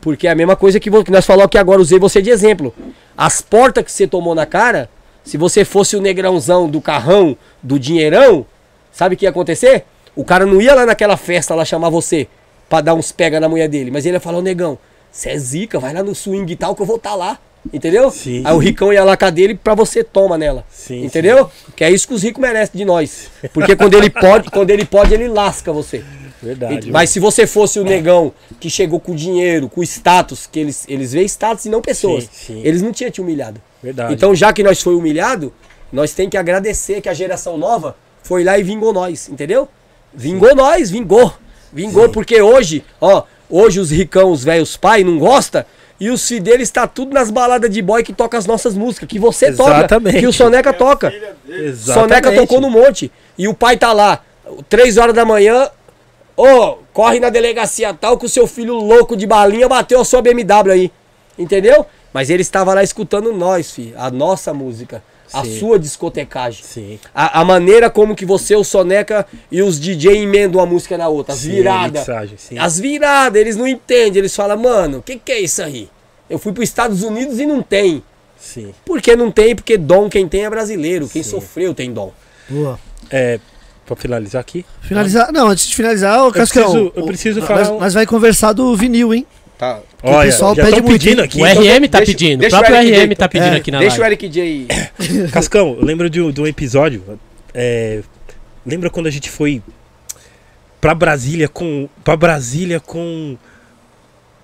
Porque é a mesma coisa que, que nós falamos aqui agora, usei você de exemplo. As portas que você tomou na cara, se você fosse o negrãozão do carrão, do dinheirão, sabe o que ia acontecer? O cara não ia lá naquela festa lá chamar você pra dar uns pega na mulher dele, mas ele ia falar, ô negão, você é zica, vai lá no swing e tal que eu vou estar lá. Entendeu? Sim. Aí o ricão ia lá com a dele pra você toma nela. Sim, Entendeu? Que é isso que os ricos merecem de nós. Porque quando ele pode, quando ele pode, ele lasca você. Verdade. Mas se você fosse o negão que chegou com dinheiro, com status, que eles, eles veem status e não pessoas, Sim, sim. eles não tinham te humilhado. Verdade. Então, já que nós foi humilhado, nós tem que agradecer que a geração nova foi lá e vingou nós, entendeu? Vingou nós, vingou. Vingou porque hoje, ó, hoje os ricão, os velhos pai não gosta e os filhos deles tá tudo nas baladas de boy que toca as nossas músicas, que você toca, Exatamente. que o Soneca toca. Exatamente. Soneca tocou no monte. E o pai tá lá, três horas da manhã, Ô, corre na delegacia tal que o seu filho louco de balinha bateu a sua BMW aí. Entendeu? Mas ele estava lá escutando nós, filho. A nossa música. A Sim. sua discotecagem. Sim. A, a maneira como que você, o Soneca e os DJ emendam uma música na outra. As Sim, viradas. sim. As viradas, eles não entendem. Eles falam, mano, o que, que é isso aí? Eu fui para os Estados Unidos e não tem. Sim. Por que não tem? Porque dom quem tem é brasileiro. Quem sofreu tem dom. Boa. É, pra finalizar aqui. Finalizar. Não, antes de finalizar, ô Cascão. preciso- eu o- preciso nós- falar um- Nós vai conversar do vinil, hein? Tá. Que o pessoal já pede muito, pedindo aqui. O RM tá deixa- pedindo, deixa o próprio o Eric RM J- tá pedindo é, aqui na Deixa o live. Eric J. Cascão, eu lembro de, um- de um episódio. é, lembra quando a gente foi pra Brasília com. Pra Brasília com.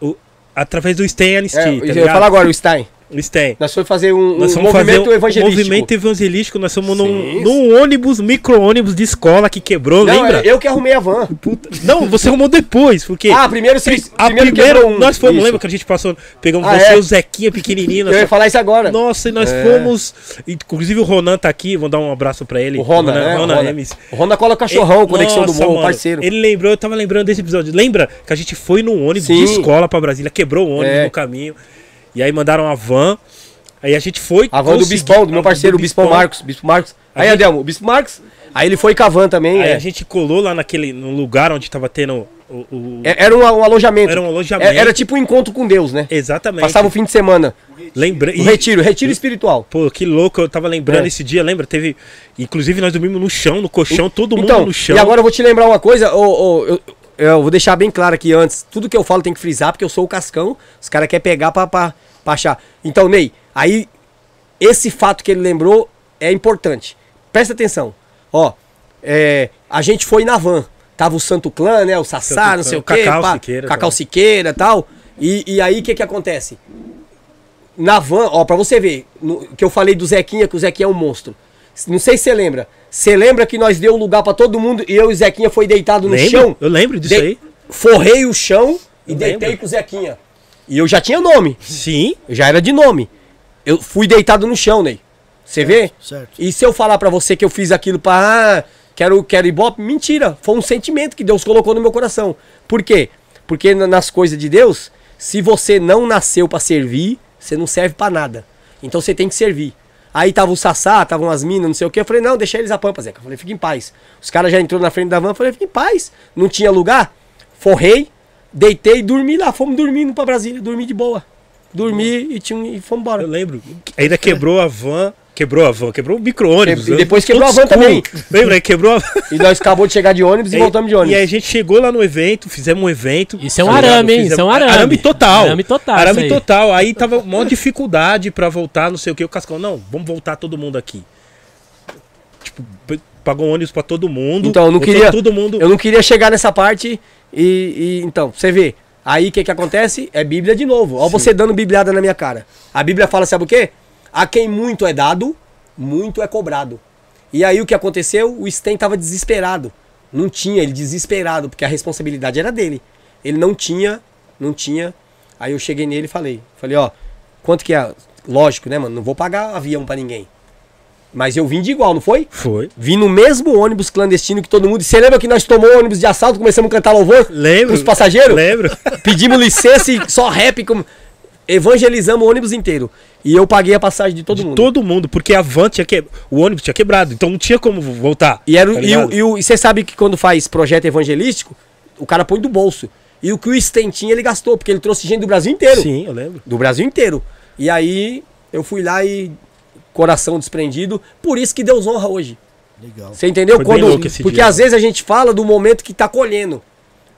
o- através do Stan Anistia. É, tá eu ia falar agora, o Stein. O Stan. Nós fomos fazer um, Nós um fomos fazer movimento um evangelístico. movimento evangelístico. Nós fomos num, num ônibus, micro-ônibus de escola que quebrou, Não, lembra? eu que arrumei a van. Puta- Não, você arrumou depois, porque. Ah, primeiro vocês. a primeiro primeira, um. nós fomos, Isso. lembra que a gente passou, pegamos Ah, você é? o Zequinha pequenininho. Eu ia falar isso agora. Nossa, e nós É. fomos. Inclusive o Ronan tá aqui, vou dar um abraço pra ele. O Rona, né? Rona, o Rona. Emes. O Rona cola cachorrão, Ele- conexão do Nossa, morro, mano, parceiro. Ele lembrou, eu tava lembrando desse episódio. Lembra que a gente foi num ônibus Sim. de escola pra Brasília, quebrou o ônibus É. no caminho. E aí mandaram a van. Aí a gente foi. A van do Bispão, do meu parceiro, o Bispão Marcos. Bispo Marcos. A Aí, gente- Adelmo, o Bispo Marcos. Aí ele foi com a van também. Aí é. a gente colou lá naquele no lugar onde tava tendo o. o- É- Era um, um alojamento. Era um alojamento. É- Era tipo um encontro com Deus, né? Exatamente. Passava o fim de semana. Lembrei. Um retiro, retiro espiritual. Pô, que louco, eu tava lembrando É. esse dia, lembra? Teve. Inclusive, nós dormimos no chão, no colchão, todo mundo Então, no chão. e agora eu vou te lembrar uma coisa, ô, ô, eu, eu vou deixar bem claro aqui antes. Tudo que eu falo tem que frisar, porque eu sou o Cascão. Os caras querem pegar pra, pra, pra achar. Então, Ney, aí, esse fato que ele lembrou é importante. Presta atenção. Ó, é, a gente foi na van. Tava o Santo Clã, né? O Sassá, não sei o quê. Cacau pá, Siqueira Cacau também. Siqueira e tal. E, e aí, o que que acontece? Na van, ó, pra você ver, no- que eu falei do Zequinha, que o Zequinha é um monstro. Não sei se você lembra. Você lembra que nós deu lugar pra todo mundo e eu e o Zequinha foi deitado no Lembro, chão? eu lembro disso De- aí. Forrei o chão e Eu deitei lembro. com o Zequinha. E eu já tinha nome. Sim. Eu já era de nome. Eu fui deitado no chão, Ney. Você vê? Certo. E se eu falar pra você que eu fiz aquilo pra. Ah, quero, quero ibope? Mentira. Foi um sentimento que Deus colocou no meu coração. Por quê? Porque na- nas coisas de Deus, se você não nasceu pra servir, você não serve pra nada. Então você tem que servir. Aí tava o Sassá, estavam as minas, não sei o que. Eu falei, não, deixa eles a pampa, Zeca. Eu falei, fica em paz. Os caras já entrou na frente da van, eu falei, fica em paz. Não tinha lugar. Forrei, deitei, dormi lá. Fomos dormindo pra Brasília, dormi de boa. Dormi e, tinha, e fomos embora. Eu lembro. Ainda quebrou a van. Quebrou a van, quebrou o micro-ônibus. E depois quebrou a van também. escuro. Lembra? Aí Quebrou a van. E nós acabou de chegar de ônibus e, voltamos de E ônibus. aí a gente chegou lá no evento, fizemos um evento. Isso é um tá ligado? arame, hein? Fizemos- Isso é um arame. Arame total. Arame total, Arame isso aí. total. Aí tava uma dificuldade pra voltar, não sei o que. O Cascão, não, vamos voltar todo mundo aqui. Tipo, pagou ônibus pra todo mundo. Então, eu não queria. Todo mundo. Eu não queria chegar nessa parte e. e- então, você vê. Aí o que, que acontece? É Bíblia de novo. Ó, você dando bibliada na minha cara. A Bíblia fala, sabe o quê? A quem muito é dado, muito é cobrado. E aí o que aconteceu? O Sten tava desesperado. Não tinha, ele desesperado, porque a responsabilidade era dele. Ele não tinha, não tinha. Aí eu cheguei nele e falei, falei, ó, quanto que é? Lógico, né, mano? Não vou pagar avião pra ninguém. Mas eu vim de igual, não foi? Foi. Vim no mesmo ônibus clandestino que todo mundo. Você lembra que nós tomamos o ônibus de assalto, começamos a cantar louvor? Lembro. Os passageiros? Lembro. Pedimos licença e só rap. Como... Evangelizamos o ônibus inteiro. E eu paguei a passagem de todo mundo. Todo mundo, porque a van tinha que... O ônibus tinha quebrado, então não tinha como voltar. E, era, tá e, o- ligado? e, o- e você sabe que quando faz projeto evangelístico, o cara põe do bolso. E o que o Sten tinha, ele gastou, porque ele trouxe gente do Brasil inteiro. Sim, eu lembro. Do Brasil inteiro. E aí eu fui lá e. Coração desprendido. Por isso que Deus honra hoje. Legal. Você entendeu? Foi bem Quando, louco esse porque dia. às vezes a gente fala do momento que tá colhendo.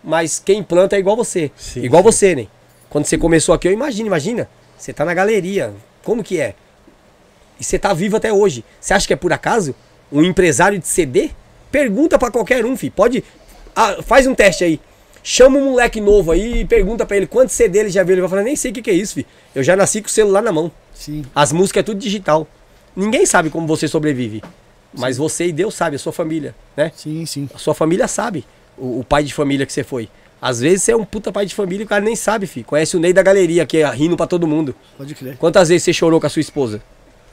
Mas quem planta é igual você. Sim, igual sim. você, né? Quando você começou aqui, eu imagino, imagina. Você tá na galeria. Como que é? E você tá vivo até hoje. Você acha que é por acaso? Um empresário de CD? Pergunta pra qualquer um, filho. Pode. Ah, faz um teste aí. Chama um moleque novo aí e pergunta pra ele quantos CD ele já viu. Ele vai falar, nem sei o que, que é isso, filho. Eu já nasci com o celular na mão. Sim. As músicas é tudo digital. Ninguém sabe como você sobrevive. Mas você e Deus sabe, a sua família, né? Sim, sim. A sua família sabe o, o pai de família que você foi. Às vezes você é um puta pai de família e o cara nem sabe, filho. Conhece o Ney da galeria, que é rindo pra todo mundo. Pode crer. Quantas vezes você chorou com a sua esposa?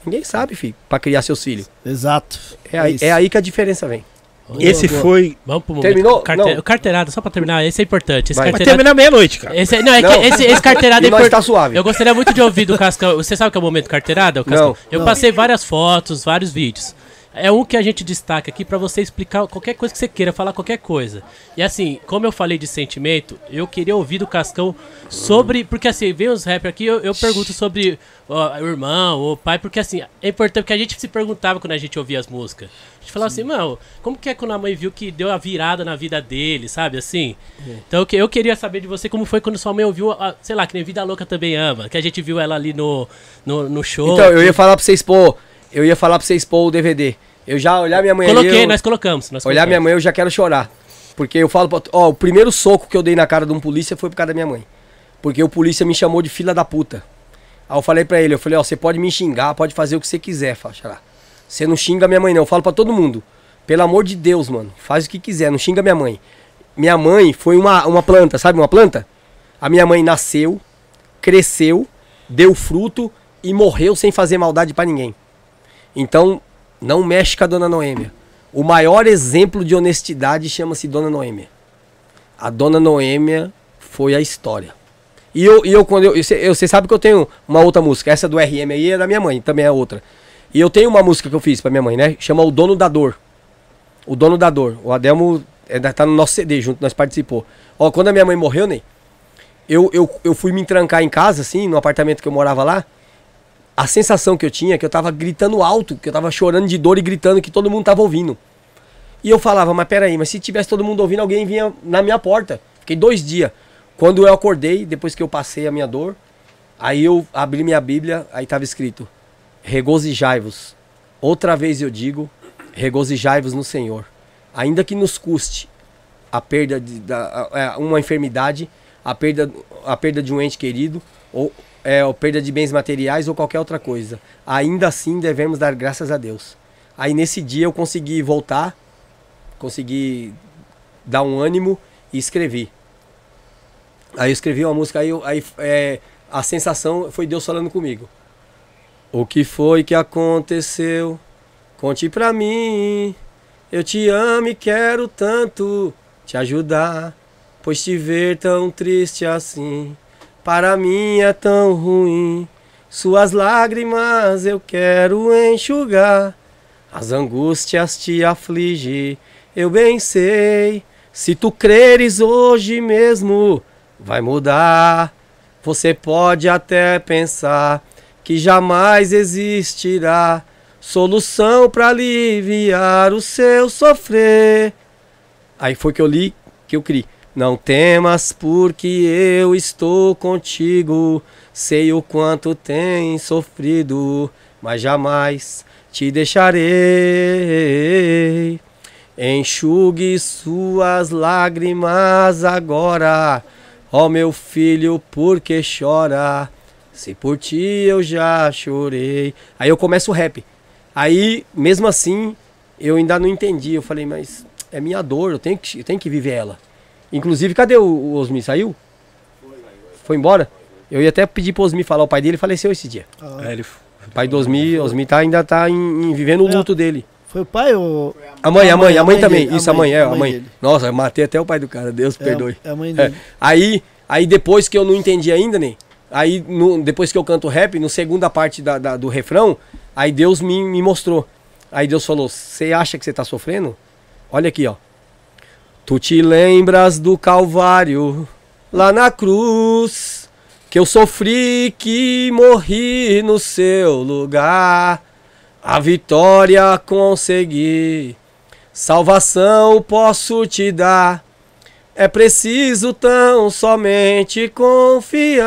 Ninguém sabe, filho, pra criar seus filhos. Exato. É aí, é aí que a diferença vem. Esse boa. foi. Vamos pro momento. Terminou? Carte... Não. O carteirado, só pra terminar, esse é importante. Esse Vai. Terminar meia-noite, cara. Esse, é- não, é Não. que esse, esse carteirado é E importante. tá suave. Eu gostaria muito de ouvir do Cascão. Você sabe o que é o momento carteirada? Cascão? Não. Eu Não. passei várias fotos, vários vídeos. É um que a gente destaca aqui pra você explicar qualquer coisa que você queira, falar qualquer coisa. E assim, como eu falei de sentimento, eu queria ouvir do Cascão sobre. Porque assim, vem os rappers aqui, eu, eu pergunto sobre ó, o irmão, o pai, porque assim, é importante porque a gente se perguntava quando a gente ouvia as músicas. A gente falava assim, mano, como que é quando a mãe viu que deu a virada na vida dele, sabe? Assim. Então eu, que- eu queria saber de você como foi quando sua mãe ouviu, a- sei lá, que nem Vida Louca também ama, que a gente viu ela ali no, no, no show. Então, eu ia falar pra vocês pôr. Eu ia falar pra vocês pôr o DVD. Eu já olhar minha mãe Coloquei, eu- nós colocamos. Nós Olhar minha colocamos. mãe, eu já quero chorar. Porque eu falo, pra- ó, o primeiro soco que eu dei na cara de um polícia foi por causa da minha mãe. Porque o polícia me chamou de filha da puta. Aí eu falei pra ele, eu falei, ó, você pode me xingar, pode fazer o que você quiser, Xará. Você não xinga minha mãe não, eu falo pra todo mundo. Pelo amor de Deus, mano, faz o que quiser, não xinga minha mãe. Minha mãe foi uma, uma planta, sabe uma planta? A minha mãe nasceu, cresceu, deu fruto e morreu sem fazer maldade pra ninguém. Então, não mexe com a dona Noêmia. O maior exemplo de honestidade chama-se Dona Noêmia. A Dona Noêmia foi a história. E eu, e eu quando eu, eu, você sabe que eu tenho uma outra música, essa do RM aí é da minha mãe, também é outra. E eu tenho uma música que eu fiz pra minha mãe, né? Chama O Dono da Dor. O Dono da Dor. O Adelmo é, tá no nosso CD junto, nós participou. Ó, quando a minha mãe morreu, Ney, eu, eu, eu fui me trancar em casa, assim, no apartamento que eu morava lá. A sensação que eu tinha é que eu tava gritando alto, que eu tava chorando de dor e gritando que todo mundo tava ouvindo. E eu falava, mas peraí, mas se tivesse todo mundo ouvindo, alguém vinha na minha porta. Fiquei dois dias. Quando eu acordei, depois que eu passei a minha dor, aí eu abri minha Bíblia, aí tava escrito: Regozijai-vos. Outra vez eu digo: regozijai-vos no Senhor. Ainda que nos custe a perda de da, a- uma enfermidade, a perda, a perda de um ente querido, ou é, a perda de bens materiais ou qualquer outra coisa. Ainda assim devemos dar graças a Deus. Aí nesse dia eu consegui voltar, consegui dar um ânimo e escrevi. Aí eu escrevi uma música, aí, aí é, a sensação foi Deus falando comigo. O que foi que aconteceu? Conte pra mim. Eu te amo e quero tanto te ajudar, pois te ver tão triste assim, para mim é tão ruim. Suas lágrimas eu quero enxugar, as angústias te afligem, eu bem sei. Se tu creres hoje mesmo, vai mudar. Você pode até pensar que jamais existirá solução para aliviar o seu sofrer. Aí foi que eu li, que eu criei. Não temas, porque eu estou contigo. Sei o quanto tens sofrido, mas jamais te deixarei. Enxugue suas lágrimas agora, ó meu filho, porque chora? Se por ti eu já chorei. Aí eu começo o rap. Aí, mesmo assim, eu ainda não entendi. Eu falei, mas é minha dor, eu tenho que, eu tenho que viver ela. Inclusive, cadê o, o Osmi? Saiu? Foi embora? Eu ia até pedir pro Osmi falar, o pai dele faleceu esse dia. É, ele O pai do Osmi, Osmi tá, ainda tá em, em- vivendo o É. luto dele. Foi o pai ou. A mãe, a mãe, a mãe também. dele, Isso, a mãe, é, a mãe. dele. Nossa, eu matei até o pai do cara, Deus É, perdoe. É a mãe É. dele. Aí, aí depois que eu não entendi ainda, né? Aí no- depois que eu canto rap, no segunda parte da, da- do refrão, aí Deus me, me mostrou. Aí Deus falou: Você acha que você tá sofrendo? Olha aqui, ó. Tu te lembras do Calvário, lá na cruz, que eu sofri, que morri no seu lugar. A vitória consegui, salvação posso te dar. É preciso tão somente confiar.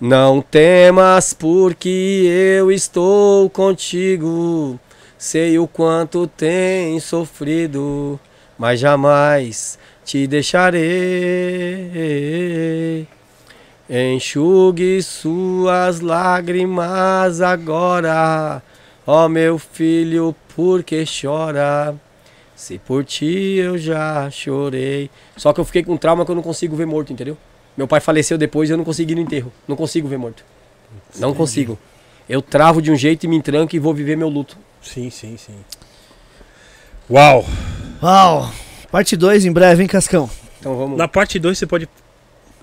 Não temas, porque eu estou contigo. Sei o quanto tens sofrido, mas jamais te deixarei. Enxugue suas lágrimas agora, ó meu filho, porque chora. Se por ti eu já chorei. Só que eu fiquei com trauma que eu não consigo ver morto, entendeu? Meu pai faleceu depois e eu não consegui ir no enterro. Não consigo ver morto. Não consigo. Eu travo de um jeito e me entranco e vou viver meu luto. Sim, sim, sim. Uau! Uau! Parte 2 em breve, hein, Cascão? Então vamos. Na parte 2 você pode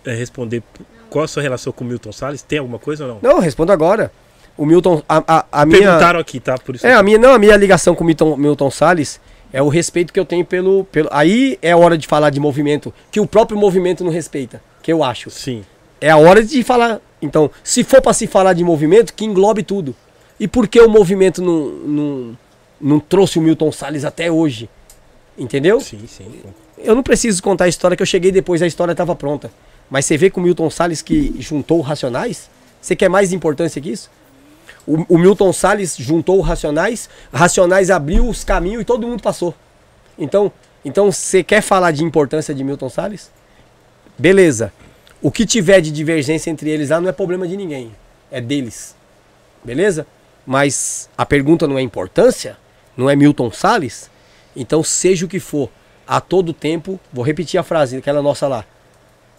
é, responder qual a sua relação com o Milton Salles? Tem alguma coisa ou não? Não, respondo agora. O Milton, a, a, a minha. Perguntaram aqui, tá? Por isso. É, a minha, não, a minha ligação com o Milton, Milton Salles é o respeito que eu tenho pelo, pelo. Aí é a hora de falar de movimento, que o próprio movimento não respeita, que eu acho. Sim. É a hora de falar. Então, se for pra se falar de movimento, que englobe tudo. E por que o movimento não, não, não trouxe o Milton Salles até hoje? Entendeu? Sim, sim. Eu não preciso contar a história que eu cheguei depois, a história estava pronta. Mas você vê com o Milton Salles que juntou o Racionais? Você quer mais importância que isso? O, o Milton Salles juntou o Racionais, Racionais abriu os caminhos e todo mundo passou. Então, então você quer falar de importância de Milton Salles? Beleza. O que tiver de divergência entre eles lá não é problema de ninguém. É deles. Beleza? Mas a pergunta não é importância? Não é Milton Salles? Então, seja o que for, a todo tempo, vou repetir a frase, aquela nossa lá.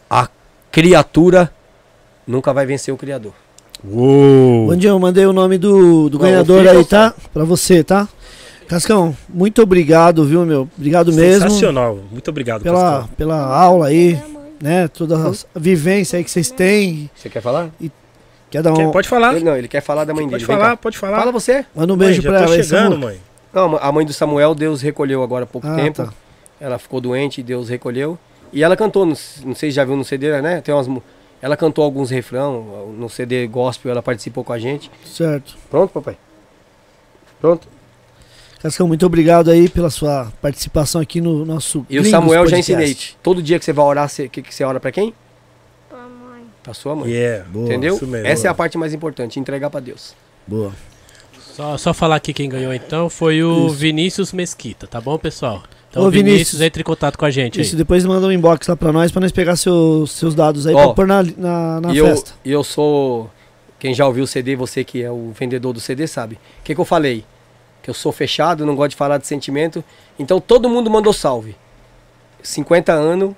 A criatura nunca vai vencer o Criador. Uou! Bandinho, eu mandei o nome do, do Não, ganhador aí, tá? Pra você, tá? Cascão, muito obrigado, viu, meu? Obrigado mesmo Sensacional. Muito obrigado, pela, Cascão. pela aula aí, né? Toda a vivência aí que vocês têm. Você quer falar? Quer dar um. Quer- pode falar. Ele, não, ele quer falar da mãe Pode dele. Vem falar, pode falar. Fala você. Manda um Mãe, beijo já pra ela. chegando, mãe. Não, a mãe do Samuel, Deus recolheu agora há pouco Ah, tempo. tá. Ela ficou doente, Deus recolheu. E ela cantou, não, não sei se já viu no CD, né? Tem umas, ela cantou alguns refrão no CD gospel, ela participou com a gente. Certo. Pronto, papai? Pronto. Cascão, muito obrigado aí pela sua participação aqui no nosso. E o Samuel já Podcast. ensinei. Todo dia que você vai orar, você, que, que você ora pra quem? Pra sua mãe. Yeah. Entendeu? isso mesmo. Essa é a parte mais importante, entregar pra Deus. Boa. Só, só falar aqui quem ganhou então foi o Isso. Vinícius Mesquita, tá bom, pessoal? Então, Ô, Vinícius, Vinícius, entre em contato com a gente Isso, aí. depois manda um inbox lá pra nós, pra nós pegar seus, seus dados aí Ó, pra pôr na, na, na e eu, festa. e eu sou. Quem já ouviu o CD, você que é o vendedor do CD, sabe. O que, que eu falei? Que eu sou fechado, não gosto de falar de sentimento. Então todo mundo mandou salve. 50 anos.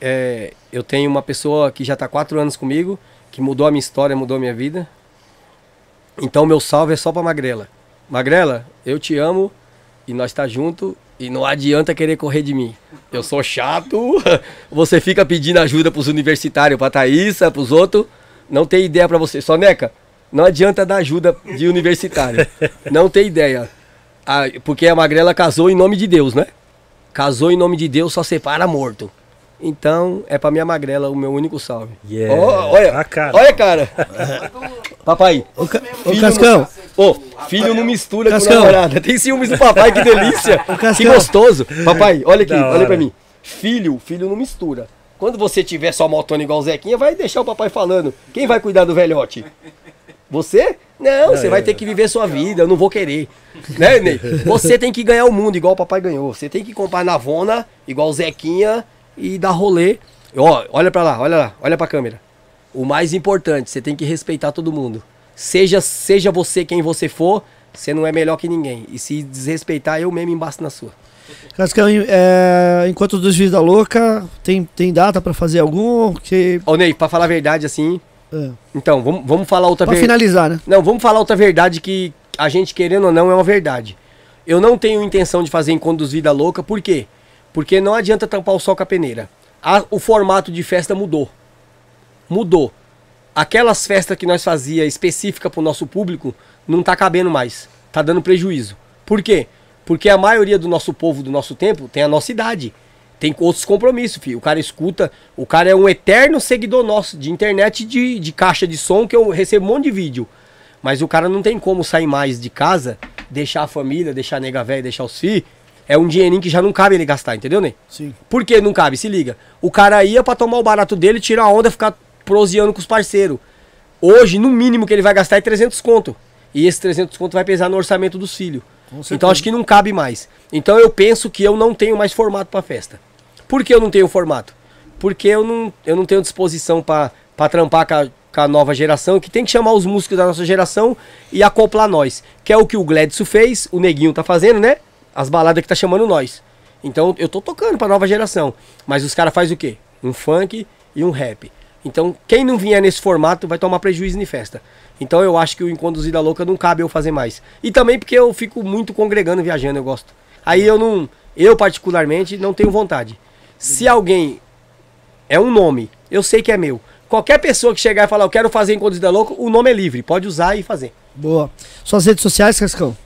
É, eu tenho uma pessoa que já está 4 anos comigo, que mudou a minha história, mudou a minha vida. Então meu salve é só pra Magrela. Magrela, eu te amo e nós tá junto e não adianta querer correr de mim. Eu sou chato, você fica pedindo ajuda pros universitários, pra Thaísa, pros outros, não tem ideia pra você. Soneca, não adianta dar ajuda de universitário. Não tem ideia. Ah, porque a Magrela casou em nome de Deus, né? Casou em nome de Deus, só separa morto. Então, é pra minha magrela o meu único salve. Yeah. Ó, olha, A cara. olha, cara. Papai. Ô, Ca- ô, filho Cascão, não- Ô, filho não mistura Cascão. com namorada. Tem ciúmes do papai, que delícia. que Cascão. gostoso. Papai, olha aqui, olha pra mim. Filho, filho não mistura. Quando você tiver só motona igual o Zequinha, vai deixar o papai falando. Quem vai cuidar do velhote? Você? Não, você vai ter que viver sua vida, eu não vou querer. Né, Ney? Você tem que ganhar o mundo igual o papai ganhou. Você tem que comprar Navona, igual o Zequinha, e dar rolê. Ó, olha pra lá, olha lá, olha pra câmera. O mais importante, você tem que respeitar todo mundo. Seja, seja você quem você for, você não é melhor que ninguém. E se desrespeitar, eu mesmo embaço na sua. Cascão, é, enquanto dos Vida Louca, tem, tem data pra fazer algum? Que, Ô, Ney, pra falar a verdade assim. é, Então, vamos, vamos falar outra pra verdade. finalizar, né? Não, vamos falar outra verdade que a gente querendo ou não é uma verdade. Eu não tenho intenção de fazer encontro dos Vida Louca, por quê? Porque não adianta tampar o sol com a peneira. A- o formato de festa mudou. Mudou. Aquelas festas que nós fazia específica pro nosso público não tá cabendo mais. Tá dando prejuízo. Por quê? Porque a maioria do nosso povo do nosso tempo tem a nossa idade. Tem outros compromissos, filho. O cara escuta, o cara é um eterno seguidor nosso de internet de, de caixa de som que eu recebo um monte de vídeo. Mas o cara não tem como sair mais de casa, deixar a família, deixar a nega velha, deixar os filhos. É um dinheirinho que já não cabe ele gastar, entendeu, Ney? Sim. Por que não cabe? Se liga. O cara ia pra tomar o barato dele, tirar a onda, ficar proseando com os parceiros. Hoje, no mínimo que ele vai gastar é 300 conto. E esse 300 conto vai pesar no orçamento dos filhos. Então acho que não cabe mais. Então eu penso que eu não tenho mais formato pra festa. Por que eu não tenho formato? Porque eu não, eu não tenho disposição pra pra trampar com a, com a nova geração, que tem que chamar os músicos da nossa geração e acoplar nós. Que é o que o Gledson fez, o Neguinho tá fazendo, né? As baladas que tá chamando nós. Então eu tô tocando pra nova geração. Mas os caras fazem o quê? Um funk e um rap. Então quem não vier nesse formato vai tomar prejuízo em festa. Então eu acho que o Encontro Zida Louca não cabe eu fazer mais. E também porque eu fico muito congregando, viajando, eu gosto. Aí eu não, eu particularmente não tenho vontade. Se alguém é um nome, eu sei que é meu. Qualquer pessoa que chegar e falar, eu quero fazer Encontros da Louco, o nome é livre, pode usar e fazer. Boa. Suas redes sociais, Cascão?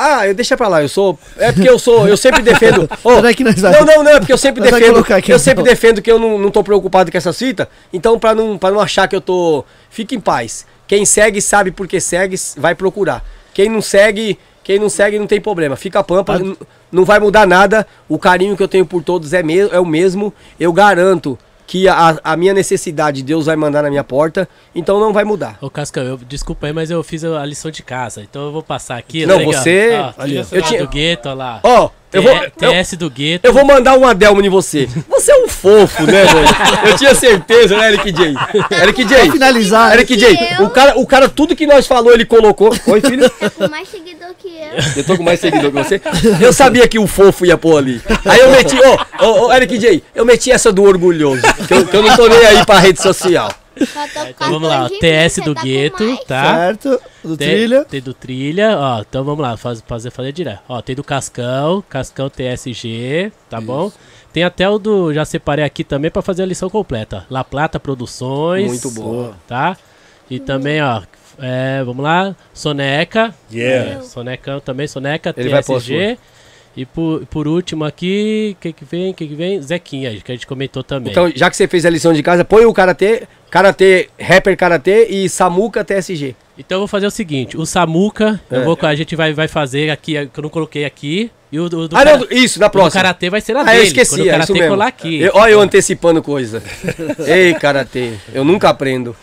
Ah, eu deixa pra lá, eu sou. É porque eu sou, eu sempre defendo. Que nós vai- não, não, não, é porque eu sempre defendo. eu sempre então. defendo que eu não, não tô preocupado com essa fita. Então, pra não, pra não achar que eu tô. Fique em paz. Quem segue sabe por que segue, vai procurar. Quem não segue, quem não segue não tem problema. Fica pampa, n- não vai mudar nada. O carinho que eu tenho por todos é, me, é o mesmo. Eu garanto que a, a minha necessidade Deus vai mandar na minha porta, então não vai mudar. Ô, Cascão, eu, desculpa aí, mas eu fiz a lição de casa. Então eu vou passar aqui. Não, tá ligado? você- Ó, Eu tinha- do gueto, ó lá. Ó, eu vou, T- eu, TS do gueto. eu vou mandar um Adelmo em você. Você é um fofo, né, velho? Eu tinha certeza, né, Eric J? Eric J. Pra finalizar, Eric J, eu. o cara, o cara, tudo que nós falou, ele colocou. Oi, filho. Tá com mais seguidor que eu. Eu tô com mais seguidor que você. Eu sabia que o fofo ia pôr ali. Aí eu meti, ô, ô, ô, Eric J, eu meti essa do orgulhoso. Que eu, que eu não tô nem aí pra rede social. Então vamos lá, ó, 14 TS do tá gueto, tá? Certo. Do Tem- trilha. Tem do trilha, ó. Então vamos lá, faz, fazer, fazer direto. Ó, tem do Cascão, Cascão TSG, tá bom? Tem até o do. Já separei aqui também pra fazer a lição completa. La Plata Produções. Muito boa. Tá? E também, ó. É, vamos lá. Soneca. Yeah. É, Soneca também, Soneca, Ele vai TSG. E por, por último aqui, quem que vem? Quem que vem? Zequinha, que a gente comentou também. Então, já que você fez a lição de casa, põe o Karatê, Karatê, Rapper Karatê e Samuca TSG. Então eu vou fazer o seguinte, o Samuca, eu É. vou, a gente vai, vai fazer aqui, que eu não coloquei aqui, e o do, do Ah, cara- não, isso, na o próxima. Karatê vai ser na Ah, dele. eu esqueci, quando o é Karatê mesmo. colar aqui. Eu- Olha eu antecipando coisa. Ei, Karatê, eu nunca aprendo.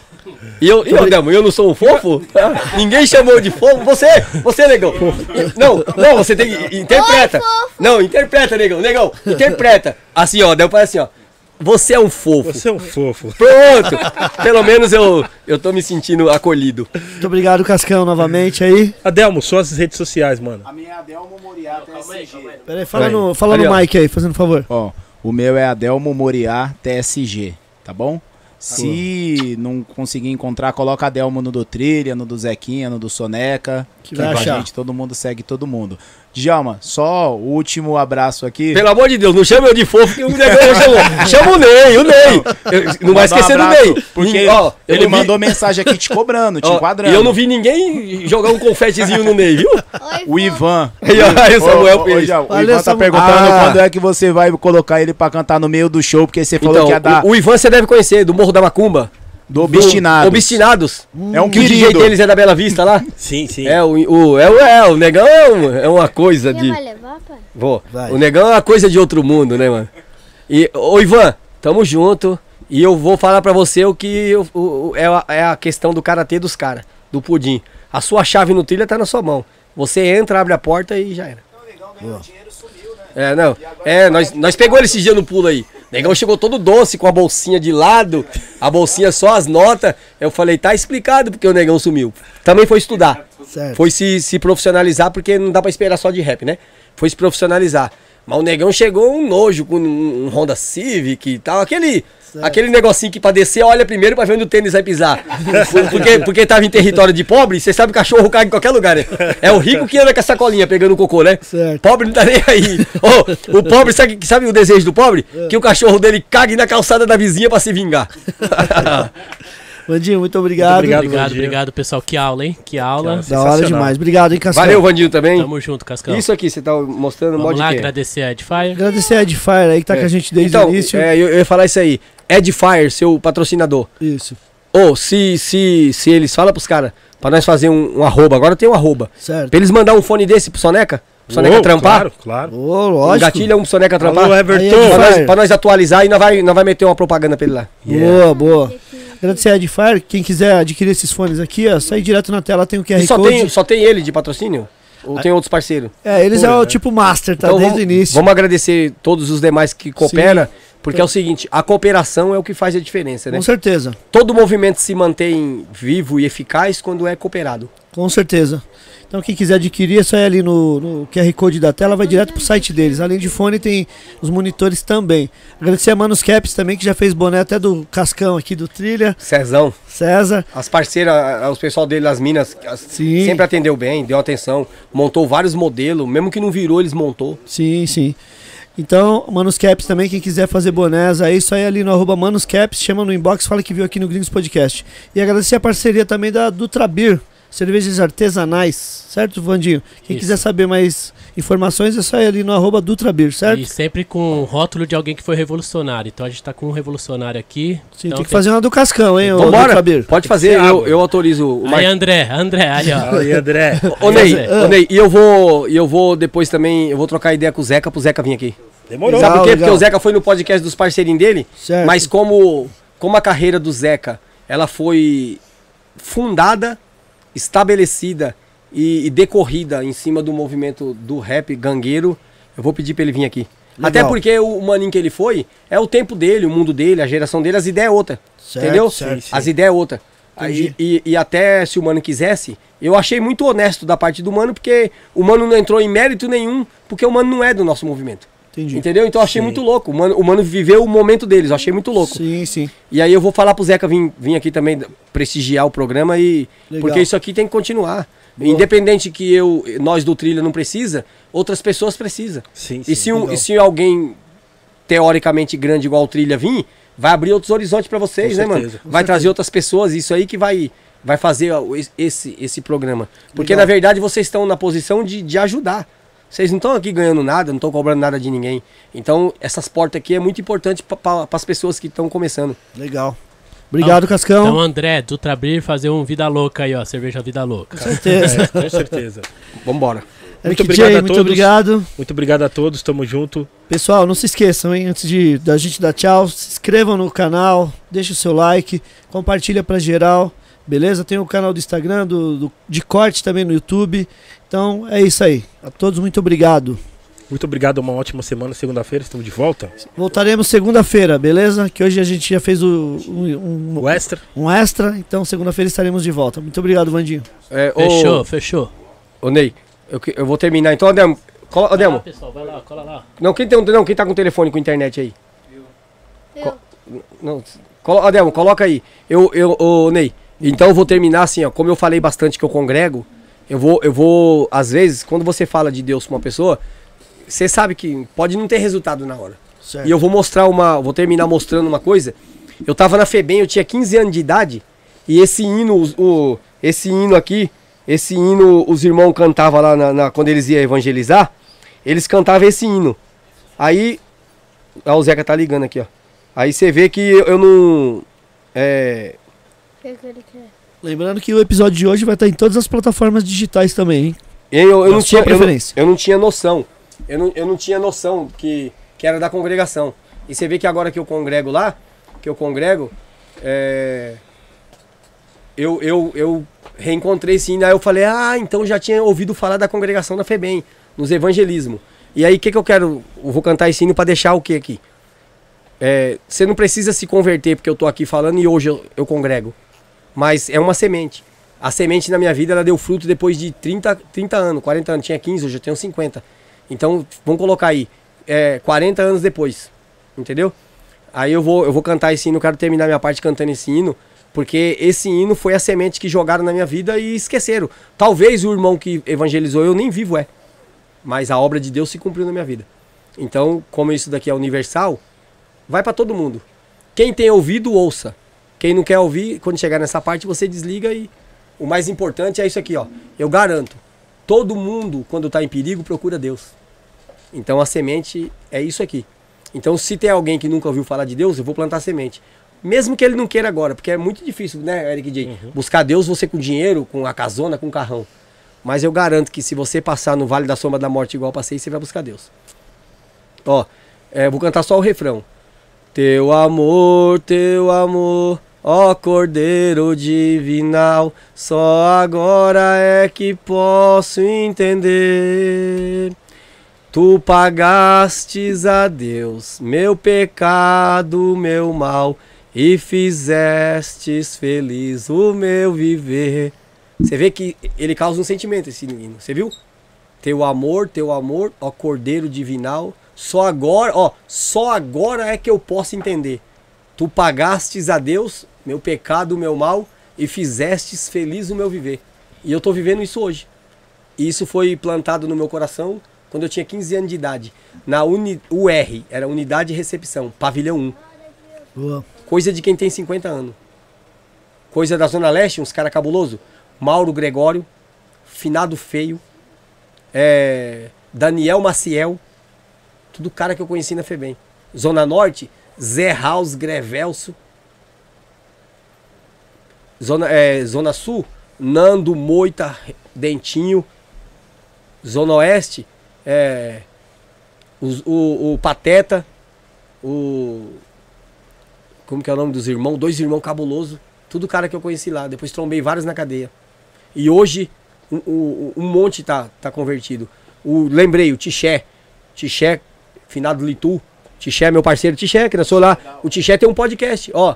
E eu, eu, Delmo, eu não sou um fofo? Ninguém chamou de fofo. Você, você, negão. Não, não, você tem que. Interpreta. Não, interpreta, negão. Negão, interpreta. Assim, ó, Delmo faz assim, ó. Você é um fofo. Você é um fofo. Pronto! Pelo menos eu, eu tô me sentindo acolhido. Muito obrigado, Cascão, novamente aí. Adelmo, suas redes sociais, mano. A minha é Adelmo Moriá TSG. Pera aí, fala Aí. no, fala no mic aí, fazendo favor. Ó, o meu é Adelmo Moriá TSG, tá bom? Se não conseguir encontrar, coloca Adelmo no do Trilha, no do Zequinha, no do Soneca. Que vai com a achar. gente, todo mundo segue todo mundo. Djalma, só o último abraço aqui. Pelo amor de Deus, não chama eu de fofo que o negão chamou. Chama o Ney, o Ney. Eu- não vai Mandar um esquecer do Ney. Porque ó, ele não vi- mandou mensagem aqui te cobrando, te ó, enquadrando. E eu não vi ninguém jogar um confetezinho no Ney, viu? Oi, O. Ivan. Aí, o Samuel Ô. Djalma, o Ivan tá Samuel. perguntando Ah. quando é que você vai colocar ele pra cantar no meio do show, porque você falou Então, que ia dar o, o Ivan você deve conhecer, do Morro da Macumba. Do Obstinado. Obstinados. É um Que o DJ querido. deles é da Bela Vista lá. Sim, sim. É, o, o, é, o, é, o negão é, é uma coisa Você de... vai levar, pai? Vou. Vai. O negão é uma coisa de outro mundo, né, mano? E, ô Ivan, tamo junto. E eu vou falar pra você o que eu- o- o- é, a, é a questão do karatê dos caras, do pudim. A sua chave no trilha tá na sua mão. Você entra, abre a porta e já era. É, não. É, nós, nós pegou ele esse dia no pulo aí. O negão chegou todo doce, com a bolsinha de lado, a bolsinha só as notas. Eu falei, tá explicado porque o negão sumiu. Também foi estudar. Certo. Foi se, se profissionalizar, porque não dá pra esperar só de rap, né? Foi se profissionalizar. Mas o negão chegou um nojo com um, um Honda Civic e tal. Aquele, aquele negocinho que pra descer, olha primeiro pra ver onde o tênis vai pisar. Por- porque, porque tava em território de pobre, você sabe que cachorro caga em qualquer lugar, né? É o rico que anda com a sacolinha pegando cocô, né? Certo. Pobre não tá nem aí. Ô, o pobre, sabe, sabe o desejo do pobre? Que o cachorro dele cague na calçada da vizinha pra se vingar. Vandinho, muito obrigado. Muito Obrigado, Vandinho. obrigado, pessoal. Que aula, hein? Que aula. Da hora demais. Obrigado, hein, Cascão. Valeu, Vandinho, também. Tamo junto, Cascão. Isso aqui, você tá mostrando o Vamos mod lá, que agradecer a Edifier. Agradecer a Edfire aí que tá com a gente desde então, o início. É, eu, eu ia falar isso aí. Edifier, seu patrocinador. Isso, Ou se, se, se eles falam pros caras, pra nós fazer um, um arroba, agora tem um arroba. certo. Pra eles mandar um fone desse pro Soneca, pro Soneca Ô, trampar. Claro, claro. Um lógico. gatilho, um Soneca trampar. Alô, Everton. Edifier. Pra nós, pra nós atualizar e nós vai, nós vai meter uma propaganda pra ele lá. Boa, boa. Agradecer a Edfire. Quem quiser adquirir esses fones aqui, ó, sai direto na tela, tem o QR E só Code. tem, só tem ele de patrocínio? Ou tem outros parceiros? É, eles é o tipo master, tá? Então desde vamos, o início. vamos agradecer todos os demais que cooperam, Porque é o seguinte, a cooperação é o que faz a diferença, né? Com certeza, Todo movimento se mantém vivo e eficaz quando é cooperado. com certeza. Então quem quiser adquirir é só ir ali no, no QR Code da tela, vai direto pro site deles. Além de fone, tem os monitores também. Agradecer a Manos Caps também, que já fez boné até do Cascão aqui do Trilha. Cezão, César. as parceiras, os pessoal dele, as minas, as- sempre atendeu bem, deu atenção, montou vários modelos, mesmo que não virou, eles montou. Sim, sim. Então, Manos Caps também, quem quiser fazer bonés aí, só ir ali no arroba Manos Caps, chama no inbox, fala que viu aqui no Gringos Podcast. E agradecer a parceria também da Dutrabir, cervejas artesanais, certo, Vandinho? Quem Isso. quiser saber mais informações é só ali no arroba Dutrabir, certo? E sempre com rótulo de alguém que foi revolucionário. Então a gente tá com um revolucionário aqui. Sim, então tem que fazer uma do Cascão, hein, Vambora, Dutrabir? pode fazer, eu, eu autorizo o Aí, Marquinhos. André, André, aí, ó. Aí, André. Ô Ney, ô Ney, e eu vou, e eu vou depois também, eu vou trocar ideia com o Zeca pro Zeca vir aqui. Demorou. Sabe por quê? legal. Porque o Zeca foi no podcast dos parceirinhos dele, Certo. mas como, como a carreira do Zeca, ela foi fundada, estabelecida e, e decorrida em cima do movimento do rap gangueiro, eu vou pedir pra ele vir aqui. Legal. Até porque o maninho que ele foi, é o tempo dele, o mundo dele, a geração dele, as ideias é outra. Certo, entendeu? certo. Sim, As ideias é outra. Aí, e, e até se o mano quisesse, eu achei muito honesto da parte do mano, porque o mano não entrou em mérito nenhum, porque o mano não é do nosso movimento. Entendi. Entendeu? Então eu achei Sim. muito louco. O mano, o mano viveu o momento deles, eu achei muito louco. Sim, sim. E aí eu vou falar pro Zeca vir, vir aqui também prestigiar o programa e. Legal. Porque isso aqui tem que continuar. Boa. Independente que eu, nós do Trilha não precisa, outras pessoas precisam. Sim, E sim. se, um, legal. e se alguém teoricamente grande igual o Trilha vir, vai abrir outros horizontes pra vocês, Com né, mano? certeza. Vai trazer outras pessoas, isso aí que vai, vai fazer esse, esse programa. Porque Legal. na verdade vocês estão na posição de, de ajudar. Vocês não estão aqui ganhando nada, não estão cobrando nada de ninguém. Então, essas portas aqui é muito importante para as pessoas que estão começando. Legal. Obrigado, Cascão. Então, André, do Trabrir fazer um Vida Louca aí, ó. Cerveja Vida Louca. Com certeza. É, com certeza. Vambora. Muito Eric obrigado J, a muito todos. obrigado. Muito obrigado a todos, tamo junto. Pessoal, não se esqueçam, hein? Antes de da gente dar tchau, se inscrevam no canal, deixa o seu like, compartilha pra geral, beleza? Tem o canal do Instagram, do, do- de corte também no YouTube. Então é isso aí. A todos, muito obrigado. Muito obrigado, uma ótima semana. Segunda-feira estamos de volta. Voltaremos segunda-feira, beleza? Que hoje a gente já fez o, um, um- O extra. um extra, então segunda-feira estaremos de volta. Muito obrigado, Vandinho. É, ô- Fechou, fechou. Ô, Ney, eu, eu vou terminar. Então, Ademo, cola, Vai lá, Ademo. pessoal, vai lá, cola lá. Não, quem, tem, não, quem tá com telefone com internet aí? Eu. Não, colo, Ademo, coloca aí. Eu, eu, ô, Ney, então eu vou terminar assim, ó. Como eu falei bastante que eu congrego, eu vou, eu vou, às vezes, quando você fala de Deus pra uma pessoa, você sabe que pode não ter resultado na hora. Certo. E eu vou mostrar uma. Vou terminar mostrando uma coisa. Eu tava na FEBEM, eu tinha 15 anos de idade. E esse hino, o, esse hino aqui, esse hino, os irmãos cantavam lá na, na- quando eles iam evangelizar. Eles cantavam esse hino. Aí. Ó, o Zeca tá ligando aqui, ó. Aí você vê que eu, eu não. É. O que que ele quer? Lembrando que o episódio de hoje vai estar em todas as plataformas digitais também, hein? Eu, eu, não tinha, eu, não, preferência. eu não tinha noção. Eu não, eu não tinha noção que, que era da congregação. E você vê que agora que eu congrego lá, que eu congrego, é, eu, eu, eu reencontrei hino. Aí eu falei, ah, então já tinha ouvido falar da congregação da FEBEM, nos evangelismo. E aí o que, que eu quero? Eu vou cantar esse hino para deixar o que aqui? É, você não precisa se converter porque eu tô aqui falando e hoje eu, eu congrego. Mas é uma semente. A semente na minha vida ela deu fruto depois de 30, 30 anos, 40 anos. Tinha 15, hoje eu tenho 50. Então vamos colocar aí, é, 40 anos depois. Entendeu? Aí eu vou, eu vou cantar esse hino, quero terminar minha parte cantando esse hino, porque esse hino foi a semente que jogaram na minha vida e esqueceram. Talvez o irmão que evangelizou eu nem vivo é, mas a obra de Deus se cumpriu na minha vida. Então, como isso daqui é universal, vai para todo mundo. Quem tem ouvido, ouça. Quem não quer ouvir, quando chegar nessa parte, você desliga e o mais importante é isso aqui, ó. Eu garanto, todo mundo, quando está em perigo, procura Deus. Então a semente é isso aqui. Então, se tem alguém que nunca ouviu falar de Deus, eu vou plantar semente. Mesmo que ele não queira agora, porque é muito difícil, né, Eric J? Buscar Deus você com dinheiro, com a casona, com o carrão. Mas eu garanto que se você passar no Vale da Sombra da Morte igual eu passei, você vai buscar Deus. Ó, é, vou cantar só o refrão. Teu amor, teu amor, ó Cordeiro Divinal, só agora é que posso entender. Tu pagastes a Deus meu pecado, meu mal, e fizestes feliz o meu viver. Você vê que ele causa um sentimento esse hino. Você viu? Teu amor, teu amor, ó Cordeiro divinal, só agora, ó, só agora é que eu posso entender. Tu pagastes a Deus meu pecado, meu mal e fizestes feliz o meu viver. E eu tô vivendo isso hoje. E isso foi plantado no meu coração quando eu tinha 15 anos de idade. Na uni, UR, era Unidade de Recepção, Pavilhão 1. Boa. Coisa de quem tem 50 anos. Coisa da Zona Leste, uns caras cabuloso. Mauro Gregório, Finado Feio, é, Daniel Maciel, tudo cara que eu conheci na FEBEM. Zona Norte, Zé House Grevelso. Zona, é, Zona Sul, Nando Moita Dentinho. Zona Oeste, é, o, o Pateta, o. Como que é o nome dos irmãos? Dois irmãos cabuloso. Tudo cara que eu conheci lá. Depois trombei vários na cadeia. E hoje um, um- um monte tá, tá convertido. O, lembrei, o Tixé. Tixé, finado Litu. Tixé, meu parceiro Tixé, que nasceu lá. O Tixé tem um podcast, ó.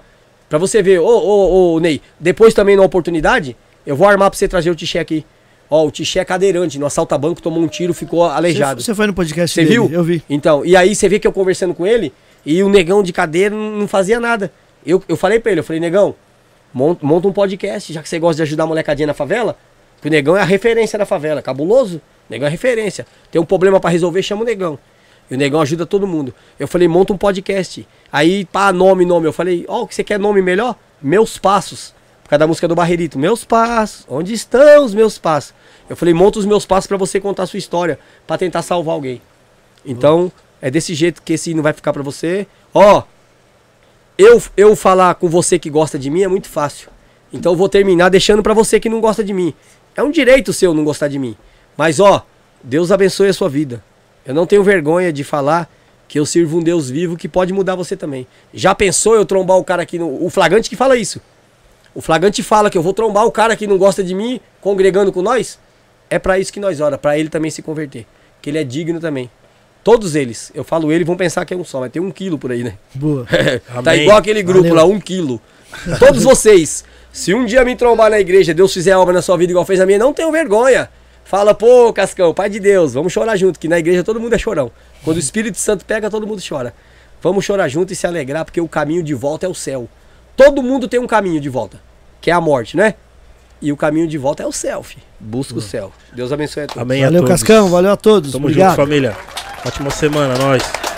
Pra você ver, ô, ô, ô, Ney, depois também na oportunidade, eu vou armar pra você trazer o Tixé aqui. Ó, o Tixé é cadeirante, no assalta banco, tomou um tiro, ficou aleijado. Você, foi no podcast Você viu? Eu vi. Então, e aí você vê que eu conversando com ele, e o negão de cadeira não fazia nada. Eu, eu falei pra ele, eu falei, negão, monta, monta um podcast, já que você gosta de ajudar a molecadinha na favela, que o negão é a referência na favela, cabuloso, o negão é referência. Tem um problema pra resolver, chama o negão. E o negão ajuda todo mundo. Eu falei, monta um podcast. Aí, pá, nome, nome. Eu falei, ó, o que você quer nome melhor? Meus Passos. Por causa da música do Barrerito. Meus passos. Onde estão os meus passos? Eu falei, monta os meus passos pra você contar a sua história, pra tentar salvar alguém. Então, é desse jeito que esse hino vai ficar pra você. Ó, eu, eu falar com você que gosta de mim é muito fácil. Então eu vou terminar deixando pra você que não gosta de mim. É um direito seu não gostar de mim. Mas ó, Deus abençoe a sua vida. Eu não tenho vergonha de falar que eu sirvo um Deus vivo que pode mudar você também. Já pensou eu trombar o cara aqui no. O flagrante que fala isso. O flagrante fala que eu vou trombar o cara que não gosta de mim, congregando com nós. É pra isso que nós ora, pra ele também se converter. Que ele é digno também. Todos eles, eu falo ele, vão pensar que é um só, mas tem um quilo por aí, né? Boa. tá Amém. igual aquele grupo Valeu. lá, um quilo. Todos vocês, se um dia me trombar na igreja, Deus fizer obra na sua vida igual fez a minha, não tenham vergonha. Fala, pô, Cascão, pai de Deus, vamos chorar junto, que na igreja todo mundo é chorão. Quando o Espírito Santo pega, todo mundo chora. Vamos chorar junto e se alegrar, porque o caminho de volta é o céu. Todo mundo tem um caminho de volta, que é a morte, né? E o caminho de volta é o céu, fi. Busca o céu. Deus abençoe a todos. Amém Valeu, a todos. Cascão. Valeu a todos. Tamo Obrigado. junto, família. Ótima semana, nós.